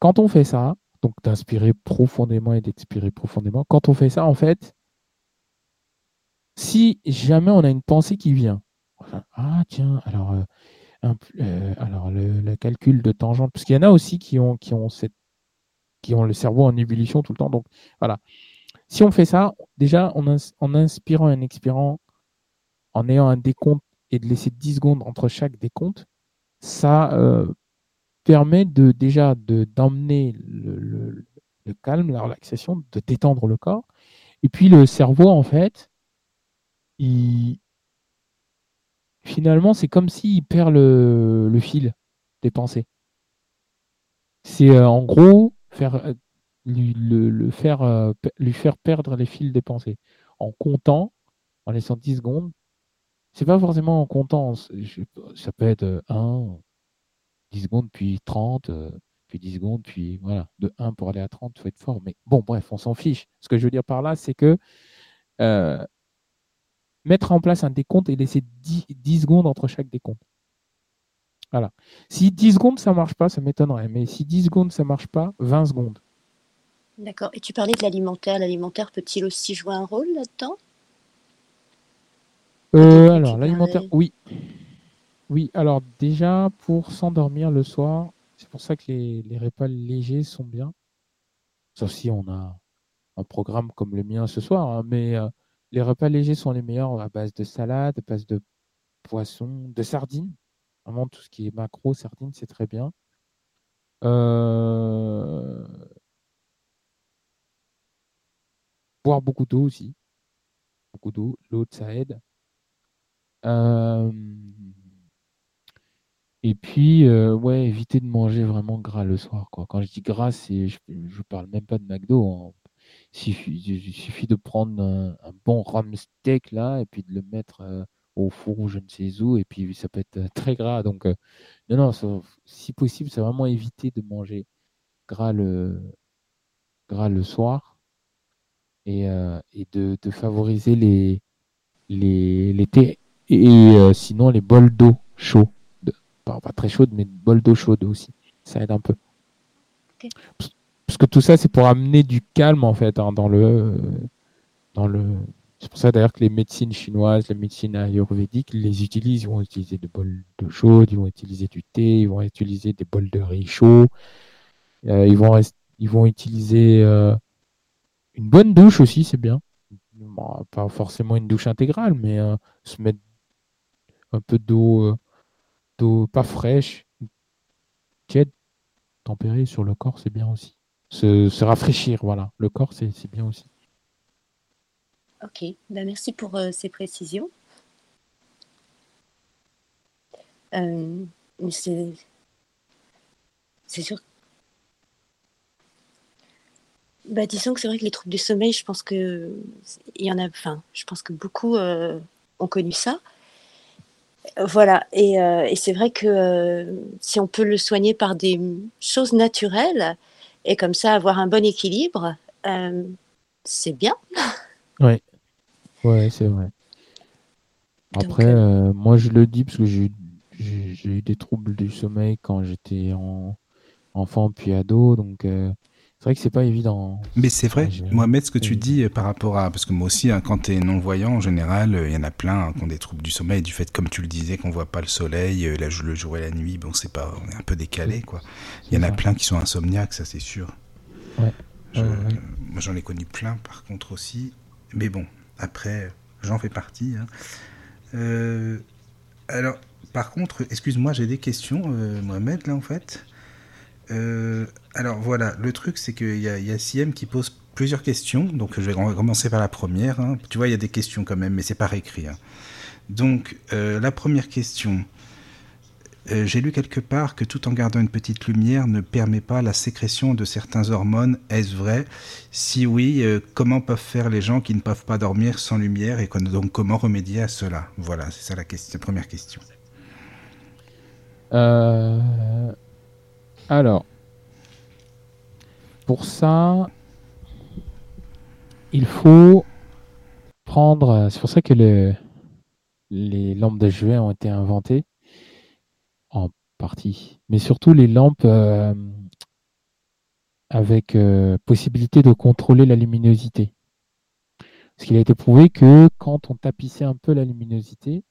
Quand on fait ça, donc d'inspirer profondément et d'expirer profondément. Quand on fait ça, en fait, si jamais on a une pensée qui vient, ah tiens, alors, euh, euh, le, calcul de tangente, parce qu'il y en a aussi qui ont, qui qui ont le cerveau en ébullition tout le temps. Donc voilà. Si on fait ça, déjà en, en inspirant et en expirant, en ayant un décompte et de laisser 10 secondes entre chaque décompte, ça euh, permet de déjà de d'emmener le, calme, la relaxation, de détendre le corps. Et puis le cerveau, en fait, il, finalement, c'est comme s'il perd le, le, fil des pensées. C'est euh, en gros faire, euh, lui, le, faire, euh, lui faire perdre les fils des pensées. En comptant, en laissant 10 secondes, c'est pas forcément en comptant, ça peut être 1, 10 secondes, puis 30, euh, puis 10 secondes, puis voilà, de 1 pour aller à 30, il faut être fort. Mais bon, bref, on s'en fiche. Ce que je veux dire par là, c'est que euh, mettre en place un décompte et laisser 10, secondes entre chaque décompte. Voilà. Si 10 secondes, ça ne marche pas, ça m'étonnerait. Mais si 10 secondes, ça ne marche pas, 20 secondes. D'accord. Et tu parlais de l'alimentaire. L'alimentaire peut-il aussi jouer un rôle là-dedans? Euh, Alors, l'alimentaire, oui. Oui, alors déjà, pour s'endormir le soir, c'est pour ça que les, repas légers sont bien. Sauf si on a un programme comme le mien ce soir, hein, mais les repas légers sont les meilleurs à base de salade, à base de poisson, de sardines. Vraiment, tout ce qui est macro, sardines, c'est très bien. Euh, boire beaucoup d'eau aussi. Beaucoup d'eau. L'eau, ça aide. Euh, et puis, euh, ouais, éviter de manger vraiment gras le soir. Quoi. Quand je dis gras, c'est, je, ne parle même pas de McDo. Il, suffit, de prendre un, bon rhum steak là et puis de le mettre au four ou je ne sais où, et puis ça peut être très gras. Donc, non, non, si possible, c'est vraiment éviter de manger gras le, gras le soir et, et de, favoriser les, les, les thés et sinon les bols d'eau chauds. Pas, pas, très chaudes, mais bols d'eau chaude aussi. Ça aide un peu. Parce que tout ça, c'est pour amener du calme en fait hein, dans le, dans le, c'est pour ça d'ailleurs que les médecines chinoises, les médecines ayurvédiques, ils les utilisent. Ils vont utiliser des bols d'eau chaude, ils vont utiliser du thé, ils vont utiliser des bols de riz chaud. Euh, ils, vont ils vont utiliser euh, une bonne douche aussi, c'est bien. pas forcément une douche intégrale, mais euh, se mettre un peu d'eau, pas fraîche, tiède, tempérée sur le corps, c'est bien aussi. Se, se rafraîchir, voilà. Le corps, c'est bien aussi. Ok, ben, merci pour euh, ces précisions. Euh, c'est sûr. Bah, disons que c'est vrai que les troubles du sommeil, je pense que il y en a, enfin, je pense que beaucoup euh, ont connu ça. Voilà, et, et c'est vrai que si on peut le soigner par des choses naturelles et comme ça avoir un bon équilibre, c'est bien. Oui, Ouais, c'est vrai. Après, euh, euh, moi je le dis parce que j'ai eu des troubles du sommeil quand j'étais en, enfant puis ado, donc euh, c'est vrai que c'est pas évident. Mais c'est vrai, Mohamed, ce que tu dis par rapport à. Parce que moi aussi, hein, quand tu es non-voyant, en général, il y en a plein qui ont des troubles du sommeil, du fait, comme tu le disais, qu'on voit pas le soleil, la, le jour et la nuit, bon, c'est pas. On est un peu décalé, quoi. Il y en a plein qui sont insomniaques, ça c'est sûr. Ouais. Moi j'en ai connu plein, par contre aussi. Mais bon, après, j'en fais partie. Hein. Euh, alors, par contre, excuse-moi, j'ai des questions, euh, Mohamed, là, en fait. Euh, alors, voilà, le truc, c'est qu'il y a, y a Siem qui pose plusieurs questions. Donc, je vais commencer par la première. Hein. Tu vois, il y a des questions quand même, mais c'est par écrit. Hein. Donc, la première question. Euh, j'ai lu quelque part que tout en gardant une petite lumière ne permet pas la sécrétion de certains hormones. Est-ce vrai? Si oui, euh, comment peuvent faire les gens qui ne peuvent pas dormir sans lumière et donc comment remédier à cela? Voilà, c'est ça la, question, première question. Euh, alors, pour ça, il faut prendre. C'est pour ça que les lampes de chevet ont été inventées en partie. Mais surtout les lampes euh, avec euh, possibilité de contrôler la luminosité. Parce qu'il a été prouvé que quand on tapissait un peu la luminosité,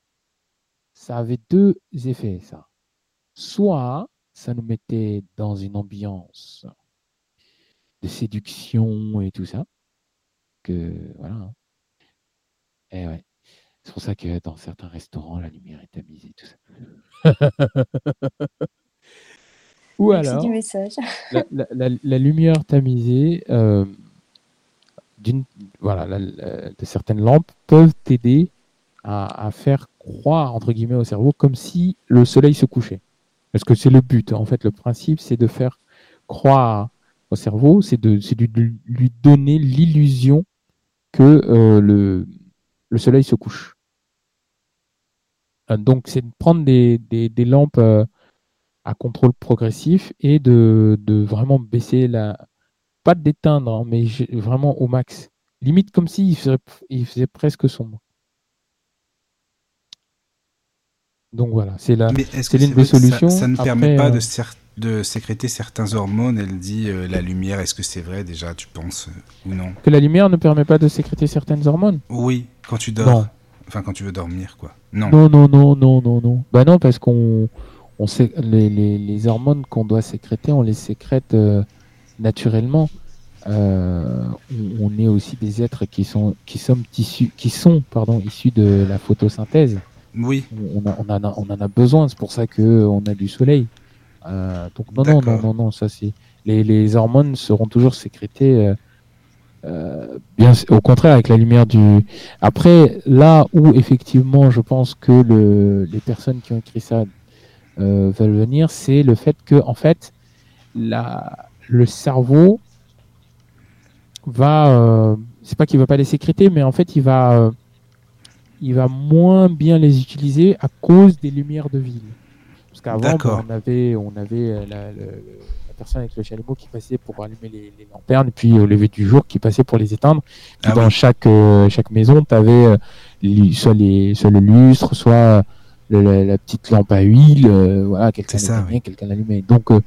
ça avait deux effets, ça. Soit ça nous mettait dans une ambiance de séduction et tout ça. Que voilà. Et eh ouais. C'est pour ça que dans certains restaurants, la lumière est tamisée, tout ça. Ou alors, La, lumière tamisée euh, d'une, voilà, de certaines lampes peuvent t'aider à, faire croire entre guillemets au cerveau comme si le soleil se couchait. Parce que c'est le but. En fait, le principe, c'est de faire croire au cerveau, c'est de, de, lui donner l'illusion que euh, le, le soleil se couche. Euh, donc, c'est de prendre des, lampes euh, à contrôle progressif et de, vraiment baisser la. Pas d'éteindre, hein, mais vraiment au max. Limite comme s'il il faisait presque sombre. Donc voilà, c'est l'une des solutions. Ça, ne permet pas de, euh, de, sécréter certains hormones. Elle dit la lumière. Est-ce que c'est vrai déjà, tu penses ou non? Que la lumière ne permet pas de sécréter certaines hormones Oui, quand tu dors. Enfin, quand tu veux dormir, quoi. Non. Non, non, non, non, non, Bah non, parce qu'on on sait, les, hormones qu'on doit sécréter, on les sécrète naturellement. On, est aussi des êtres qui sont, qui sommes issus, qui sont, pardon, issus de la photosynthèse. Oui. On, on, en, a, on en a besoin, c'est pour ça qu'on a du soleil. donc non, non, non, non, non, ça c'est les, les, hormones seront toujours sécrétées euh, bien, au contraire, avec la lumière du. Après, là où effectivement, je pense que le, les personnes qui ont écrit ça euh, veulent venir, c'est le fait que, en fait, la, le cerveau va. Euh, c'est pas qu'il va pas les sécréter, mais en fait, il va, euh, il va moins bien les utiliser à cause des lumières de ville. Parce qu'avant, on avait, on avait la, le, personne avec le chalumeau qui passait pour allumer les, lanternes, et puis au lever du jour qui passait pour les éteindre. Puis ah dans chaque, euh, chaque maison, tu avais euh, soit, les, soit le lustre, soit la, petite lampe à huile, euh, voilà, quelqu'un allumait, quelqu'un allumait. Donc, on,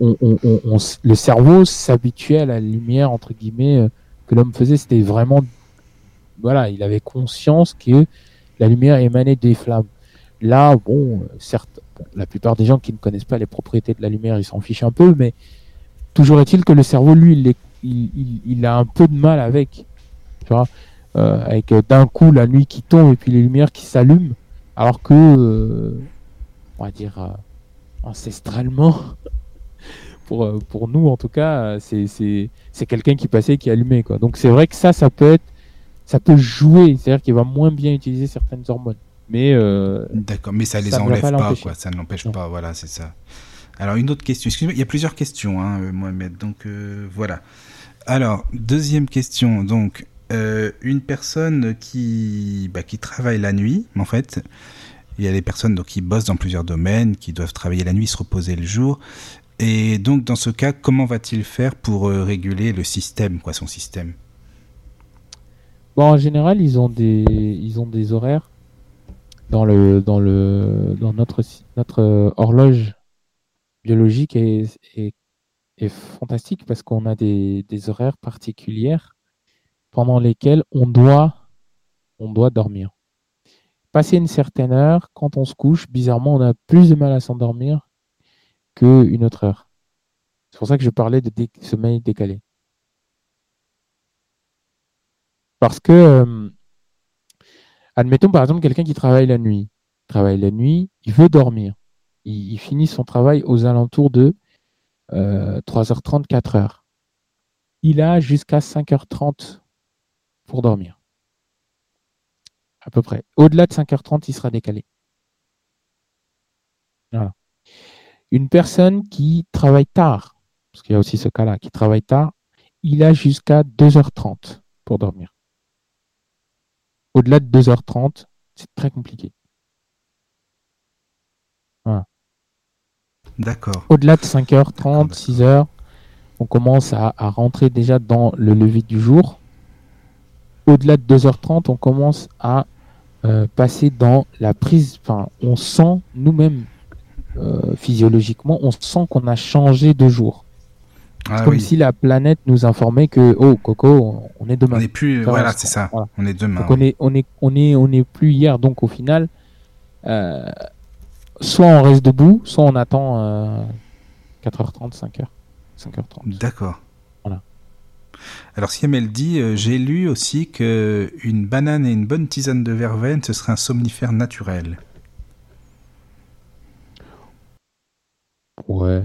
on, on, le cerveau s'habituait à la lumière, entre guillemets, que l'homme faisait. C'était vraiment. Voilà, il avait conscience que la lumière émanait des flammes. Là, bon, certes, la plupart des gens qui ne connaissent pas les propriétés de la lumière, ils s'en fichent un peu, mais toujours est-il que le cerveau, lui, il, a un peu de mal avec. Tu vois, euh, avec euh, d'un coup la nuit qui tombe et puis les lumières qui s'allument, alors que, euh, on va dire, ancestralement, pour, pour nous en tout cas, c'est quelqu'un qui passait et qui allumait. Quoi. Donc c'est vrai que ça, ça peut être, ça peut jouer, c'est-à-dire qu'il va moins bien utiliser certaines hormones. Mais euh, d'accord, mais ça les enlève pas, quoi. Ça ne l'empêche pas, voilà, c'est ça. Alors une autre question. Excusez-moi, il y a plusieurs questions, hein, euh, Mohamed. Donc euh, voilà. Alors deuxième question. Donc une personne qui bah, qui travaille la nuit, en fait. Il y a des personnes donc, qui bossent dans plusieurs domaines, qui doivent travailler la nuit, se reposer le jour. Et donc, dans ce cas, comment va-t-il faire pour réguler le système, quoi, son système? Bon, en général, ils ont des, horaires dans notre euh, horloge biologique est, fantastique parce qu'on a des, horaires particulières pendant lesquels on doit on doit dormir. Passer une certaine heure, quand on se couche, bizarrement, on a plus de mal à s'endormir qu'une autre heure. C'est pour ça que je parlais de sommeil décalé. Parce que euh, Admettons par exemple quelqu'un qui travaille la nuit. travaille la nuit, il veut dormir. Il, finit son travail aux alentours de 3h30, euh, 4h. Il a jusqu'à 5h30 pour dormir. À peu près. Au-delà de 5h30, il sera décalé. Une personne qui travaille tard, parce qu'il y a aussi ce cas-là, qui travaille tard, il a jusqu'à 2h30 pour dormir. Au-delà de 2h30, c'est très compliqué. D'accord. Au-delà de 5h30, 6h, on commence à, rentrer déjà dans le lever du jour. Au-delà de 2h30, on commence à euh, passer dans la prise. Enfin, on sent nous-mêmes, euh, physiologiquement, on sent qu'on a changé de jour. Ah comme si la planète nous informait que oh Coco, on est demain. On n'est plus, voilà, c'est ça. On est demain. Donc on est, on est, on est, on est plus hier. Donc au final, euh, soit on reste debout, soit on attend 4h30, 5h, 5h30. D'accord. Voilà. Alors si elle dit, euh, j'ai lu aussi que une banane et une bonne tisane de verveine, ce serait un somnifère naturel. Ouais.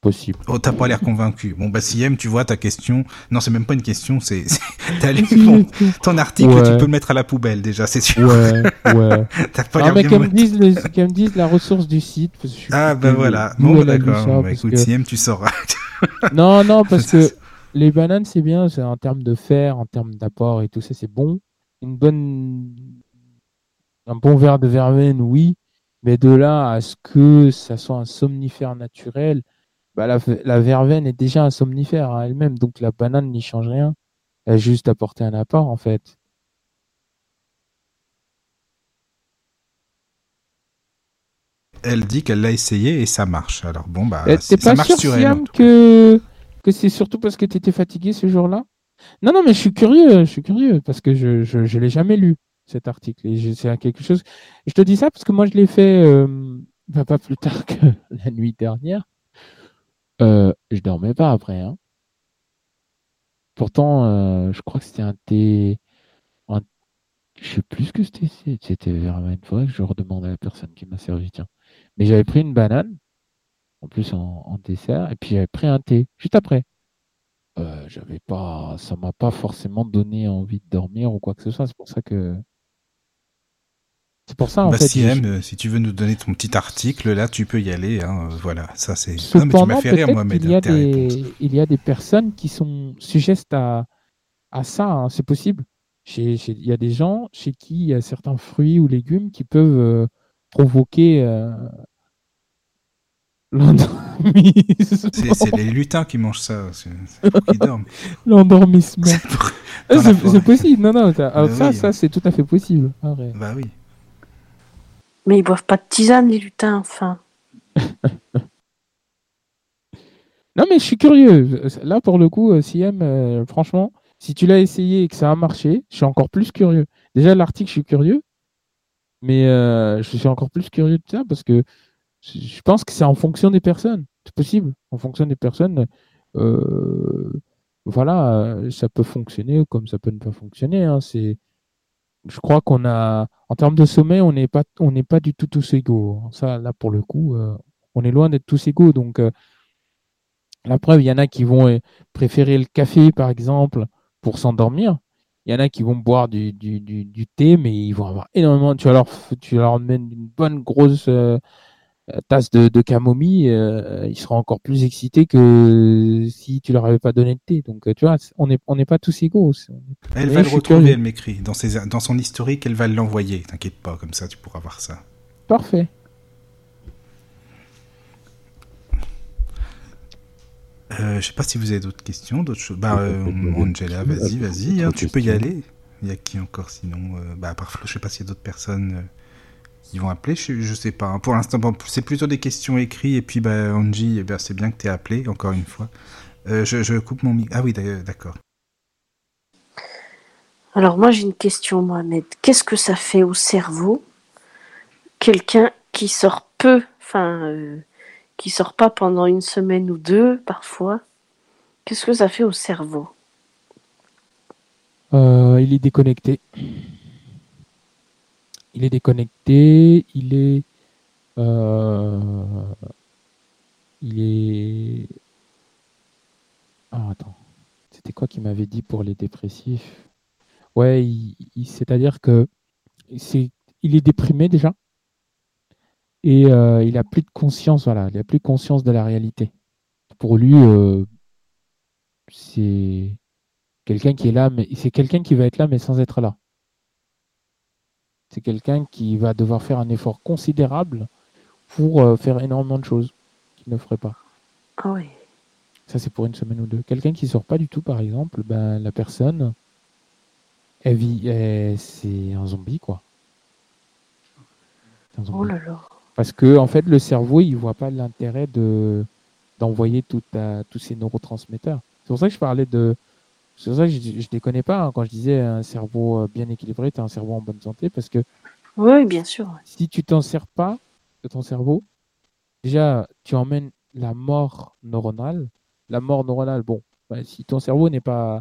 Possible. Oh, t'as pas l'air convaincu. Bon, bah, si tu vois, ta question. Non, c'est même pas une question, c'est. T'as lu ton article, tu peux le mettre à la poubelle, déjà, c'est sûr. Ouais, ouais. t'as pas l'air qu'elle me, disent me disent la ressource du site. ah, bah voilà. Bon, d'accord. Bah, écoute, que... tu sauras. non, non, parce que les bananes, c'est bien, c'est en termes de fer, en termes d'apport et tout ça, c'est bon. Une bonne. Un bon verre de verveine, oui. Mais de là à ce que ça soit un somnifère naturel, bah, la, verveine est déjà un somnifère à elle-même, donc la banane n'y change rien. Elle a juste apporté un apport, en fait. Elle dit qu'elle l'a essayé et ça marche. Alors bon, bah, ça marche sur elle. que, que c'est surtout parce que tu étais fatigué ce jour-là? Non, non, mais je suis curieux, je suis curieux parce que je je, je l'ai jamais lu cet article et c'est quelque chose. Je te dis ça parce que moi je l'ai fait, euh, pas plus tard que la nuit dernière, euh, je dormais pas après. Hein. Pourtant, euh, je crois que c'était un thé. Je sais plus ce que c'était. C'était vers une fois que je redemande à la personne qui m'a servi. Tiens. Mais j'avais pris une banane, en plus en, dessert, et puis j'avais pris un thé juste après. Euh, j'avais pas, ça m'a pas forcément donné envie de dormir ou quoi que ce soit. C'est pour ça que c'est pour ça, en bah, fait. Si, euh, si tu veux nous donner ton petit article, là, tu peux y aller. Hein, euh, voilà, ça c'est. Non, mais tu m'as fait rire, Mohamed. Il y, a des, il y a des personnes qui sont sujettes à, à ça. Hein, c'est possible. Il y a des gens chez qui il y a certains fruits ou légumes qui peuvent euh, provoquer l'endormissement. C'est les lutins qui mangent ça. C'est pour dorment. L'endormissement. C'est possible. Non, non. ça, bah ça c'est tout à fait possible. Bah oui. Mais ils boivent pas de tisane, les lutins, enfin. non, mais je suis curieux. Là, pour le coup, euh, Siem, euh, franchement, si tu l'as essayé et que ça a marché, je suis encore plus curieux. Déjà, l'article, je suis curieux. Mais euh, je suis encore plus curieux de ça parce que je pense que c'est en fonction des personnes. C'est possible. En fonction des personnes, voilà, ça peut fonctionner comme ça peut ne pas fonctionner. Hein. Je crois qu'on a, en termes de sommet, on n'est pas, on n'est pas du tout tous égaux. Ça, là, pour le coup, euh, on est loin d'être tous égaux. Donc, euh, la preuve, il y en a qui vont euh, préférer le café, par exemple, pour s'endormir. Il y en a qui vont boire du, thé, mais ils vont avoir énormément. Tu vas leur, tu une bonne grosse tasse de, de camomille, euh, ils seront encore plus excités que si tu leur avais pas donné de thé. Donc, tu vois, on n'est on pas tous égaux. Elle va le retrouver, elle m'écrit. Dans, ses, dans son historique, elle va l'envoyer. T'inquiète pas, comme ça, tu pourras voir ça. Parfait. Euh, je sais pas si vous avez d'autres questions, d'autres choses. Bah, euh, Angela, vas-y, vas-y, hein, tu peux y aller. Il y a qui encore sinon euh, Bah, parfois, je sais pas s'il y a d'autres personnes euh, ils vont appeler je, je sais pas. Hein. Pour l'instant, c'est plutôt des questions écrites. Et puis, bah, Angie, eh ben, c'est bien que tu aies appelé, encore une fois. Euh, je, coupe mon micro. Ah oui, d'accord. Alors, moi, j'ai une question, Mohamed. Qu'est-ce que ça fait au cerveau Quelqu'un qui sort peu, enfin, euh, qui sort pas pendant une semaine ou deux, parfois. Qu'est-ce que ça fait au cerveau? Euh, Il est déconnecté il est déconnecté, il est, euh, il est, ah attends, c'était quoi qu'il m'avait dit pour les dépressifs? Ouais, c'est-à-dire que c'est, il est déprimé déjà et euh, il a plus de conscience, voilà, il a plus conscience de la réalité. Pour lui, euh, c'est quelqu'un qui est là, mais c'est quelqu'un qui va être là, mais sans être là c'est quelqu'un qui va devoir faire un effort considérable pour euh, faire énormément de choses qu'il ne ferait pas. Ah oui. Ça, c'est pour une semaine ou deux. Quelqu'un qui sort pas du tout, par exemple, ben, la personne, elle vit, c'est un zombie, quoi. Oh là là. Parce que, en fait, le cerveau, il voit pas l'intérêt de d'envoyer tous ces neurotransmetteurs. C'est pour ça que je parlais de c'est pour ça que je ne les connais pas hein, quand je disais un cerveau euh, bien équilibré, tu as un cerveau en bonne santé parce que. Oui, bien sûr. Si tu t'en sers pas de ton cerveau, déjà, tu emmènes la mort neuronale. La mort neuronale, bon, bah, si ton cerveau n'est pas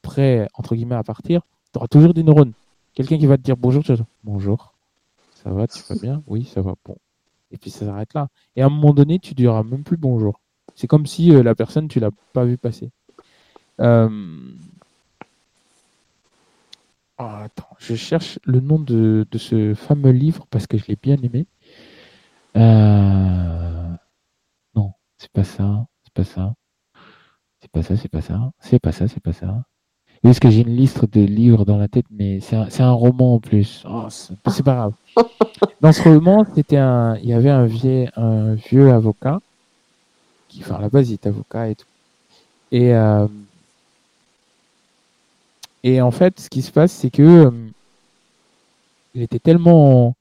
prêt, entre guillemets, à partir, tu auras toujours des neurones. Quelqu'un qui va te dire bonjour, tu vas dire bonjour, ça va, tu vas bien? Oui, ça va, bon. Et puis ça s'arrête là. Et à un moment donné, tu diras même plus bonjour. C'est comme si euh, la personne, tu l'as pas vu passer. Euh, ah, attends, je cherche le nom de, ce fameux livre parce que je l'ai bien aimé. Euh, non, c'est pas ça, c'est pas ça. C'est pas ça, c'est pas ça. C'est pas ça, c'est pas ça. Est-ce que j'ai une liste de livres dans la tête, mais c'est un, roman en plus. Oh, c'est pas grave. Dans ce roman, c'était un, il y avait un vieux, un vieux avocat qui, enfin, à la base, il était avocat et tout. Et euh, et en fait, ce qui se passe, c'est que euh, il était tellement,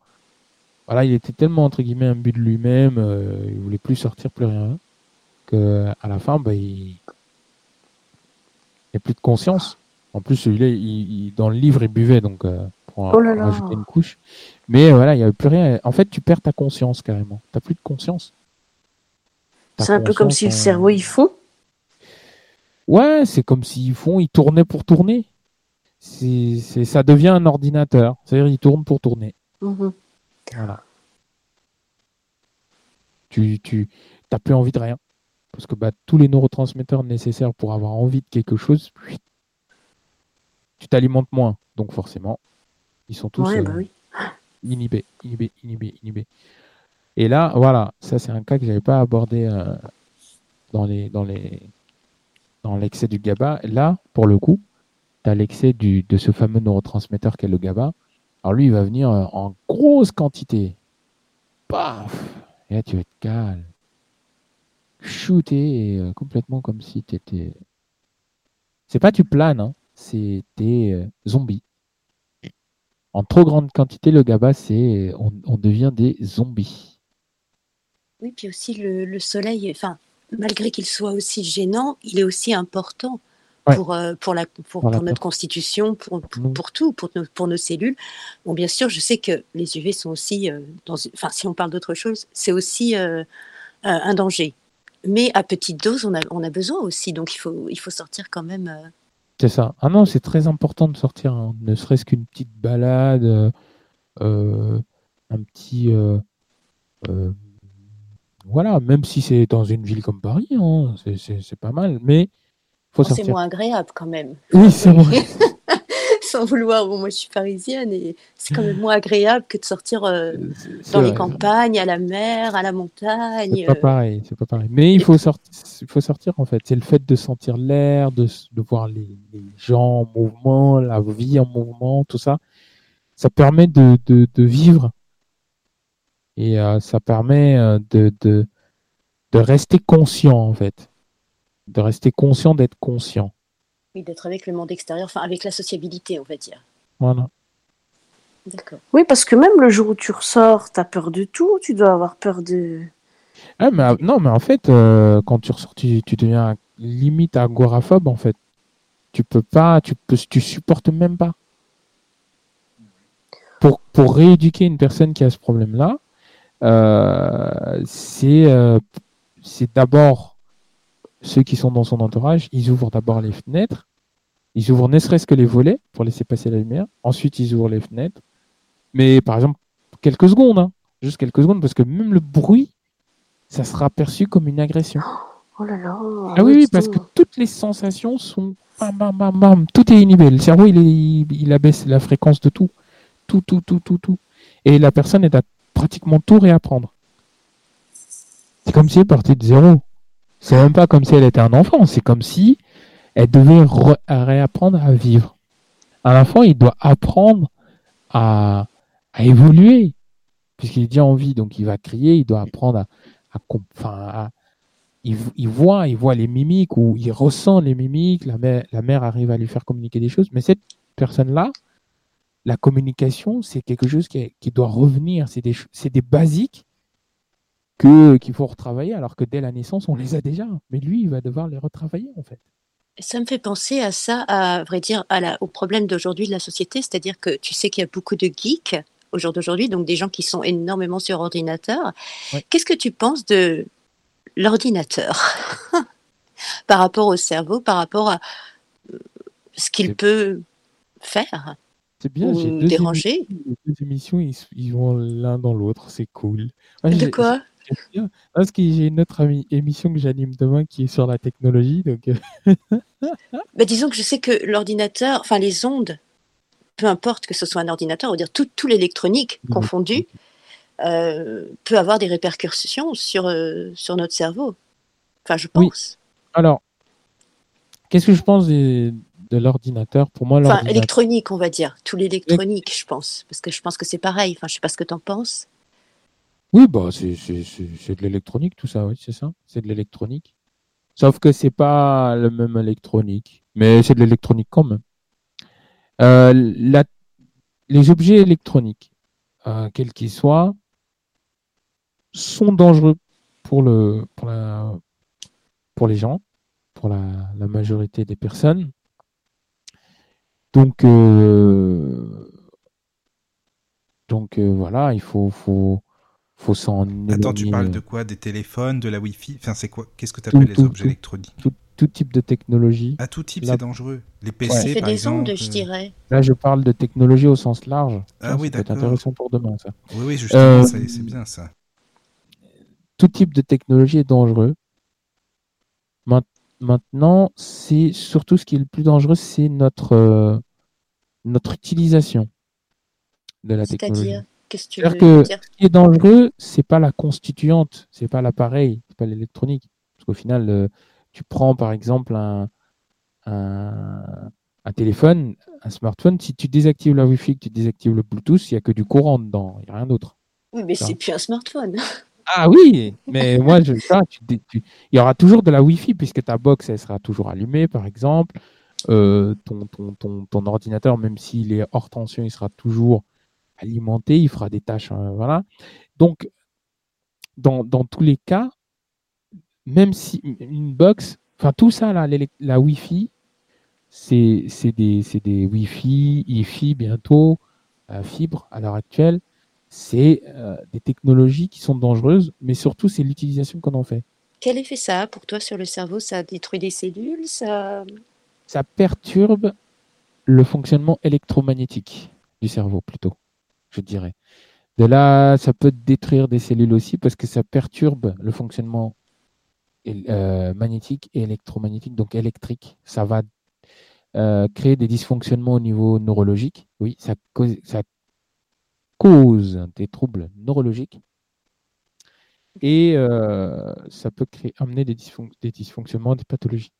voilà, il était tellement entre guillemets un but de lui-même, euh, il voulait plus sortir, plus rien, que à la fin, bah, il a plus de conscience. En plus, celui-là, il, dans le livre, il buvait, donc euh, pour oh rajouter une couche. Mais voilà, il n'y a plus rien. En fait, tu perds ta conscience carrément. Tu n'as plus de conscience. C'est un peu comme si le cerveau il fond. Ouais, c'est comme s'ils font, ils tournaient pour tourner. C'est, ça devient un ordinateur. C'est-à-dire, il tourne pour tourner. Mhm. Voilà. Tu, tu n'as plus envie de rien. Parce que bah, tous les neurotransmetteurs nécessaires pour avoir envie de quelque chose, tu t'alimentes moins. Donc forcément, ils sont tous bah euh, inhibés, inhibés, inhibés, inhibés. Et là, voilà, ça c'est un cas que je n'avais pas abordé euh, dans les dans les dans l'excès du GABA. Là, pour le coup, tu as l'excès de ce fameux neurotransmetteur qu'est le GABA. Alors lui, il va venir euh, en grosse quantité. Paf Et tu vas être calme. Shooter euh, complètement comme si tu étais. C'est pas tu planes, hein, c'est t'es zombie. En trop grande quantité, le GABA, c'est on devient des zombies. Oui, puis aussi le, soleil, enfin, malgré qu'il soit aussi gênant, il est aussi important pour, euh, pour, la, pour, notre constitution, pour, pour, tout, pour nos, pour nos cellules. Bon, bien sûr, je sais que les UV sont aussi, euh, dans, enfin, si on parle d'autre chose, c'est aussi euh, un danger. Mais à petite dose, on a, on a besoin aussi, donc il faut, il faut sortir quand même. C'est ça. Ah non, c'est très important de sortir, hein. ne serait-ce qu'une petite balade, un petit voilà, même si c'est dans une ville comme Paris, hein, c'est pas mal, mais oh, C'est moins agréable quand même. Oui, c'est vrai. Sans vouloir, bon, moi je suis parisienne et c'est quand même moins agréable que de sortir euh, dans les campagnes, à la mer, à la montagne. C'est pas euh. pareil, c'est pas pareil. Mais il faut, sortir, il faut sortir en fait. C'est le fait de sentir l'air, de, de, voir les, les, gens en mouvement, la vie en mouvement, tout ça. Ça permet de, de, de vivre et euh, ça permet de, de, de, rester conscient, en fait. De rester conscient d'être conscient. Oui, d'être avec le monde extérieur, enfin avec la sociabilité, on va dire. Voilà. D'accord. Oui, parce que même le jour où tu ressors, tu as peur de tout, tu dois avoir peur de. Ah, mais, non, mais en fait, euh, quand tu ressors, tu, tu, deviens limite agoraphobe, en fait. Tu peux pas, tu, peux, tu supportes même pas. Pour, pour rééduquer une personne qui a ce problème-là, euh, euh, c'est d'abord ceux qui sont dans son entourage, ils ouvrent d'abord les fenêtres, ils ouvrent ne serait-ce que les volets pour laisser passer la lumière, ensuite ils ouvrent les fenêtres, mais par exemple quelques secondes, hein, juste quelques secondes, parce que même le bruit, ça sera perçu comme une agression. Oh là là. Ah oui, oui, parce que toutes les sensations sont bam, bam, bam, bam, tout est inhibé. Le cerveau, il, est, il abaisse la fréquence de tout. Tout, tout, tout, tout, tout. Et la personne est à pratiquement tout réapprendre. C'est comme si elle partait de zéro. C'est même pas comme si elle était un enfant, c'est comme si elle devait réapprendre à vivre. Un enfant, il doit apprendre à, évoluer, puisqu'il est déjà en vie, donc il va crier, il doit apprendre à, enfin, il, voit, les mimiques ou il ressent les mimiques, la mère, arrive à lui faire communiquer des choses, mais cette personne-là, la communication, c'est quelque chose qui, doit revenir. C'est des, des basiques que, qu'il faut retravailler, alors que dès la naissance, on les a déjà. Mais lui, il va devoir les retravailler, en fait. Ça me fait penser à ça, à vrai dire, à la, au problème d'aujourd'hui de la société, c'est-à-dire que tu sais qu'il y a beaucoup de geeks au jour d'aujourd'hui, donc des gens qui sont énormément sur ordinateur. Qu'est-ce que tu penses de l'ordinateur par rapport au cerveau, par rapport à euh, ce qu'il peut faire c'est bien, j'ai deux, déranger? Émissions, deux émissions, ils, vont l'un dans l'autre, c'est cool. de quoi? Parce que j'ai une autre émission que j'anime demain qui est sur la technologie. Donc... Euh. bah, disons que je sais que l'ordinateur, enfin les ondes, peu importe que ce soit un ordinateur, on va dire tout, tout l'électronique confondu, euh, peut avoir des répercussions sur, euh, sur notre cerveau. Enfin, je pense. Alors, qu'est-ce que je pense des, de l'ordinateur? Pour moi, enfin, électronique, on va dire. Tout l'électronique, je pense. Parce que je pense que c'est pareil. Enfin, je sais pas ce que tu en penses. Oui, bah, c'est de l'électronique, tout ça, oui, c'est ça. C'est de l'électronique. Sauf que c'est pas le même électronique. Mais c'est de l'électronique quand même. Euh, les objets électroniques, euh, quels qu'ils soient, sont dangereux pour, le, pour, pour les gens, pour la, majorité des personnes. Donc, euh, voilà, il faut, faut s'en. Attends, tu parles de quoi? Des téléphones, de la Wi-Fi? Enfin, c'est quoi? Qu'est-ce que tu appelles les objets électroniques? tout, type de technologie. À ah, tout type, c'est dangereux. Les PC, par des ondes, je dirais. Là, je parle de technologie au sens large. Ah oui, d'accord. C'est intéressant pour demain, ça. Oui, oui, justement, c'est bien ça. Tout type de technologie est dangereux. Maintenant, c'est surtout ce qui est le plus dangereux, c'est notre, euh, notre utilisation de la technologie. Qu'est-ce que tu veux que Ce qui est dangereux, c'est pas la constituante, c'est pas l'appareil, c'est pas l'électronique. Parce qu'au final, euh, tu prends par exemple un, un, téléphone, un smartphone, si tu désactives la Wi-Fi, que tu désactives le Bluetooth, il n'y a que du courant dedans, il n'y a rien d'autre. Oui, mais c'est plus un smartphone. Ah oui, mais moi, je, ça, il y aura toujours de la Wi-Fi puisque ta box, elle sera toujours allumée, par exemple. Euh, ton, ton, ton, ordinateur, même s'il est hors tension, il sera toujours alimenté, il fera des tâches. Hein, voilà. Donc, dans, tous les cas, même si une box, enfin tout ça, là, la Wi-Fi, c'est des, des Wi-Fi, Wi-Fi bientôt, euh, fibre à l'heure actuelle c'est euh, des technologies qui sont dangereuses, mais surtout c'est l'utilisation qu'on en fait. Quel effet ça a pour toi sur le cerveau? Ça détruit des cellules ça... ça perturbe le fonctionnement électromagnétique du cerveau plutôt, je dirais. De là, ça peut détruire des cellules aussi parce que ça perturbe le fonctionnement euh, magnétique et électromagnétique, donc électrique. Ça va euh, créer des dysfonctionnements au niveau neurologique. Oui, ça, cause des troubles neurologiques et euh, ça peut amener des, dysfonctionnements, des pathologies.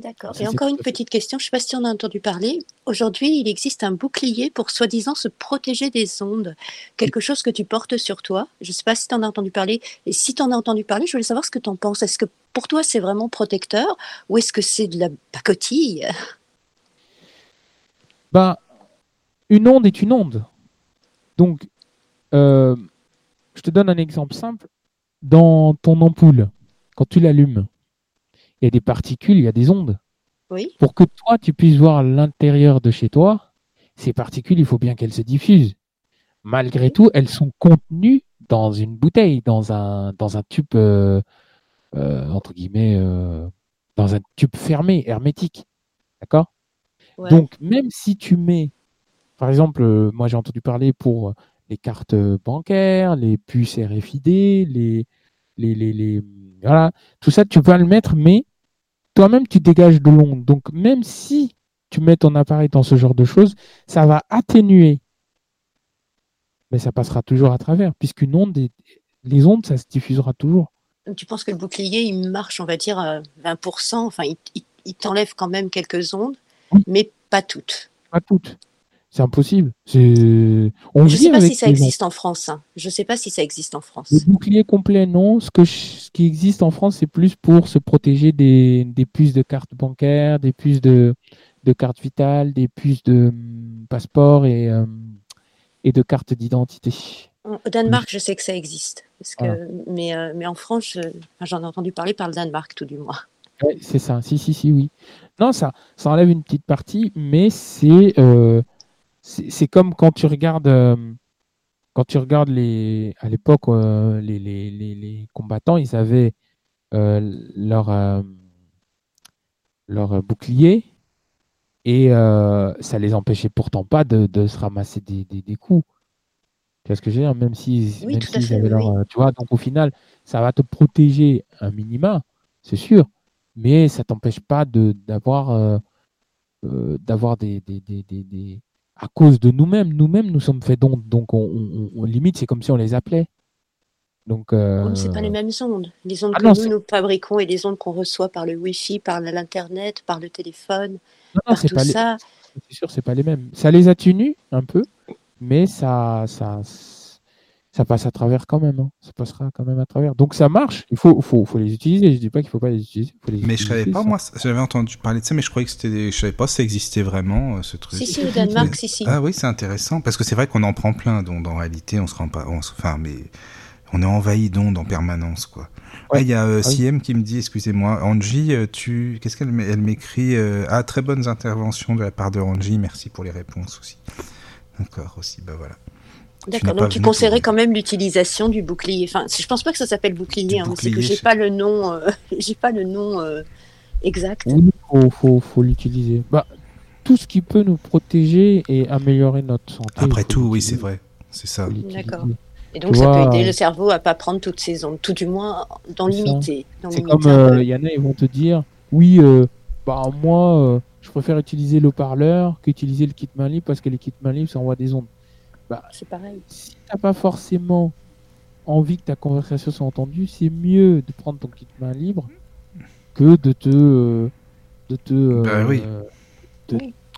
D'accord. Et encore une petite question, je ne sais pas si on a entendu parler. Aujourd'hui, il existe un bouclier pour soi-disant se protéger des ondes. Quelque chose que tu portes sur toi. Je ne sais pas si tu en as entendu parler. Et si tu en as entendu parler, je voulais savoir ce que tu en penses. Est-ce que pour toi, c'est vraiment protecteur ou est-ce que c'est de la pacotille? Bah, Une onde est une onde. Donc, euh, je te donne un exemple simple. Dans ton ampoule, quand tu l'allumes, il y a des particules, il y a des ondes. Oui. Pour que toi, tu puisses voir l'intérieur de chez toi, ces particules, il faut bien qu'elles se diffusent. Malgré tout, elles sont contenues dans une bouteille, dans un, dans un tube, euh, euh, entre guillemets, dans un tube fermé, hermétique. D'accord? Donc, même si tu mets par exemple, euh, moi j'ai entendu parler pour les cartes bancaires, les puces RFID, les, les, les, voilà, tout ça, tu peux le mettre, mais toi-même tu dégages de l'onde. Donc même si tu mets ton appareil dans ce genre de choses, ça va atténuer, mais ça passera toujours à travers, puisqu'une onde, les ondes, ça se diffusera toujours. Tu penses que le bouclier, il marche, on va dire, à 20%, enfin, il, t'enlève quand même quelques ondes, mais pas toutes. Pas toutes. C'est impossible. On je ne sais pas si ça existe en France. Hein. Je ne sais pas si ça existe en France. Le bouclier complet, non. Ce, que ce qui existe en France, c'est plus pour se protéger des, des, puces de cartes bancaires, des puces de, de cartes vitales, des puces de hum, passeport et, hum, et de cartes d'identité. Au Danemark, je sais que ça existe. Parce que, mais, euh, mais en France, j'en ai entendu parler par le Danemark, tout du moins. Oui, c'est ça. Si, si, si, oui. Non, ça, ça enlève une petite partie, mais c'est. Euh, c'est comme quand tu regardes euh, quand tu regardes les à l'époque euh, les, les, les, combattants ils avaient euh, leur leur bouclier et ça les empêchait pourtant pas de, de se ramasser des, des, des, coups. Tu vois ce que je veux dire? Même si oui, avaient leur tu vois donc au final ça va te protéger un minima c'est sûr mais ça t'empêche pas de d'avoir d'avoir des, des, des à cause de nous-mêmes. Nous-mêmes, nous sommes faits d'ondes, donc on, limite, c'est comme si on les appelait. Donc, euh... c'est pas les mêmes ondes. Les ondes ah que nous, nous fabriquons et les ondes qu'on reçoit par le Wi-Fi, par l'Internet, par le téléphone, non, par tout ça. C'est sûr, c'est pas les mêmes. Ça les atténue un peu, mais ça, ça, ça passe à travers quand même. Hein. Ça passera quand même à travers. Donc ça marche. Il faut, faut, faut les utiliser. Je dis pas qu'il faut pas les utiliser. mais je savais pas, moi, j'avais entendu parler de ça, mais je croyais que c'était, je savais pas si ça existait vraiment, euh, ce truc. Si, si, au Danemark, si, si. Ah oui, c'est intéressant, parce que c'est vrai qu'on en prend plein, donc en réalité, on se rend pas, enfin, mais on est envahi d'ondes en permanence, quoi. Il y a euh, ah qui me dit, excusez-moi, Angie, euh, tu, qu'est-ce qu'elle elle m'écrit euh, Ah, très bonnes interventions de la part de Angie, merci pour les réponses aussi. D'accord, aussi, bah voilà. D'accord, donc tu conseillerais quand même l'utilisation du bouclier. Enfin, je pense pas que ça s'appelle bouclier, hein, c'est que j'ai pas le nom, euh, j'ai pas le nom euh, exact. Oui, faut, faut, l'utiliser. Bah, tout ce qui peut nous protéger et améliorer notre santé. Après tout, oui, c'est vrai, c'est ça. D'accord. Et donc, ça peut aider le cerveau à pas prendre toutes ces ondes, tout du moins d'en limiter. C'est comme il y en a, ils vont te dire, oui, bah moi, je préfère utiliser le parleur qu'utiliser le kit main libre parce que les kits main libres, ça envoie des ondes. Bah, c'est pareil. Si tu n'as pas forcément envie que ta conversation soit entendue, c'est mieux de prendre ton kit main libre que de te. Euh, de te euh, bah oui.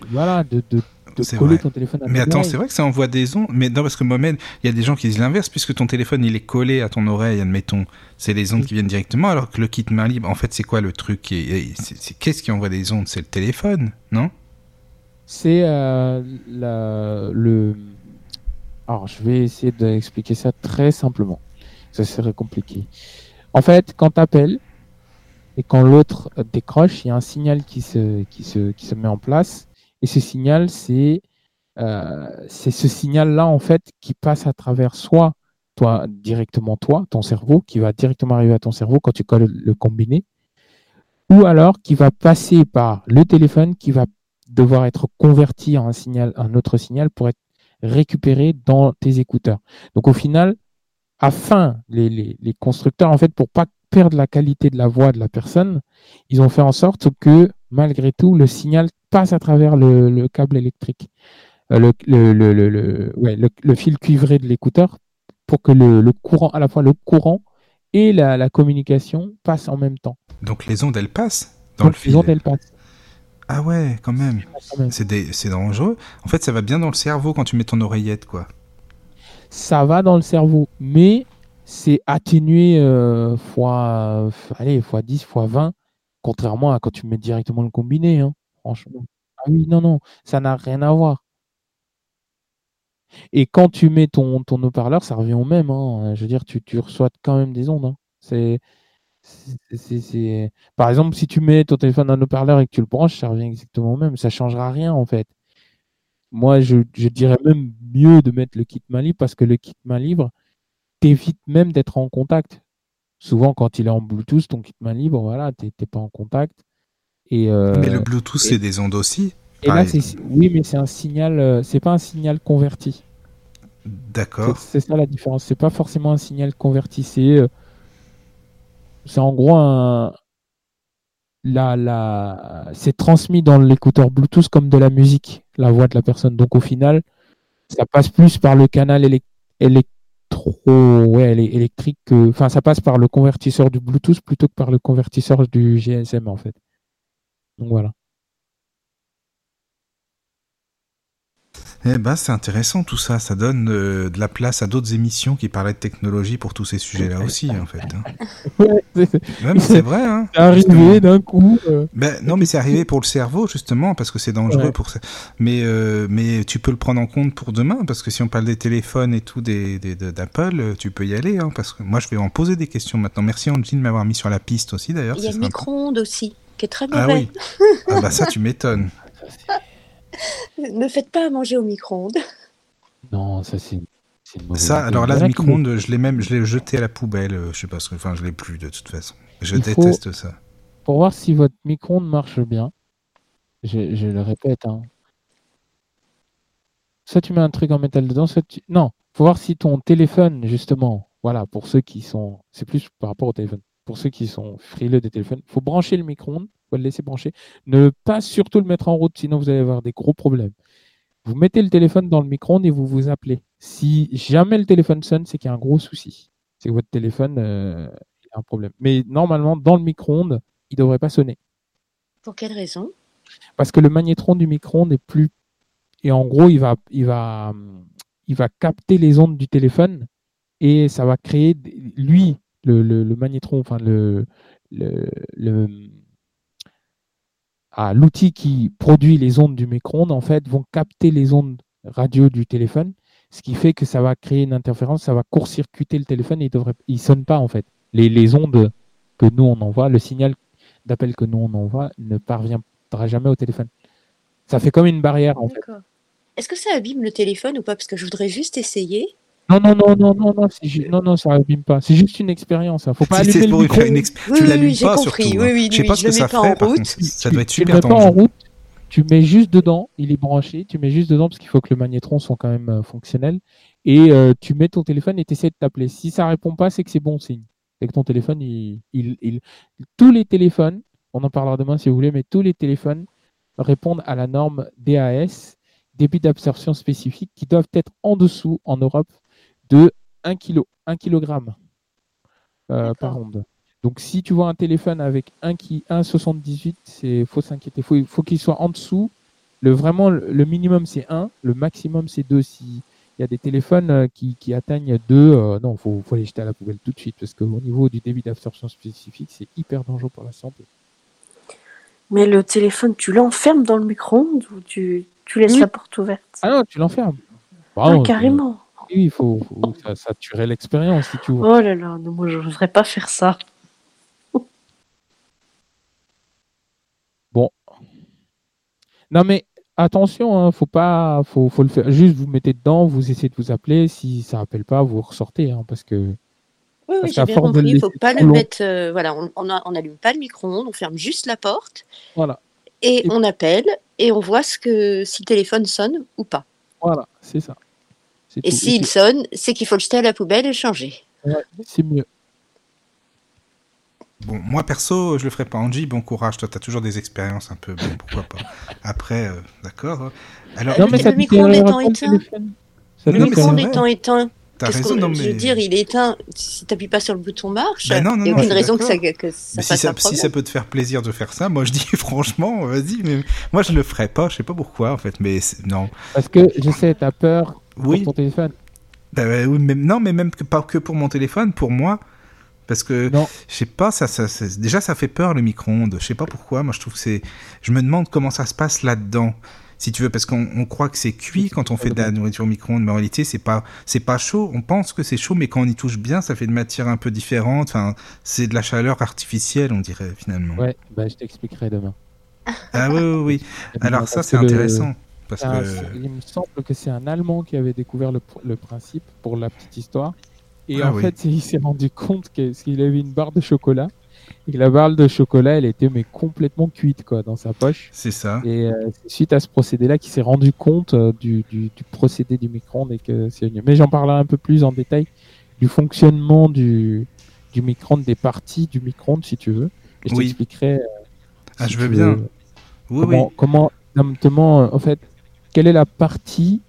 Voilà, de, de, coller ton téléphone à Mais attends, c'est vrai que ça envoie des ondes. Mais non, parce que Mohamed, il y a des gens qui disent l'inverse, puisque ton téléphone il est collé à ton oreille, admettons. C'est les ondes qui viennent directement, alors que le kit main libre, en fait, c'est quoi le truc Qu'est-ce qui envoie des ondes? C'est le téléphone, non? C'est euh, le alors, je vais essayer d'expliquer ça très simplement. Ça serait compliqué. En fait, quand tu appelles et quand l'autre décroche, il y a un signal qui se, met en place. Et ce signal, c'est euh, c'est ce signal-là, en fait, qui passe à travers soit toi, directement toi, ton cerveau, qui va directement arriver à ton cerveau quand tu colles le combiné, ou alors qui va passer par le téléphone, qui va devoir être converti en un autre signal pour être récupérer dans tes écouteurs. Donc au final, afin, les, les, constructeurs, en fait, pour pas perdre la qualité de la voix de la personne, ils ont fait en sorte que, malgré tout, le signal passe à travers le, câble électrique, euh, le, le, le, ouais, le, fil cuivré de l'écouteur, pour que le, courant, à la fois le courant et la, la communication passent en même temps. Donc les ondes, elles passent dans le fil. Les ondes, elles passent. Ah ouais, quand même. C'est dangereux. En fait, ça va bien dans le cerveau quand tu mets ton oreillette, quoi. Ça va dans le cerveau, mais c'est atténué euh, fois, allez, fois 10, fois 20, contrairement à quand tu mets directement le combiné, hein, franchement. Ah oui, non, non, ça n'a rien à voir. Et quand tu mets ton, ton haut-parleur, ça revient au même. Hein. Je veux dire, tu, tu reçois quand même des ondes. Hein. C'est c'est, Par exemple, si tu mets ton téléphone dans un haut-parleur et que tu le branches, ça revient exactement au même. Ça changera rien en fait. Moi, je, dirais même mieux de mettre le kit main libre parce que le kit main libre t'évite même d'être en contact. Souvent, quand il est en Bluetooth, ton kit main libre, voilà, t'es pas en contact. Et, euh, mais le Bluetooth, c'est des ondes aussi. Et là, oui, mais c'est un signal, euh, c'est pas un signal converti. D'accord. C'est ça la différence. C'est pas forcément un signal converti. C'est euh, c'est en gros un. La. C'est transmis dans l'écouteur Bluetooth comme de la musique, la voix de la personne. Donc au final, ça passe plus par le canal électro... ouais, électrique que. Enfin, ça passe par le convertisseur du Bluetooth plutôt que par le convertisseur du GSM en fait. Donc voilà. Eh ben, c'est intéressant tout ça. Ça donne euh, de la place à d'autres émissions qui parlaient de technologie pour tous ces sujets-là aussi, en fait. Hein. c'est vrai. Hein, c'est arrivé d'un coup. Euh. Ben, non, mais c'est arrivé pour le cerveau, justement, parce que c'est dangereux pour ça. Mais, euh, mais tu peux le prendre en compte pour demain, parce que si on parle des téléphones et tout des, d'Apple, tu peux y aller. Hein, parce que moi, je vais en poser des questions maintenant. Merci, Angie, de m'avoir mis sur la piste aussi, d'ailleurs. Il y a le micro-ondes aussi, qui est très mauvais. Ah oui. ah bah ça, tu m'étonnes. ne faites pas à manger au micro-ondes. Non, ça c'est. Ça, alors là, le micro-ondes, je l'ai même, je l'ai jeté à la poubelle. Euh, je sais pas ce que, enfin, je l'ai plus de toute façon. Je déteste ça. Pour voir si votre micro-ondes marche bien, je, le répète, hein. Soit tu mets un truc en métal dedans, soit tu. Non, faut voir si ton téléphone, justement, voilà, pour ceux qui sont. C'est plus par rapport au téléphone. Pour ceux qui sont frileux des téléphones, faut brancher le micro-ondes le laisser brancher. Ne pas surtout le mettre en route, sinon vous allez avoir des gros problèmes. Vous mettez le téléphone dans le micro-ondes et vous vous appelez. Si jamais le téléphone sonne, c'est qu'il y a un gros souci. C'est que votre téléphone euh, a un problème. Mais normalement, dans le micro-ondes, il ne devrait pas sonner. Pour quelle raison? Parce que le magnétron du micro-ondes est plus. Et en gros, il va, il, va, il va capter les ondes du téléphone et ça va créer, lui, le, le, magnétron, enfin, le, le, à l'outil qui produit les ondes du micro-ondes, en fait, vont capter les ondes radio du téléphone, ce qui fait que ça va créer une interférence, ça va court-circuiter le téléphone et il ne sonne pas, en fait. Les, les, ondes que nous, on envoie, le signal d'appel que nous, on envoie, ne parviendra jamais au téléphone. Ça fait comme une barrière, en fait. Est-ce que ça abîme le téléphone ou pas? Parce que je voudrais juste essayer. Non, non, non, non, non, non, non, non, ça pas. C'est juste une expérience. Hein. Faut pas si allumer le micro. Une exp... oui, tu l'allumes oui, pas compris. surtout. Oui, hein. oui, je sais oui, pas je ce que le ça mets pas fait. en route. ça tu, doit être tu super le mets pas en route. Tu mets juste dedans. Il est branché. Tu mets juste dedans parce qu'il faut que le magnétron soit quand même euh, fonctionnel. Et euh, tu mets ton téléphone et tu essaies de t'appeler. Si ça répond pas, c'est que c'est bon signe. C'est que ton téléphone, il, il, il... tous les téléphones, on en parlera demain si vous voulez, mais tous les téléphones répondent à la norme DAS, débit d'absorption spécifique, qui doivent être en dessous en Europe de 1 kg, 1 kg euh, par onde. Donc si tu vois un téléphone avec 1,78, il faut s'inquiéter. Il faut, qu'il soit en dessous. Le, vraiment, le minimum c'est 1, le maximum c'est 2. Si il y a des téléphones euh, qui, qui atteignent 2, euh, non, il faut, faut les jeter à la poubelle tout de suite parce qu'au niveau du débit d'absorption spécifique, c'est hyper dangereux pour la santé. Mais le téléphone, tu l'enfermes dans le micro-ondes ou tu, tu laisses Oui. la porte ouverte? Ah non, tu l'enfermes. Ah, carrément. Oui, il faut, faut- ça, ça tuerait l'expérience si tu vois. Oh là là, non, moi je voudrais pas faire ça. Non mais attention, hein, faut pas, faut, faut le faire. Juste vous mettez dedans, vous essayez de vous appeler. Si ça appelle pas, vous ressortez, hein, parce que Oui, oui, j'ai bien compris. Il ne faut pas le long- mettre. euh, voilà, on n'allume pas le micro-ondes, on ferme juste la porte voilà, et Et- on appelle et on voit ce que, si le téléphone sonne ou pas. voilà, c'est ça. Et tout. s'il sonne, c'est qu'il faut le jeter à la poubelle et le changer. Ouais, c'est mieux. Bon, moi perso, je le ferai pas. Angie, bon courage. Toi, t'as toujours des expériences un peu. Bon, pourquoi pas. Après, euh, d'accord. Alors, Non, mais le détériore étant éteint. Le vrai. étant éteint, t'as qu'est-ce raison. qu'on- mais veux dire, il est éteint. Si tu n'appuies pas sur le bouton marche, Ben non, non, il n'y a aucune raison que ça, d'accord. que ça Mais si ça, un si problème. ça peut te faire plaisir de faire ça, moi je dis franchement, vas-y. Mais moi je le ferai pas. Je sais pas pourquoi en fait. Mais c'est- non. Parce que je sais, t'as peur Oui. pour ton téléphone. Bah, oui, mais, non, mais même que, pas que pour mon téléphone, pour moi. Parce que, je sais pas, ça, ça, ça- déjà ça fait peur le micro-ondes. Je sais pas pourquoi. Moi je trouve que c'est. Je me demande comment ça se passe là-dedans. Si tu veux, parce qu'on on croit que c'est cuit quand on fait de la nourriture au micro-ondes, mais en réalité c'est pas, c'est pas chaud. On pense que c'est chaud, mais quand on y touche bien, ça fait une matière un peu différente. Enfin, c'est de la chaleur artificielle, on dirait finalement. Ouais, bah je t'expliquerai demain. Ah oui, oui, oui. Alors ça c'est intéressant. Parce c'est un- que. Il me semble que c'est un Allemand qui avait découvert le, pr- le principe pour la petite histoire. Et Ah en oui. fait, il s'est rendu compte qu'il avait une barre de chocolat. Et la barre de chocolat, elle était mais complètement cuite quoi, dans sa poche. C'est ça. Et euh, suite à ce procédé-là qu'il s'est rendu compte euh, du, du, du procédé du micro-ondes et que c'est mieux. Mais j'en parlerai un peu plus en détail du fonctionnement du, du micro-ondes, des parties du micro-ondes si tu veux. Et je Oui. t'expliquerai. euh, Ah, si je veux bien. veux, Oui, comment, oui. comment, euh, en fait, quelle est la partie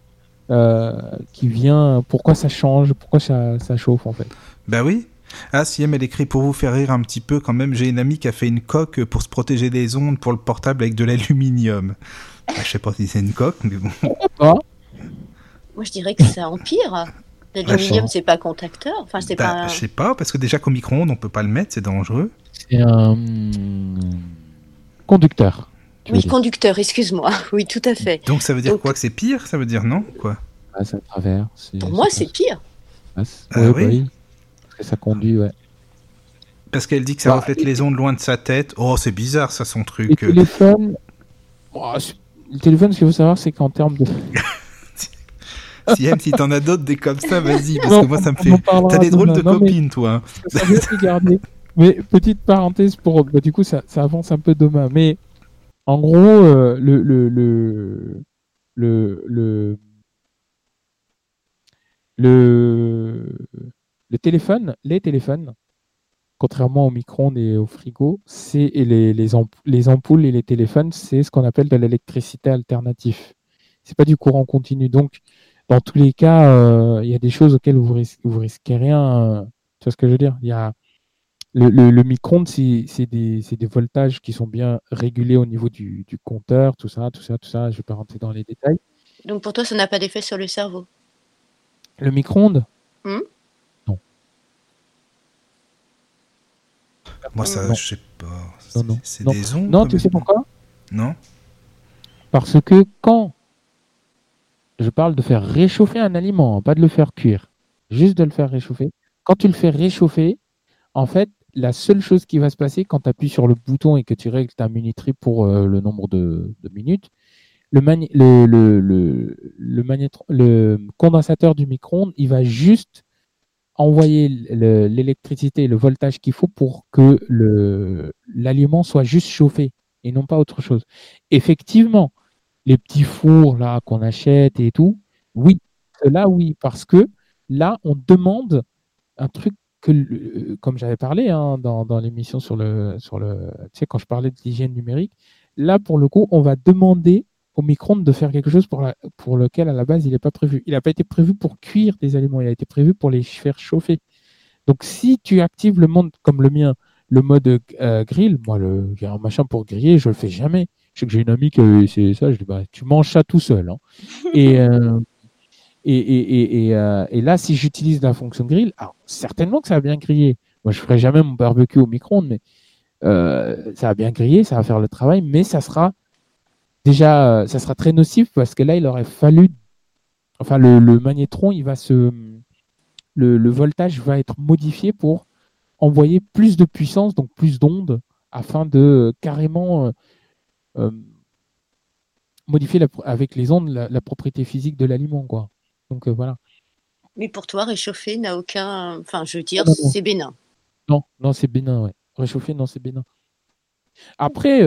euh, qui vient, pourquoi ça change, pourquoi ça, ça chauffe en fait? Bah oui. Ah, si elle écrit pour vous faire rire un petit peu quand même, j'ai une amie qui a fait une coque pour se protéger des ondes pour le portable avec de l'aluminium. Ah, je sais pas si c'est une coque, mais bon. Ah, Moi, je dirais que ça empire. L'aluminium, D'accord. c'est pas conducteur. Enfin, c'est Bah, pas. Je sais pas, parce que déjà qu'au micro-ondes, on peut pas le mettre, c'est dangereux. c'est un conducteur. Oui, conducteur, excuse-moi. Oui, tout à fait. Donc ça veut dire Donc- quoi Que c'est pire Ça veut dire non Quoi? À travers. Pour moi, c'est pire. Ah Ouais, oui oui. Parce que ça conduit, ouais. Parce qu'elle dit que ça Bah, reflète les ondes loin de sa tête. Oh, c'est bizarre ça, son truc. téléphones. Oh, c'est- le téléphone, ce qu'il faut savoir, c'est qu'en termes de. si elle, si t'en as d'autres des comme ça, vas-y, parce Non, que moi ça me fait. T'as des drôles de. Non, mais- copines, toi. hein. ça garder. Mais petite parenthèse pour, bah, du coup, ça, ça avance un peu demain. Mais en gros, euh, le, le, le, le, le, téléphone, les téléphones, contrairement au micro-ondes et au frigo, c'est les, les, amp- les ampoules et les téléphones, c'est ce qu'on appelle de l'électricité alternative. C'est pas du courant continu. Donc, dans tous les cas, euh, il y a des choses auxquelles vous risquez, vous risquez rien. euh, tu vois ce que je veux dire? Le, le, le micro-ondes, c'est des, voltages qui sont bien régulés au niveau du, du compteur, tout ça, tout ça, tout ça. Je vais pas rentrer dans les détails. Donc, pour toi, ça n'a pas d'effet sur le cerveau? Le micro-ondes? Moi, ça, Non. je sais pas. Non, non. C'est Non. des ondes Non, tu sais pourquoi? Non Parce que quand je parle de faire réchauffer un aliment, pas de le faire cuire, juste de le faire réchauffer, quand tu le fais réchauffer, en fait, la seule chose qui va se passer quand tu appuies sur le bouton et que tu règles ta minuterie pour euh, le nombre de, minutes, le, condensateur du micro-ondes, il va juste envoyer l'électricité, le voltage qu'il faut pour que l'aliment soit juste chauffé et non pas autre chose. Effectivement, les petits fours là qu'on achète et tout, oui, là oui, parce que là on demande un truc que, comme j'avais parlé hein, dans, l'émission sur le, tu sais, quand je parlais de l'hygiène numérique, là pour le coup, on va demander au micro-ondes de faire quelque chose pour, lequel à la base il n'est pas prévu. Il n'a pas été prévu pour cuire des aliments, il a été prévu pour les faire chauffer. Donc si tu actives le mode comme le mien, le mode euh, grill, moi le machin pour griller, je le fais jamais. Je sais que j'ai une amie qui c'est ça, je dis bah tu manges ça tout seul. Hein. Euh, euh, et, là, si j'utilise la fonction grill, alors, certainement que ça va bien griller. Moi, je ferai jamais mon barbecue au micro-ondes, mais ça va bien griller, ça va faire le travail, mais ça sera déjà, euh, ça sera très nocif parce que là, il aurait fallu, enfin, le, magnétron, il va se, le, voltage va être modifié pour envoyer plus de puissance, donc plus d'ondes, afin de euh, carrément euh, modifier avec les ondes la, propriété physique de l'aliment, quoi. Donc voilà. Mais pour toi, réchauffer n'a aucun, enfin, je veux dire, c'est bénin. Non, non, c'est bénin, ouais. Réchauffer, non, c'est bénin. Après,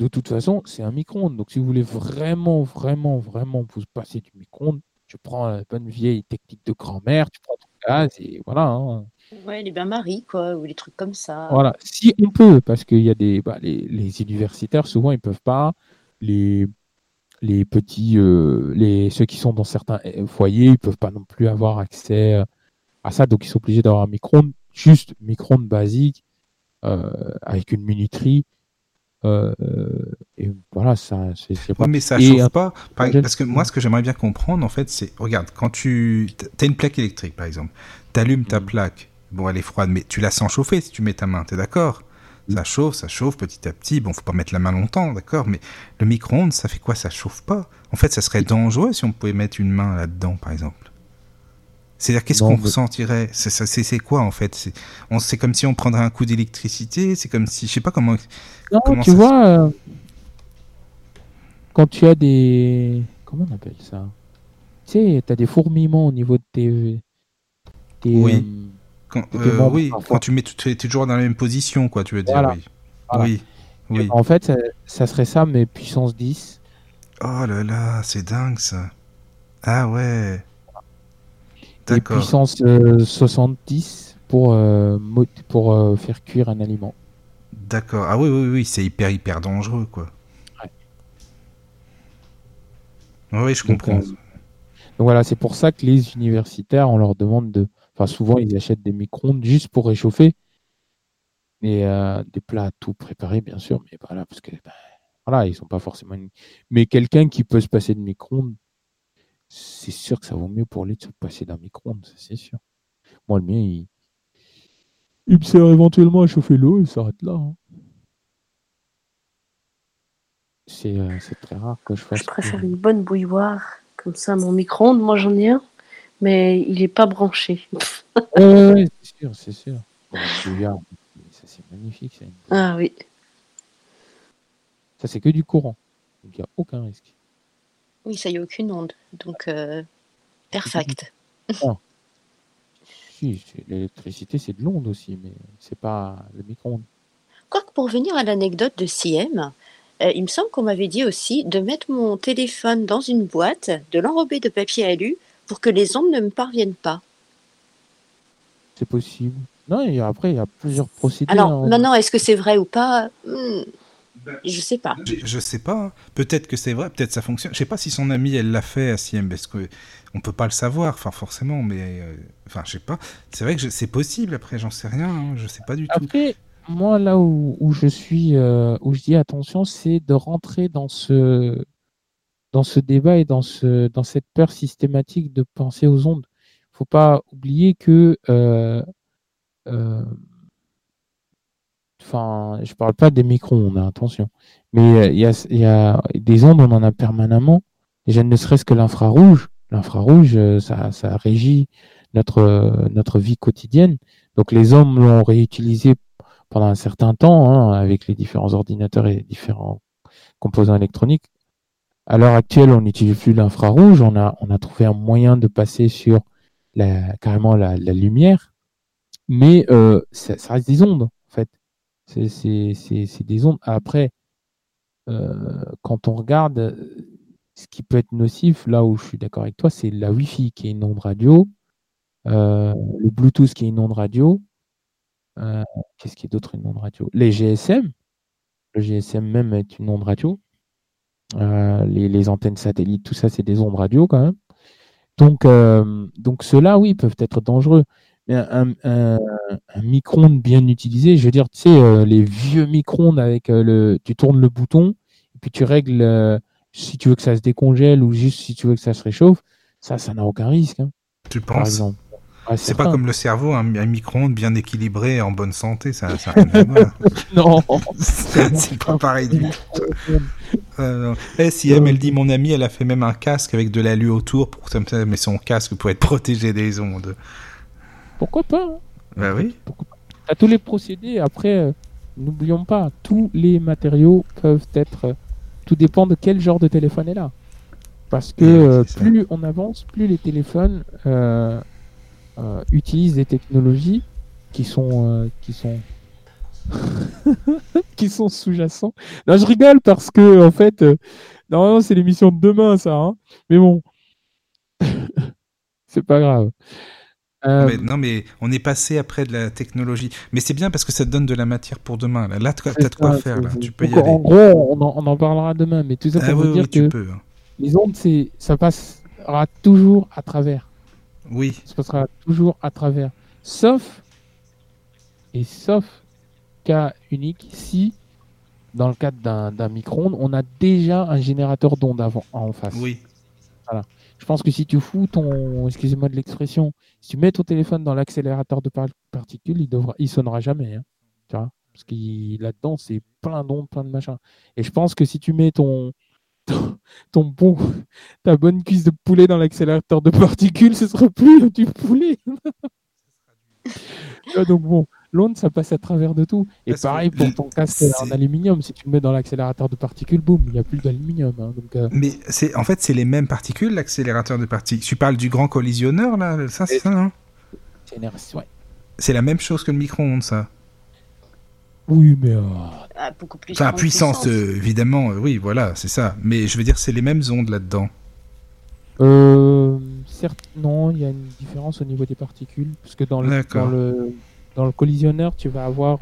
de toute façon, c'est un micro-ondes. Donc, si vous voulez vraiment, vraiment, vraiment vous passer du micro-ondes, tu prends la bonne vieille technique de grand-mère, tu prends ton gaz et voilà. Hein. Ouais, les bains-maries, quoi, ou les trucs comme ça. Voilà, si on peut, parce qu'il y a des. Bah, les, universitaires, souvent, ils peuvent pas. Les, les petits. Euh, les, ceux qui sont dans certains euh, foyers, ils peuvent pas non plus avoir accès euh, à ça. Donc, ils sont obligés d'avoir un micro-ondes, juste micro-ondes basique, avec une minuterie euh, et voilà, ça, c'est pas. mais ça chauffe pas. parce que moi, ce que j'aimerais bien comprendre, en fait, c'est, regarde, quand tu as une plaque électrique, par exemple, tu allumes ta mm. plaque, bon, elle est froide, mais tu la sens chauffer si tu mets ta main, tu es d'accord? Ça chauffe, ça chauffe petit à petit. Bon, faut pas mettre la main longtemps, d'accord, mais le micro-ondes, ça fait quoi? Ça chauffe pas. En fait, ça serait dangereux si on pouvait mettre une main là-dedans, par exemple. C'est-à-dire, qu'est-ce qu'on ressentirait? C'est quoi, en fait? C'est comme si on prendrait un coup d'électricité C'est comme si, je sais pas comment. Non, tu vois, euh, quand tu as des. Comment on appelle ça? Tu sais, tu as des fourmillements au niveau de tes. oui. Euh, quand, euh, oui, quand tu mets, tu es toujours dans la même position, quoi, tu veux dire. Oui. oui. oui. En fait, ça, ça, serait ça, mais puissance 10. Oh là là, c'est dingue ça. Ah ouais. Et puissance 70 pour, pour faire cuire un aliment. D'accord. Ah oui, oui, oui, c'est hyper, hyper dangereux, quoi. Ouais. Oui, je comprends. Euh, donc, voilà, c'est pour ça que les universitaires, on leur demande de. Enfin, souvent, ils achètent des micro-ondes juste pour réchauffer. Et euh, des plats tout préparés, bien sûr, mais voilà, parce que ben, voilà, ils sont pas forcément. Mais quelqu'un qui peut se passer de micro-ondes, c'est sûr que ça vaut mieux pour lui de se passer d'un micro-ondes, c'est sûr. Moi, le mien, il, il me sert éventuellement à chauffer l'eau et s'arrête là. Hein. Euh, c'est très rare que je fasse. Je préfère une bonne bouilloire. Comme ça, mon micro-ondes, moi j'en ai un, mais il n'est pas branché. oui, c'est sûr, c'est sûr. ça c'est magnifique. Ah oui. Ça c'est que du courant. Donc il n'y a aucun risque. Oui, ça y a aucune onde. Donc, euh, perfect. Ah. Si, l'électricité c'est de l'onde aussi, mais c'est pas le micro-ondes. Quoique pour venir à l'anecdote de CM, euh, il me semble qu'on m'avait dit aussi de mettre mon téléphone dans une boîte, de l'enrober de papier alu pour que les ondes ne me parviennent pas. C'est possible. Non, et après, il y a plusieurs procédures. Alors, maintenant, est-ce que c'est vrai ou pas? Hmm, Je sais pas. Je, ne sais pas. Hein. Peut-être que c'est vrai, peut-être ça fonctionne. Je sais pas si son amie, elle l'a fait à Siem, parce que on peut pas le savoir, enfin forcément, mais euh, enfin je sais pas. C'est vrai que c'est possible. Après, j'en sais rien. Hein. Je sais pas du tout moi, là où, je suis, euh, où je dis attention, c'est de rentrer dans ce, dans ce débat et dans, ce, dans cette peur systématique de penser aux ondes. Il ne faut pas oublier que, euh, euh, enfin, je parle pas des micro-ondes, hein, attention, mais il y a, y a des ondes, on en a permanemment. Déjà, ne serait-ce que l'infrarouge. L'infrarouge, ça, ça régit notre, notre vie quotidienne. Donc les hommes l'ont réutilisé pendant un certain temps, hein, avec les différents ordinateurs et les différents composants électroniques, à l'heure actuelle, on n'utilise plus l'infrarouge. On a, trouvé un moyen de passer sur la, carrément la, lumière. Mais euh, ça, reste des ondes, en fait. C'est des ondes. Après, euh, quand on regarde ce qui peut être nocif, là où je suis d'accord avec toi, c'est la Wi-Fi qui est une onde radio, euh, le Bluetooth qui est une onde radio. Qu'est-ce qui est d'autre une onde radio? Les GSM. Le GSM même est une onde radio. Euh, les, antennes satellites, tout ça, c'est des ondes radio quand même. Donc, euh, donc ceux-là, oui, peuvent être dangereux. Mais un, un, micro-ondes bien utilisé, je veux dire, tu sais, euh, les vieux micro-ondes avec le, tu tournes le bouton et puis tu règles si tu veux que ça se décongèle ou juste si tu veux que ça se réchauffe, ça, ça n'a aucun risque. Hein, tu penses c'est pas comme le cerveau, un, micro-ondes bien équilibré en bonne santé, ça, ça Non, c'est pas pareil du tout. Euh, eh, si elle dit mon amie, elle a fait même un casque avec de l'alu autour pour mais son casque pour être protégé des ondes. Pourquoi pas hein Bah oui. À tous les procédés. Après, euh, n'oublions pas, tous les matériaux peuvent être. Euh, tout dépend de quel genre de téléphone est là. Parce que plus on avance, plus les téléphones euh, utilisent des technologies qui sont euh, qui sont qui sont sous-jacents. Là, je rigole parce que en fait, euh, normalement c'est l'émission de demain, ça. Hein. mais bon, c'est pas grave. non, mais on est passé après de la technologie. Mais c'est bien parce que ça te donne de la matière pour demain. Là, là tu as de quoi faire. Là. Tu peux y aller. En gros, on en, parlera demain. Mais tout ça pour ah dire que hein. les ondes, ça passera toujours à travers. Oui. Ça passera toujours à travers. Sauf, et sauf cas unique, si, dans le cadre d'un micro-ondes, on a déjà un générateur d'ondes en face. Oui. Voilà. Je pense que si tu fous ton, excusez-moi de l'expression, si tu mets ton téléphone dans l'accélérateur de particules, il devra, il sonnera jamais. Hein. tu vois? Parce que là-dedans, c'est plein d'ondes, plein de machins. Et je pense que si tu mets ton, ton, bon, ta bonne cuisse de poulet dans l'accélérateur de particules, ce sera plus du poulet. Donc bon, l'onde, ça passe à travers de tout. Et pareil pour ton casque en aluminium, si tu le mets dans l'accélérateur de particules, boum, il n'y a plus d'aluminium. Hein. Euh, Mais c'est en fait, c'est les mêmes particules, l'accélérateur de particules. Tu parles du grand collisionneur, là Ça, c'est ça, non C'est la même chose que le micro-ondes, ça oui, mais. Euh... Ah, beaucoup plus. Enfin, puissance, euh, évidemment, euh, oui, voilà, c'est ça. Mais je veux dire, c'est les mêmes ondes là-dedans. Euh, certes, non, il y a une différence au niveau des particules. Parce que dans le, dans le, dans le collisionneur, tu vas avoir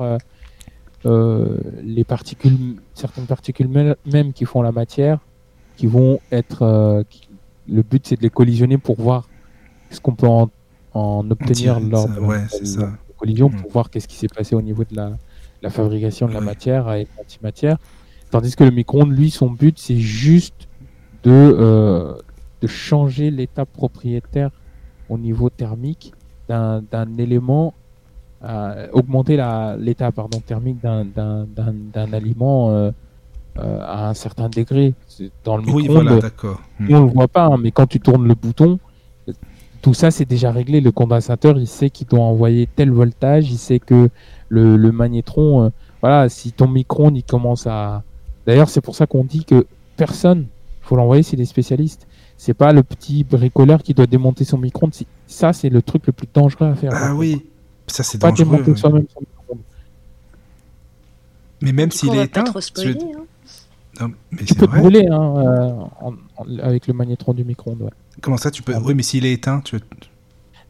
les particules, certaines particules même qui font la matière, qui vont être. le but, c'est de les collisionner pour voir ce qu'on peut en, obtenir lors de la, collision, pour mm. voir qu'est-ce qui s'est passé au niveau de la la fabrication de la matière avec l'antimatière. Tandis que le micro-ondes, lui, son but, c'est juste de, euh, de changer l'état propriétaire au niveau thermique d'un élément, euh, augmenter l'état pardon thermique d'un aliment euh, euh, à un certain degré. Dans le oui, voilà, d'accord. On le voit pas, hein, mais quand tu tournes le bouton, tout ça c'est déjà réglé. Le condensateur, il sait qu'il doit envoyer tel voltage, il sait que le, le magnétron, euh, voilà, si ton micro il commence à. D'ailleurs, c'est pour ça qu'on dit que personne, faut l'envoyer, c'est des spécialistes. C'est pas le petit bricoleur qui doit démonter son micro Ça, c'est le truc le plus dangereux à faire. Ah oui, ça c'est dangereux. Pas démonter soi-même son Mais même s'il est éteint. Tu, non, mais tu peux te brûler hein, euh, avec le magnétron du micro-ondes. Comment ça, tu peux. Ah oui, mais s'il est éteint, tu.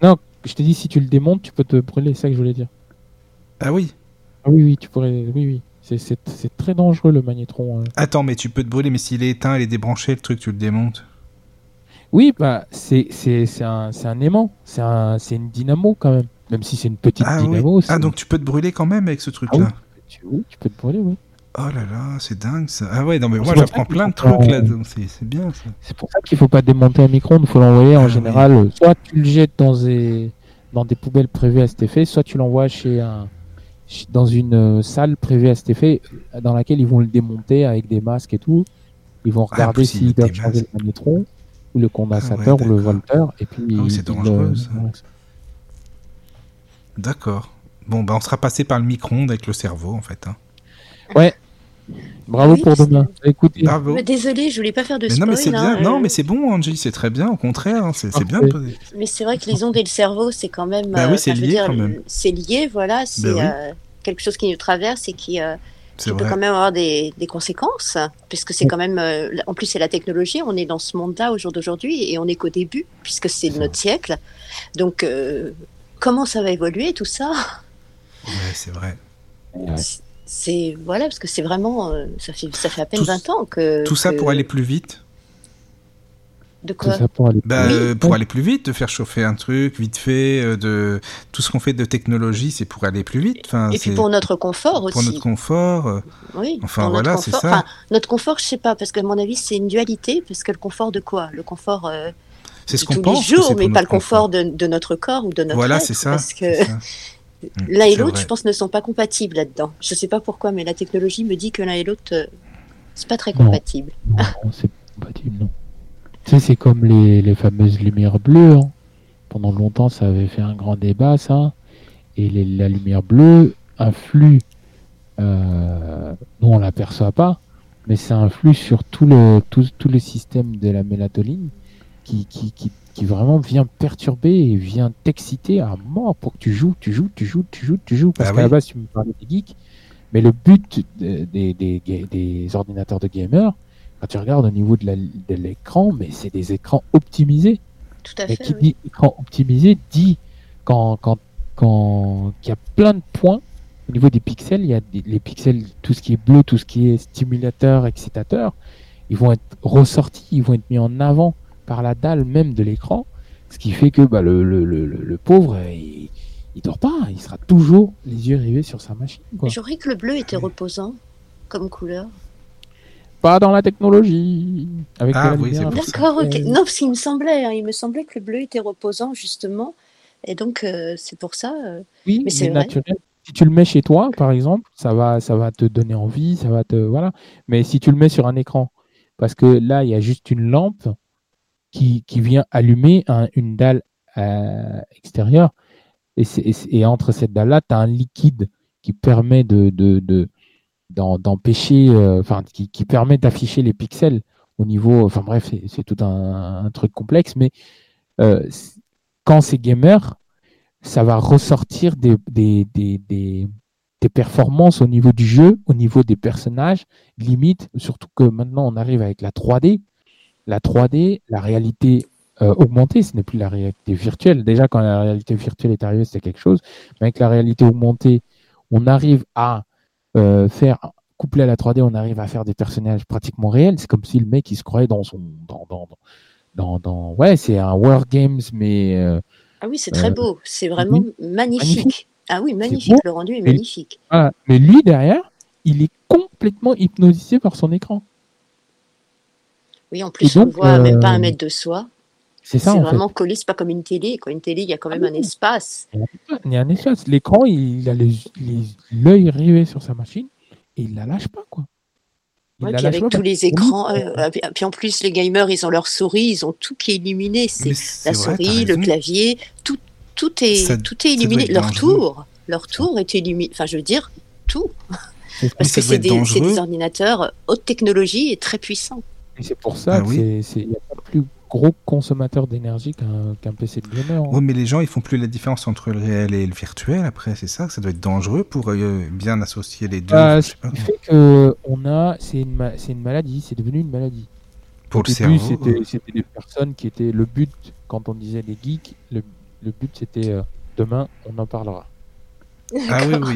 Non, je t'ai dit, si tu le démontes, tu peux te brûler, c'est ça que je voulais dire. Ah oui ah Oui, oui, tu pourrais. Oui, oui. C'est très dangereux le magnétron. Euh. Attends, mais tu peux te brûler, mais s'il est éteint, il est débranché, le truc, tu le démontes. Oui, bah, c'est un, un aimant, c'est un, une dynamo quand même. Même si c'est une petite ah, dynamo. Ah, donc tu peux te brûler quand même avec ce truc-là ah oui. tu, peux te brûler, oui. Oh là là, c'est dingue ça. Ah ouais, non mais moi j'apprends plein de trucs là, c'est bien ça. C'est pour ça qu'il faut pas démonter un micro-ondes, il faut l'envoyer en ah général. Soit tu le jettes dans des, dans des poubelles prévues à cet effet, soit tu l'envoies chez un, dans une euh, salle prévue à cet effet, dans laquelle ils vont le démonter avec des masques et tout. Ils vont ah, regarder s'ils doivent changer le magnétron, ou le condensateur, ah ou le volteur, et puis. Ah c'est dangereux. D'accord. Bon, bah, on sera passé par le micro-ondes avec le cerveau, en fait. Hein. Ouais. Bravo pour demain. Écoutez. Bravo. Mais désolé, je voulais pas faire de spoil. Non, mais c'est bien. Hein, non, euh. mais c'est bon, Angie, c'est très bien. Au contraire, hein, c'est bien. Mais c'est vrai que les ondes et le cerveau, c'est quand même. Bah oui, c'est lié quand même. C'est lié, voilà. C'est bah euh, quelque chose qui nous traverse et qui. Euh, peut quand même avoir des, des conséquences, puisque c'est quand même, en plus c'est la technologie, on est dans ce monde-là au jour d'aujourd'hui et on n'est qu'au début, puisque c'est notre siècle. Donc, comment ça va évoluer tout ça? Ouais, c'est vrai c'est voilà parce que c'est vraiment euh, ça fait ça fait à peine 20 ans que tout ça pour aller plus vite. De quoi? Pour, aller... Bah, euh, pour aller plus vite de faire chauffer un truc vite fait euh, de tout ce qu'on fait de technologie c'est pour aller plus vite enfin et puis pour notre confort aussi pour notre confort oui enfin voilà c'est ça. Enfin, notre confort je sais pas parce que à mon avis c'est une dualité parce que le confort de quoi? Le confort c'est ce qu'on pense les jours mais pas le confort de, de, notre corps ou de notre voilà c'est ça parce que l'un et l'autre, je pense, ne sont pas compatibles là-dedans. Je ne sais pas pourquoi, mais la technologie me dit que l'un et l'autre, euh, c'est pas très compatible. Non, c'est compatible, non. Tu sais, c'est comme les, les, fameuses lumières bleues. Hein. Pendant longtemps, ça avait fait un grand débat, ça. Et la lumière bleue influe, euh, nous on l'aperçoit pas, mais ça influe sur tout le, tout, tout le système de la mélatonine qui, qui, qui qui vraiment vient perturber et vient t'exciter à mort pour que tu joues, tu joues, tu joues, tu joues, tu joues. Parce bah qu'à la base, tu me parlais des geeks, mais le but des, des, des, ordinateurs de gamers, quand tu regardes au niveau de l'écran, mais c'est des écrans optimisés. Tout à fait. Et qui dit écran optimisé dit quand, quand, quand il y a plein de points au niveau des pixels, il y a les pixels, tout ce qui est bleu, tout ce qui est stimulateur, excitateur, ils vont être ressortis, ils vont être mis en avant par la dalle même de l'écran, ce qui fait que bah, le, le, le, le, pauvre, il, il dort pas, il sera toujours les yeux rivés sur sa machine. J'aurais que le bleu était reposant comme couleur. Pas dans la technologie. Avec ah, oui, D'accord, ok. Non, parce qu'il me semblait, hein, il me semblait que le bleu était reposant justement, et donc euh, c'est pour ça. Euh, oui, mais c'est naturel. Si tu le mets chez toi, par exemple, ça va, ça va te donner envie, ça va te, voilà. Mais si tu le mets sur un écran, parce que là, il y a juste une lampe, qui, vient allumer une dalle euh, extérieure. Et, entre cette dalle-là, tu as un liquide qui permet de, de, d'empêcher, euh, enfin, qui, permet d'afficher les pixels au niveau, enfin bref, c'est tout un, truc complexe, mais euh, quand c'est gamer, ça va ressortir des, des, des, des, performances au niveau du jeu, au niveau des personnages, limite, surtout que maintenant on arrive avec la 3D, la 3D, la réalité euh, augmentée, ce n'est plus la réalité virtuelle. Déjà, quand la réalité virtuelle est arrivée, c'était quelque chose. Mais avec la réalité augmentée, on arrive à euh, faire, couplé à la 3D, on arrive à faire des personnages pratiquement réels. C'est comme si le mec, il se croyait dans son. Dans, dans, dans, ouais, c'est un War Games, mais. Euh, ah oui, c'est très beau. C'est vraiment magnifique. Ah oui, magnifique. Le rendu est magnifique. Mais lui, derrière, il est complètement hypnotisé par son écran. Oui, en plus, on ne voit même pas un euh, mêtre de soi. C'est ça. C'est vraiment collé, c'est pas comme une télé. Quoi. Une télé, il y a quand même un espace. Il y a un espace. L'écran, il a l'œil rivé sur sa machine et il la lâche pas, quoi. Ouais, puis avec tous les écrans, euh, puis en plus les gamers, ils ont leur souris, ils ont tout qui est illuminé. C'est la souris, le clavier, tout, tout est, tout est illuminé. Leur tour, leur tour est illuminé. Enfin, je veux dire tout, parce que c'est des, des, ordinateurs haute technologie et très puissants. Et c'est pour ça qu'il n'y a pas plus gros consommateur d'énergie qu'un PC de gamer. Hein. Oui, mais les gens, ils font plus la différence entre le réel et le virtuel. Après, c'est ça, ça doit être dangereux pour euh, bien associer les deux. Euh, ce qui fait que on a, c'est une, une maladie, c'est devenu une maladie. Pour le cerveau. C'était des personnes qui étaient le but quand on disait les geeks, le, le but c'était euh, demain, on en parlera. Ah oui, oui.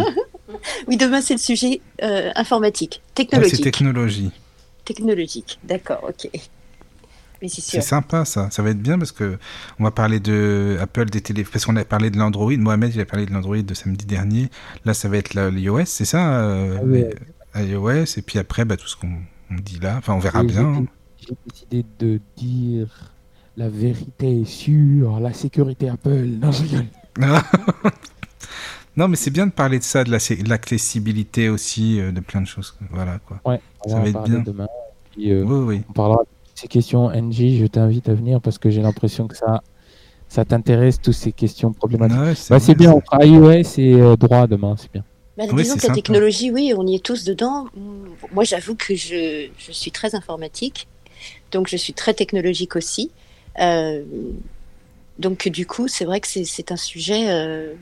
oui, demain c'est le sujet informatique, technologique. c'est technologie technologique. D'accord, ok. C'est sympa ça, ça va être bien parce que on va parler de Apple des téléphones, parce qu'on a parlé de l'Android, Mohamed il a parlé de l'Android de samedi dernier, là ça va être l'iOS, c'est ça euh, ah iOS, et puis après bah, tout ce qu'on dit là, enfin on verra bien. J'ai décidé de dire la vérité sur la sécurité Apple, non je rigole. Non, mais c'est bien de parler de ça, de l'accessibilité aussi, euh, de plein de choses. Voilà, quoi. Ouais, ça va être bien. Demain. Euh, oui, oui. On parlera de ces questions. NJ, je t'invite à venir parce que j'ai l'impression que ça, ça t'intéresse, toutes ces questions problématiques. c'est bah, bien, on fera iOS et euh, droit demain, c'est bien. Bah, disons que la technologie, oui, on y est tous dedans. moi, j'avoue que je, je, suis très informatique, donc je suis très technologique aussi. Euh, donc, du coup, c'est vrai que c'est un sujet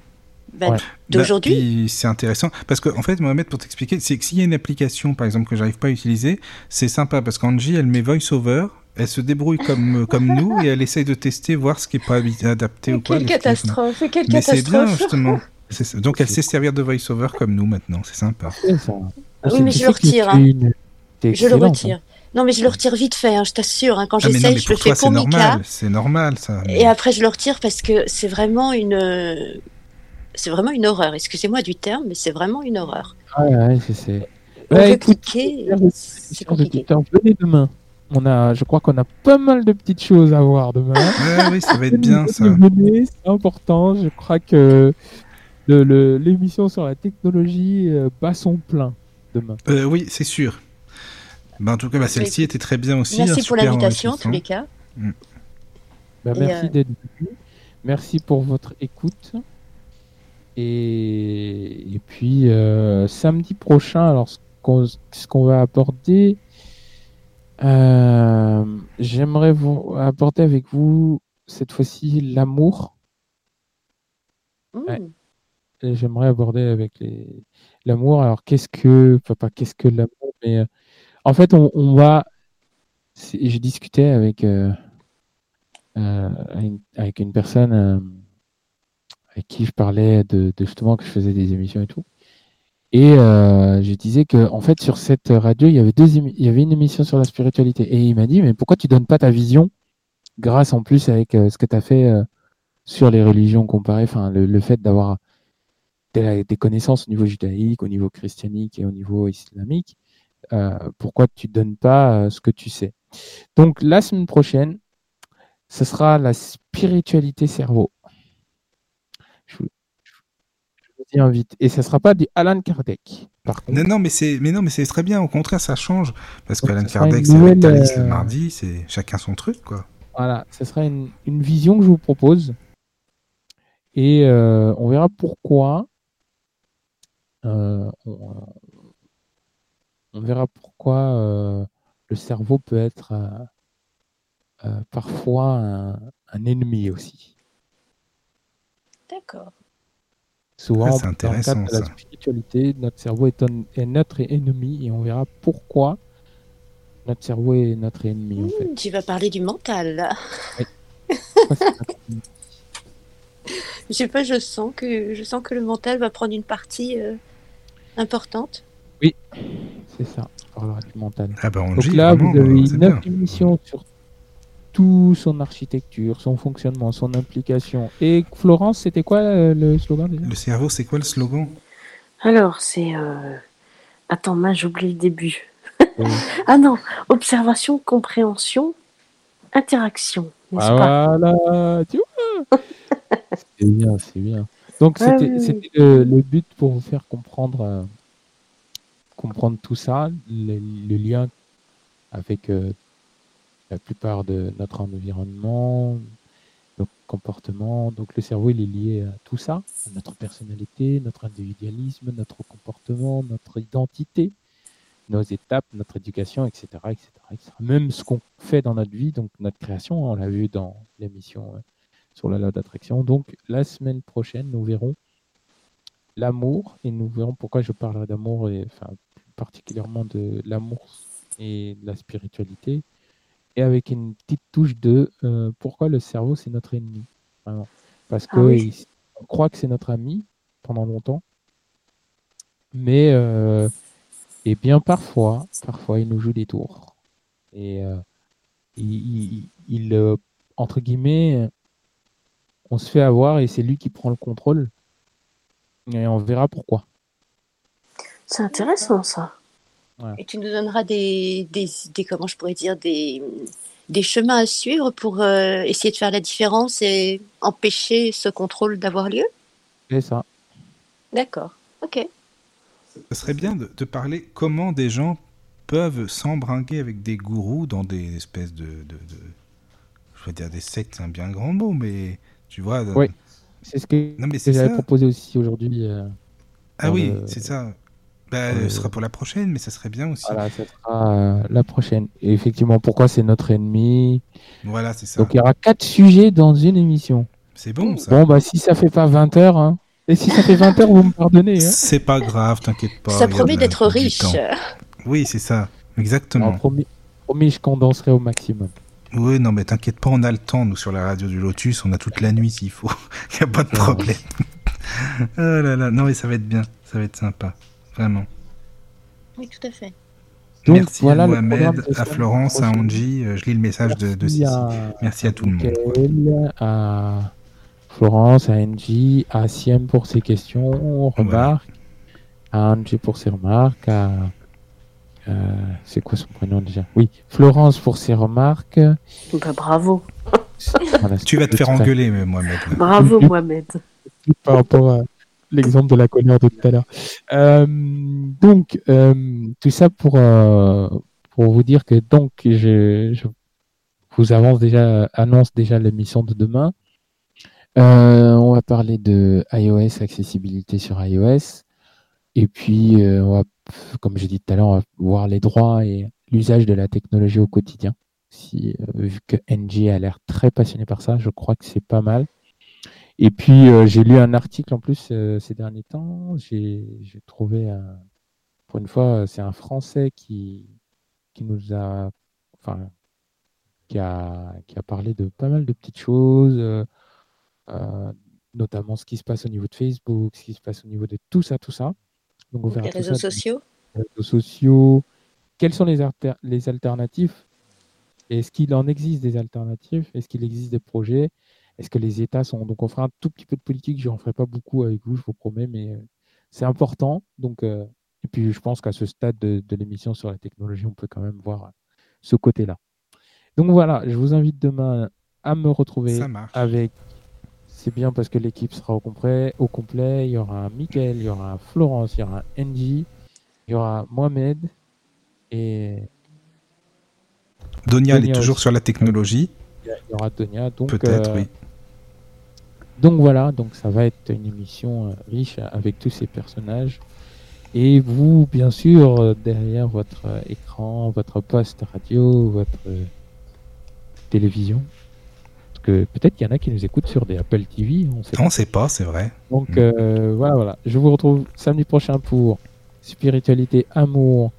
euh, bah, d'aujourd'hui. Bah, c'est intéressant parce qu'en en fait, Mohamed, pour t'expliquer, c'est que s'il y a une application, par exemple, que j'arrive pas à utiliser, c'est sympa parce qu'Angie, elle met VoiceOver elle se débrouille comme, comme nous et elle essaye de tester, voir ce qui n'est pas adapté ou quelle. Catastrophe, quelle Mais c'est bien, justement. Donc elle sait servir de voice-over comme nous maintenant, c'est sympa. Ah, oui, mais je le retire. Hein. Je le retire. Hein. Non, mais je le retire vite fait, hein, je t'assure. Hein. Quand ah, j'essaye, je le fais pour Mika. C'est normal, ça. Et après, je le retire parce que c'est vraiment une. C'est vraiment une horreur. Excusez-moi du terme, mais c'est vraiment une horreur. Ah ouais, c'est. On bah, cliquer, c'est compliqué. Venez demain. On a, je crois qu'on a pas mal de petites choses à voir demain. oui, ça va être bien ça. C'est important. Je crois que l'émission sur la technologie euh, bat son plein demain. Euh, oui, c'est sûr. Ben, en tout cas, bah, celle-ci était très bien aussi. Merci hein, pour l'invitation, en tous les cas. Mm. Bah, merci euh, d'être venu. Merci pour votre écoute. Et, et puis, samedi prochain, alors ce qu'on va aborder, euh, j'aimerais vous aborder avec vous cette fois-ci l'amour. Mmh. J'aimerais aborder avec les l'amour. Alors qu'est-ce que, pas qu'est-ce que l'amour, mais euh, en fait on, va. J'ai discuté avec euh, avec une personne avec qui je parlais de, justement que je faisais des émissions et tout. Et euh, je disais que en fait sur cette radio il y avait deux il y avait une émission sur la spiritualité. Et il m'a dit mais pourquoi tu donnes pas ta vision grâce en plus avec euh, ce que tu as fait euh, sur les religions comparées enfin le, fait d'avoir des, connaissances au niveau judaïque au niveau christianique et au niveau islamique pourquoi tu donnes pas ce que tu sais? Donc la semaine prochaine ce sera la spiritualité cerveau invite. Et ça sera pas du Alan Kardec. Par contre. Non, non, mais c'est, mais non, mais c'est très bien. Au contraire, ça change parce qu'Alan Kardec, c'est avec le euh, mardi, c'est chacun son truc, quoi. Voilà, ce sera une, une, vision que je vous propose. Et euh, on verra pourquoi. Euh, on, verra pourquoi le cerveau peut être parfois un, un ennemi aussi. D'accord. Souvent, dans le cadre de la spiritualité, notre cerveau est, notre ennemi et on verra pourquoi notre cerveau est notre ennemi. Hmm, tu vas parler du mental, là. je sais pas, je sens que je sens que le mental va prendre une partie euh, importante. Oui, c'est ça. On parlera du mental. Ah ben, Donc là, vous avez une émission sur tout son architecture, son fonctionnement, son implication. Et Florence, c'était quoi euh, le slogan déjà? Le cerveau, c'est quoi le slogan? Alors, c'est... Euh... Attends, mince, j'oublie le début. ah non, observation, compréhension, interaction. Ah, voilà, tu vois C'est bien, c'est bien. Donc, c'était le, but pour vous faire comprendre, euh, comprendre tout ça, le, lien avec euh, la plupart de notre environnement, nos comportements. Donc le cerveau, il est lié à tout ça, à notre personnalité, notre individualisme, notre comportement, notre identité, nos étapes, notre éducation, etc. etc., Même ce qu'on fait dans notre vie, donc notre création, on l'a vu dans l'émission euh, sur la loi d'attraction. Donc la semaine prochaine, nous verrons l'amour et nous verrons pourquoi je parlerai d'amour et enfin particulièrement de l'amour et de la spiritualité et avec une petite touche de euh, pourquoi le cerveau c'est notre ennemi. Parce ah que on croit que c'est notre ami pendant longtemps, mais euh, et bien parfois, parfois il nous joue des tours et euh, il, il, entre guillemets, on se fait avoir et c'est lui qui prend le contrôle et on verra pourquoi. C'est intéressant ça. Et tu nous donneras des, des, comment je pourrais dire, des, des chemins à suivre pour euh, essayer de faire la différence et empêcher ce contrôle d'avoir lieu? C'est ça. D'accord, ok. Ce serait bien de, de, parler comment des gens peuvent s'embringuer avec des gourous dans des espèces de, de, je veux dire des sectes, c'est un bien grand mot, mais tu vois. Oui, c'est ce que, j'avais proposé aussi aujourd'hui. Euh, ah oui, c'est ça. Bah, ce sera pour la prochaine, mais ça serait bien aussi. Voilà, ça sera la prochaine. Et effectivement, pourquoi c'est notre ennemi? Voilà, c'est ça. Donc il y aura quatre sujets dans une émission. C'est bon ça. Bon, bah si ça fait pas 20 heures, hein. Et si ça fait 20 heures, vous me pardonnez. Hein. C'est pas grave, t'inquiète pas. Ça promet d'être riche. Oui, c'est ça. Exactement. promis, promis, je condenserai au maximum. Oui, non, mais t'inquiète pas, on a le temps, nous, sur la radio du Lotus, on a toute la nuit s'il faut. Il n'y a pas de problème. oh là là, non, mais ça va être bien, ça va être sympa, vraiment. Oui, tout à fait. Merci à Mohamed, à Florence, à Angie. Euh, je lis le message de, de Cici. Merci à tout le monde. À Florence, à Angie, à Siem pour ses questions, remarques, à Angie pour ses remarques, à euh, c'est quoi son prénom déjà? Oui, Florence pour ses remarques. Bah, bravo. tu vas te faire engueuler, Mohamed. Bravo, Mohamed. Par rapport à l'exemple de la colère de tout à l'heure. Euh, donc, euh, tout ça pour, pour vous dire que donc je, vous avance déjà, annonce déjà l'émission de demain. on va parler de iOS, accessibilité sur iOS. Et puis, on va comme j'ai dit tout à l'heure, on va voir les droits et l'usage de la technologie au quotidien. Euh, vu que NG a l'air très passionné par ça, je crois que c'est pas mal. Et puis, euh, j'ai lu un article en plus euh, ces derniers temps. J'ai trouvé, pour une fois, c'est un Français qui, qui nous a, enfin, qui a, qui a parlé de pas mal de petites choses, notamment ce qui se passe au niveau de Facebook, ce qui se passe au niveau de tout ça, tout ça. Donc les réseaux sociaux Les réseaux sociaux. Quelles sont les, les alternatives Est-ce qu'il en existe des alternatives? Est-ce qu'il existe des projets? Est-ce que les États sont. Donc, on fera un tout petit peu de politique. Je n'en ferai pas beaucoup avec vous, je vous promets, mais euh, c'est important. Donc, euh, et puis, je pense qu'à ce stade de, de l'émission sur la technologie, on peut quand même voir ce côté-là. Donc, voilà, je vous invite demain à me retrouver avec c'est bien parce que l'équipe sera au complet, au complet. Il y aura un Mickaël, il y aura un Florence, il y aura un Angie, il y aura Mohamed et. Donia, est toujours sur la technologie. Il y aura Donia, donc. Peut-être, euh, oui. Donc voilà, donc ça va être une émission euh, riche avec tous ces personnages. Et vous, bien sûr, euh, derrière votre écran, votre poste radio, votre télévision, que peut-être qu'il y en a qui nous écoutent sur des Apple TV. On sait pas, sait pas c'est vrai. Donc mm. euh, voilà, voilà. Je vous retrouve samedi prochain pour spiritualité, amour,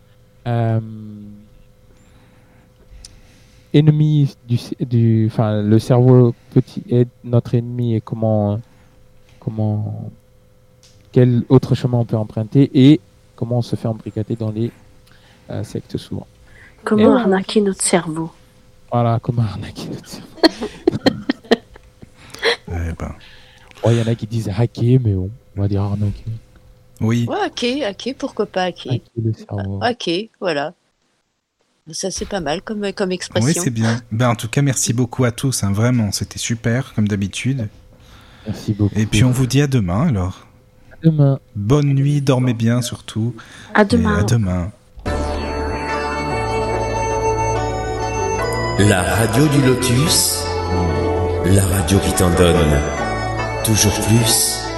euh, ennemi du, du, enfin le cerveau petit est notre ennemi et comment, comment, quel autre chemin on peut emprunter et comment on se fait embrigader dans les euh, sectes souvent. Comment arnaquer notre cerveau. Voilà, comment arnaquer notre cerveau. Eh ben. Il y en a qui disent hacker, mais bon, on va dire arnaquer. Oui. Ouais, hacker, hacker, pourquoi pas hacker Hacker, voilà. Ça, c'est pas mal comme, comme expression. Oui, c'est bien. Ben, en tout cas, merci beaucoup à tous. Hein, vraiment, c'était super, comme d'habitude. Merci beaucoup. Et puis, on vous dit à demain, alors. À demain. Bonne nuit, dormez bien, surtout. À demain. à demain. La radio du Lotus la radio qui t'en donne toujours plus.